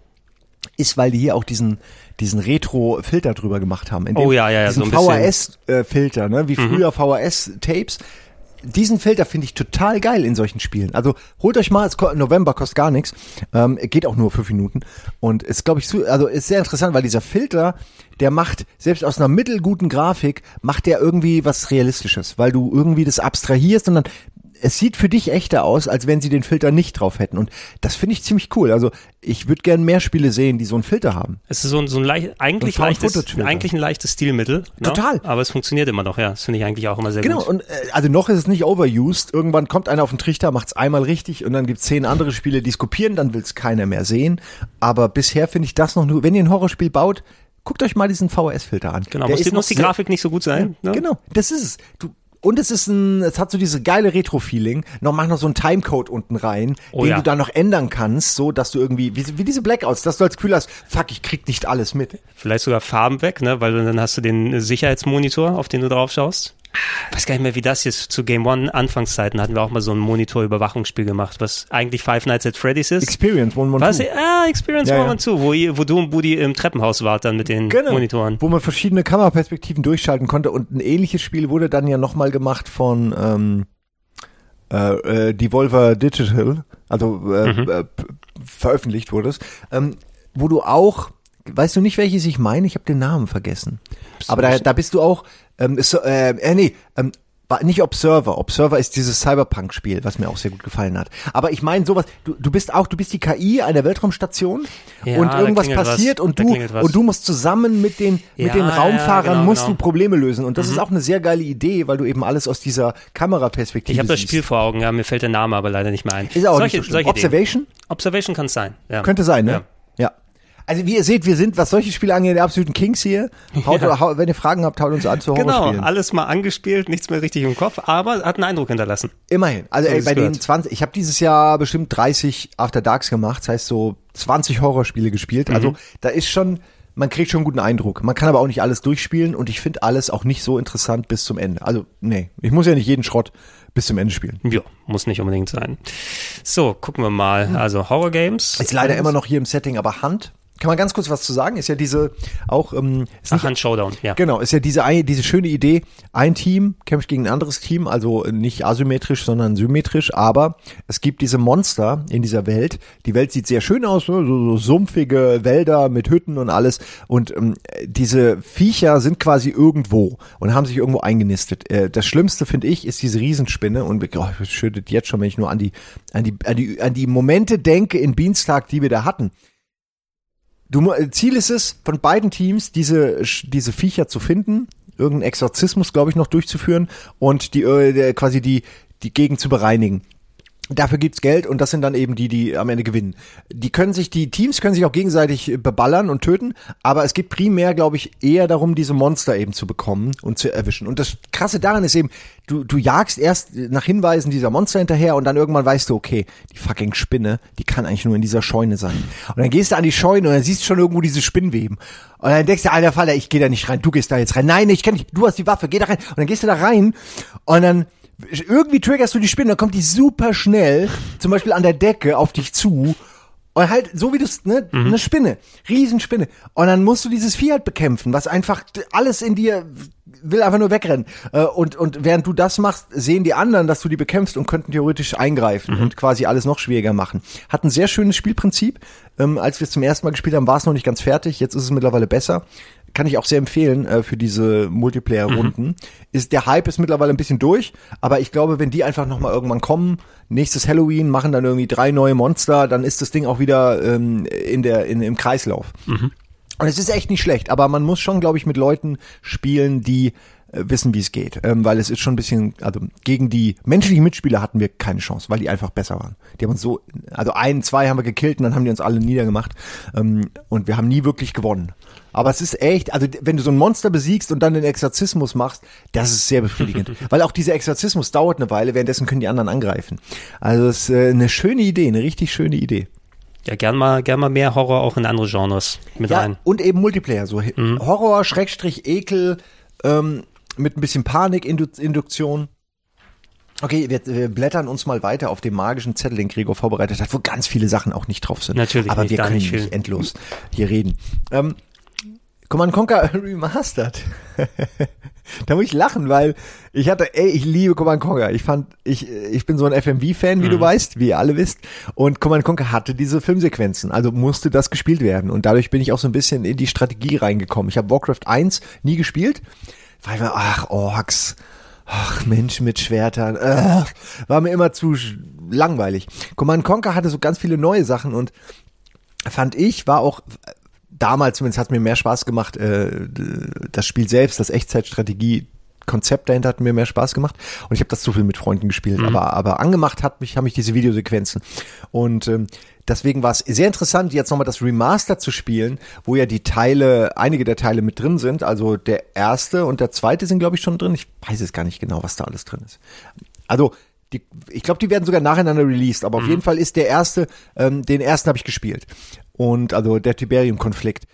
ist, weil die hier auch diesen, diesen Retro-Filter drüber gemacht haben. Oh ja, ja, ja, diesen so. VHS-Filter, ne, wie früher VHS-Tapes. Diesen Filter finde ich total geil in solchen Spielen. Also holt euch mal, es ko- November kostet gar nichts, ähm, geht auch nur fünf Minuten und ist, glaube ich, su- also ist sehr interessant, weil dieser Filter, der macht selbst aus einer mittelguten Grafik macht der irgendwie was Realistisches, weil du irgendwie das abstrahierst und dann es sieht für dich echter aus, als wenn sie den Filter nicht drauf hätten. Und das finde ich ziemlich cool. Also ich würde gern mehr Spiele sehen, die so einen Filter haben. Es ist so ein, so ein leicht, eigentlich, So ein leichtes, eigentlich ein leichtes Stilmittel. Ne? Total. Aber es funktioniert immer noch, ja. Das finde ich eigentlich auch immer sehr Genau, gut. und äh, also noch ist es nicht overused. Irgendwann kommt einer auf den Trichter, macht's einmal richtig und dann gibt's zehn andere Spiele, die es kopieren, dann will's keiner mehr sehen. Aber bisher finde ich das noch nur, wenn ihr ein Horrorspiel baut, guckt euch mal diesen VHS-Filter an. Genau, muss die, muss die Grafik nicht so gut sein. ne? Genau, das ist es. Du, und es ist ein, es hat so diese geile Retro-Feeling. Noch mach noch so einen Timecode unten rein, Oh den ja. du dann noch ändern kannst, so dass du irgendwie, wie, wie diese Blackouts, dass du als Gefühl hast, fuck, ich krieg nicht alles mit. Vielleicht sogar Farben weg, ne? Weil dann hast du den Sicherheitsmonitor, auf den du drauf schaust. Weiß gar nicht mehr, wie das ist. Zu Game One Anfangszeiten hatten wir auch mal so ein Monitor-Überwachungsspiel gemacht, was eigentlich Five Nights at Freddy's ist. Experience One One Was? Two. Ah, Experience Ja, One ja. One Two, wo, ihr, wo du und Buddy im Treppenhaus wart dann mit den Genau. Monitoren. Wo man verschiedene Kameraperspektiven durchschalten konnte und ein ähnliches Spiel wurde dann ja nochmal gemacht von ähm, äh, äh, Devolver Digital, also äh, Mhm. äh, veröffentlicht wurde es, ähm, wo du auch, weißt du nicht, welches ich meine? Ich habe den Namen vergessen. Aber da, da bist du auch, ähm, ist, äh, äh, nee, ähm, nicht Observer. Observer ist dieses Cyberpunk-Spiel, was mir auch sehr gut gefallen hat. Aber ich meine sowas, du, du bist auch, du bist die KI einer Weltraumstation Ja, und irgendwas klingelt was. passiert und du und du musst zusammen mit den mit Ja, den ja, Raumfahrern genau, musst genau. du Probleme lösen und das ist auch eine sehr geile Idee, weil du eben alles aus dieser Kameraperspektive Ich habe das. Spiel vor Augen, ja, mir fällt der Name aber leider nicht mehr ein. ist auch solche, nicht so schlimm. solche Ideen. Observation Observation kann es sein. Ja. könnte sein, ne? Also wie ihr seht, wir sind, was solche Spiele angeht, die absoluten Kings hier. Haut, Ja. hau- wenn ihr Fragen habt, haut uns an zu Genau, alles mal angespielt, nichts mehr richtig im Kopf, aber hat einen Eindruck hinterlassen. Immerhin. Also So, ey, bei gehört. den 20, ich habe dieses Jahr bestimmt 30 After Darks gemacht, das heißt so 20 Horrorspiele gespielt. Mhm. Also da ist schon, man kriegt schon einen guten Eindruck. Man kann aber auch nicht alles durchspielen und ich finde alles auch nicht so interessant bis zum Ende. Also nee, ich muss ja nicht jeden Schrott bis zum Ende spielen. Ja, muss nicht unbedingt sein. So, gucken wir mal. Also Horror Games. Ist leider immer noch hier im Setting, aber Hand. Kann man ganz kurz was zu sagen? Ist ja diese auch ähm, ist Ach, nicht ein Showdown, ja. Genau, ist ja diese, diese schöne Idee, ein Team kämpft gegen ein anderes Team, also nicht asymmetrisch, sondern symmetrisch, aber es gibt diese Monster in dieser Welt. Die Welt sieht sehr schön aus, so, so sumpfige Wälder mit Hütten und alles. Und ähm, diese Viecher sind quasi irgendwo und haben sich irgendwo eingenistet. Äh, das Schlimmste, finde ich, ist diese Riesenspinne und oh, schüttet jetzt schon, wenn ich nur an die, an die, an die, an die Momente denke in Beanstalk, die wir da hatten. Du, Ziel ist es, von beiden Teams diese, diese Viecher zu finden, irgendeinen Exorzismus, glaube ich, noch durchzuführen und die äh, quasi die, die Gegend zu bereinigen. Dafür gibt's Geld und das sind dann eben die, die am Ende gewinnen. Die können sich, die Teams können sich auch gegenseitig äh, beballern und töten, aber es geht primär, glaube ich, eher darum, diese Monster eben zu bekommen und zu erwischen. Und das Krasse daran ist eben, du, du jagst erst nach Hinweisen dieser Monster hinterher und dann irgendwann weißt du, okay, die fucking Spinne, die kann eigentlich nur in dieser Scheune sein. Und dann gehst du an die Scheune und dann siehst du schon irgendwo diese Spinnweben. Und dann denkst du, alter Vater, ich gehe da nicht rein, du gehst da jetzt rein. Nein, ich kann nicht, du hast die Waffe, geh da rein. Und dann gehst du da rein und dann irgendwie triggerst du die Spinne, dann kommt die super schnell, zum Beispiel an der Decke auf dich zu. Und halt, so wie du es, ne, eine Spinne, Riesenspinne. Und dann musst du dieses Vieh halt bekämpfen, was einfach alles in dir will einfach nur wegrennen. Äh, Und, und während du das machst, sehen die anderen, dass du die bekämpfst und könnten theoretisch eingreifen und quasi alles noch schwieriger machen. Hat ein sehr schönes Spielprinzip. Ähm, als wir es zum ersten Mal gespielt haben, war es noch nicht ganz fertig. Jetzt ist es mittlerweile besser. Kann ich auch sehr empfehlen äh, für diese Multiplayer-Runden. Ist der Hype ist mittlerweile ein bisschen durch, aber ich glaube, wenn die einfach noch mal irgendwann kommen, nächstes Halloween machen dann irgendwie drei neue Monster, dann ist das Ding auch wieder ähm, in der in, im Kreislauf. Und es ist echt nicht schlecht, aber man muss schon, glaube ich, mit Leuten spielen, die äh, wissen, wie es geht. Ähm, weil es ist schon ein bisschen, also gegen die menschlichen Mitspieler hatten wir keine Chance, weil die einfach besser waren. Die haben uns so, also ein, zwei haben wir gekillt und dann haben die uns alle niedergemacht. Ähm, und wir haben nie wirklich gewonnen. Aber es ist echt, also wenn du so ein Monster besiegst und dann den Exorzismus machst, das ist sehr befriedigend. Weil auch dieser Exorzismus dauert eine Weile, währenddessen können die anderen angreifen. Also es ist äh, eine schöne Idee, eine richtig schöne Idee. Ja, gern mal, gern mal mehr Horror auch in andere Genres mit Ja, rein. und eben Multiplayer, so Horror, Schrägstrich, Ekel, ähm, mit ein bisschen Panikinduktion. Okay, wir, wir blättern uns mal weiter auf dem magischen Zettel, den Gregor vorbereitet hat, wo ganz viele Sachen auch nicht drauf sind. Natürlich Aber nicht, wir können nicht nicht endlos hier reden. Ähm, Command Conquer Remastered. da muss ich lachen, weil ich hatte, ey, ich liebe Command Conquer. Ich fand, ich, ich bin so ein FMV-Fan, wie Mhm. du weißt, wie ihr alle wisst. Und Command Conquer hatte diese Filmsequenzen, also musste das gespielt werden. Und dadurch bin ich auch so ein bisschen in die Strategie reingekommen. Ich habe Warcraft 1 nie gespielt, weil wir, ach, Orks, ach, Menschen mit Schwertern, ach, war mir immer zu langweilig. Command Conquer hatte so ganz viele neue Sachen und fand ich, war auch damals zumindest hat mir mehr Spaß gemacht, äh, das Spiel selbst, das Echtzeitstrategie. Konzept dahinter hat mir mehr Spaß gemacht und ich habe das zu viel mit Freunden gespielt, aber aber angemacht hat mich haben mich diese Videosequenzen und ähm, deswegen war es sehr interessant jetzt nochmal das Remaster zu spielen, wo ja die Teile einige der Teile mit drin sind, also der erste und der zweite sind glaube ich schon drin. Ich weiß es gar nicht genau, was da alles drin ist. Also die, ich glaube, die werden sogar nacheinander released, aber auf jeden Fall ist der erste, ähm, den ersten habe ich gespielt. Und also der Tiberium-Konflikt.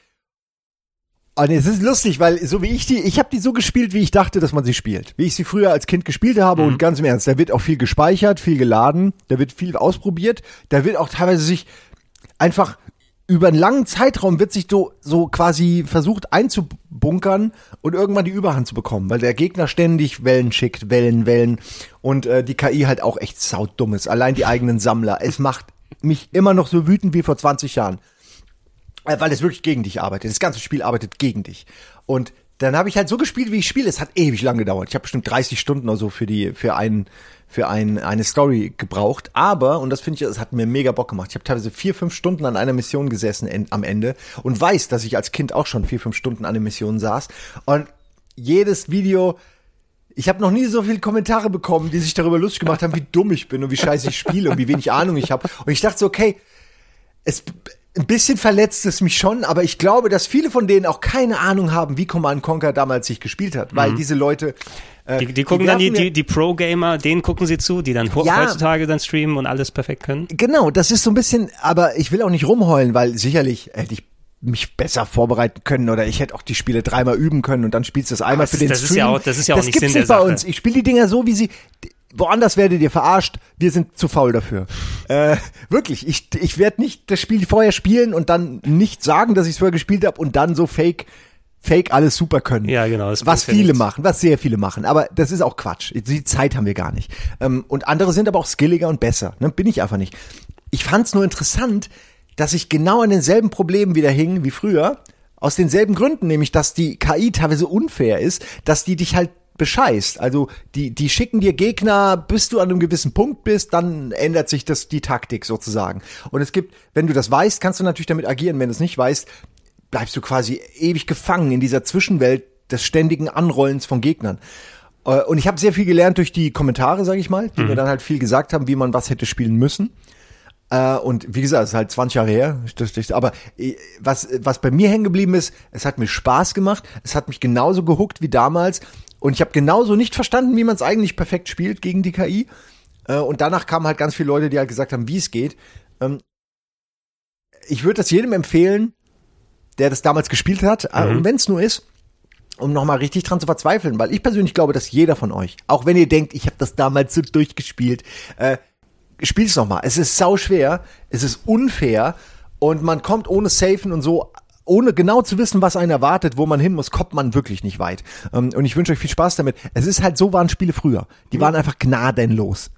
Und es ist lustig, weil so wie ich die, ich habe die so gespielt, wie ich dachte, dass man sie spielt. Wie ich sie früher als Kind gespielt habe und ganz im Ernst, da wird auch viel gespeichert, viel geladen, da wird viel ausprobiert, da wird auch teilweise sich einfach über einen langen Zeitraum wird sich so, so quasi versucht einzubunkern und irgendwann die Überhand zu bekommen, weil der Gegner ständig Wellen schickt, Wellen, Wellen und äh, die KI halt auch echt saudumm ist. Allein die eigenen Sammler. Es macht mich immer noch so wütend wie vor 20 Jahren. Äh, weil es wirklich gegen dich arbeitet. Das ganze Spiel arbeitet gegen dich. Und dann habe ich halt so gespielt, wie ich spiele. Es hat ewig lang gedauert. Ich habe bestimmt 30 Stunden oder so für die für einen für ein, eine Story gebraucht. Aber und das finde ich, es hat mir mega Bock gemacht. Ich habe teilweise vier fünf Stunden an einer Mission gesessen en, am Ende und weiß, dass ich als Kind auch schon vier fünf Stunden an der Mission saß. Und jedes Video ich habe noch nie so viele Kommentare bekommen, die sich darüber lustig gemacht haben, wie dumm ich bin und wie scheiße ich spiele und wie wenig Ahnung ich habe. Und ich dachte so, okay, es ein bisschen verletzt es mich schon, aber ich glaube, dass viele von denen auch keine Ahnung haben, wie Command Conquer damals sich gespielt hat, weil diese Leute äh, Die, die gucken dann die, werfen mir- die, die Pro-Gamer, denen gucken sie zu, die dann Ja. heutzutage dann streamen und alles perfekt können. Genau, das ist so ein bisschen, aber ich will auch nicht rumheulen, weil sicherlich hätte ich mich besser vorbereiten können oder ich hätte auch die Spiele dreimal üben können und dann spielst du es einmal das für ist- den das ist Stream. ja auch- das ist ja auch das nicht gibt's Sinn nicht bei Sache. uns. Ich spiele die Dinger so, wie sie woanders werdet ihr verarscht. Wir sind zu faul dafür. Äh, wirklich, ich ich werde nicht das Spiel vorher spielen und dann nicht sagen, dass ich es vorher gespielt habe und dann so fake Fake alles super können. Ja, genau, Was viele nichts. machen, was sehr viele machen. Aber das ist auch Quatsch. Die Zeit haben wir gar nicht. Ähm, und andere sind aber auch skilliger und besser. Ne? Bin ich einfach nicht. Ich fand es nur interessant, dass ich genau an denselben Problemen wieder hing wie früher. Aus denselben Gründen, nämlich, dass die KI teilweise unfair ist, dass die dich halt bescheißt. Also die, die schicken dir Gegner, bis du an einem gewissen Punkt bist, dann ändert sich das die Taktik sozusagen. Und es gibt, wenn du das weißt, kannst du natürlich damit agieren. Wenn du es nicht weißt, bleibst du quasi ewig gefangen in dieser Zwischenwelt des ständigen Anrollens von Gegnern. Äh, Und ich habe sehr viel gelernt durch die Kommentare, sage ich mal, die mir dann halt viel gesagt haben, wie man was hätte spielen müssen. Äh, Und wie gesagt, es ist halt 20 Jahre her. Aber äh, was, was bei mir hängen geblieben ist, es hat mir Spaß gemacht. Es hat mich genauso gehuckt wie damals. Und ich habe genauso nicht verstanden, wie man es eigentlich perfekt spielt gegen die KI. Äh, Und danach kamen halt ganz viele Leute, die halt gesagt haben, wie es geht. Ähm, Ich würde das jedem empfehlen, der das damals gespielt hat, äh, und wenn es nur ist, um nochmal richtig dran zu verzweifeln, weil ich persönlich glaube, dass jeder von euch, auch wenn ihr denkt, ich habe das damals so durchgespielt, äh, spiel's nochmal. Es ist sau schwer, es ist unfair und man kommt ohne Safen und so, ohne genau zu wissen, was einen erwartet, wo man hin muss, kommt man wirklich nicht weit. Ähm, und ich wünsche euch viel Spaß damit. Es ist halt so waren Spiele früher. Die waren einfach gnadenlos.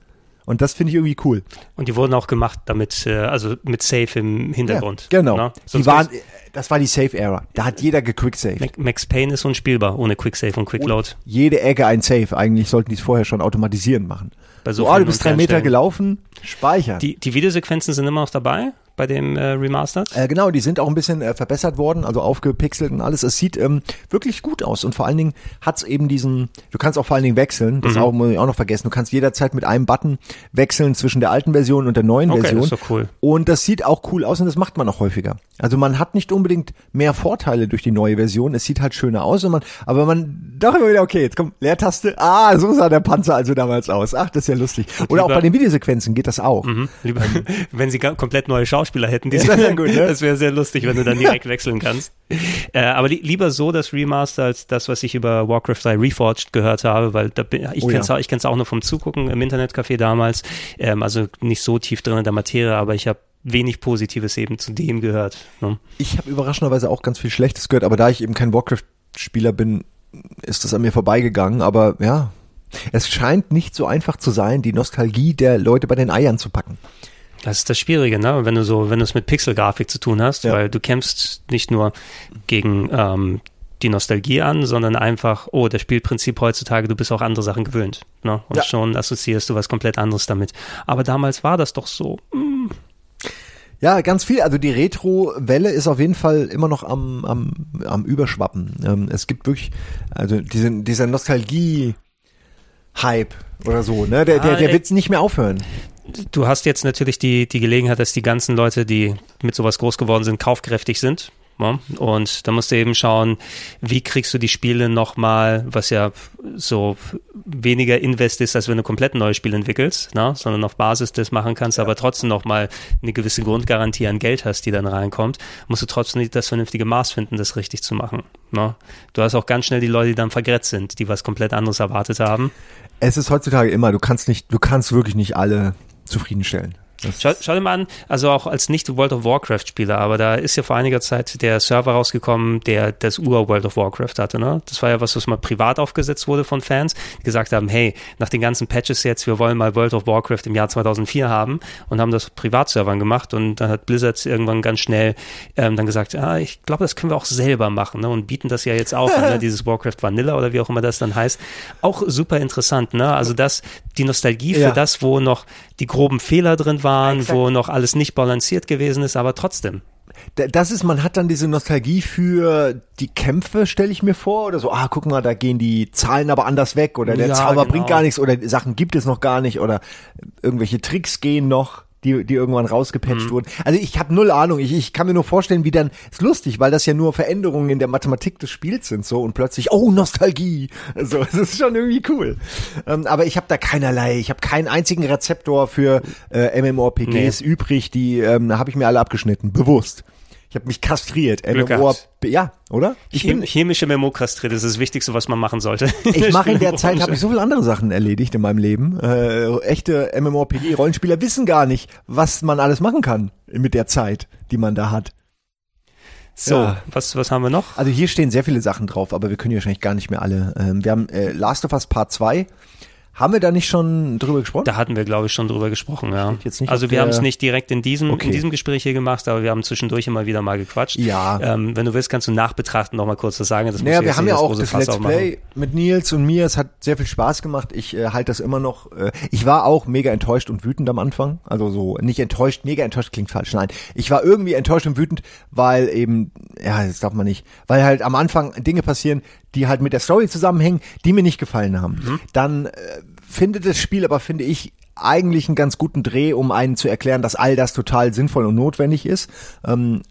Und das finde ich irgendwie cool. Und die wurden auch gemacht damit, äh, also mit Safe im Hintergrund. Ja, genau. Ne? Die waren, das war die Safe-Era. Da hat jeder gequicksaved. Max Payne ist unspielbar ohne Quicksave und Quickload. jede Ecke ein Safe. Eigentlich sollten die es vorher schon automatisieren machen. Bei so vielen du bist drei Meter gelaufen, speichern. Die, die Videosequenzen sind immer noch dabei. Bei dem äh, Remastered? Äh, genau, die sind auch ein bisschen äh, verbessert worden, also aufgepixelt und alles. Es sieht ähm, wirklich gut aus und vor allen Dingen hat's eben diesen, du kannst auch vor allen Dingen wechseln, das Mhm. auch, muss ich auch noch vergessen, du kannst jederzeit mit einem Button wechseln zwischen der alten Version und der neuen Okay, Version. das ist doch cool. Und das sieht auch cool aus und das macht man auch häufiger. Also man hat nicht unbedingt mehr Vorteile durch die neue Version, es sieht halt schöner aus, und man, aber man doch immer wieder, okay, jetzt kommt Leertaste, ah, so sah der Panzer also damals aus. Ach, das ist ja lustig. Oder auch lieber- bei den Videosequenzen geht das auch. Mhm. Lieber, wenn sie komplett neue Schauspieler hätten, die Das wär sehr gut, ne? das wäre sehr lustig, wenn du dann direkt wechseln kannst. Äh, aber li lieber so das Remaster als das, was ich über Warcraft 3 Reforged gehört habe, weil da bin, ich Oh kenn's ja. auch, ich kenn's auch nur vom Zugucken im Internetcafé damals, ähm, also nicht so tief drin in der Materie, aber ich habe wenig Positives eben zu dem gehört. Ne? Ich habe überraschenderweise auch ganz viel Schlechtes gehört, aber da ich eben kein Warcraft-Spieler bin, ist das an mir vorbeigegangen. Aber ja, es scheint nicht so einfach zu sein, die Nostalgie der Leute bei den Eiern zu packen. Das ist das Schwierige, ne? Wenn du so, wenn du es mit Pixelgrafik zu tun hast, Ja. weil du kämpfst nicht nur gegen ähm, die Nostalgie an, sondern einfach, oh, das Spielprinzip heutzutage, du bist auch andere Sachen gewöhnt. Ne? Und Ja. schon assoziierst du was komplett anderes damit. Aber damals war das doch so. Ja, ganz viel. Also die Retro-Welle ist auf jeden Fall immer noch am, am, am Überschwappen. Ähm, es gibt wirklich, also diese, dieser Nostalgie-Hype oder so, ne? Der, der, Ah, der wird nicht mehr aufhören. Du hast jetzt natürlich die, die Gelegenheit, dass die ganzen Leute, die mit sowas groß geworden sind, kaufkräftig sind. Ja? Und da musst du eben schauen, wie kriegst du die Spiele nochmal, was ja so weniger Invest ist, als wenn du komplett ein neues Spiel entwickelst, ne? sondern auf Basis des machen kannst, aber trotzdem nochmal eine gewisse Grundgarantie an Geld hast, die dann reinkommt, musst du trotzdem das vernünftige Maß finden, das richtig zu machen. Ne? Du hast auch ganz schnell die Leute, die dann vergrätzt sind, die was komplett anderes erwartet haben. Es ist heutzutage immer, du kannst nicht, du kannst wirklich nicht alle zufriedenstellen. Schau, schau dir mal an, also auch als nicht World of Warcraft Spieler, aber da ist ja vor einiger Zeit der Server rausgekommen, der das Ur World of Warcraft hatte, ne? Das war ja was, was mal privat aufgesetzt wurde von Fans, die gesagt haben, hey, nach den ganzen Patches jetzt, wir wollen mal World of Warcraft im Jahr 2004 haben und haben das auf Privatservern gemacht und dann hat Blizzard irgendwann ganz schnell ähm, dann gesagt, ah, ich glaube, das können wir auch selber machen, ne? Und bieten das ja jetzt auch an, ne? Dieses Warcraft Vanilla oder wie auch immer das dann heißt. Auch super interessant, ne? Also das, die Nostalgie für Ja. das, wo noch die groben Fehler drin waren, wo noch alles nicht balanciert gewesen ist, aber trotzdem. Das ist, man hat dann diese Nostalgie für die Kämpfe, stelle ich mir vor, oder so, ah, guck mal, da gehen die Zahlen aber anders weg, oder der Ja, Zauber genau. bringt gar nichts, oder Sachen gibt es noch gar nicht, oder irgendwelche Tricks gehen noch, die, die irgendwann rausgepatcht Mhm. wurden. Also ich habe null Ahnung, ich, ich kann mir nur vorstellen, wie dann, ist lustig, weil das ja nur Veränderungen in der Mathematik des Spiels sind, so, und plötzlich, oh, Nostalgie, so, das ist schon irgendwie cool. Ähm, aber ich habe da keinerlei, ich habe keinen einzigen Rezeptor für äh, MMORPGs übrig, die ähm, habe ich mir alle abgeschnitten, bewusst. Ich habe mich kastriert. Gehabt. ja, oder? Ich Chem bin, chemische Memokastrit ist das Wichtigste, was man machen sollte. ich mache in der Zeit habe ich so viele andere Sachen erledigt in meinem Leben. Äh, echte MMORPG Rollenspieler wissen gar nicht, was man alles machen kann mit der Zeit, die man da hat. So, Ja. was, was haben wir noch? Also hier stehen sehr viele Sachen drauf, aber wir können hier wahrscheinlich gar nicht mehr alle. Ähm, wir haben äh, Last of Us Part 2. Haben wir da nicht schon drüber gesprochen? Da hatten wir, glaube ich, schon drüber gesprochen, ja. Also wir haben es nicht direkt in diesem, Okay. in diesem Gespräch hier gemacht, aber wir haben zwischendurch immer wieder mal gequatscht. Ja. Ähm, wenn du willst, kannst du nachbetrachten noch mal kurz was sagen. Das Naja, wir haben ja auch das Fass Let's. Play mit Nils und mir. Es hat sehr viel Spaß gemacht. Ich äh, halte das immer noch. Äh, ich war auch mega enttäuscht und wütend am Anfang. Also so nicht enttäuscht, mega enttäuscht klingt falsch. Nein, ich war irgendwie enttäuscht und wütend, weil eben, ja, das darf man nicht, weil halt am Anfang Dinge passieren, die halt mit der Story zusammenhängen, die mir nicht gefallen haben. Mhm. Dann äh, findet das Spiel aber, finde ich, eigentlich einen ganz guten Dreh, um einen zu erklären, dass all das total sinnvoll und notwendig ist. Ähm,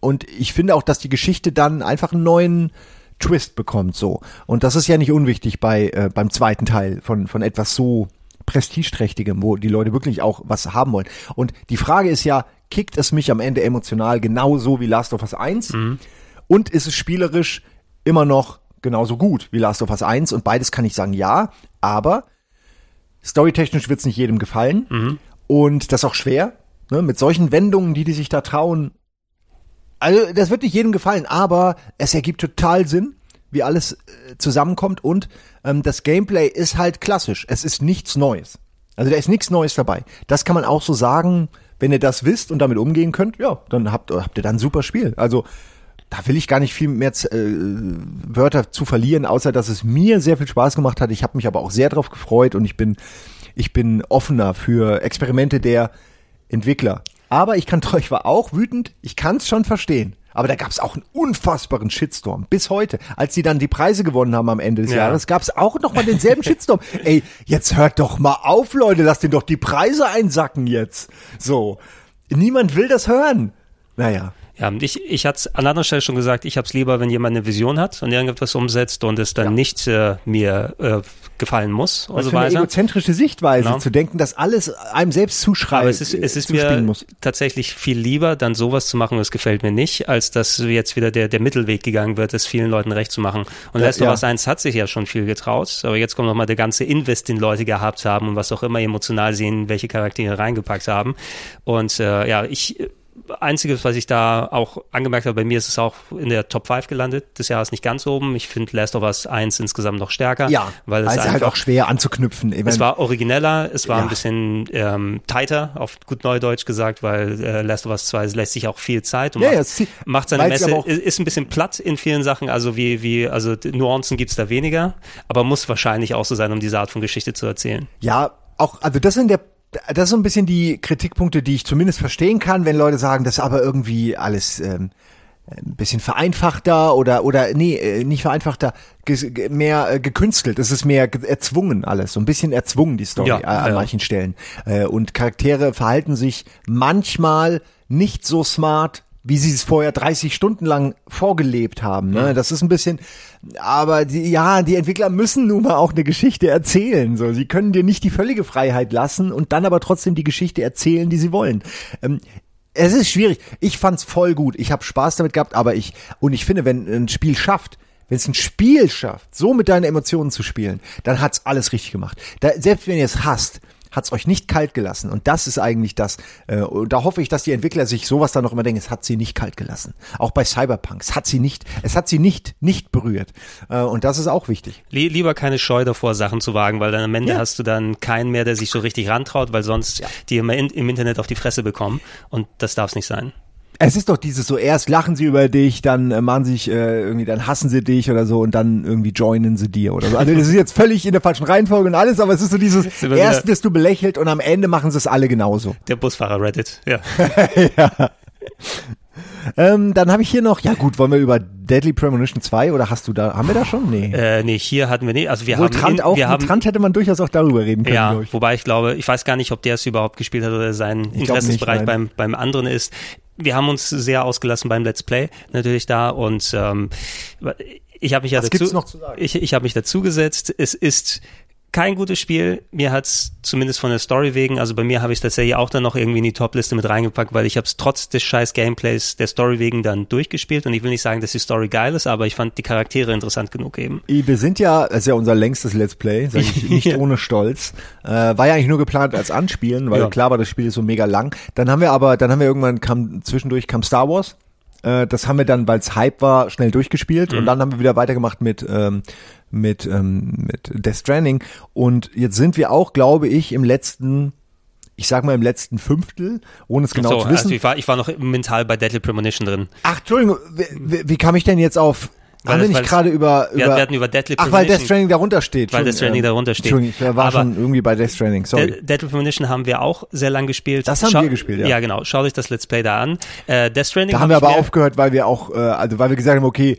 und ich finde auch, dass die Geschichte dann einfach einen neuen Twist bekommt, so. Und das ist ja nicht unwichtig bei, äh, beim zweiten Teil von, von etwas so prestigeträchtigem, wo die Leute wirklich auch was haben wollen. Und die Frage ist ja, kickt es mich am Ende emotional genauso wie Last of Us 1? Und ist es spielerisch immer noch genauso gut wie Last of Us 1? Und beides kann ich sagen, ja, aber storytechnisch wird es nicht jedem gefallen. Und das ist auch schwer, ne? mit solchen Wendungen, die die sich da trauen. Also, das wird nicht jedem gefallen, aber es ergibt total Sinn, wie alles äh, zusammenkommt und ähm, das Gameplay ist halt klassisch. Es ist nichts Neues. Also da ist nichts Neues dabei. Das kann man auch so sagen, wenn ihr das wisst und damit umgehen könnt, ja, dann habt, habt ihr dann ein super Spiel. Also da will ich gar nicht viel mehr äh, Wörter zu verlieren, außer dass es mir sehr viel Spaß gemacht hat. Ich habe mich aber auch sehr drauf gefreut und ich bin ich bin offener für Experimente der Entwickler. Aber ich kann, ich war auch wütend. Ich kann es schon verstehen. Aber da gab es auch einen unfassbaren Shitstorm. Bis heute. Als sie dann die Preise gewonnen haben am Ende des Ja. Jahres, gab es auch noch mal denselben Shitstorm. Ey, jetzt hört doch mal auf, Leute. Lasst den doch die Preise einsacken jetzt. So. Niemand will das hören. Naja. Ja, und ich, ich hatte an anderer Stelle schon gesagt, ich hab's lieber, wenn jemand eine Vision hat und irgendetwas umsetzt und es dann nicht äh, mir äh, gefallen muss und Was so für eine weiter. egozentrische Sichtweise Ja. zu denken, dass alles einem selbst zuschreibt. Aber es ist, es ist mir muss. tatsächlich viel lieber, dann sowas zu machen, das gefällt mir nicht, als dass jetzt wieder der, der Mittelweg gegangen wird, es vielen Leuten recht zu machen. Und Ja, Last of ja. Us 1 hat sich ja schon viel getraut, aber jetzt kommt nochmal der ganze Invest, den Leute gehabt haben und was auch immer emotional sehen, welche Charaktere reingepackt haben. Und äh, ja, ich Einziges, was ich da auch angemerkt habe, bei mir ist es auch in der Top 5 gelandet. des Jahres nicht ganz oben. Ich finde Last of Us 1 insgesamt noch stärker. Ja, weil es also einfach halt auch schwer anzuknüpfen. Ich es war origineller, es war Ja. ein bisschen ähm, tighter, auf gut Neudeutsch gesagt, weil äh, Last of Us 2 lässt sich auch viel Zeit und Ja, ja, macht, zieht- macht seine Messe, ist, ist ein bisschen platt in vielen Sachen, also wie, wie, also Nuancen gibt's da weniger, aber muss wahrscheinlich auch so sein, um diese Art von Geschichte zu erzählen. Ja, auch, also das sind der, das ist so ein bisschen die Kritikpunkte, die ich zumindest verstehen kann, wenn Leute sagen, das ist aber irgendwie alles ähm, ein bisschen vereinfachter oder oder nee, äh, nicht vereinfachter, mehr äh, gekünstelt. Es ist mehr ge- erzwungen alles, so ein bisschen erzwungen die Story Ja, äh, an ja. manchen Stellen. Und Charaktere verhalten sich manchmal nicht so smart, wie sie es vorher 30 Stunden lang vorgelebt haben. Ne? Das ist ein bisschen, aber die, ja, die Entwickler müssen nun mal auch eine Geschichte erzählen. So, sie können dir nicht die völlige Freiheit lassen und dann aber trotzdem die Geschichte erzählen, die sie wollen. Ähm, es ist schwierig. Ich fand's voll gut. Ich habe Spaß damit gehabt, aber ich und ich finde, wenn ein Spiel schafft, wenn es ein Spiel schafft, so mit deinen Emotionen zu spielen, dann hat's alles richtig gemacht. Da, selbst wenn ihr es hasst, hat's euch nicht kalt gelassen. Und das ist eigentlich das. Äh, und da hoffe ich, dass die Entwickler sich sowas dann noch immer denken. Es hat sie nicht kalt gelassen. Auch bei Cyberpunk. Es hat sie nicht. Es hat sie nicht nicht berührt. Äh, und das ist auch wichtig. Lie- Lieber keine Scheu davor, Sachen zu wagen, weil dann am Ende Ja. hast du dann keinen mehr, der sich so richtig rantraut, weil sonst die immer in, im Internet auf die Fresse bekommen und das darf's nicht sein. Es ist doch dieses so, erst lachen sie über dich, dann äh, machen sie sich äh, irgendwie, dann hassen sie dich oder so und dann irgendwie joinen sie dir oder so. Also das ist jetzt völlig in der falschen Reihenfolge und alles, aber es ist so dieses, wir erst wirst du belächelt und am Ende machen sie es alle genauso. Der Busfahrer Reddit, ja. Ähm, dann habe ich hier noch, ja gut, wollen wir über Deadly Premonition 2 oder hast du da, haben wir da schon? Nee. Äh, nee, hier hatten wir nicht, also wir Wohl haben, Trant in, auch, wir haben Trant hätte man durchaus auch darüber reden können, Ja, ich. wobei ich glaube, ich weiß gar nicht, ob der es überhaupt gespielt hat oder sein Interessensbereich beim, beim anderen ist. Wir haben uns sehr ausgelassen beim Let's Play natürlich da und ähm, ich habe mich ja Was dazu, gibt's noch zu sagen? ich, ich habe mich dazu gesetzt. Es ist kein gutes Spiel. Mir hat's zumindest von der Story wegen, also bei mir habe ich tatsächlich auch dann noch irgendwie in die Top-Liste mit reingepackt, weil ich habe es trotz des scheiß Gameplays der Story wegen dann durchgespielt und ich will nicht sagen, dass die Story geil ist, aber ich fand die Charaktere interessant genug eben. Wir sind ja, das ist ja unser längstes Let's Play, sage ich nicht Ja. ohne Stolz. Äh, war ja eigentlich nur geplant als Anspielen, weil Ja. klar war, das Spiel ist so mega lang. Dann haben wir aber, dann haben wir irgendwann kam zwischendurch kam Star Wars. Äh, das haben wir dann, weil es Hype war, schnell durchgespielt Mhm. und dann haben wir wieder weitergemacht mit ähm, mit ähm, mit Death Stranding und jetzt sind wir auch, glaube ich, im letzten ich sag mal im letzten Fünftel, ohne es genau so, zu wissen. also ich war, ich war noch mental bei Deadly Premonition drin. Ach, Entschuldigung, wie, wie, wie kam ich denn jetzt auf? Haben wir nicht gerade über, über wir hatten über Deadly Ach, weil Premonition. Death Stranding darunter steht. Weil Death Stranding darunter steht. Entschuldigung, ich war Aber- schon irgendwie bei Death Stranding, sorry. De Deadly Premonition haben wir auch sehr lang gespielt. Das haben wir gespielt, ja. Ja, genau. Schaut euch das Let's Play da an. Äh, Death Stranding da haben wir aber aufgehört, weil wir auch, äh, also weil wir gesagt haben, okay,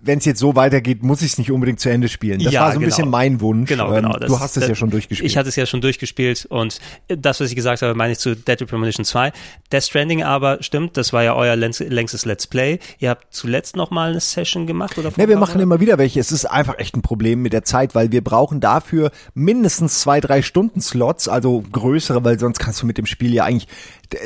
wenn es jetzt so weitergeht, muss ich es nicht unbedingt zu Ende spielen. Das Ja, war so ein genau. bisschen mein Wunsch. Genau, Ähm, genau. du hast es das- ja schon durchgespielt. Ich hatte es ja schon durchgespielt und das, was ich gesagt habe, meine ich zu Deadly Premonition 2. Death Stranding aber, stimmt, das war ja euer längst- längstes Let's Play. Ihr habt zuletzt noch mal eine Session gemacht oder? Ne, wir machen immer wieder welche. Es ist einfach echt ein Problem mit der Zeit, weil wir brauchen dafür mindestens zwei, drei Stunden Slots, also größere, weil sonst kannst du mit dem Spiel ja eigentlich,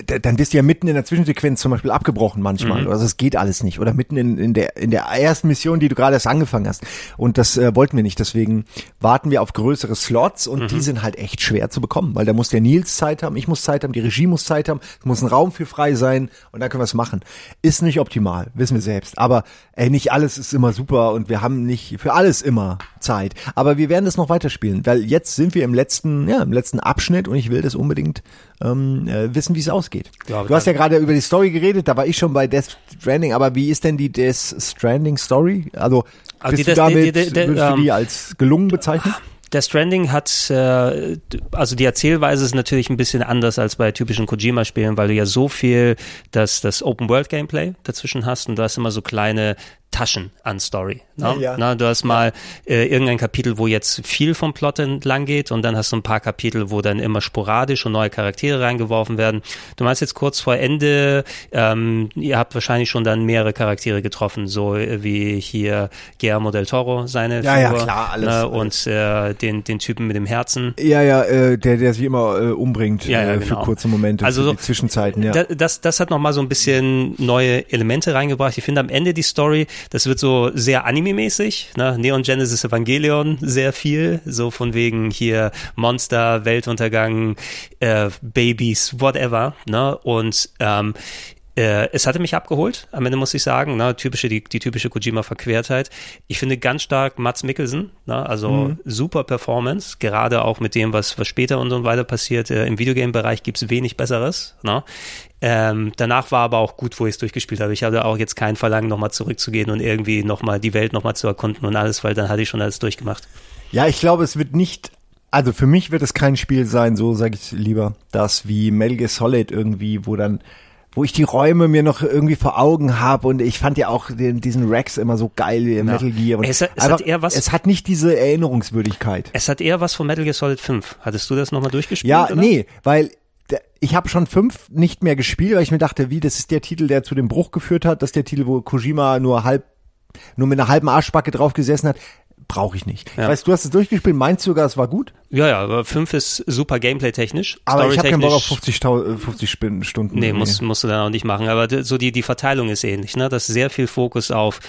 dann bist du ja mitten in der Zwischensequenz zum Beispiel abgebrochen manchmal. Also es geht alles nicht. Oder mitten in, in der in der ersten Mission, die du gerade erst angefangen hast. Und das äh, wollten wir nicht. Deswegen warten wir auf größere Slots und die sind halt echt schwer zu bekommen, weil da muss der Nils Zeit haben, ich muss Zeit haben, die Regie muss Zeit haben, es muss ein Raum für frei sein und dann können wir es machen. Ist nicht optimal, wissen wir selbst. Aber ey, nicht alles ist immer super und wir haben nicht für alles immer Zeit. Aber wir werden das noch weiterspielen, weil jetzt sind wir im letzten, ja, im letzten Abschnitt und ich will das unbedingt ähm, äh, wissen, wie es ausgeht. Ja, du hast ja gerade über die Story geredet, da war ich schon bei Death Stranding, aber wie ist denn die Death Stranding Story? Also, Also bist die du damit, die- die- die- würdest du ähm, die als gelungen bezeichnen? Death Stranding hat, äh, also die Erzählweise ist natürlich ein bisschen anders als bei typischen Kojima-Spielen, weil du ja so viel das, das Open-World-Gameplay dazwischen hast und du hast immer so kleine Taschen an Story. Ne? Ja. Na, du hast mal äh, irgendein Kapitel, wo jetzt viel vom Plot entlang geht und dann hast du ein paar Kapitel, wo dann immer sporadisch und neue Charaktere reingeworfen werden. Du meinst jetzt kurz vor Ende, ähm, ihr habt wahrscheinlich schon dann mehrere Charaktere getroffen, so äh, wie hier Guillermo del Toro, seine Ja, ja, Figur, klar, alles, ne? und äh, den, den Typen mit dem Herzen. Ja, ja, äh, der, der sich immer äh, umbringt Ja, ja, äh, für genau. kurze Momente, Also für so- die Zwischenzeiten, ja. Da, das, das hat nochmal so ein bisschen neue Elemente reingebracht. Ich finde am Ende die Story, das wird so sehr anime-mäßig, ne? Neon Genesis Evangelion sehr viel, so von wegen hier Monster, Weltuntergang, äh, Babys, whatever, ne? Und ähm, äh, es hatte mich abgeholt, am Ende muss ich sagen, ne, typische, die, die typische Kojima-Verquertheit. Ich finde ganz stark Mats Mikkelsen, ne, also super Performance, gerade auch mit dem, was, was später und so weiter passiert. Äh, Im Videogame-Bereich gibt's wenig Besseres. Ne? Ähm, danach war aber auch gut, wo ich es durchgespielt habe. Ich hatte auch jetzt kein Verlangen, nochmal zurückzugehen und irgendwie nochmal die Welt nochmal zu erkunden und alles, weil dann hatte ich schon alles durchgemacht. Ja, ich glaube, es wird nicht, also für mich wird es kein Spiel sein, so sage ich lieber, das wie Metal Gear Solid irgendwie, wo dann, wo ich die Räume mir noch irgendwie vor Augen habe und ich fand ja auch den, diesen Rex immer so geil im Metal Gear. Und Es hat- es hat eher was- es hat nicht diese Erinnerungswürdigkeit. Es hat eher was von Metal Gear Solid 5. Hattest du das nochmal durchgespielt? Ja, oder? nee, weil ich habe schon fünf nicht mehr gespielt, weil ich mir dachte, wie, das ist der Titel, der zu dem Bruch geführt hat, das ist der Titel, wo Kojima nur halb, nur mit einer halben Arschbacke drauf gesessen hat. Brauche ich nicht. Ja. Weißt du, hast es durchgespielt, meinst du sogar, es war gut? Ja, ja, aber 5 ist super Gameplay-technisch. Aber ich habe keinen Bock auf Storytechnisch- 50, Tau- äh, 50 Spin- Stunden. Nee, musst, musst du dann auch nicht machen. Aber so die, die Verteilung ist ähnlich, ne? Dass sehr viel Fokus auf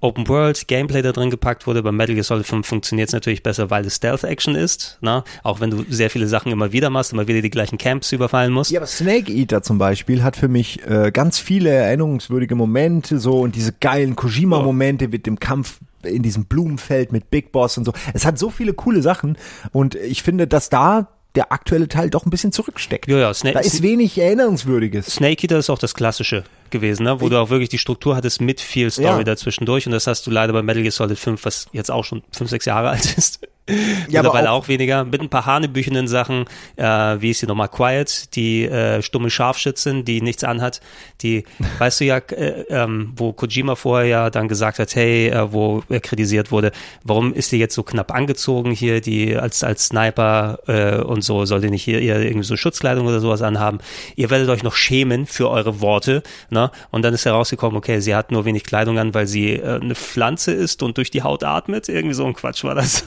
Open World, Gameplay da drin gepackt wurde. Bei Metal Gear Solid 5 funktioniert es natürlich besser, weil es Stealth-Action ist, ne? Auch wenn du sehr viele Sachen immer wieder machst, immer wieder die gleichen Camps überfallen musst. Ja, aber Snake Eater zum Beispiel hat für mich äh, ganz viele erinnerungswürdige Momente so und diese geilen Kojima-Momente mit dem Kampf in diesem Blumenfeld mit Big Boss und so. Es hat so viele coole Sachen und ich finde, dass da der aktuelle Teil doch ein bisschen zurücksteckt. Ja, ja, Snake, Da ist wenig Erinnerungswürdiges. Snake Eater ist auch das Klassische gewesen, ne? wo du auch wirklich die Struktur hattest mit viel Story Ja. dazwischen durch und das hast du leider bei Metal Gear Solid 5, was jetzt auch schon 5, 6 Jahre alt ist. Ja, aber Mittlerweile auch- auch, weniger, mit ein paar hanebüchenden Sachen, äh, wie ist sie nochmal, Quiet, die äh, stumme Scharfschützin, die nichts anhat, die, weißt du ja, äh, ähm, wo Kojima vorher ja dann gesagt hat, hey, äh, wo er kritisiert wurde, warum ist die jetzt so knapp angezogen hier, die als, als Sniper äh, und so, soll die nicht hier eher irgendwie so Schutzkleidung oder sowas anhaben? Ihr werdet euch noch schämen für eure Worte, ne? Und dann ist herausgekommen, okay, sie hat nur wenig Kleidung an, weil sie äh, eine Pflanze ist und durch die Haut atmet, irgendwie so ein Quatsch war das.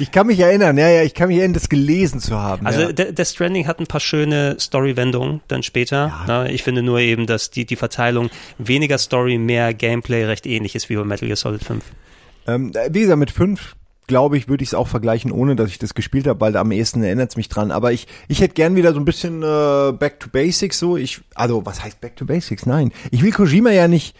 Ich kann mich erinnern, ja, ja, ich kann mich erinnern, das gelesen zu haben. Also ja. der, der Stranding hat ein paar schöne Story-Wendungen dann später. Ne? Ich finde nur eben, dass die, die Verteilung weniger Story, mehr Gameplay recht ähnlich ist wie bei Metal Gear Solid 5. Ähm, wie gesagt, mit fünf glaube ich, würde ich es auch vergleichen, ohne dass ich das gespielt habe, weil am ehesten erinnert es mich dran. Aber ich, ich hätte gern wieder so ein bisschen äh, Back to Basics so. Ich, also was heißt Back to Basics? Nein, ich will Kojima ja nicht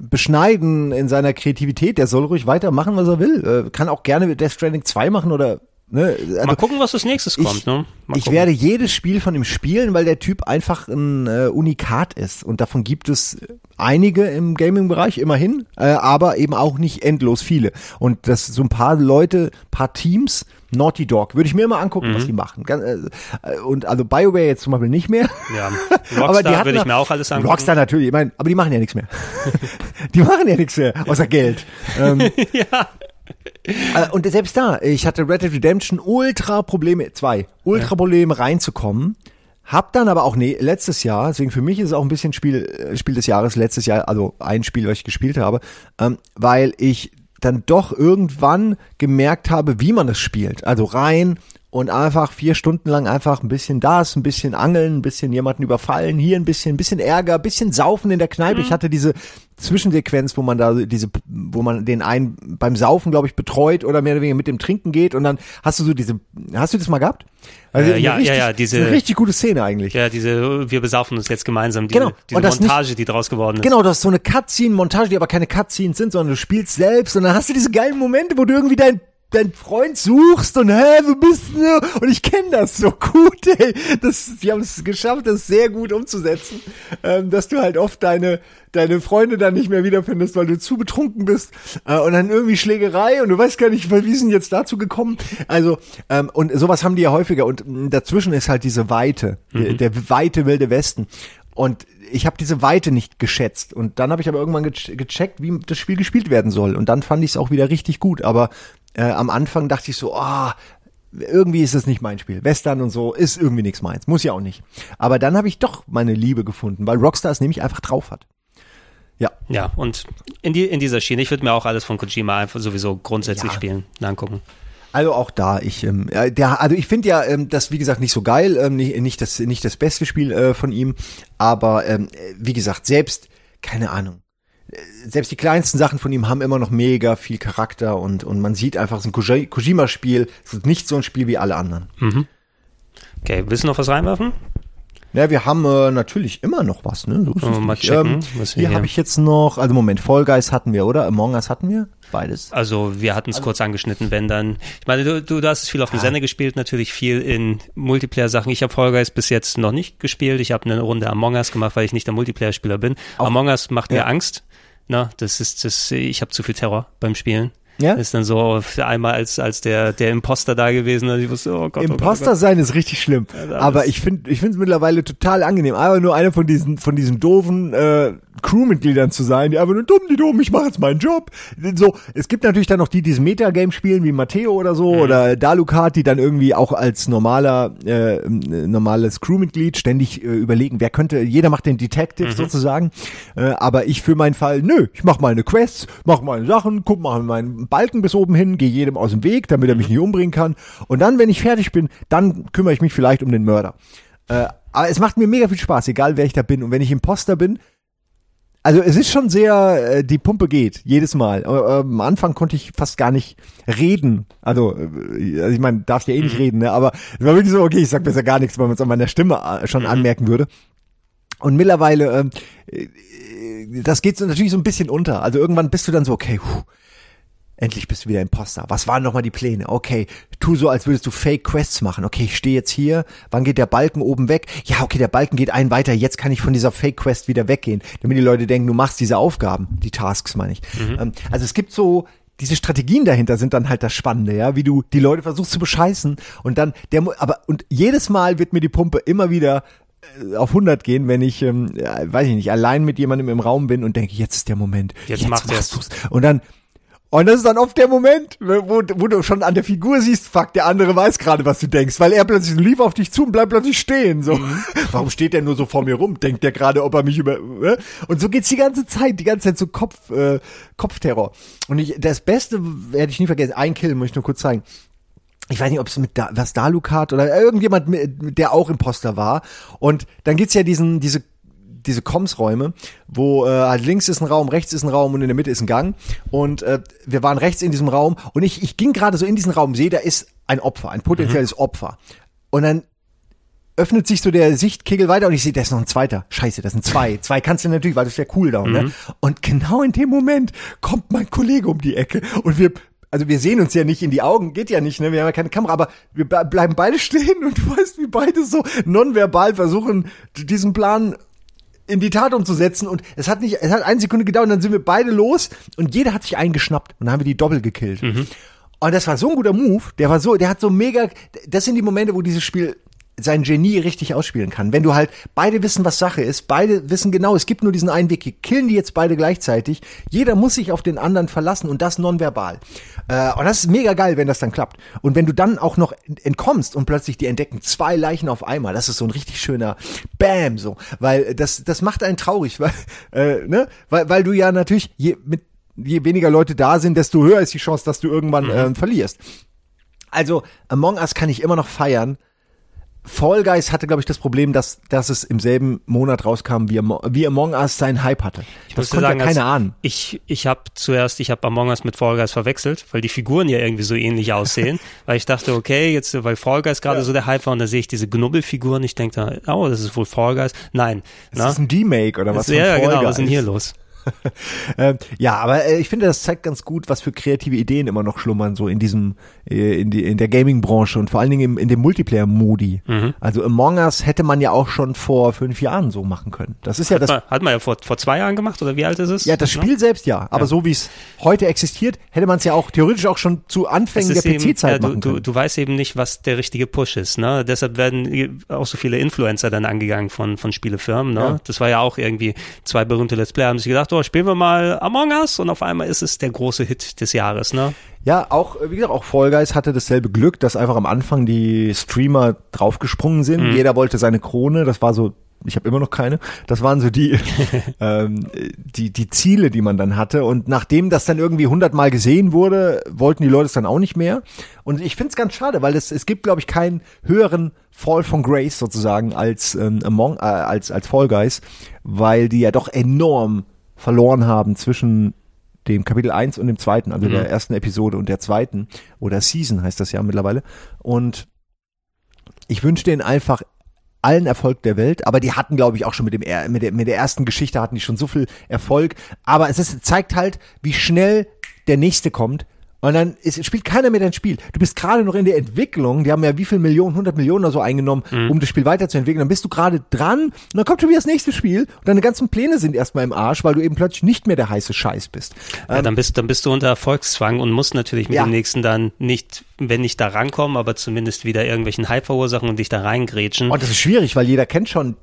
beschneiden in seiner Kreativität. Der soll ruhig weitermachen, was er will. Äh, kann auch gerne Death Stranding 2 machen oder ne. Also, Mal gucken, was als nächstes kommt. ich, ne? Mal ich gucken. werde jedes Spiel von ihm spielen, weil der Typ einfach ein äh, Unikat ist. Und davon gibt es einige im Gaming-Bereich, immerhin, äh, aber eben auch nicht endlos viele. Und das so ein paar Leute, paar Teams, Naughty Dog, würde ich mir immer angucken, Mhm. was die machen. Ganz, äh, und also BioWare jetzt zum Beispiel nicht mehr. Ja. aber Rockstar die hatten würde ich mir auch alles angucken. Rockstar natürlich, ich meine, aber die machen ja nichts mehr. die machen ja nichts mehr, außer Geld. Ähm, ja. äh, Und selbst da, ich hatte Red Dead Redemption ultra Probleme, zwei, ultra Probleme reinzukommen. Hab dann aber auch nee, letztes Jahr, deswegen für mich ist es auch ein bisschen Spiel, äh, Spiel des Jahres, letztes Jahr, also ein Spiel, was ich gespielt habe, ähm, weil ich dann doch irgendwann gemerkt habe, wie man es spielt. Also rein und einfach vier Stunden lang einfach ein bisschen das, ein bisschen angeln, ein bisschen jemanden überfallen, hier ein bisschen, ein bisschen Ärger, ein bisschen saufen in der Kneipe. Ich hatte diese Zwischensequenz, wo man da diese, wo man den einen beim Saufen, glaube ich, betreut oder mehr oder weniger mit dem Trinken geht und dann hast du so diese, hast du das mal gehabt? Also Äh, ja, ja, richtig, ja, diese- eine richtig gute Szene eigentlich. ja, diese, wir besaufen uns jetzt gemeinsam, diese, Genau. diese Und das nicht- Montage, die draus geworden ist. Genau, du hast so eine Cutscene-Montage, die aber keine Cutscenes sind, sondern du spielst selbst und dann hast du diese geilen Momente, wo du irgendwie dein deinen Freund suchst und hä, wo bist du? Und ich kenne das so gut, ey. Das, die haben es geschafft, das sehr gut umzusetzen, ähm, dass du halt oft deine deine Freunde dann nicht mehr wiederfindest, weil du zu betrunken bist äh, und dann irgendwie Schlägerei und du weißt gar nicht, wie sind jetzt dazu gekommen. Also ähm, und sowas haben die ja häufiger und mh, dazwischen ist halt diese Weite, der, der weite wilde Westen und ich habe diese Weite nicht geschätzt und dann habe ich aber irgendwann ge gecheckt, wie das Spiel gespielt werden soll und dann fand ich es auch wieder richtig gut, aber äh, am Anfang dachte ich so, ah, irgendwie ist es nicht mein Spiel. Western und so ist irgendwie nichts meins. Muss ja auch nicht. Aber dann habe ich doch meine Liebe gefunden, weil Rockstar es nämlich einfach drauf hat. Ja. Ja, und in, die, in dieser Schiene, ich würde mir auch alles von Kojima einfach sowieso grundsätzlich Ja. spielen, angucken. Also auch da, ich, ähm, der, also ich finde ja ähm, das wie gesagt nicht so geil, ähm, nicht, nicht das nicht das beste Spiel äh, von ihm, aber ähm, äh, wie gesagt selbst keine Ahnung, äh, selbst die kleinsten Sachen von ihm haben immer noch mega viel Charakter und und man sieht einfach, es ist ein Koji- Kojima-Spiel, es ist nicht so ein Spiel wie alle anderen. Okay, willst du noch was reinwerfen? Ja, wir haben äh, natürlich immer noch was, ne? So mal nicht. checken, was wir hier habe ich jetzt noch, also Moment, Fall Guys hatten wir, oder? Among Us hatten wir? Beides. Also wir hatten es kurz angeschnitten, wenn dann. Ich meine, du, du, du hast es viel auf dem Sender gespielt, natürlich viel in Multiplayer-Sachen. Ich habe Fall Guys bis jetzt noch nicht gespielt. Ich habe eine Runde Among Us gemacht, weil ich nicht der Multiplayer-Spieler bin. Among Us macht mir Ja. Angst. Na, das ist das. Ich habe zu viel Terror beim Spielen. Ja? Ist dann so für einmal als als der der Imposter da gewesen, und ich wusste, oh Gott, oh Gott, oh Imposter Gott. sein ist richtig schlimm. das aber ich finde ich finde es mittlerweile total angenehm, einfach nur einer von diesen von diesen doofen äh, Crewmitgliedern zu sein, die einfach nur dumm, die dumm, ich mache jetzt meinen Job. So, es gibt natürlich dann noch die, die dieses Metagame spielen, wie Matteo oder so, Mhm. oder Dalukat, die dann irgendwie auch als normaler, äh, äh, normales Crewmitglied ständig äh, überlegen, wer könnte, jeder macht den Detective Mhm. sozusagen, äh, aber ich für meinen Fall, nö, ich mache meine Quests, mache meine Sachen, guck mal meinen Balken bis oben hin, gehe jedem aus dem Weg, damit er mich nicht umbringen kann. Und dann, wenn ich fertig bin, dann kümmere ich mich vielleicht um den Mörder. Äh, aber es macht mir mega viel Spaß, egal wer ich da bin. Und wenn ich Imposter bin, also es ist schon sehr, äh, die Pumpe geht, jedes Mal. Äh, äh, am Anfang konnte ich fast gar nicht reden. Also, äh, also ich meine, darfst ja eh nicht reden, ne? aber es war wirklich so, okay, ich sag besser gar nichts, weil man es an meiner Stimme schon anmerken würde. Und mittlerweile, ähm, äh, das geht so natürlich so ein bisschen unter. Also irgendwann bist du dann so, okay, puh, endlich bist du wieder Imposter. Was waren nochmal die Pläne? Okay, tu so, als würdest du Fake-Quests machen. Okay, ich stehe jetzt hier. Wann geht der Balken oben weg? Ja, okay, der Balken geht einen weiter. Jetzt kann ich von dieser Fake-Quest wieder weggehen. Damit die Leute denken, du machst diese Aufgaben. Die Tasks, meine ich. Ähm, also es gibt so, diese Strategien dahinter sind dann halt das Spannende, ja, wie du die Leute versuchst zu bescheißen und dann der, aber und jedes Mal wird mir die Pumpe immer wieder äh, auf 100 gehen, wenn ich, ähm, weiß ich nicht, allein mit jemandem im Raum bin und denke, jetzt ist der Moment, Jetzt macht machst du's. Und dann und das ist dann oft der Moment, wo, wo du schon an der Figur siehst, fuck, der andere weiß gerade, was du denkst, weil er plötzlich lief auf dich zu und bleibt plötzlich stehen. So, warum steht der nur so vor mir rum? Denkt der gerade, ob er mich über. äh? Und so geht's die ganze Zeit, die ganze Zeit so Kopf, äh, Kopfterror. Und ich, das Beste werde ich nie vergessen. Ein Kill muss ich nur kurz zeigen ich weiß nicht, ob es mit da, was Dalukat oder irgendjemand, mit- der auch Imposter war. Und dann gibt's ja diesen, diese, diese Kommsräume, wo äh, halt links ist ein Raum, rechts ist ein Raum und in der Mitte ist ein Gang. Und äh, wir waren rechts in diesem Raum und ich, ich ging gerade so in diesen Raum, sehe, da ist ein Opfer, ein potenzielles Opfer. Und dann öffnet sich so der Sichtkegel weiter und ich sehe, da ist noch ein zweiter. Scheiße, das sind zwei. Zwei kannst du natürlich, weil das ist der Cooldown. Ne? Und genau in dem Moment kommt mein Kollege um die Ecke und wir, also wir sehen uns ja nicht in die Augen, geht ja nicht, ne? Wir haben ja keine Kamera, aber wir ble- bleiben beide stehen und du weißt, wie beide so nonverbal versuchen, diesen Plan in die Tat umzusetzen und es hat nicht, es hat eine Sekunde gedauert und dann sind wir beide los und jeder hat sich eingeschnappt und dann haben wir die doppelt gekillt. Und das war so ein guter Move, der war so, der hat so mega, das sind die Momente, wo dieses Spiel sein Genie richtig ausspielen kann. Wenn du halt beide wissen, was Sache ist, beide wissen genau, es gibt nur diesen einen Weg, killen die jetzt beide gleichzeitig. Jeder muss sich auf den anderen verlassen und das nonverbal. Äh, und das ist mega geil, wenn das dann klappt. Und wenn du dann auch noch entkommst und plötzlich die entdecken zwei Leichen auf einmal, das ist so ein richtig schöner Bam so, weil das das macht einen traurig, weil äh, ne, weil weil du ja natürlich je mit je weniger Leute da sind, desto höher ist die Chance, dass du irgendwann ähm, verlierst. Also Among Us kann ich immer noch feiern. Fall Guys hatte, glaube ich, das Problem, dass, dass es im selben Monat rauskam, wie, wie Among Us seinen Hype hatte. Ich das konnte sagen, ja keiner ahnen. Ich, ich habe zuerst, ich habe Among Us mit Fall Guys verwechselt, weil die Figuren ja irgendwie so ähnlich aussehen. weil ich dachte, okay, jetzt, weil Fall Guys gerade so der Hype war und da sehe ich diese Knubbelfiguren, ich denke da, oh, das ist wohl Fall Guys. Nein. Das ist ein Remake oder was ja, genau, was ist denn hier los? ähm, ja, aber äh, ich finde, das zeigt ganz gut, was für kreative Ideen immer noch schlummern, so in diesem, äh, in, die, in der Gaming-Branche und vor allen Dingen im, in dem Multiplayer-Modi. Mhm. Also Among Us hätte man ja auch schon vor fünf Jahren so machen können. Das ist ja das. Hat man, hat man ja vor, vor zwei Jahren gemacht oder wie alt ist es? Ja, das Ne? Spiel selbst ja, aber Ja. so wie es heute existiert, hätte man es ja auch theoretisch auch schon zu Anfängen der PC-Zeit ja, du, machen du, können. du weißt eben nicht, was der richtige Push ist. Ne? Deshalb werden auch so viele Influencer dann angegangen von, von Spielefirmen. Ne? Ja. Das war ja auch irgendwie, zwei berühmte Let's Player haben sich gedacht, oh, spielen wir mal Among Us und auf einmal ist es der große Hit des Jahres. Ne? Ja, auch, äh, wie gesagt, auch Fall Guys hatte dasselbe Glück, dass einfach am Anfang die Streamer draufgesprungen sind. Mhm. Jeder wollte seine Krone, das war so, ich habe immer noch keine. Das waren so die, ähm, die, die Ziele, die man dann hatte. Und nachdem das dann irgendwie hundertmal gesehen wurde, wollten die Leute es dann auch nicht mehr. Und ich finde es ganz schade, weil es, es gibt, glaube ich, keinen höheren Fall von Grace sozusagen als ähm, Among, äh, als, als Fall Guys, weil die ja doch enorm verloren haben zwischen dem Kapitel 1 und dem zweiten, also der ersten Episode und der zweiten, oder Season heißt das ja mittlerweile. Und ich wünsche denen einfach allen Erfolg der Welt, aber die hatten, glaube ich, auch schon mit dem mit der, mit der ersten Geschichte hatten die schon so viel Erfolg. Aber es ist, zeigt halt, wie schnell der nächste kommt. Und dann ist, spielt keiner mehr dein Spiel. Du bist gerade noch in der Entwicklung. Die haben ja wie viel Millionen, 100 Millionen oder so eingenommen, um das Spiel weiterzuentwickeln. Dann bist du gerade dran und dann kommt schon wieder das nächste Spiel und deine ganzen Pläne sind erstmal im Arsch, weil du eben plötzlich nicht mehr der heiße Scheiß bist. Ja, dann bist, dann bist du unter Erfolgszwang und musst natürlich mit Ja. dem nächsten dann nicht, wenn nicht da rankommen, aber zumindest wieder irgendwelchen Hype verursachen und dich da reingrätschen. Und das ist schwierig, weil jeder kennt schon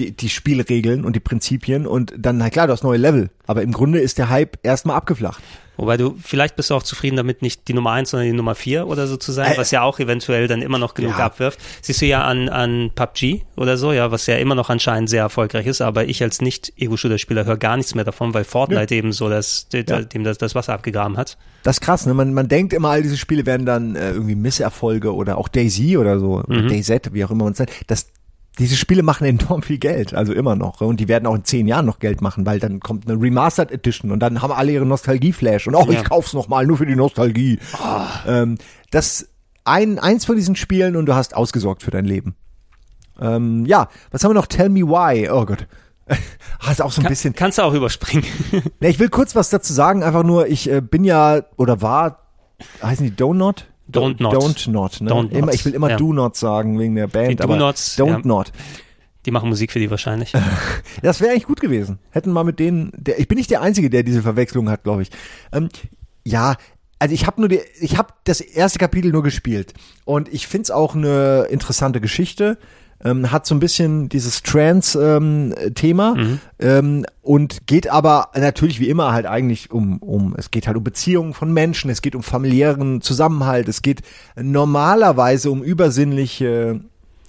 die, die Spielregeln und die Prinzipien und dann, na klar, du hast neue Level. Aber im Grunde ist der Hype erstmal abgeflacht. Wobei du, vielleicht bist du auch zufrieden damit, nicht die Nummer eins, sondern die Nummer vier oder so zu sein, Äh, was ja auch eventuell dann immer noch genug ja. abwirft. Siehst du ja an, an PUBG oder so, ja, was ja immer noch anscheinend sehr erfolgreich ist, aber ich als Nicht-Ego-Shooter-Spieler höre gar nichts mehr davon, weil Fortnite eben so das, Ja. dem das, das Wasser abgegraben hat. Das ist krass, ne? Man, man denkt immer, all diese Spiele werden dann äh, irgendwie Misserfolge oder auch Daisy oder so, oder DayZ, wie auch immer man es nennt. Das, diese Spiele machen enorm viel Geld, also immer noch. Und die werden auch in zehn Jahren noch Geld machen, weil dann kommt eine Remastered Edition und dann haben alle ihre Nostalgie-Flash und auch Ja. ich kauf's noch mal nur für die Nostalgie. Ähm, das ein, eins von diesen Spielen und du hast ausgesorgt für dein Leben. Ähm, ja, was haben wir noch? Tell me why. Oh Gott. Ist auch so ein bisschen. Kannst du auch überspringen. Ne, ich will kurz was dazu sagen, einfach nur, ich äh, bin ja oder war, heißen die Donut? Don't Not. Don't Not, ne? Don't immer, Not, ich will immer ja. Do Not sagen wegen der Band, Die aber Do-Nots, Don't ja. Not. Die machen Musik für die wahrscheinlich. Das wäre eigentlich gut gewesen. Hätten mal mit denen, der, ich bin nicht der Einzige, der diese Verwechslung hat, glaube ich. Ähm, ja, also ich habe nur die, ich habe das erste Kapitel nur gespielt und ich find's auch eine interessante Geschichte. Ähm, hat so ein bisschen dieses Trans-Thema ähm, und geht aber natürlich wie immer halt eigentlich um, um, es geht halt um Beziehungen von Menschen, es geht um familiären Zusammenhalt, es geht normalerweise um übersinnliche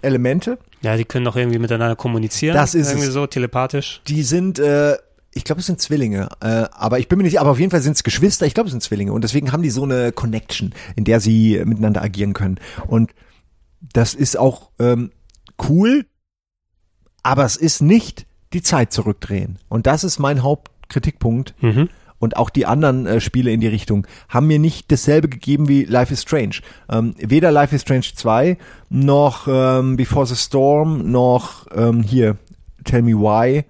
Elemente. Ja, die können doch irgendwie miteinander kommunizieren. Das ist irgendwie es. so telepathisch. Die sind, äh, ich glaube, es sind Zwillinge, äh, aber ich bin mir nicht, aber auf jeden Fall sind es Geschwister, ich glaube, es sind Zwillinge und deswegen haben die so eine Connection, in der sie miteinander agieren können. Und das ist auch ähm, cool, aber es ist nicht die Zeit zurückdrehen. Und das ist mein Hauptkritikpunkt. Mhm. Und auch die anderen äh, Spiele in die Richtung haben mir nicht dasselbe gegeben wie Life is Strange. Ähm, weder Life is Strange 2 noch ähm, Before the Storm noch ähm, hier Tell Me Why.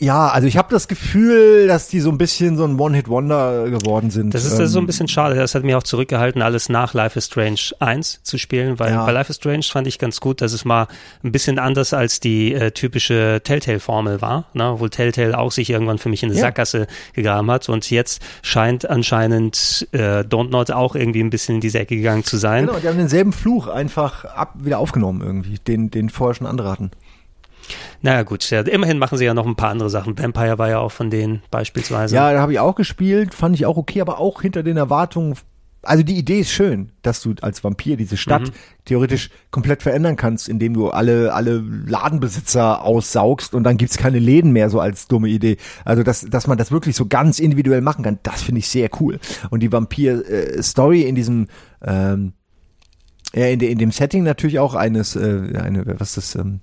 Ja, also ich habe das Gefühl, dass die so ein bisschen so ein One-Hit-Wonder geworden sind. Das ist, das ist so ein Ähm, bisschen schade. Das hat mich auch zurückgehalten, alles nach Life is Strange 1 zu spielen, weil Ja. bei Life is Strange fand ich ganz gut, dass es mal ein bisschen anders als die äh, typische Telltale-Formel war, ne? wo Telltale auch sich irgendwann für mich in eine Ja. Sackgasse gegraben hat. Und jetzt scheint anscheinend äh, Don't Not auch irgendwie ein bisschen in diese Ecke gegangen zu sein. Genau, die haben denselben Fluch einfach ab, wieder aufgenommen irgendwie, den, den vorher schon andere hatten. Naja gut, ja, immerhin machen sie ja noch ein paar andere Sachen. Vampire war ja auch von denen beispielsweise. Ja, da habe ich auch gespielt, fand ich auch okay, aber auch hinter den Erwartungen. Also die Idee ist schön, dass du als Vampir diese Stadt Mhm. theoretisch komplett verändern kannst, indem du alle alle Ladenbesitzer aussaugst und dann gibt's keine Läden mehr, so als dumme Idee. Also dass dass man das wirklich so ganz individuell machen kann, das finde ich sehr cool. Und die Vampir-Story in diesem ähm, ja, in, de, in dem Setting natürlich auch eines äh, eine was ist das ähm,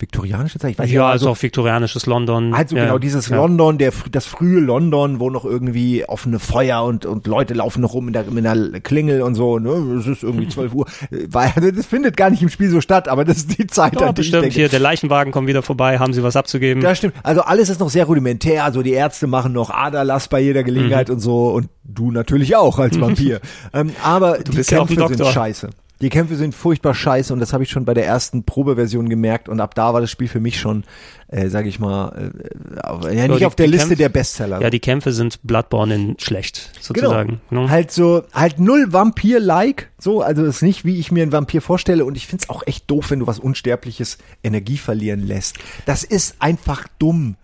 viktorianische Zeit? Ich weiß Ja, nicht, also auch viktorianisches London. Also ja, genau dieses ja. London, der, das frühe London, wo noch irgendwie offene Feuer und, und Leute laufen noch rum mit, der, mit einer Klingel und so. Ne? Es ist irgendwie 12 Uhr. Weil, also das findet gar nicht im Spiel so statt, aber das ist die Zeit, Ja, an die ich bestimmt. denke. Hier, der Leichenwagen kommt wieder vorbei. Haben Sie was abzugeben? Das stimmt. Also alles ist noch sehr rudimentär. Also die Ärzte machen noch Aderlass bei jeder Mhm. Gelegenheit und so. Und du natürlich auch als Vampir. ähm, aber die bist ja Kämpfe sind scheiße. Die Kämpfe sind furchtbar scheiße und das habe ich schon bei der ersten Probeversion gemerkt und ab da war das Spiel für mich schon, äh, sage ich mal, äh, auf- ja, nicht die- auf der Liste Kämpfe- der Bestseller. Ja, die Kämpfe sind Bloodborne in schlecht, sozusagen. Genau. ne? Halt so, halt null Vampir-like, so, also das ist nicht, wie ich mir einen Vampir vorstelle und ich find's auch echt doof, wenn du was Unsterbliches Energie verlieren lässt. Das ist einfach dumm.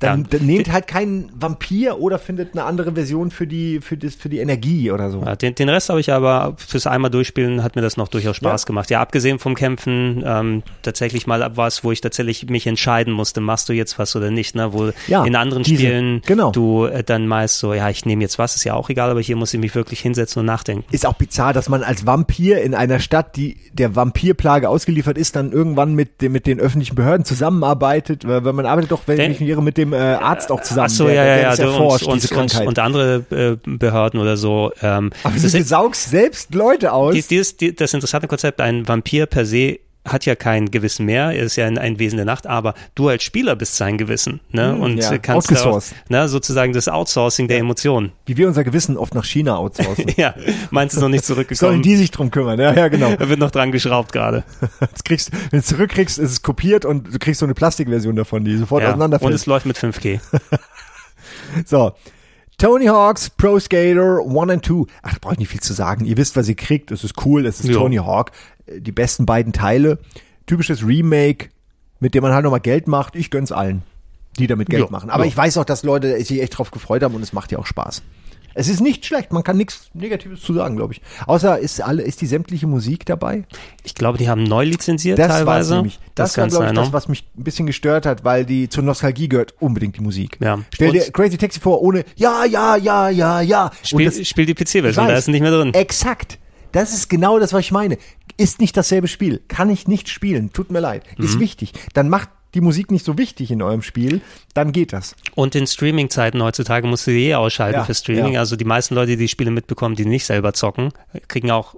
Dann, Ja. nehmt halt keinen Vampir oder findet eine andere Version für die, für das, für die Energie oder so. Ja, den, den Rest habe ich aber fürs einmal durchspielen hat mir das noch durchaus Spaß Ja. gemacht. Ja, abgesehen vom Kämpfen, ähm, tatsächlich mal was, wo ich tatsächlich mich entscheiden musste, machst du jetzt was oder nicht, ne? Wo Ja, in anderen diese- Spielen genau. du äh, dann meist so, ja, ich nehme jetzt was, ist ja auch egal, aber hier muss ich mich wirklich hinsetzen und nachdenken. Ist auch bizarr, dass man als Vampir in einer Stadt, die der Vampirplage ausgeliefert ist, dann irgendwann mit, mit den öffentlichen Behörden zusammenarbeitet, weil man arbeitet doch, wenn Den- ich mich irre, mit dem äh, Arzt auch zusammen, Ach so, der, ja, der ja, das ja, erforscht, und, diese und, Krankheit. und andere äh, Behörden oder so. Ähm, Aber du saugst selbst Leute aus. die, dieses, die, das interessante Konzept, ein Vampir per se hat ja kein Gewissen mehr, er ist ja ein, ein Wesen der Nacht, aber du als Spieler bist sein Gewissen, ne? Hm, und ja, kannst outgesourced. ne, sozusagen das Outsourcing der Emotionen. wie wir unser Gewissen oft nach China outsourcen. Ja, meins ist noch nicht Sollen zurückgekommen. die sich drum kümmern? Ja, ja, genau. Da wird noch dran geschraubt gerade. Das kriegst, wenn du es zurückkriegst, ist es kopiert und du kriegst so eine Plastikversion davon, die sofort Ja. Und auseinanderfällt. es läuft mit 5G. So. Tony Hawk's Pro Skater 1 and 2. Ach, da brauche ich nicht viel zu sagen. Ihr wisst, was ihr kriegt. Es ist cool. Es ist Ja. Tony Hawk. Äh, Die besten beiden Teile. Typisches Remake, mit dem man halt nochmal Geld macht. Ich gönn's allen, die damit Geld Ja. machen. Aber Ja. ich weiß auch, dass Leute sich echt drauf gefreut haben und es macht ja auch Spaß. Es ist nicht schlecht. Man kann nichts Negatives zu sagen, glaube ich. Außer ist alle, ist die sämtliche Musik dabei? Ich glaube, die haben neu lizenziert Das war teilweise. nämlich. Das, kann war, glaube ich, das, was mich ein bisschen gestört hat, weil die zur Nostalgie gehört unbedingt die Musik. Ja. Stell dir Crazy Taxi vor, ohne ja, ja, ja, ja, ja. Spiel, das- spiel die PC-Version, da ist nicht mehr drin. Exakt. Das ist genau das, was ich meine. Ist nicht dasselbe Spiel. Kann ich nicht spielen. Tut mir leid. Mhm. Ist wichtig. Dann macht die Musik nicht so wichtig in eurem Spiel. Dann geht das. Und in Streaming-Zeiten heutzutage musst du die eh ausschalten Ja, für Streaming. ja. Also die meisten Leute, die Spiele mitbekommen, die nicht selber zocken, kriegen auch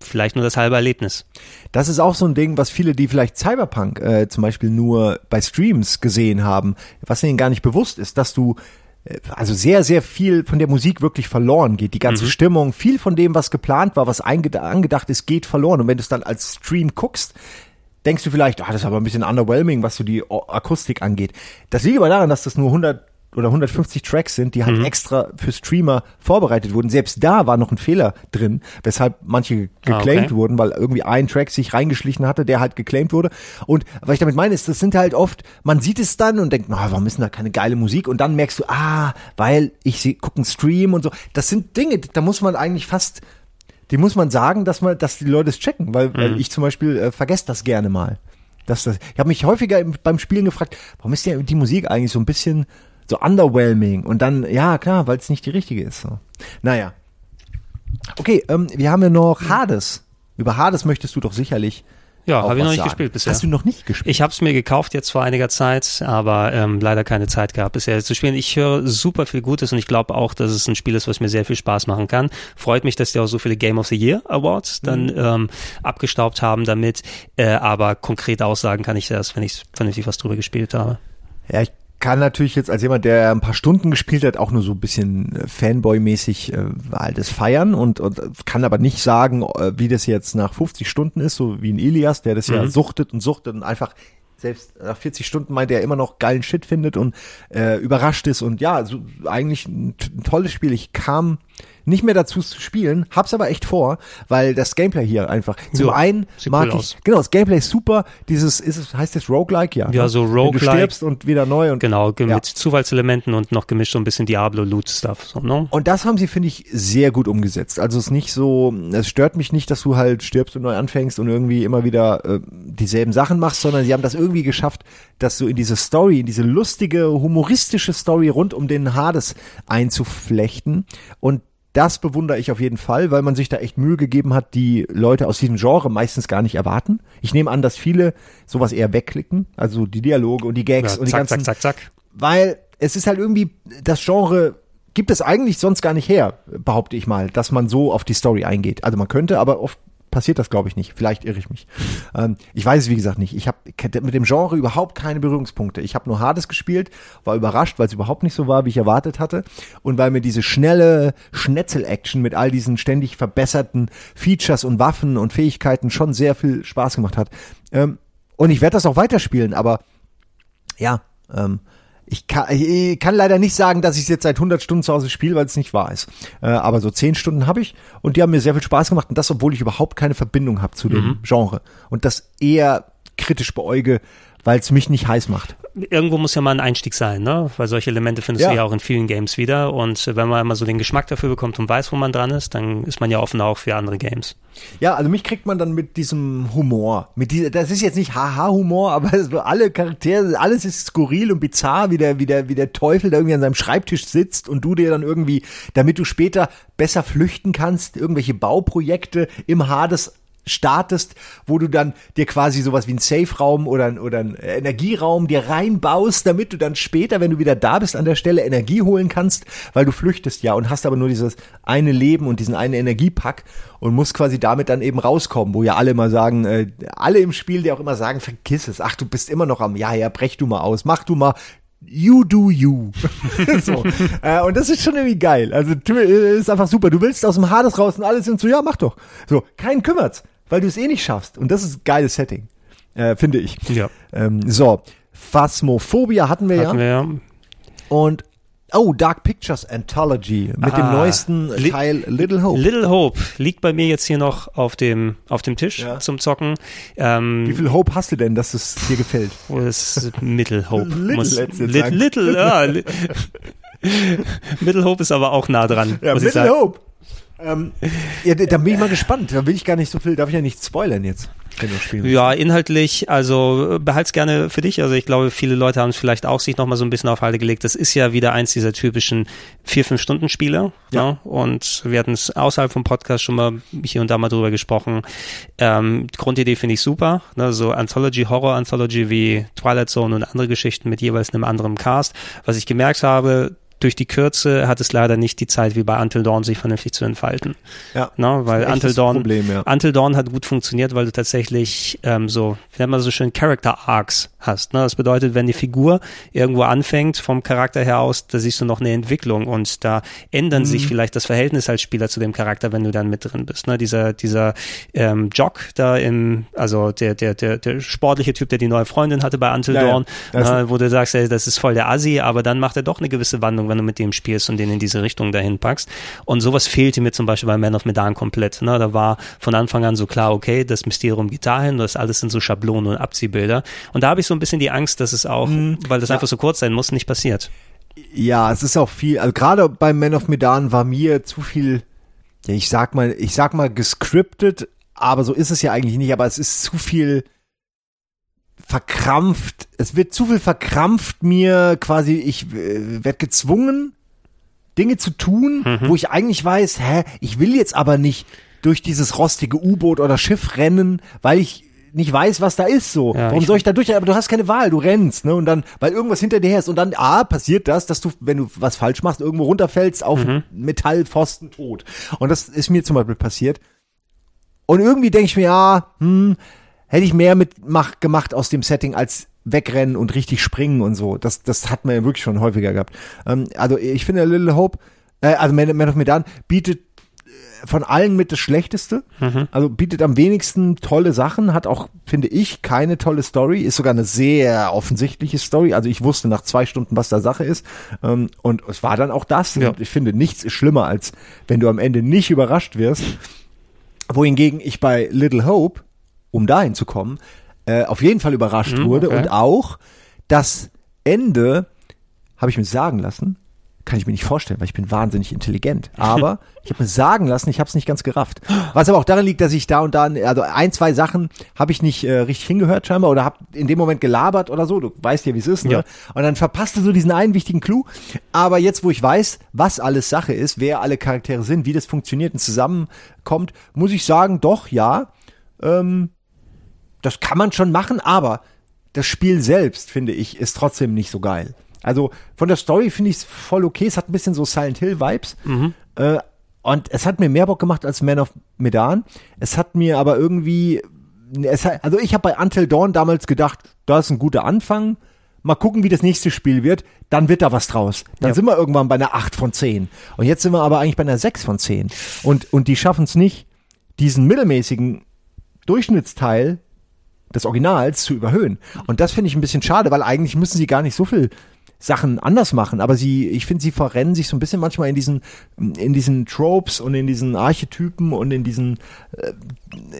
vielleicht nur das halbe Erlebnis. Das ist auch so ein Ding, was viele, die vielleicht Cyberpunk äh, zum Beispiel nur bei Streams gesehen haben, was ihnen gar nicht bewusst ist, dass du äh, also sehr, sehr viel von der Musik wirklich verloren geht. Die ganze Stimmung, viel von dem, was geplant war, was angedacht ist, geht verloren. Und wenn du es dann als Stream guckst, denkst du vielleicht, ah, das ist aber ein bisschen underwhelming, was so die Akustik angeht. Das liegt aber daran, dass das nur 100 oder 150 Tracks sind, die halt extra für Streamer vorbereitet wurden. Selbst da war noch ein Fehler drin, weshalb manche Ah, geclaimed okay. wurden, weil irgendwie ein Track sich reingeschlichen hatte, der halt geclaimed wurde. Und was ich damit meine, ist, das sind halt oft, man sieht es dann und denkt, na, warum ist denn da keine geile Musik? Und dann merkst du, ah, weil ich sie gucke einen Stream und so. Das sind Dinge, da muss man eigentlich fast, die muss man sagen, dass man, dass die Leute es checken, weil, weil ich zum Beispiel äh, vergesse das gerne mal. Dass das, ich habe mich häufiger im, beim Spielen gefragt, warum ist die, die Musik eigentlich so ein bisschen so underwhelming? Und dann, ja klar, weil es nicht die richtige ist. So. Naja. Okay, ähm, wir haben ja noch Hades. Über Hades möchtest du doch sicherlich. Ja, habe ich noch nicht sagen. gespielt bisher. Hast du noch nicht gespielt? Ich habe es mir gekauft jetzt vor einiger Zeit, aber ähm, leider keine Zeit gehabt bisher zu spielen. Ich höre super viel Gutes und ich glaube auch, dass es ein Spiel ist, was mir sehr viel Spaß machen kann. Freut mich, dass die auch so viele Game of the Year Awards dann Mhm. ähm, abgestaubt haben damit. Äh, aber konkrete Aussagen kann ich erst, wenn ich vernünftig was drüber gespielt habe. Ja, ich kann natürlich jetzt als jemand, der ein paar Stunden gespielt hat, auch nur so ein bisschen äh, Fanboy-mäßig äh, halt das feiern und, und kann aber nicht sagen, äh, wie das jetzt nach 50 Stunden ist, so wie ein Elias, der das ja suchtet und suchtet und einfach selbst nach 40 Stunden meint er immer noch geilen Shit findet und äh, überrascht ist und ja, so eigentlich ein, ein tolles Spiel. Ich kam nicht mehr dazu zu spielen, hab's aber echt vor, weil das Gameplay hier einfach zum Ja, einen mag cool ich aus. genau das Gameplay ist super, dieses ist es heißt es Roguelike ja. Ja, ne? so Wenn du Roguelike. stirbst und wieder neu und Genau, ge- Ja. mit Zufallselementen und noch gemischt so ein bisschen Diablo-Loot-Stuff. So, ne? Und das haben sie, finde ich, sehr gut umgesetzt. Also es ist nicht so, es stört mich nicht, dass du halt stirbst und neu anfängst und irgendwie immer wieder äh, dieselben Sachen machst, sondern sie haben das irgendwie geschafft, dass du in diese Story, in diese lustige, humoristische Story rund um den Hades einzuflechten. Und das bewundere ich auf jeden Fall, weil man sich da echt Mühe gegeben hat, die Leute aus diesem Genre meistens gar nicht erwarten. Ich nehme an, dass viele sowas eher wegklicken, also die Dialoge und die Gags Ja, und die zack, ganzen, zack, zack, zack. weil es ist halt irgendwie, das Genre gibt es eigentlich sonst gar nicht her, behaupte ich mal, dass man so auf die Story eingeht. Also man könnte, aber oft passiert das, glaube ich, nicht. Vielleicht irre ich mich. Ähm, ich weiß es, wie gesagt, nicht. Ich habe mit dem Genre überhaupt keine Berührungspunkte. Ich habe nur Hades gespielt, war überrascht, weil es überhaupt nicht so war, wie ich erwartet hatte. Und weil mir diese schnelle Schnetzel-Action mit all diesen ständig verbesserten Features und Waffen und Fähigkeiten schon sehr viel Spaß gemacht hat. Ähm, und ich werde das auch weiterspielen, aber ja, ähm, ich kann, ich kann leider nicht sagen, dass ich es jetzt seit 100 Stunden zu Hause spiele, weil es nicht wahr ist. Äh, aber so 10 Stunden habe ich und die haben mir sehr viel Spaß gemacht und das, obwohl ich überhaupt keine Verbindung habe zu dem Genre und das eher kritisch beäuge, weil es mich nicht heiß macht. Irgendwo muss ja mal ein Einstieg sein, ne? Weil solche Elemente findest Ja. du ja auch in vielen Games wieder. Und wenn man einmal so den Geschmack dafür bekommt und weiß, wo man dran ist, dann ist man ja offen auch für andere Games. Ja, also mich kriegt man dann mit diesem Humor, mit dieser, das ist jetzt nicht Haha-Humor, aber so alle Charaktere, alles ist skurril und bizarr, wie der, wie der, wie der Teufel da irgendwie an seinem Schreibtisch sitzt und du dir dann irgendwie, damit du später besser flüchten kannst, irgendwelche Bauprojekte im Hades startest, wo du dann dir quasi sowas wie einen Safe-Raum oder, oder einen Energieraum dir reinbaust, damit du dann später, wenn du wieder da bist an der Stelle, Energie holen kannst, weil du flüchtest ja und hast aber nur dieses eine Leben und diesen einen Energiepack und musst quasi damit dann eben rauskommen, wo ja alle immer sagen, äh, alle im Spiel, die auch immer sagen, vergiss es, ach, du bist immer noch am, ja, ja, brech du mal aus, mach du mal, You do you. so. äh, und das ist schon irgendwie geil. Also äh, ist einfach super. Du willst aus dem Hades raus und alles sind so, ja, mach doch. So, keinen kümmert's, weil du es eh nicht schaffst. Und das ist ein geiles Setting, äh, finde ich. Ja. Ähm, so, Phasmophobia hatten wir Hatten ja. wir ja. Und oh, Dark Pictures Anthology mit dem Ah, neuesten Li- Teil Little Hope. Little Hope liegt bei mir jetzt hier noch auf dem, auf dem Tisch Ja. zum Zocken. Ähm, Wie viel Hope hast du denn, dass es dir gefällt? Das ist Middle Hope. Little Muss, sagen. Little, ja. li- Middle Hope ist aber auch nah dran. Ja, sagen. Hope. Ähm, ja, da bin ich mal gespannt. Da will ich gar nicht so viel, darf ich ja nicht spoilern jetzt. Ja, inhaltlich, also äh, behalt's gerne für dich. Also ich glaube, viele Leute haben es vielleicht auch sich noch mal so ein bisschen auf Halde gelegt. Das ist ja wieder eins dieser typischen vier, fünf Stunden Spiele. Ja. Ne? Und wir hatten es außerhalb vom Podcast schon mal hier und da mal drüber gesprochen. Ähm, Grundidee finde ich super. Ne? So Anthology, Horror Anthology wie Twilight Zone und andere Geschichten mit jeweils einem anderen Cast. Was ich gemerkt habe, durch die Kürze hat es leider nicht die Zeit wie bei Until Dawn sich vernünftig zu entfalten. Ja. Ne? Weil Until Dawn, Problem, ja. Until Dawn hat gut funktioniert, weil du tatsächlich ähm, so, wie nennt man so schön, Character Arcs hast. Ne? Das bedeutet, wenn die Figur irgendwo anfängt, vom Charakter her aus, da siehst du noch eine Entwicklung und da ändern Mhm. sich vielleicht das Verhältnis als Spieler zu dem Charakter, wenn du dann mit drin bist. Ne? Dieser, dieser ähm, Jock da im, also der, der, der, der sportliche Typ, der die neue Freundin hatte bei Until Ja, ja. Dawn, Das ist ne? wo du sagst, ey, das ist voll der Assi, aber dann macht er doch eine gewisse Wandlung, wenn du mit dem spielst und den in diese Richtung dahin packst. Und sowas fehlte mir zum Beispiel bei Man of Medan komplett. Ne? Da war von Anfang an so klar, okay, das Mysterium geht dahin, das alles sind so Schablonen und Abziehbilder. Und da habe ich so ein bisschen die Angst, dass es auch, weil das einfach so kurz sein muss, nicht passiert. Ja, es ist auch viel, also gerade beim Man of Medan war mir zu viel, ja, ich sag mal, ich sag mal gescriptet, aber so ist es ja eigentlich nicht, aber es ist zu viel verkrampft, es wird zu viel verkrampft mir quasi, ich äh, werde gezwungen, Dinge zu tun, wo ich eigentlich weiß, hä, ich will jetzt aber nicht durch dieses rostige U-Boot oder Schiff rennen, weil ich nicht weiß, was da ist so. Ja, Warum soll ich da durch? Aber du hast keine Wahl, du rennst, ne? Und dann, weil irgendwas hinter dir her ist und dann, ah, passiert das, dass du, wenn du was falsch machst, irgendwo runterfällst auf einen Metallpfosten tot. Und das ist mir zum Beispiel passiert. Und irgendwie denke ich mir, ja, hm, hätte ich mehr mit mach, gemacht aus dem Setting als wegrennen und richtig springen und so. Das, das hat man ja wirklich schon häufiger gehabt. Ähm, also ich finde Little Hope, äh, also Man, Man of Medan bietet von allen mit das Schlechteste. Also bietet am wenigsten tolle Sachen, hat auch, finde ich, keine tolle Story, ist sogar eine sehr offensichtliche Story. Also ich wusste nach zwei Stunden, was da Sache ist. Ähm, und es war dann auch das. Ja. Ich finde, nichts ist schlimmer, als wenn du am Ende nicht überrascht wirst. Wohingegen ich bei Little Hope, um dahin zu kommen, äh, auf jeden Fall überrascht Hm, wurde okay. und auch das Ende, habe ich mir sagen lassen, kann ich mir nicht vorstellen, weil ich bin wahnsinnig intelligent. Aber ich habe mir sagen lassen, ich habe es nicht ganz gerafft. Was aber auch daran liegt, dass ich da und da, also ein, zwei Sachen habe ich nicht äh, richtig hingehört scheinbar oder habe in dem Moment gelabert oder so. Du weißt ja, wie es ist. Ne? Ja. Und dann verpasst du so diesen einen wichtigen Clou. Aber jetzt, wo ich weiß, was alles Sache ist, wer alle Charaktere sind, wie das funktioniert und zusammenkommt, muss ich sagen, doch, ja. Ähm, das kann man schon machen, aber das Spiel selbst, finde ich, ist trotzdem nicht so geil. Also von der Story finde ich es voll okay. Es hat ein bisschen so Silent Hill Vibes. Äh, und es hat mir mehr Bock gemacht als Man of Medan. Es hat mir aber irgendwie, hat, also ich habe bei Until Dawn damals gedacht, da ist ein guter Anfang. Mal gucken, wie das nächste Spiel wird. Dann wird da was draus. Dann Ja. sind wir irgendwann bei einer 8 von 10. Und jetzt sind wir aber eigentlich bei einer 6 von 10. Und, und die schaffen es nicht, diesen mittelmäßigen Durchschnittsteil des Originals zu überhöhen. Und das finde ich ein bisschen schade, weil eigentlich müssen sie gar nicht so viel Sachen anders machen, aber sie, ich finde, sie verrennen sich so ein bisschen manchmal in diesen, in diesen Tropes und in diesen Archetypen und in diesen, äh,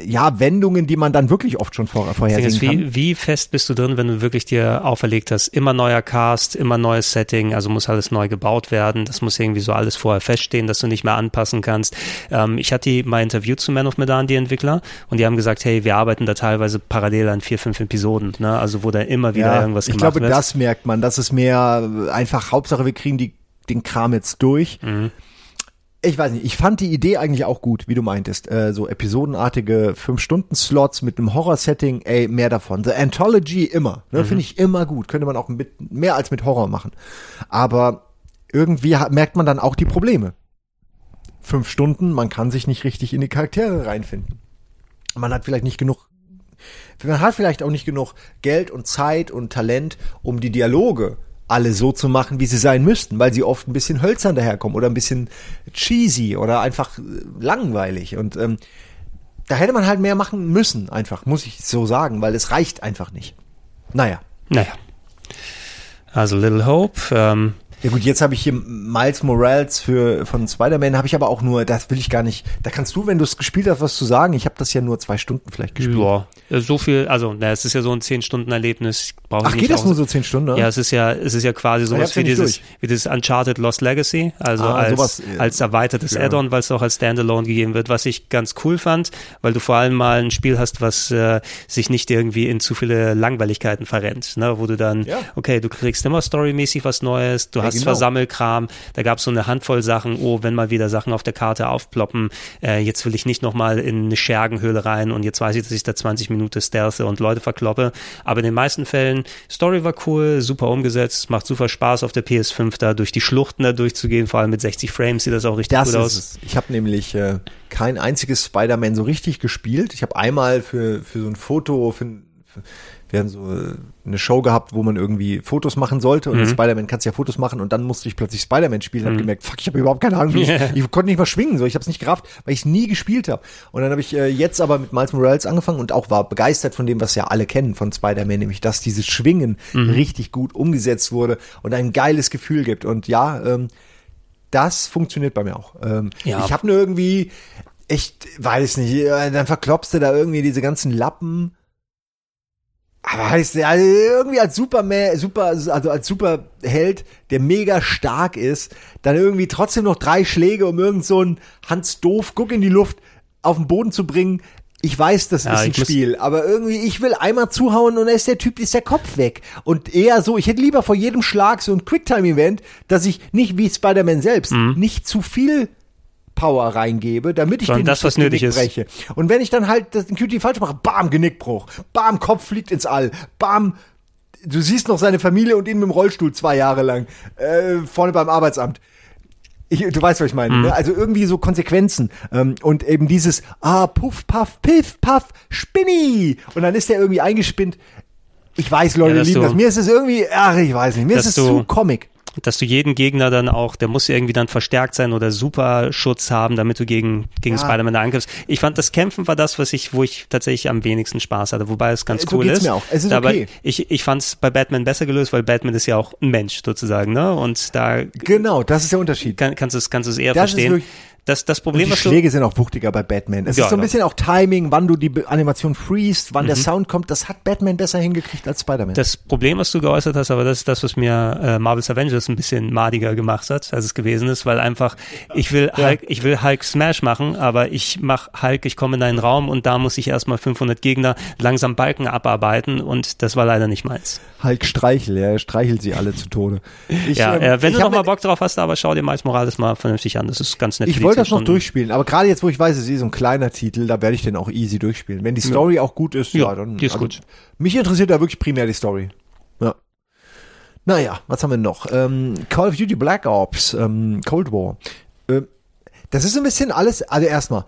ja, Wendungen, die man dann wirklich oft schon vor, vorhersehen ist, kann. wie, wie fest bist du drin, wenn du wirklich dir auferlegt hast, immer neuer Cast, immer neues Setting, also muss alles neu gebaut werden, das muss irgendwie so alles vorher feststehen, dass du nicht mehr anpassen kannst. Ähm, ich hatte mal interviewt zu Man of Medan, die Entwickler, und die haben gesagt, hey, wir arbeiten da teilweise parallel an vier, fünf Episoden, ne? also wo da immer wieder irgendwas ich gemacht glaube, wird. das merkt man. Das ist mehr äh, einfach Hauptsache, wir kriegen die, den Kram jetzt durch. Mhm. Ich weiß nicht, ich fand die Idee eigentlich auch gut, wie du meintest. Äh, so episodenartige 5-Stunden-Slots mit einem Horror-Setting, ey, mehr davon. The Anthology immer. Mhm. Ne, Finde ich immer gut. Könnte man auch mit, mehr als mit Horror machen. Aber irgendwie merkt man dann auch die Probleme. Fünf Stunden, man kann sich nicht richtig in die Charaktere reinfinden. Man hat vielleicht nicht genug man hat vielleicht auch nicht genug Geld und Zeit und Talent, um die Dialoge alle so zu machen, wie sie sein müssten, weil sie oft ein bisschen hölzern daherkommen oder ein bisschen cheesy oder einfach äh, langweilig. Und ähm, da hätte man halt mehr machen müssen, einfach, muss ich so sagen, weil es reicht einfach nicht. Naja. Naja. Also Little Hope, ähm, Ja gut, jetzt habe ich hier Miles Morales für von Spider-Man, habe ich aber auch nur, das will ich gar nicht. Da kannst du, wenn du es gespielt hast, was zu sagen. Ich habe das ja nur zwei Stunden vielleicht gespielt. ja, so viel, also, na, es ist ja so ein 10-Stunden-Erlebnis, brauche ich Ach, nicht geht das nur so zehn Stunden? Ja, es ist ja, es ist ja quasi ich sowas ja wie dieses, durch. wie dieses Uncharted Lost Legacy, also Ah, als, sowas, äh, als erweitertes Add-on, weil es auch als Standalone gegeben wird, was ich ganz cool fand, weil du vor allem mal ein Spiel hast, was äh, sich nicht irgendwie in zu viele Langweiligkeiten verrennt, ne, wo du dann, Ja. okay, du kriegst immer storymäßig was Neues, du Ja, hast genau. Versammelkram, da gab es so eine Handvoll Sachen, oh, wenn mal wieder Sachen auf der Karte aufploppen, äh, jetzt will ich nicht nochmal in eine Schergenhöhle rein und jetzt weiß ich, dass ich da 20 Minuten stealthe und Leute verkloppe, aber in den meisten Fällen, Story war cool, super umgesetzt, macht super Spaß auf der PS5 da durch die Schluchten da durchzugehen, vor allem mit 60 Frames sieht das auch richtig Das gut aus. es. Ich habe nämlich äh, kein einziges Spider-Man so richtig gespielt. Ich habe einmal für, für so ein Foto, für, für, wir haben so äh, eine Show gehabt, wo man irgendwie Fotos machen sollte und Mhm. Spider-Man kannst ja Fotos machen und dann musste ich plötzlich Spider-Man spielen und hab gemerkt, fuck, ich habe überhaupt keine Ahnung, ich, ich konnte nicht mal schwingen, so ich habe es nicht gerafft, weil ich es nie gespielt habe. Und dann habe ich äh, jetzt aber mit Miles Morales angefangen und auch war begeistert von dem, was ja alle kennen von Spider-Man, nämlich dass dieses Schwingen Mhm. richtig gut umgesetzt wurde und ein geiles Gefühl gibt. Und ja, ähm, das funktioniert bei mir auch. Ähm, Ja. Ich habe nur irgendwie, ich weiß nicht, äh, dann verklopst du da irgendwie diese ganzen Lappen. Aber heißt ja irgendwie als Superman, super, also als Superheld, der mega stark ist, dann irgendwie trotzdem noch drei Schläge, um irgend so ein Hans Doof, guck in die Luft, auf den Boden zu bringen. Ich weiß, das Ja, ist ein Spiel, aber irgendwie, ich will einmal zuhauen und dann ist der Typ, ist der Kopf weg. Und eher so, ich hätte lieber vor jedem Schlag so ein Quicktime-Event, dass ich nicht wie Spider-Man selbst, Mhm. nicht zu viel Power reingebe, damit ich Sondern den das, was nötig Genick ist. breche. Und wenn ich dann halt das QT falsch mache, bam, Genickbruch, bam, Kopf fliegt ins All, bam, du siehst noch seine Familie und ihn mit dem Rollstuhl zwei Jahre lang, äh, vorne beim Arbeitsamt. Ich, du weißt, was ich meine. Mhm. Ne? Also irgendwie so Konsequenzen. Ähm, und eben dieses, ah, puff, puff, piff, puff, spinni. Und dann ist der irgendwie eingespinnt. Ich weiß, Leute Ja, lieben du- das. Mir ist es irgendwie, ach, ich weiß nicht, mir ist es zu Comic. Dass du jeden Gegner dann auch, der muss irgendwie dann verstärkt sein oder Superschutz haben, damit du gegen, gegen Ja. Spider-Man da angriffst. Ich fand, das Kämpfen war das, was ich, wo ich tatsächlich am wenigsten Spaß hatte, wobei es ganz Äh, so cool ist. mir auch. Es ist Aber okay. ich, ich fand es bei Batman besser gelöst, weil Batman ist ja auch ein Mensch sozusagen, ne? Und da Genau, das ist der Unterschied. kann, kannst du es kannst du es eher Das verstehen. Das, das Und Problem, die was du, Schläge sind auch wuchtiger bei Batman. Es Ja, ist so ein ja. bisschen auch Timing, wann du die Animation freest, wann der Sound kommt. Das hat Batman besser hingekriegt als Spider-Man. das Problem, was du geäußert hast, aber das ist das, was mir äh, Marvel's Avengers ein bisschen madiger gemacht hat, als es gewesen ist, weil einfach, ich will Hulk, ich will Hulk Smash machen, aber ich mach Hulk, ich komme in einen Raum und da muss ich erstmal 500 Gegner langsam Balken abarbeiten und das war leider nicht meins. Hulk Streichel, ja, er streichelt sie alle zu Tode. Ich, Ja, ähm, äh, wenn ich du noch mal Bock drauf hast, aber schau dir Miles Morales mal vernünftig an. Das ist ganz nett. Wollte das noch durchspielen, aber gerade jetzt, wo ich weiß, es ist so ein kleiner Titel, da werde ich den auch easy durchspielen. Wenn die Story auch gut ist, ja, Ja, dann. die ist gut. Mich interessiert da wirklich primär die Story. Ja. Naja, was haben wir noch? Ähm, Call of Duty Black Ops, ähm, Cold War. Ähm, das ist ein bisschen alles, also erstmal,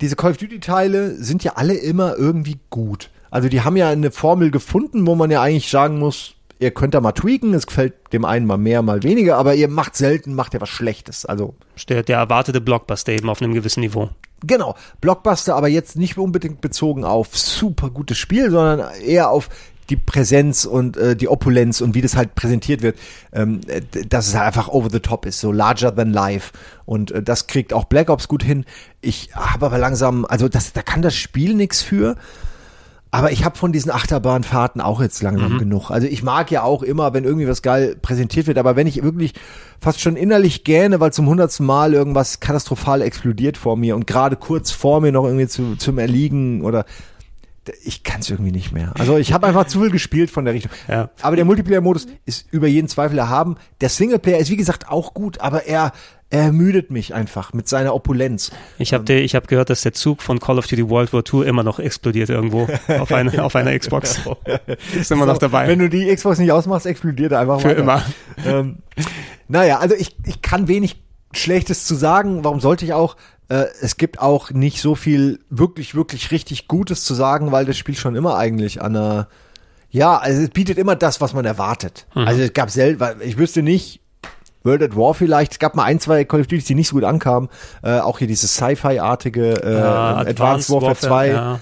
diese Call of Duty Teile sind ja alle immer irgendwie gut. Also die haben ja eine Formel gefunden, wo man ja eigentlich sagen muss, ihr könnt da mal tweaken, es gefällt dem einen mal mehr, mal weniger, aber ihr macht selten, macht ihr was Schlechtes. Also Der, der erwartete Blockbuster eben auf einem gewissen Niveau. Genau, Blockbuster, aber jetzt nicht unbedingt bezogen auf super gutes Spiel, sondern eher auf die Präsenz und äh, die Opulenz und wie das halt präsentiert wird, ähm, äh, dass es halt einfach over the top ist, so larger than life. Und äh, das kriegt auch Black Ops gut hin. Ich habe aber langsam, also das, da kann das Spiel nichts für. Aber ich habe von diesen Achterbahnfahrten auch jetzt langsam genug. Also ich mag ja auch immer, wenn irgendwie was geil präsentiert wird, aber wenn ich wirklich fast schon innerlich gähne, weil zum hundertsten Mal irgendwas katastrophal explodiert vor mir und gerade kurz vor mir noch irgendwie zu, zum Erliegen oder ich kann es irgendwie nicht mehr. Also ich habe einfach zu viel gespielt von der Richtung. Ja. Aber der Multiplayer-Modus ist über jeden Zweifel erhaben. Der Singleplayer ist wie gesagt auch gut, aber er, er ermüdet mich einfach mit seiner Opulenz. Ich habe ich hab gehört, dass der Zug von Call of Duty World War II immer noch explodiert irgendwo auf, eine, auf einer Xbox. Ist immer noch dabei. Wenn du die Xbox nicht ausmachst, explodiert er einfach Für weiter. immer. Ähm, naja, also ich, ich kann wenig Schlechtes zu sagen. Warum sollte ich auch? Äh, es gibt auch nicht so viel wirklich, wirklich richtig Gutes zu sagen, weil das Spiel schon immer eigentlich an einer, ja, also es bietet immer das, was man erwartet. Also es gab selten, weil ich wüsste nicht, World at War vielleicht, es gab mal ein, zwei Call of Duty, die nicht so gut ankamen. Äh, auch hier dieses Sci-Fi-artige äh, Advanced, Warfare 2 Ja.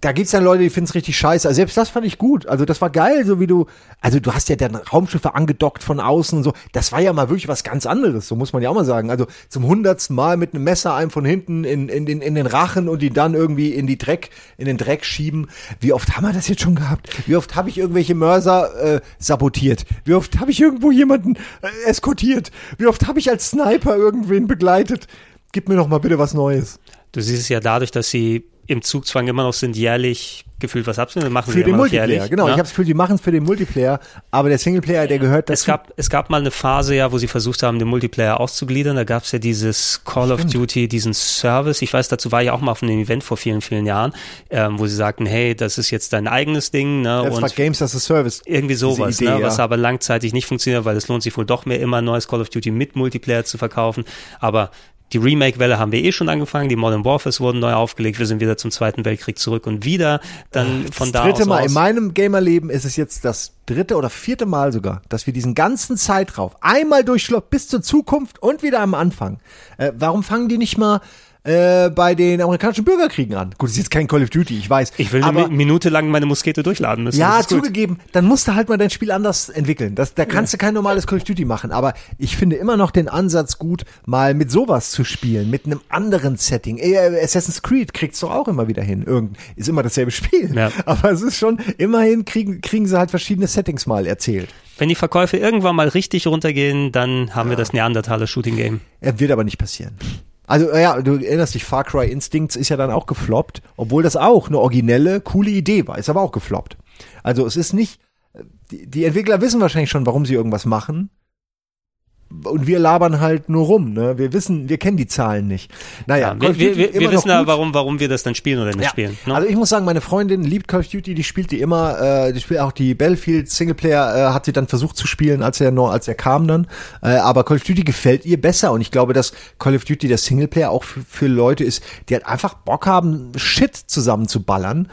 Da gibt's dann Leute, die finden's richtig scheiße. Also selbst das fand ich gut. Also das war geil, so wie du, also du hast ja dann Raumschiffe angedockt von außen und so. Das war ja mal wirklich was ganz anderes, so muss man ja auch mal sagen. Also zum hundertsten Mal mit einem Messer einem von hinten in, in, den, in den Rachen und die dann irgendwie in die Dreck, in den Dreck schieben. Wie oft haben wir das jetzt schon gehabt? Wie oft habe ich irgendwelche Mörser äh, sabotiert? Wie oft habe ich irgendwo jemanden äh, eskortiert? Wie oft habe ich als Sniper irgendwen begleitet? Gib mir noch mal bitte was Neues. Du siehst es ja dadurch, dass sie im Zugzwang immer noch sind, jährlich gefühlt was abzunehmen. Machen Für sie den immer noch Multiplayer, jährlich, genau. ne? Ich habe das Gefühl, die machen es für den Multiplayer, aber der Singleplayer, der gehört dazu. Es gab, es gab mal eine Phase, ja, wo sie versucht haben, den Multiplayer auszugliedern. Da gab es ja dieses Call of Duty, diesen Service. Ich weiß, dazu war ich auch mal auf einem Event vor vielen, vielen Jahren, ähm, wo sie sagten, hey, das ist jetzt dein eigenes Ding. Ne? das war und Games as a Service. irgendwie sowas, Idee, ne, ja. was aber langzeitig nicht funktioniert, weil es lohnt sich wohl doch mehr, immer ein neues Call of Duty mit Multiplayer zu verkaufen. Aber die Remake-Welle haben wir eh schon angefangen, die Modern Warfares wurden neu aufgelegt, wir sind wieder zum Zweiten Weltkrieg zurück und wieder dann von das da dritte aus. Mal aus in meinem Gamerleben ist es jetzt das dritte oder vierte Mal sogar, dass wir diesen ganzen Zeitraum einmal durchschlossen bis zur Zukunft und wieder am Anfang. Äh, warum fangen die nicht mal äh, bei den amerikanischen Bürgerkriegen an? Gut, ist jetzt kein Call of Duty, ich weiß. ich will aber eine Mi- Minute lang meine Muskete durchladen müssen. Ja, ist gut. zugegeben, dann musst du halt mal dein Spiel anders entwickeln. Das, da kannst du kein normales Call of Duty machen. Aber ich finde immer noch den Ansatz gut, mal mit sowas zu spielen, mit einem anderen Setting. Äh, Assassin's Creed kriegt's doch auch immer wieder hin. Irgend ist immer dasselbe Spiel. Ja. Aber es ist schon, immerhin kriegen, kriegen sie halt verschiedene Settings mal erzählt. Wenn die Verkäufe irgendwann mal richtig runtergehen, dann haben wir das Neandertaler Shooting Game. Er wird aber nicht passieren. Also ja, du erinnerst dich, Far Cry Instincts ist ja dann auch gefloppt, obwohl das auch eine originelle, coole Idee war, ist aber auch gefloppt. Also es ist nicht, die, die Entwickler wissen wahrscheinlich schon, warum sie irgendwas machen. Und wir labern halt nur rum, ne? Wir wissen, wir kennen die Zahlen nicht. Naja, Ja, wir, wir, wir, wir wissen aber, gut. warum, warum wir das dann spielen oder nicht Ja. spielen. Ne? Also ich muss sagen, meine Freundin liebt Call of Duty, die spielt die immer, äh, die spielt auch die Battlefield Singleplayer, äh, hat sie dann versucht zu spielen, als er noch, als er kam dann. Äh, aber Call of Duty gefällt ihr besser und ich glaube, dass Call of Duty der Singleplayer auch für, für Leute ist, die halt einfach Bock haben, Shit zusammenzuballern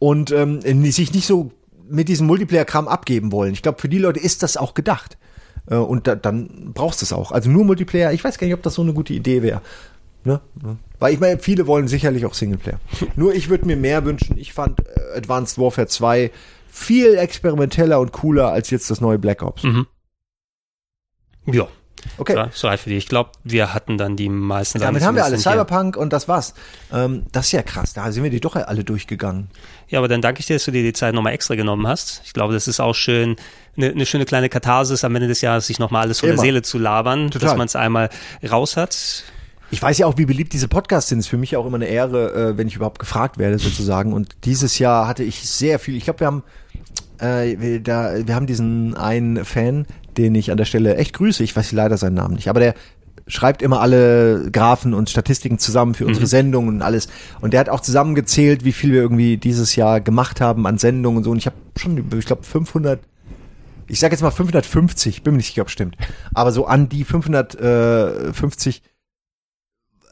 und ähm, die sich nicht so mit diesem Multiplayer-Kram abgeben wollen. Ich glaube, für die Leute ist das auch gedacht. Äh, und da, dann brauchst du es auch. Also nur Multiplayer, ich weiß gar nicht, ob das so eine gute Idee wäre. Ne? Ne? Weil ich meine, viele wollen sicherlich auch Singleplayer. Nur ich würde mir mehr wünschen. Ich fand äh, Advanced Warfare 2 viel experimenteller und cooler als jetzt das neue Black Ops. Ja. Okay. So, so reicht für die. Ich glaube, wir hatten dann die meisten. Damit Sachen haben wir alles. hier. Cyberpunk und das war's. Ähm, das ist ja krass. Da sind wir die doch alle durchgegangen. Ja, aber dann danke ich dir, dass du dir die Zeit nochmal extra genommen hast. Ich glaube, das ist auch schön, eine, eine schöne kleine Katharsis am Ende des Jahres, sich nochmal alles von Immer. der Seele zu labern, Total. dass man es einmal raus hat. Ich weiß ja auch, wie beliebt diese Podcasts sind. Es ist für mich auch immer eine Ehre, äh, wenn ich überhaupt gefragt werde, sozusagen. Und dieses Jahr hatte ich sehr viel. Ich glaube, wir haben äh, wir, da, wir haben diesen einen Fan, den ich an der Stelle echt grüße. Ich weiß leider seinen Namen nicht, aber der schreibt immer alle Graphen und Statistiken zusammen für unsere Sendungen und alles. Und der hat auch zusammengezählt, wie viel wir irgendwie dieses Jahr gemacht haben an Sendungen und so. Und ich habe schon, ich glaube, 500 ich sage jetzt mal 550, bin mir nicht sicher, ob stimmt, aber so an die 550,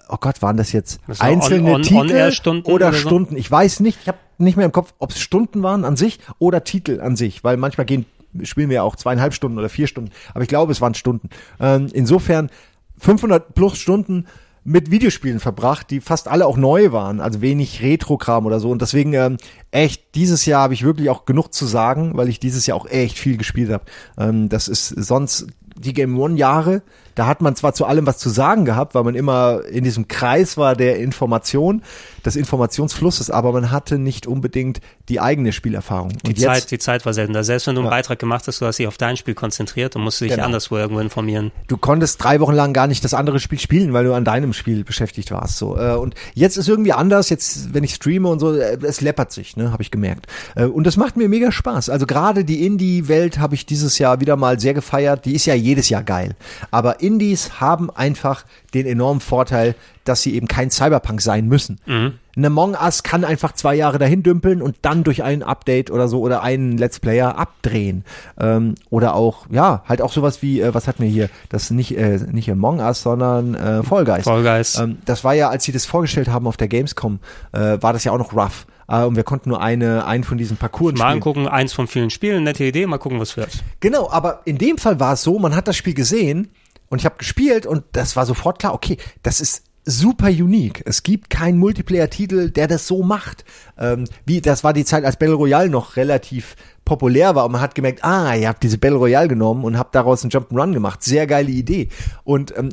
oh Gott, waren das jetzt Das war einzelne on- on- Titel On-Air-Stunden oder, oder so? Stunden? Ich weiß nicht, ich habe nicht mehr im Kopf, ob es Stunden waren an sich oder Titel an sich, weil manchmal gehen spielen wir ja auch zweieinhalb Stunden oder vier Stunden, aber ich glaube, es waren Stunden. Ähm, insofern 500 plus Stunden mit Videospielen verbracht, die fast alle auch neu waren, also wenig Retro-Kram oder so. Und deswegen ähm, echt, dieses Jahr habe ich wirklich auch genug zu sagen, weil ich dieses Jahr auch echt viel gespielt habe. Ähm, das ist sonst die Game One Jahre, da hat man zwar zu allem was zu sagen gehabt, weil man immer in diesem Kreis war der Information, des Informationsflusses, aber man hatte nicht unbedingt die eigene Spielerfahrung. Die Und Zeit, jetzt, die Zeit war seltener. Selbst wenn du einen Ja. Beitrag gemacht hast, du hast dich auf dein Spiel konzentriert und musst dich Genau. anderswo irgendwo informieren. du konntest drei Wochen lang gar nicht das andere Spiel spielen, weil du an deinem Spiel beschäftigt warst. So äh, und jetzt ist irgendwie anders. Jetzt, wenn ich streame und so, äh, es läppert sich, ne, habe ich gemerkt. Äh, und das macht mir mega Spaß. Also gerade die Indie-Welt habe ich dieses Jahr wieder mal sehr gefeiert. Die ist ja jedes Jahr geil, aber Indies haben einfach den enormen Vorteil, dass sie eben kein Cyberpunk sein müssen. Ein Among Us kann einfach zwei Jahre dahin dümpeln und dann durch ein Update oder so oder einen Let's Player abdrehen. Ähm, oder auch, ja, halt auch sowas wie, äh, was hatten wir hier? Das nicht, äh, nicht Among Us, sondern äh, Fall Guys. Fall Guys. Ähm, das war ja, als sie das vorgestellt haben auf der Gamescom, äh, war das ja auch noch rough. Äh, und wir konnten nur eine, einen von diesen Parcours Mal spielen. angucken, eins von vielen Spielen, nette Idee, mal gucken, was wird. Genau, aber in dem Fall war es so, man hat das Spiel gesehen und ich habe gespielt und das war sofort klar, okay, das ist super unique. Es gibt keinen Multiplayer-Titel, der das so macht. Ähm, wie, das war die Zeit, als Battle Royale noch relativ populär war und man hat gemerkt, ah, ihr habt diese Battle Royale genommen und habt daraus einen Jump'n'Run gemacht. Sehr geile Idee. Und ähm,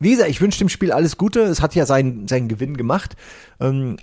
wie gesagt, ich wünsche dem Spiel alles Gute. Es hat ja seinen, seinen Gewinn gemacht. Ähm,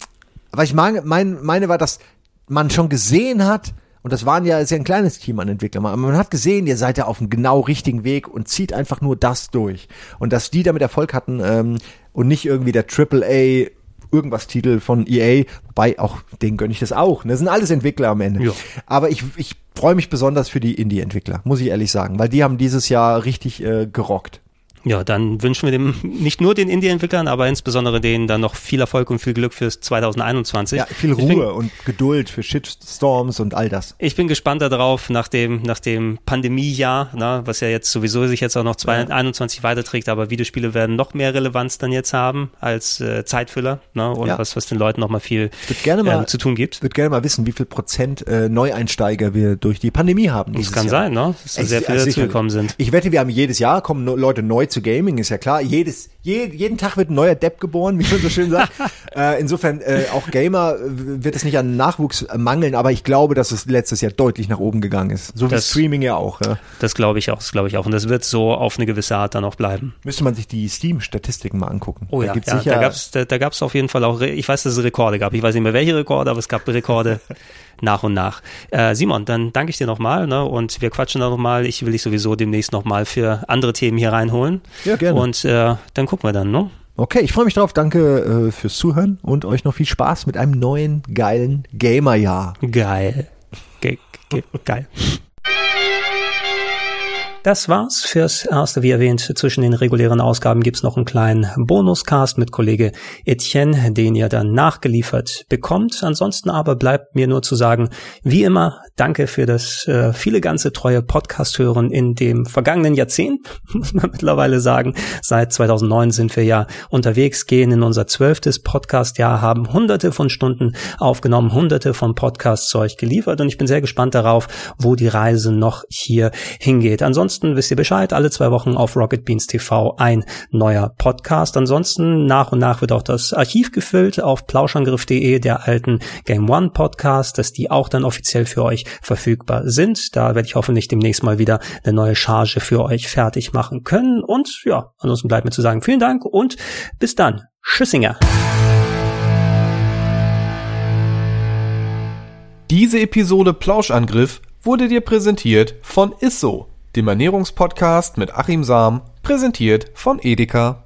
aber ich meine, mein, meine war, dass man schon gesehen hat, und das waren ja, ist ja ein kleines Team an Entwicklern, aber man hat gesehen, ihr seid ja auf dem genau richtigen Weg und zieht einfach nur das durch. Und dass die damit Erfolg hatten ähm, und nicht irgendwie der AAA irgendwas Titel von EA, wobei auch denen gönne ich das auch. Ne? Das sind alles Entwickler am Ende. Ja. Aber ich, ich freue mich besonders für die Indie-Entwickler, muss ich ehrlich sagen, weil die haben dieses Jahr richtig äh, gerockt. Ja, dann wünschen wir dem nicht nur den Indie-Entwicklern, aber insbesondere denen dann noch viel Erfolg und viel Glück fürs 2021. Ja, viel Ich bin, Ruhe und Geduld für Shitstorms und all das. ich bin gespannt darauf, nach dem, nach dem Pandemiejahr, na, was ja jetzt sowieso sich jetzt auch noch 2021 weiterträgt, aber Videospiele werden noch mehr Relevanz dann jetzt haben als äh, Zeitfüller na, und Ja. was, was den Leuten noch mal viel gerne mal- ähm, zu tun gibt. Ich würde gerne mal wissen, wie viel Prozent äh, Neueinsteiger wir durch die Pandemie haben. Das kann Jahr. sein, ne? dass da sehr viele dazugekommen sind. Ich wette, wir haben jedes Jahr kommen Leute neu zu Gaming, ist ja klar. Jedes, je, jeden Tag wird ein neuer Depp geboren, wie man so schön sagt. äh, insofern äh, auch Gamer äh, wird es nicht an Nachwuchs mangeln, aber ich glaube, dass es letztes Jahr deutlich nach oben gegangen ist. So wie Das- Streaming ja auch. Ja. Das glaube ich auch, das glaube ich auch. Und das wird so auf eine gewisse Art dann auch bleiben. Müsste man sich die Steam-Statistiken mal angucken. Oh Da ja, gibt's ja sicher, da gab's da, da gab's auf jeden Fall auch, ich weiß, dass es Rekorde gab. Ich weiß nicht mehr welche Rekorde, aber es gab Rekorde nach und nach. Äh, Simon, dann danke ich dir nochmal ne? und wir quatschen da nochmal. Ich will dich sowieso demnächst nochmal für andere Themen hier reinholen. Ja, gerne. Und äh, dann gucken wir dann, ne? Okay, ich freue mich drauf. Danke äh, fürs Zuhören und euch noch viel Spaß mit einem neuen, geilen Gamer-Jahr. Geil. Ge ge geil. Das war's fürs erste. Wie erwähnt, zwischen den regulären Ausgaben gibt's noch einen kleinen Bonuscast mit Kollege Etienne, den ihr dann nachgeliefert bekommt. Ansonsten aber bleibt mir nur zu sagen, wie immer, danke für das äh, viele ganze treue Podcast-Hören in dem vergangenen Jahrzehnt, muss man mittlerweile sagen. Seit 2009 sind wir ja unterwegs, gehen in unser zwölftes Podcast-Jahr, haben hunderte von Stunden aufgenommen, hunderte von Podcasts zu euch geliefert und ich bin sehr gespannt darauf, wo die Reise noch hier hingeht. Ansonsten ansonsten wisst ihr Bescheid, alle zwei Wochen auf Rocket Beans TV ein neuer Podcast. Ansonsten nach und nach wird auch das Archiv gefüllt auf plauschangriff.de der alten Game One Podcast, dass die auch dann offiziell für euch verfügbar sind. Da werde ich hoffentlich demnächst mal wieder eine neue Charge für euch fertig machen können. Und ja, ansonsten bleibt mir zu sagen, vielen Dank und bis dann. Tschüssinger. Diese Episode Plauschangriff wurde dir präsentiert von Isso, dem Ernährungspodcast mit Achim Sam, präsentiert von Edeka.